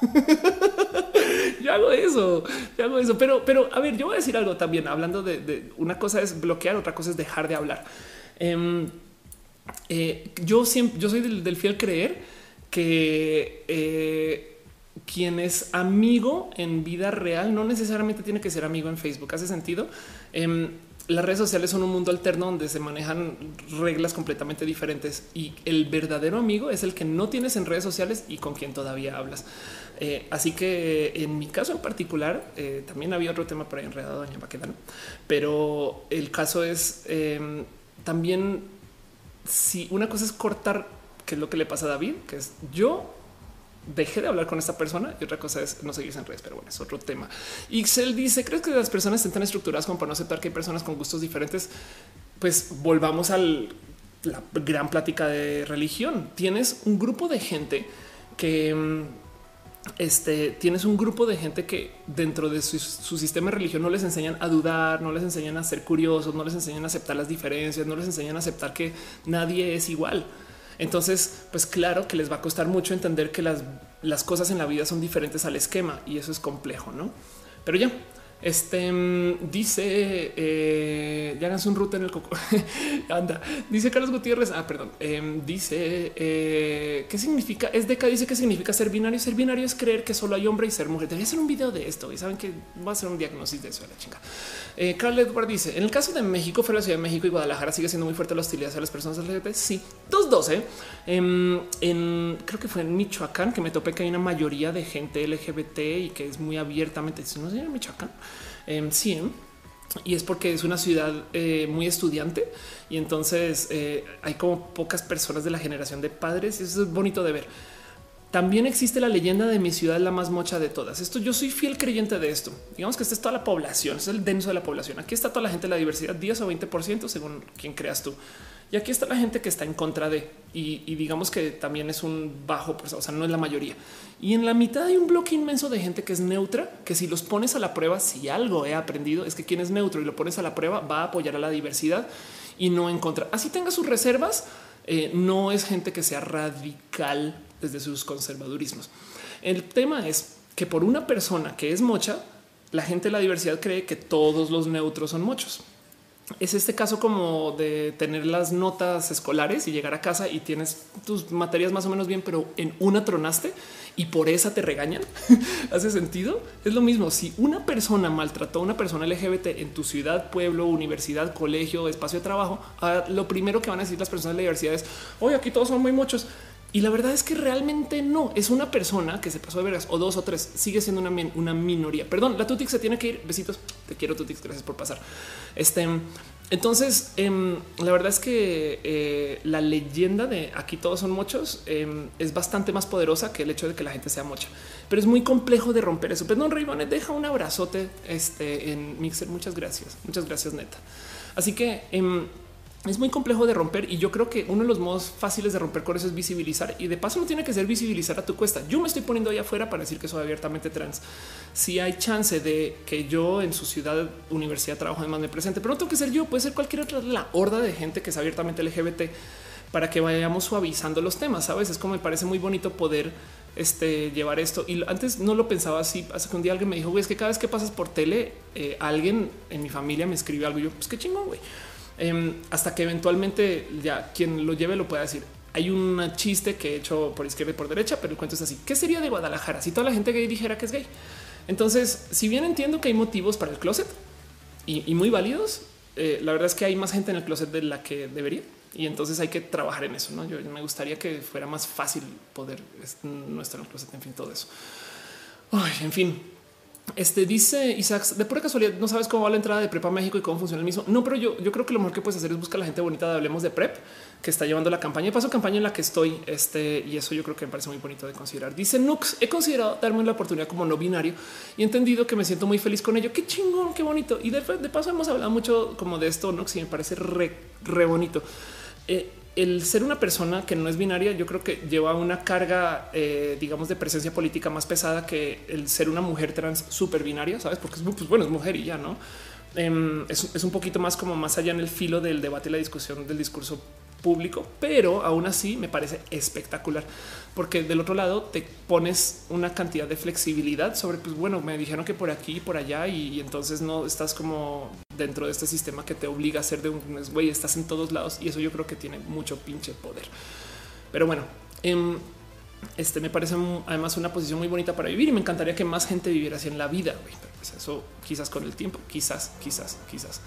yo hago eso, yo hago eso, pero, pero a ver, yo voy a decir algo también, hablando de, una cosa es bloquear, otra cosa es dejar de hablar. Em, eh, yo siempre, yo soy del fiel creer que eh, quien es amigo en vida real no necesariamente tiene que ser amigo en Facebook. ¿Hace sentido? Em, las redes sociales son un mundo alterno donde se manejan reglas completamente diferentes y el verdadero amigo es el que no tienes en redes sociales y con quien todavía hablas. Eh, así que en mi caso en particular, eh, también había otro tema por ahí enredado, doña Paquedano, pero el caso es em, también si una cosa es cortar que es lo que le pasa a David, que es yo dejé de hablar con esta persona y otra cosa es no seguirse en redes, pero bueno, es otro tema. Ixel dice, ¿crees que las personas estén tan estructuradas como para no aceptar que hay personas con gustos diferentes? Pues volvamos a la gran plática de religión. Tienes un grupo de gente que mm, este, tienes un grupo de gente que dentro de su, su, sistema de religión no les enseñan a dudar, no les enseñan a ser curiosos, no les enseñan a aceptar las diferencias, no les enseñan a aceptar que nadie es igual. Entonces, pues claro que les va a costar mucho entender que las, las cosas en la vida son diferentes al esquema y eso es complejo, ¿no? Pero ya, este mm, dice eh, ya hagas un ruta en el coco. Anda, dice Carlos Gutiérrez. Ah, perdón. Em, dice eh, qué significa es deca. Dice qué significa ser binario. Ser binario es creer que solo hay hombre y ser mujer. Debería hacer un video de esto y saben que va a ser un diagnóstico de eso. De la chinga. Eh, Carl Edward dice en el caso de México, fue la Ciudad de México y Guadalajara sigue siendo muy fuerte la hostilidad hacia las personas LGBT. Sí, dos, dos. Eh. Em, en, creo que fue en Michoacán que me topé que hay una mayoría de gente LGBT y que es muy abiertamente. No sé en Michoacán. Em, sí, ¿eh? y es porque es una ciudad eh, muy estudiante y entonces eh, hay como pocas personas de la generación de padres y eso es bonito de ver. También existe la leyenda de mi ciudad, la más mocha de todas. Esto yo soy fiel creyente de esto. Digamos que esta es toda la población, es el denso de la población. Aquí está toda la gente de la diversidad, 10 o 20 por ciento según quien creas tú. Y aquí está la gente que está en contra de y, digamos que también es un bajo, o sea, no es la mayoría. Y en la mitad hay un bloque inmenso de gente que es neutra, que si los pones a la prueba, si algo he aprendido es que quien es neutro y lo pones a la prueba va a apoyar a la diversidad y no en contra. Así tenga sus reservas, eh, no es gente que sea radical desde sus conservadurismos. El tema es que por una persona que es mocha, la gente de la diversidad cree que todos los neutros son muchos es este caso como de tener las notas escolares y llegar a casa y tienes tus materias más o menos bien, pero en una tronaste y por esa te regañan. ¿Hace sentido? Es lo mismo. Si una persona maltrató a una persona LGBT en tu ciudad, pueblo, universidad, colegio, espacio de trabajo, ah, lo primero que van a decir las personas de la diversidad es, oye, aquí todos son muy muchos. Y la verdad es que realmente no es una persona que se pasó de veras o dos o tres. Sigue siendo una, una minoría. Perdón, la Tutix se tiene que ir. Besitos. Te quiero, Tutix. Gracias por pasar. Este, entonces, em, la verdad es que eh, la leyenda de aquí todos son muchos em, es bastante más poderosa que el hecho de que la gente sea mucha, pero es muy complejo de romper eso. Perdón, Rayvane, deja un abrazote este, en Mixer. Muchas gracias. Muchas gracias, neta. Así que em, es muy complejo de romper y yo creo que uno de los modos fáciles de romper con eso es visibilizar y de paso no tiene que ser visibilizar a tu cuesta. Yo me estoy poniendo ahí afuera para decir que soy abiertamente trans. Si hay chance de que yo en su ciudad, universidad, trabajo además me presente, pero no tengo que ser yo, puede ser cualquier otra la horda de gente que es abiertamente LGBT para que vayamos suavizando los temas. Sabes, es como me parece muy bonito poder este, llevar esto. Y antes no lo pensaba así. Hace que un día alguien me dijo, güey, es que cada vez que pasas por tele, eh, alguien en mi familia me escribe algo. Y yo, pues qué chingón, güey. Em, hasta que eventualmente ya quien lo lleve lo pueda decir. Hay un chiste que he hecho por izquierda y por derecha, pero el cuento es así. ¿Qué sería de Guadalajara si toda la gente gay dijera que es gay? Entonces, si bien entiendo que hay motivos para el closet y, muy válidos, eh, la verdad es que hay más gente en el closet de la que debería. Y entonces hay que trabajar en eso. ¿no? Yo me gustaría que fuera más fácil poder no estar en el closet, en fin, todo eso. En fin, este dice Isaac, de pura casualidad, no sabes cómo va la entrada de Prep a México y cómo funciona el mismo. No, pero yo, yo creo que lo mejor que puedes hacer es buscar a la gente bonita de Hablemos de Prep que está llevando la campaña. Paso campaña en la que estoy. Este y eso yo creo que me parece muy bonito de considerar. Dice Nux, he considerado darme la oportunidad como no binario y he entendido que me siento muy feliz con ello. Qué chingón, qué bonito. Y de, paso hemos hablado mucho como de esto, Nux, y me parece re, re bonito. Eh, el ser una persona que no es binaria, yo creo que lleva una carga, eh, digamos, de presencia política más pesada que el ser una mujer trans súper binaria, sabes? Porque es pues, bueno, es mujer y ya no em, es, es, un poquito más como más allá en el filo del debate y la discusión del discurso público, pero aún así me parece espectacular porque del otro lado te pones una cantidad de flexibilidad sobre, pues bueno, me dijeron que por aquí y por allá y, entonces no estás como dentro de este sistema que te obliga a ser de un güey, estás en todos lados y eso yo creo que tiene mucho pinche poder. Pero bueno, em, este me parece además una posición muy bonita para vivir y me encantaría que más gente viviera así en la vida. Pero pues eso quizás con el tiempo, quizás, quizás, quizás.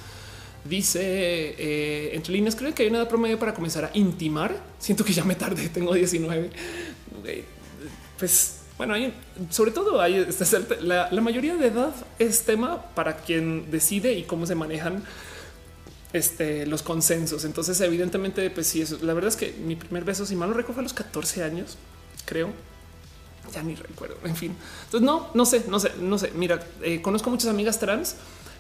Dice eh, entre líneas, creo que hay una edad promedio para comenzar a intimar. Siento que ya me tardé, tengo 19. Pues bueno, sobre todo hay la, la, mayoría de edad es tema para quien decide y cómo se manejan este, los consensos. Entonces, evidentemente, pues sí, la verdad es que mi primer beso, si mal no recuerdo, a los 14 años, creo. Ya ni recuerdo. En fin, entonces no, no sé, no sé, no sé. Mira, eh, conozco muchas amigas trans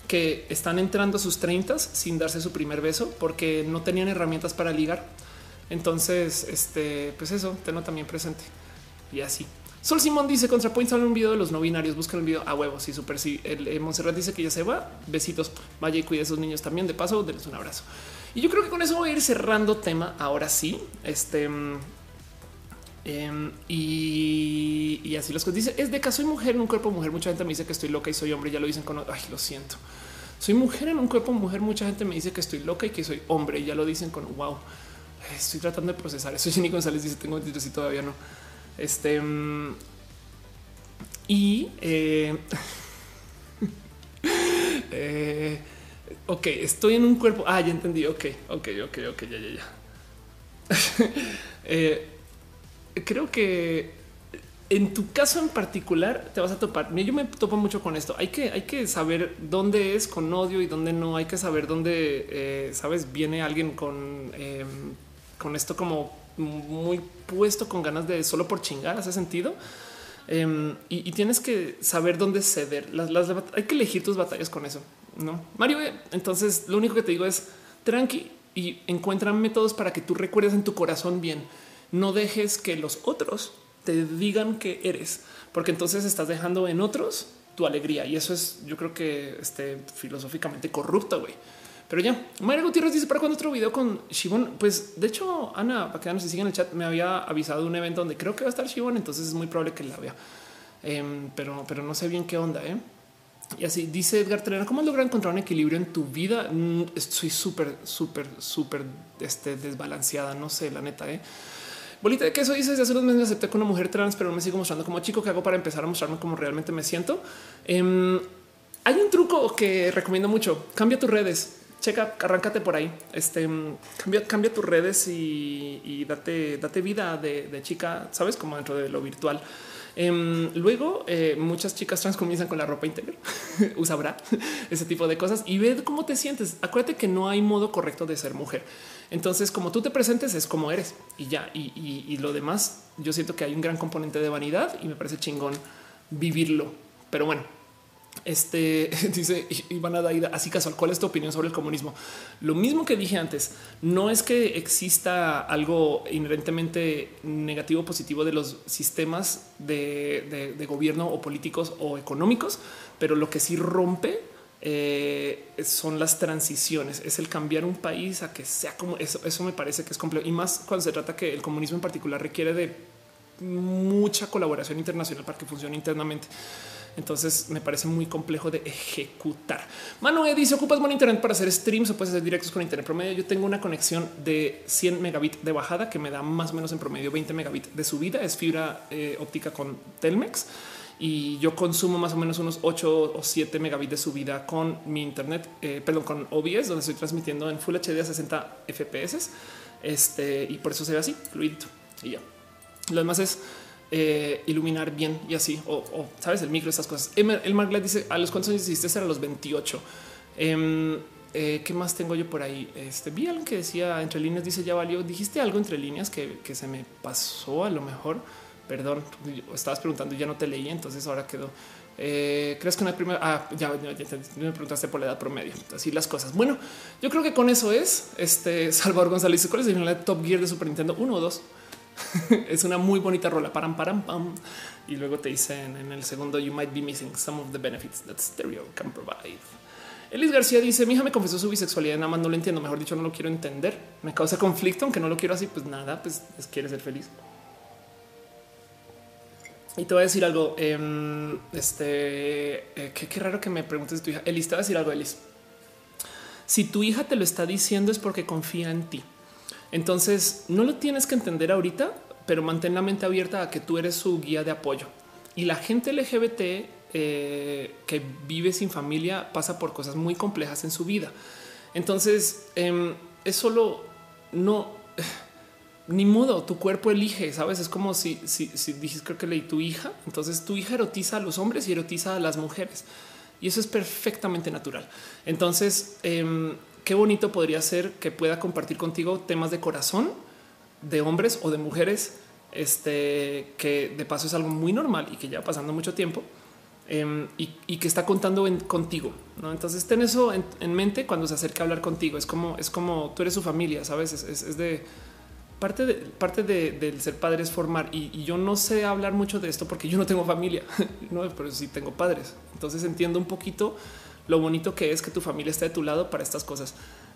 que están entrando a sus 30 sin darse su primer beso porque no tenían herramientas para ligar. Entonces, este, pues eso, tengo también presente. Y así. Sol Simón dice ContraPoint sale un video de los no binarios. Buscan el video a huevos. Sí, súper. Sí, el, eh, Monserrat dice que ya se va. Besitos. Vaya y cuide a esos niños también. De paso, denles un abrazo. Y yo creo que con eso voy a ir cerrando tema. Ahora sí, este em, y, así los que dice es de que soy mujer en un cuerpo mujer. Mucha gente me dice que estoy loca y soy hombre. Ya lo dicen con ay, lo siento. Soy mujer en un cuerpo mujer. Mucha gente me dice que estoy loca y que soy hombre. Ya lo dicen con wow. Estoy tratando de procesar eso. Jenny González dice tengo 23 y todavía no. Este mm, y eh, eh, ok, estoy en un cuerpo. Ah, ya entendí. Ok, ok, ok, ok, ya, ya, ya. eh, creo que en tu caso en particular te vas a topar. Yo me topo mucho con esto. Hay que, hay que saber dónde es con odio y dónde no. Hay que saber dónde, eh, sabes, viene alguien con, em, con esto como muy puesto con ganas de solo por chingar, hace sentido. Em, y, tienes que saber dónde ceder. Las, hay que elegir tus batallas con eso. No, Mario. Eh, entonces, lo único que te digo es tranqui y encuentra métodos para que tú recuerdes en tu corazón bien. No dejes que los otros te digan que eres, porque entonces estás dejando en otros tu alegría y eso es, yo creo que este filosóficamente corrupto, güey. Pero ya, Mayra Gutiérrez dice para cuando otro video con Shibon. Pues de hecho, Ana, para que no se sigan el chat, me había avisado de un evento donde creo que va a estar Shibon, entonces es muy probable que la vea, em, pero, pero no sé bien qué onda. ¿eh? Y así dice Edgar Terena, ¿cómo lograr encontrar un equilibrio en tu vida? Mm, estoy súper, súper, súper este, desbalanceada. No sé, la neta. ¿eh? Bolita de queso dice, hace unos meses me acepté con una mujer trans, pero me sigo mostrando como chico que hago para empezar a mostrarme cómo realmente me siento. Em, hay un truco que recomiendo mucho. Cambia tus redes. Checa, arráncate por ahí. Este cambia, cambia tus redes y, date, date vida de, chica, sabes, como dentro de lo virtual. Em, luego, eh, muchas chicas trans comienzan con la ropa interior, usa ese tipo de cosas y ve cómo te sientes. Acuérdate que no hay modo correcto de ser mujer. Entonces, como tú te presentes, es como eres y ya. Y, lo demás, yo siento que hay un gran componente de vanidad y me parece chingón vivirlo. Pero bueno, este dice Ivana Daida, así casual. ¿Cuál es tu opinión sobre el comunismo? Lo mismo que dije antes, no es que exista algo inherentemente negativo o positivo de los sistemas de gobierno o políticos o económicos, pero lo que sí rompe eh, son las transiciones, es el cambiar un país a que sea como eso. Eso me parece que es complejo y más cuando se trata que el comunismo en particular requiere de mucha colaboración internacional para que funcione internamente. Entonces me parece muy complejo de ejecutar. Manuel dice ocupas buen internet para hacer streams o puedes hacer directos con internet promedio. Yo tengo una conexión de 100 megabits de bajada que me da más o menos en promedio 20 megabits de subida. Es fibra eh, óptica con Telmex y yo consumo más o menos unos 8 o 7 megabits de subida con mi internet, eh, perdón, con OBS, donde estoy transmitiendo en Full HD a 60 FPS. Este y por eso se ve así fluido y ya. Lo demás es eh, iluminar bien y así, o, sabes, el micro, estas cosas. El Marglet dice a los cuántos años hiciste a los 28. Em, eh, ¿Qué más tengo yo por ahí? Este vi algo que decía entre líneas, dice ya valió. Dijiste algo entre líneas que, que se me pasó a lo mejor. Perdón, estabas preguntando y ya no te leí, entonces ahora quedó. Eh, ¿Crees que una primera? Ah, ya, me preguntaste por la edad promedio. Así las cosas. Bueno, yo creo que con eso es este Salvador González. ¿Cuál es el Top Gear de Super Nintendo? Uno o dos. es una muy bonita rola. Param, param, pam. Y luego te dicen en el segundo, you might be missing some of the benefits that stereo can provide. Elis García dice: Mi hija me confesó su bisexualidad, nada más no lo entiendo. Mejor dicho, no lo quiero entender. Me causa conflicto, aunque no lo quiero así. Pues nada, pues quiere ser feliz. Y te voy a decir algo. Em, este eh, qué, raro que me preguntes tu hija. Elis, te voy a decir algo, Elis. Si tu hija te lo está diciendo es porque confía en ti. Entonces no lo tienes que entender ahorita, pero mantén la mente abierta a que tú eres su guía de apoyo. Y la gente LGBT eh, que vive sin familia pasa por cosas muy complejas en su vida. Entonces em, es solo no ni modo, tu cuerpo elige, sabes? Es como si, si, si dices, creo que leí tu hija. Entonces tu hija erotiza a los hombres y erotiza a las mujeres. Y eso es perfectamente natural. Entonces, em, qué bonito podría ser que pueda compartir contigo temas de corazón de hombres o de mujeres, este que de paso es algo muy normal y que ya pasando mucho tiempo em, y, que está contando contigo. ¿no? Entonces, ten eso en, mente cuando se acerca a hablar contigo. Es como es como tú eres su familia, sabes? es de parte de parte del ser padre es formar y, yo no sé hablar mucho de esto porque yo no tengo familia, no, pero sí tengo padres. Entonces entiendo un poquito lo bonito que es que tu familia esté de tu lado para estas cosas.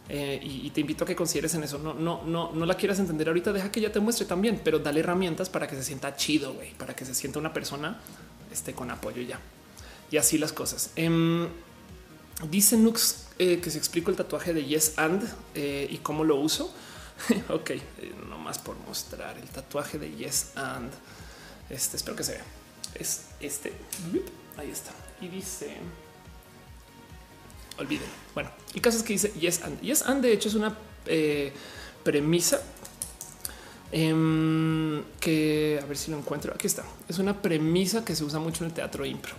Eh, y, te invito a que consideres en eso. No, no, no, no la quieras entender ahorita. Deja que ella te muestre también, pero dale herramientas para que se sienta chido, güey, para que se sienta una persona este, con apoyo ya. Y así las cosas. Em, dice Nux eh, que se explico el tatuaje de Yes and eh, y cómo lo uso. ok, eh, no más por mostrar el tatuaje de Yes and este. Espero que se vea. Es este. Ahí está. Y dice olviden. Bueno, el caso es que dice Yes and Yes and. De hecho, es una eh, premisa em, que a ver si lo encuentro. Aquí está. Es una premisa que se usa mucho en el teatro impro.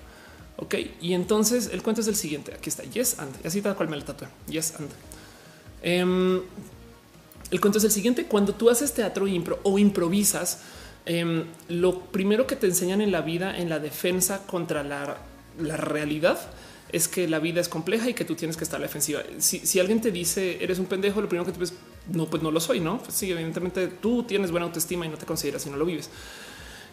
Ok, y entonces el cuento es el siguiente. Aquí está Yes and así tal cual me lo tatué. Yes and. Em, el cuento es el siguiente. Cuando tú haces teatro impro o improvisas, em, lo primero que te enseñan en la vida, en la defensa contra la, realidad, es que la vida es compleja y que tú tienes que estar a la defensiva. Si, alguien te dice eres un pendejo, lo primero que tú ves, no, pues no lo soy, no? Pues sí, evidentemente tú tienes buena autoestima y no te consideras si no lo vives.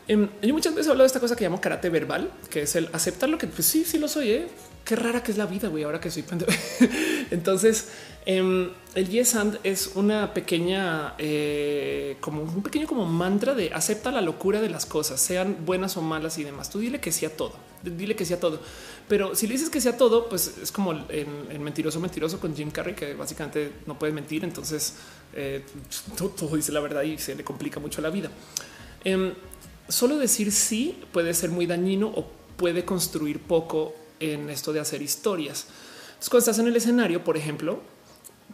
Em, yo muchas veces he hablado de esta cosa que llamo karate verbal, que es el aceptar lo que pues sí, sí lo soy. ¿eh? Qué rara que es la vida, güey. Ahora que soy pendejo. Entonces, Em, el yes and es una pequeña, eh, como un pequeño como mantra de acepta la locura de las cosas, sean buenas o malas y demás. Tú dile que sí a todo, dile que sí a todo. Pero si le dices que sea todo, pues es como el, mentiroso mentiroso con Jim Carrey, que básicamente no puede mentir. Entonces eh, todo, dice la verdad y se le complica mucho la vida. Em, solo decir sí puede ser muy dañino o puede construir poco en esto de hacer historias. Entonces, cuando estás en el escenario, por ejemplo,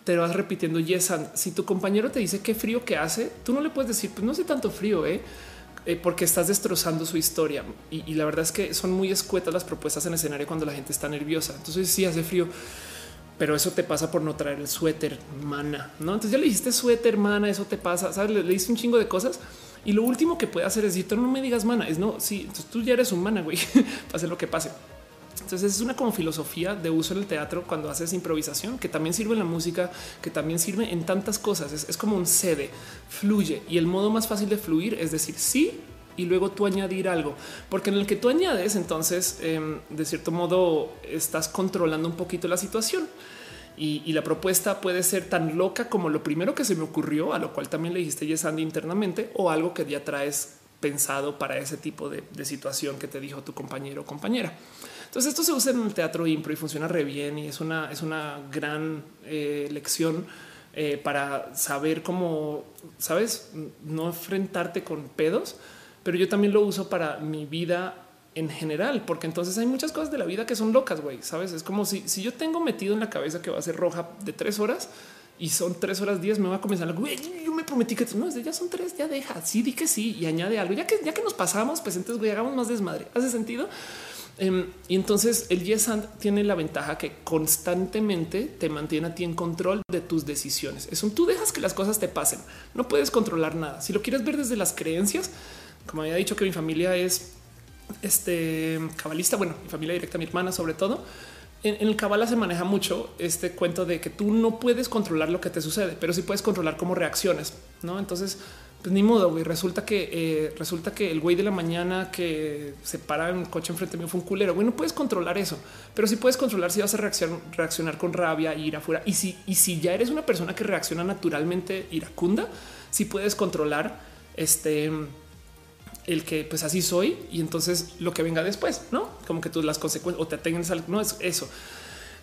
te vas repitiendo yes Si tu compañero te dice qué frío que hace, tú no le puedes decir, pues no hace tanto frío, ¿eh? Eh porque estás destrozando su historia. Y, la verdad es que son muy escuetas las propuestas en escenario cuando la gente está nerviosa. Entonces sí hace frío, pero eso te pasa por no traer el suéter, mana. No, entonces ya le dijiste suéter, mana. Eso te pasa. Sabes, le, le un chingo de cosas. Y lo último que puede hacer es decir, no me digas mana. Es no, sí, entonces tú ya eres humana, güey. pase lo que pase. Entonces es una como filosofía de uso en el teatro cuando haces improvisación, que también sirve en la música, que también sirve en tantas cosas. Es, como un cede, fluye. Y el modo más fácil de fluir es decir sí y luego tú añadir algo, porque en el que tú añades, entonces em, de cierto modo estás controlando un poquito la situación. Y, la propuesta puede ser tan loca como lo primero que se me ocurrió, a lo cual también le dijiste Yes Andy internamente, o algo que ya traes pensado para ese tipo de situación que te dijo tu compañero o compañera. Entonces esto se usa en el teatro impro y funciona re bien y es una, es una gran eh, lección eh, para saber cómo, sabes, no enfrentarte con pedos, pero yo también lo uso para mi vida en general, porque entonces hay muchas cosas de la vida que son locas, güey, sabes, es como si, si yo tengo metido en la cabeza que va a ser roja de tres horas, y son tres horas diez, me va a comenzar. Güey, yo me prometí que no, ya son tres, ya deja. Sí, di que sí y añade algo. Ya que ya que nos pasamos, entonces güey, hagamos más desmadre. ¿Hace sentido? Em, y entonces el Yes and tiene la ventaja que constantemente te mantiene a ti en control de tus decisiones. Es un tú dejas que las cosas te pasen. No puedes controlar nada. Si lo quieres ver desde las creencias, como había dicho que mi familia es este cabalista, bueno, mi familia directa, mi hermana sobre todo. En, el cabala se maneja mucho este cuento de que tú no puedes controlar lo que te sucede, pero sí puedes controlar cómo reacciones, no? Entonces, pues ni modo, güey. Resulta que eh, resulta que el güey de la mañana que se para en un coche enfrente mío fue un culero. Güey, no puedes controlar eso, pero sí puedes controlar si vas a reaccionar, con rabia, ir afuera. Y si, y si ya eres una persona que reacciona naturalmente iracunda, sí puedes controlar este el que pues así soy y entonces lo que venga después, no como que tú las consecuencias o te atengas al no es eso.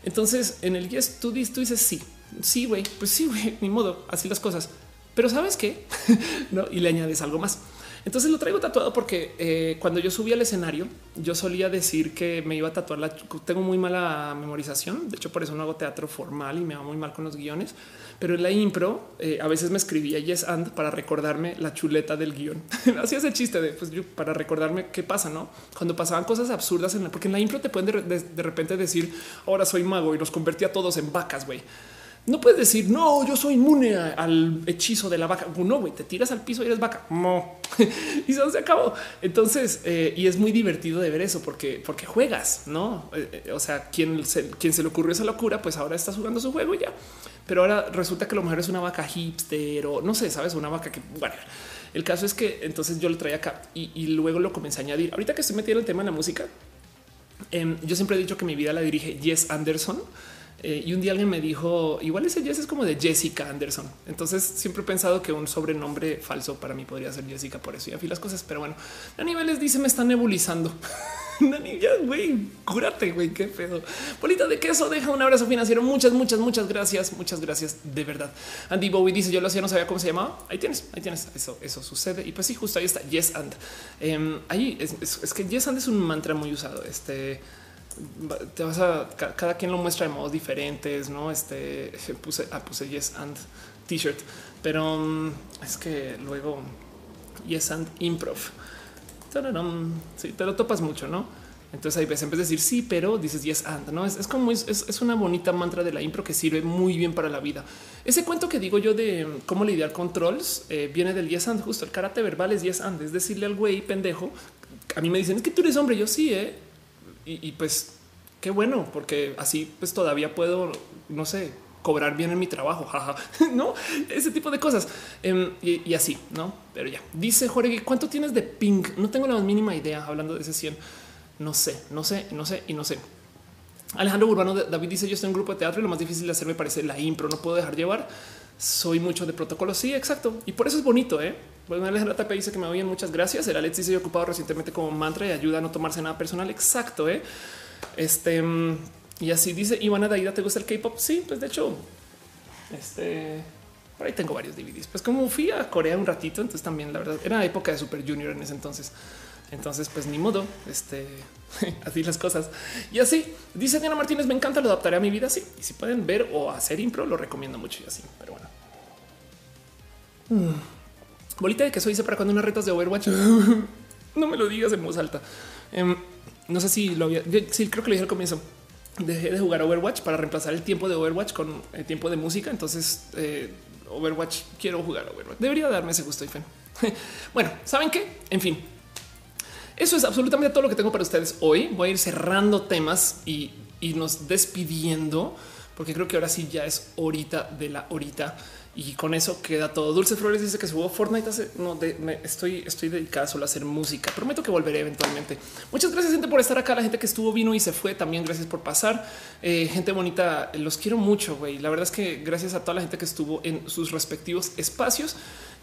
Entonces en el yes tú tú dices sí, sí, güey, pues sí, güey, ni modo, así las cosas. Pero sabes qué? no, y le añades algo más. Entonces lo traigo tatuado porque eh, cuando yo subí al escenario, yo solía decir que me iba a tatuar la. Tengo muy mala memorización. De hecho, por eso no hago teatro formal y me va muy mal con los guiones. Pero en la impro eh, a veces me escribía yes and para recordarme la chuleta del guion. Así es el chiste de pues para recordarme qué pasa, no? Cuando pasaban cosas absurdas en la, porque en la impro te pueden de, de repente decir ahora soy mago y los convertí a todos en vacas, güey. No puedes decir, no, yo soy inmune al hechizo de la vaca. No, güey, te tiras al piso y eres vaca. No. y se acabó. Entonces, eh, y es muy divertido de ver eso porque, porque juegas, no? Eh, eh, o sea, quien se, quien se le ocurrió esa locura, pues ahora está jugando su juego y ya. Pero ahora resulta que lo mejor es una vaca hipster o no sé, sabes, una vaca que, bueno, el caso es que entonces yo lo traía acá y, luego lo comencé a añadir. Ahorita que estoy metiendo el tema en la música, em, yo siempre he dicho que mi vida la dirige Jess Anderson eh, y un día alguien me dijo, igual ese Jess es como de Jessica Anderson. Entonces siempre he pensado que un sobrenombre falso para mí podría ser Jessica, por eso y así las cosas. Pero bueno, a niveles dice me está nebulizando. Nani, ya, güey, cúrate, güey, qué pedo. Bolita de queso, deja un abrazo financiero. Muchas, muchas, muchas gracias. Muchas gracias de verdad. Andy Bowie dice: Yo lo hacía, no sabía cómo se llamaba. Ahí tienes, ahí tienes. Eso, eso sucede. Y pues sí, justo ahí está. Yes, and em, ahí es, es, que yes, and es un mantra muy usado. Este te vas a cada quien lo muestra de modos diferentes, no? Este puse, ah, puse yes and t-shirt, pero mm, es que luego yes and improv. Sí, te lo topas mucho, no? Entonces hay veces en vez de decir sí, pero dices yes and no es, como es, es, una bonita mantra de la impro que sirve muy bien para la vida. Ese cuento que digo yo de cómo lidiar con trolls eh, viene del yes and. Justo el karate verbal es yes and, es decirle al güey pendejo. A mí me dicen es que tú eres hombre. Yo sí, eh y, pues qué bueno, porque así pues todavía puedo, no sé, cobrar bien en mi trabajo, jaja, no ese tipo de cosas em, y, así, no? Pero ya dice Jorge, ¿cuánto tienes de ping? No tengo la mínima idea hablando de ese 100. No sé, no sé, no sé y no sé. Alejandro Urbano David dice: Yo estoy en un grupo de teatro y lo más difícil de hacer me parece la impro. No puedo dejar llevar. Soy mucho de protocolo. Sí, exacto. Y por eso es bonito. ¿eh? Bueno, Alejandra Tapia dice que me oyen. Muchas gracias. El Alex dice: he ocupado recientemente como mantra y ayuda a no tomarse nada personal. Exacto. ¿eh? Este y así dice Ivana Daida. ¿Te gusta el K-pop? Sí, pues de hecho, este por ahí tengo varios DVDs. Pues como fui a Corea un ratito, entonces también la verdad era época de Super Junior en ese entonces. Entonces, pues ni modo, este así las cosas. Y así dice Diana Martínez, me encanta, lo adaptaré a mi vida. Sí, y si pueden ver o hacer impro, lo recomiendo mucho y así. Pero bueno, mm. bolita de queso dice para cuando unas retas de Overwatch. no me lo digas en voz alta. Em, no sé si lo había. sí, creo que lo dije al comienzo. Dejé de jugar Overwatch para reemplazar el tiempo de Overwatch con el tiempo de música. Entonces, eh, Overwatch quiero jugar Overwatch. Debería darme ese gusto y fe. bueno, saben qué? En fin, eso es absolutamente todo lo que tengo para ustedes hoy. Voy a ir cerrando temas y, nos despidiendo, porque creo que ahora sí ya es horita de la horita. Y con eso queda todo. Dulce Flores dice que subo Fortnite. No, estoy, estoy dedicada solo a hacer música. Prometo que volveré eventualmente. Muchas gracias, gente, por estar acá. La gente que estuvo, vino y se fue. También gracias por pasar. Eh, gente bonita, los quiero mucho. güey. La verdad es que gracias a toda la gente que estuvo en sus respectivos espacios.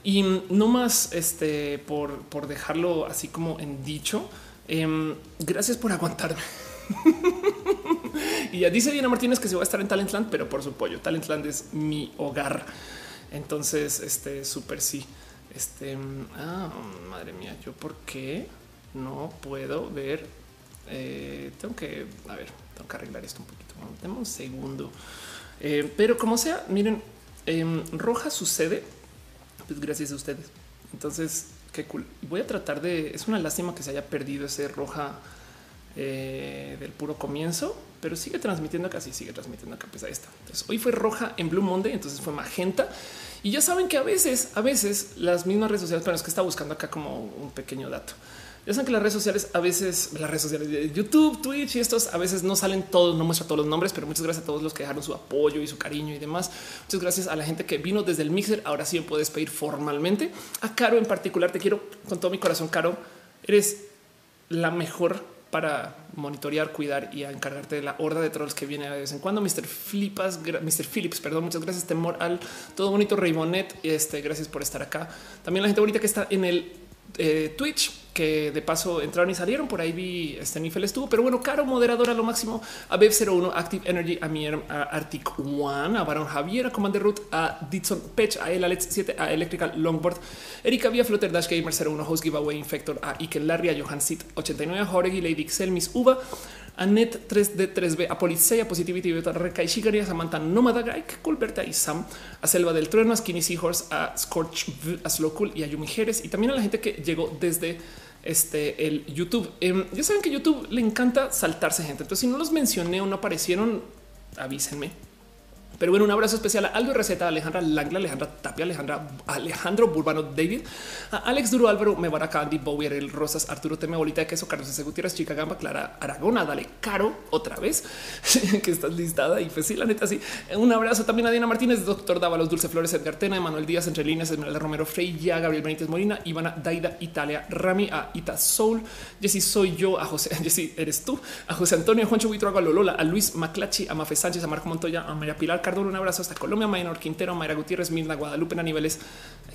Y no más este por, dejarlo así como en dicho. Em, gracias por aguantarme. y ya dice Diana Martínez que se va a estar en Talentland, pero por su pollo. Talentland es mi hogar. Entonces, este súper sí. Este, ah, madre mía, yo por qué no puedo ver. Eh, tengo que, a ver, tengo que arreglar esto un poquito. Dame un segundo. Eh, pero como sea, miren, Em, roja sucede, gracias a ustedes. Entonces, qué cool. Voy a tratar de. Es una lástima que se haya perdido ese roja eh, del puro comienzo, pero sigue transmitiendo acá. Sí, sigue transmitiendo acá. Pues ahí está. Hoy fue roja en Blue Monday, entonces fue magenta. Y ya saben que a veces, a veces las mismas redes sociales, pero es que está buscando acá como un pequeño dato. Ya saben que las redes sociales a veces, las redes sociales de YouTube, Twitch y estos a veces no salen todos, no muestra todos los nombres, pero muchas gracias a todos los que dejaron su apoyo y su cariño y demás. Muchas gracias a la gente que vino desde el mixer. Ahora sí me puedes pedir formalmente. A Caro en particular, te quiero con todo mi corazón, Caro. Eres la mejor para monitorear, cuidar y encargarte de la horda de trolls que viene de vez en cuando. Mr. Flipas, Mr. Phillips, perdón, muchas gracias. Temor al todo bonito Raybonet. Este, gracias por estar acá. También la gente bonita que está en el eh, Twitch, que de paso entraron y salieron. Por ahí vi este Nifel estuvo, pero bueno, caro moderador a lo máximo. A Bev 01, Active Energy, a mi a Arctic One, a Baron Javier, a Commander Root, a Ditson Pech, a El Alex 7, a Electrical Longboard, Erika Vía Flutter Dash Gamer 01, Host Giveaway Infector, a Iken Larry, a Johan Sit 89, a Joregi, Lady Xel, Miss Uva, Anet 3D3B, a Policía, Positivity, Beta Reca y Shigari, a Samantha Nómada Guy, Culberta y Sam, a Selva del Trueno, a Skinny Seahorse, a Scorch, a Slow Cool y a Yumi Jerez y también a la gente que llegó desde este el YouTube. Eh, ya saben que YouTube le encanta saltarse gente. Entonces, si no los mencioné o no aparecieron, avísenme pero bueno, un abrazo especial a Aldo Receta, Alejandra Langla, Alejandra Tapia, Alejandra, Alejandro Burbano, David, a Alex Duro, Álvaro Mebaraka, Andy Bowier, El Rosas, Arturo Teme, Bolita de Queso, Carlos S. Gutiérrez, Chica Gamba, Clara Aragona, Dale Caro, otra vez, que estás listada. Y pues sí, la neta, sí. Un abrazo también a Diana Martínez, Doctor Dávalos, Dulce Flores, Edgar Tena, Emanuel Díaz, Entre Líneas, Esmeralda Romero, Freya, Gabriel Benítez Molina, Ivana Daida, Italia, Rami, a Ita Soul, Jessy soy yo, a José, Jessy eres tú, a José Antonio, Juancho Buitroaga, a Lolola, a Luis Maclachi, a Mafe Sánchez, a Marco Montoya, a María Pilar Un abrazo hasta Colombia. Maynor Quintero, Mayra Gutiérrez, Milna Guadalupe, a niveles.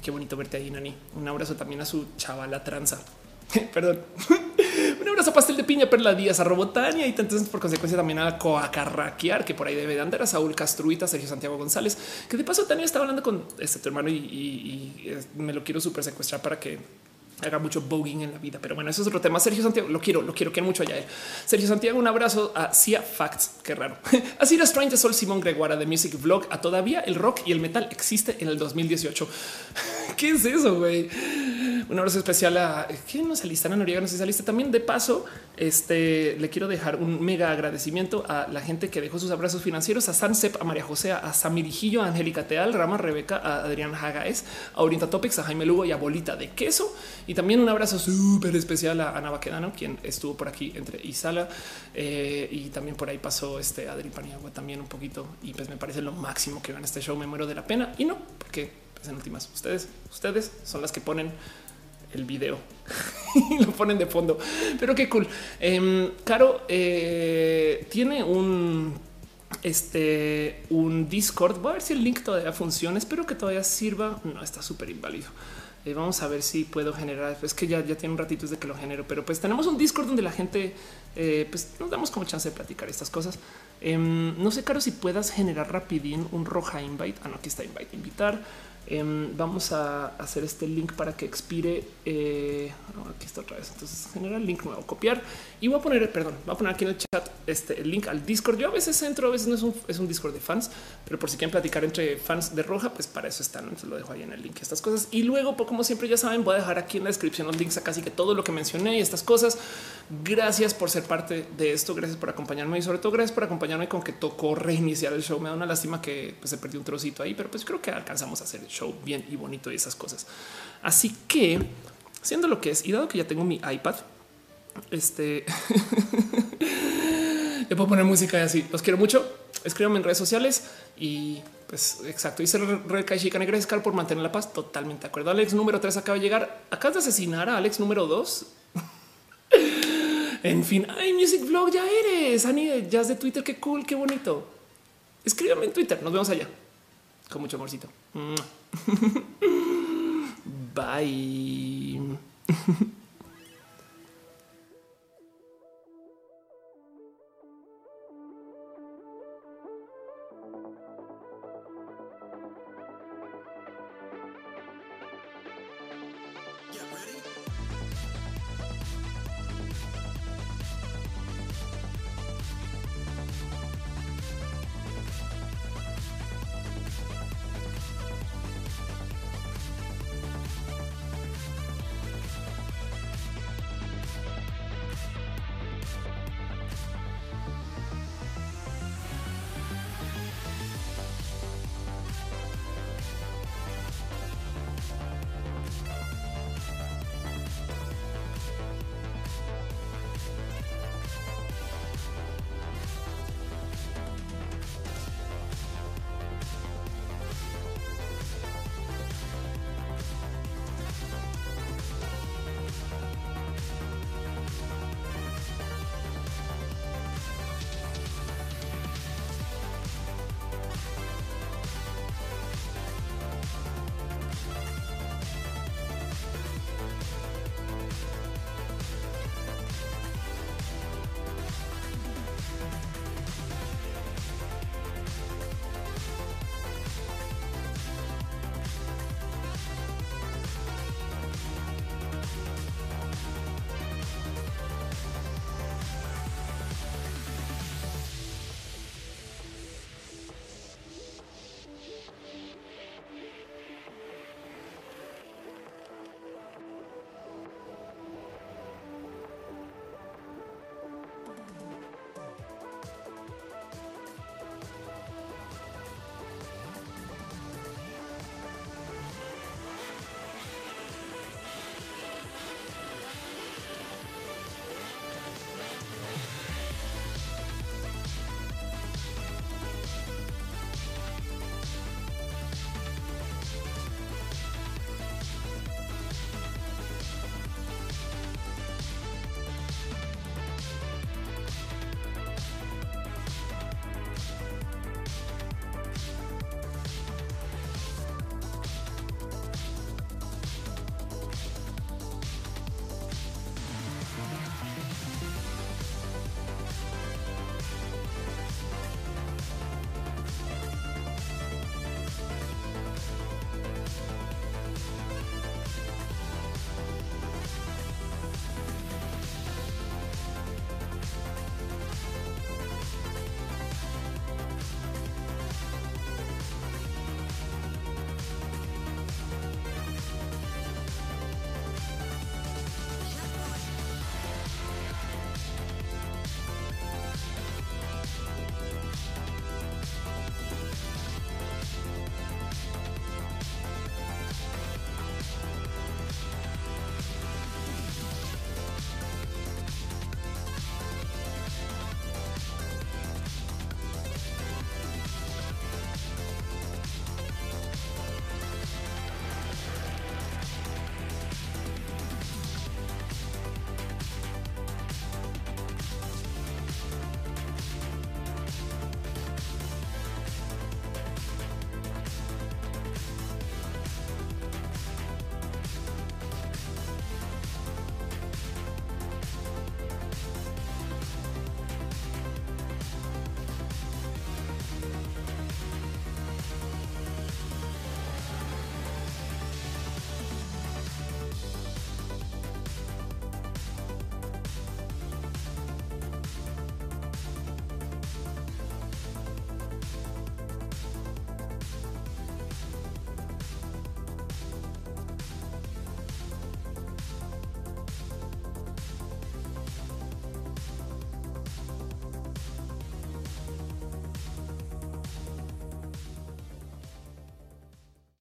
qué bonito verte ahí, Nani. Un abrazo también a su chavala tranza. Perdón. Un abrazo a Pastel de Piña, Perla Díaz, a Robotania y entonces por consecuencia también a Coacarraquear, que por ahí debe de andar, a Saúl Castruita, Sergio Santiago González, que de paso Tania estaba hablando con este tu hermano y, y me lo quiero súper secuestrar para que haga mucho voguing en la vida. Pero bueno, eso es otro tema. Sergio Santiago, lo quiero, lo quiero, quiero mucho allá. Sergio Santiago, un abrazo a Cia Facts. Qué raro. Así la Strange Sol Simón Greguara de Music Vlog. A todavía el rock y el metal existe en el 2018. ¿Qué es eso, güey? Un abrazo especial a quién nos alista a Noriega, no sé si alista también. De paso, este le quiero dejar un mega agradecimiento a la gente que dejó sus abrazos financieros, a Sansep, a María José, a Samirijillo, a Angélica Teal, Rama Rebeca, a Adrián Hagaes, a Orienta Topics, a Jaime Lugo y a Bolita de Queso. Y también un abrazo súper especial a Ana Baquedano, quien estuvo por aquí entre Isala eh, y también por ahí pasó este Adri Paniagua también un poquito. Y pues me parece lo máximo que van a este show. Me muero de la pena y no, porque pues en últimas ustedes, ustedes son las que ponen el video y lo ponen de fondo. Pero qué cool. Eh, Caro eh, tiene un este un Discord. Voy a ver si el link todavía funciona. Espero que todavía sirva. No está súper inválido. Eh, vamos a ver si puedo generar. Es que ya, ya tiene un ratito desde que lo genero, pero pues tenemos un Discord donde la gente eh, pues nos damos como chance de platicar estas cosas. Em, no sé, Caro, si puedas generar rapidín un roja invite. Ah, no, aquí está invite, invitar. Em, vamos a hacer este link para que expire. Eh, aquí está otra vez. Entonces genera el link nuevo, copiar y voy a poner, perdón, voy a poner aquí en el chat este el link al Discord. Yo a veces entro, a veces no es un, es un Discord de fans, pero por si quieren platicar entre fans de Roja, pues para eso están. Entonces lo dejo ahí en el link, estas cosas. Y luego, pues, como siempre, ya saben, voy a dejar aquí en la descripción los links a casi que todo lo que mencioné y estas cosas. Gracias por ser parte de esto. Gracias por acompañarme y sobre todo gracias por acompañarme con que tocó reiniciar el show. Me da una lástima que pues, se perdió un trocito ahí, pero pues creo que alcanzamos a hacer el show bien y bonito y esas cosas. Así que siendo lo que es y dado que ya tengo mi iPad, este le puedo poner música y así. Los quiero mucho. Escríbanme en redes sociales y pues exacto. Dice Reca y Gracias por mantener la paz. Totalmente de acuerdo. Alex número 3 acaba de llegar. Acabas de asesinar a Alex número 2. En fin, ay, Music Vlog ya eres. Ani de Jazz de Twitter. Qué cool, qué bonito. Escríbeme en Twitter. Nos vemos allá. Con mucho amorcito. Bye.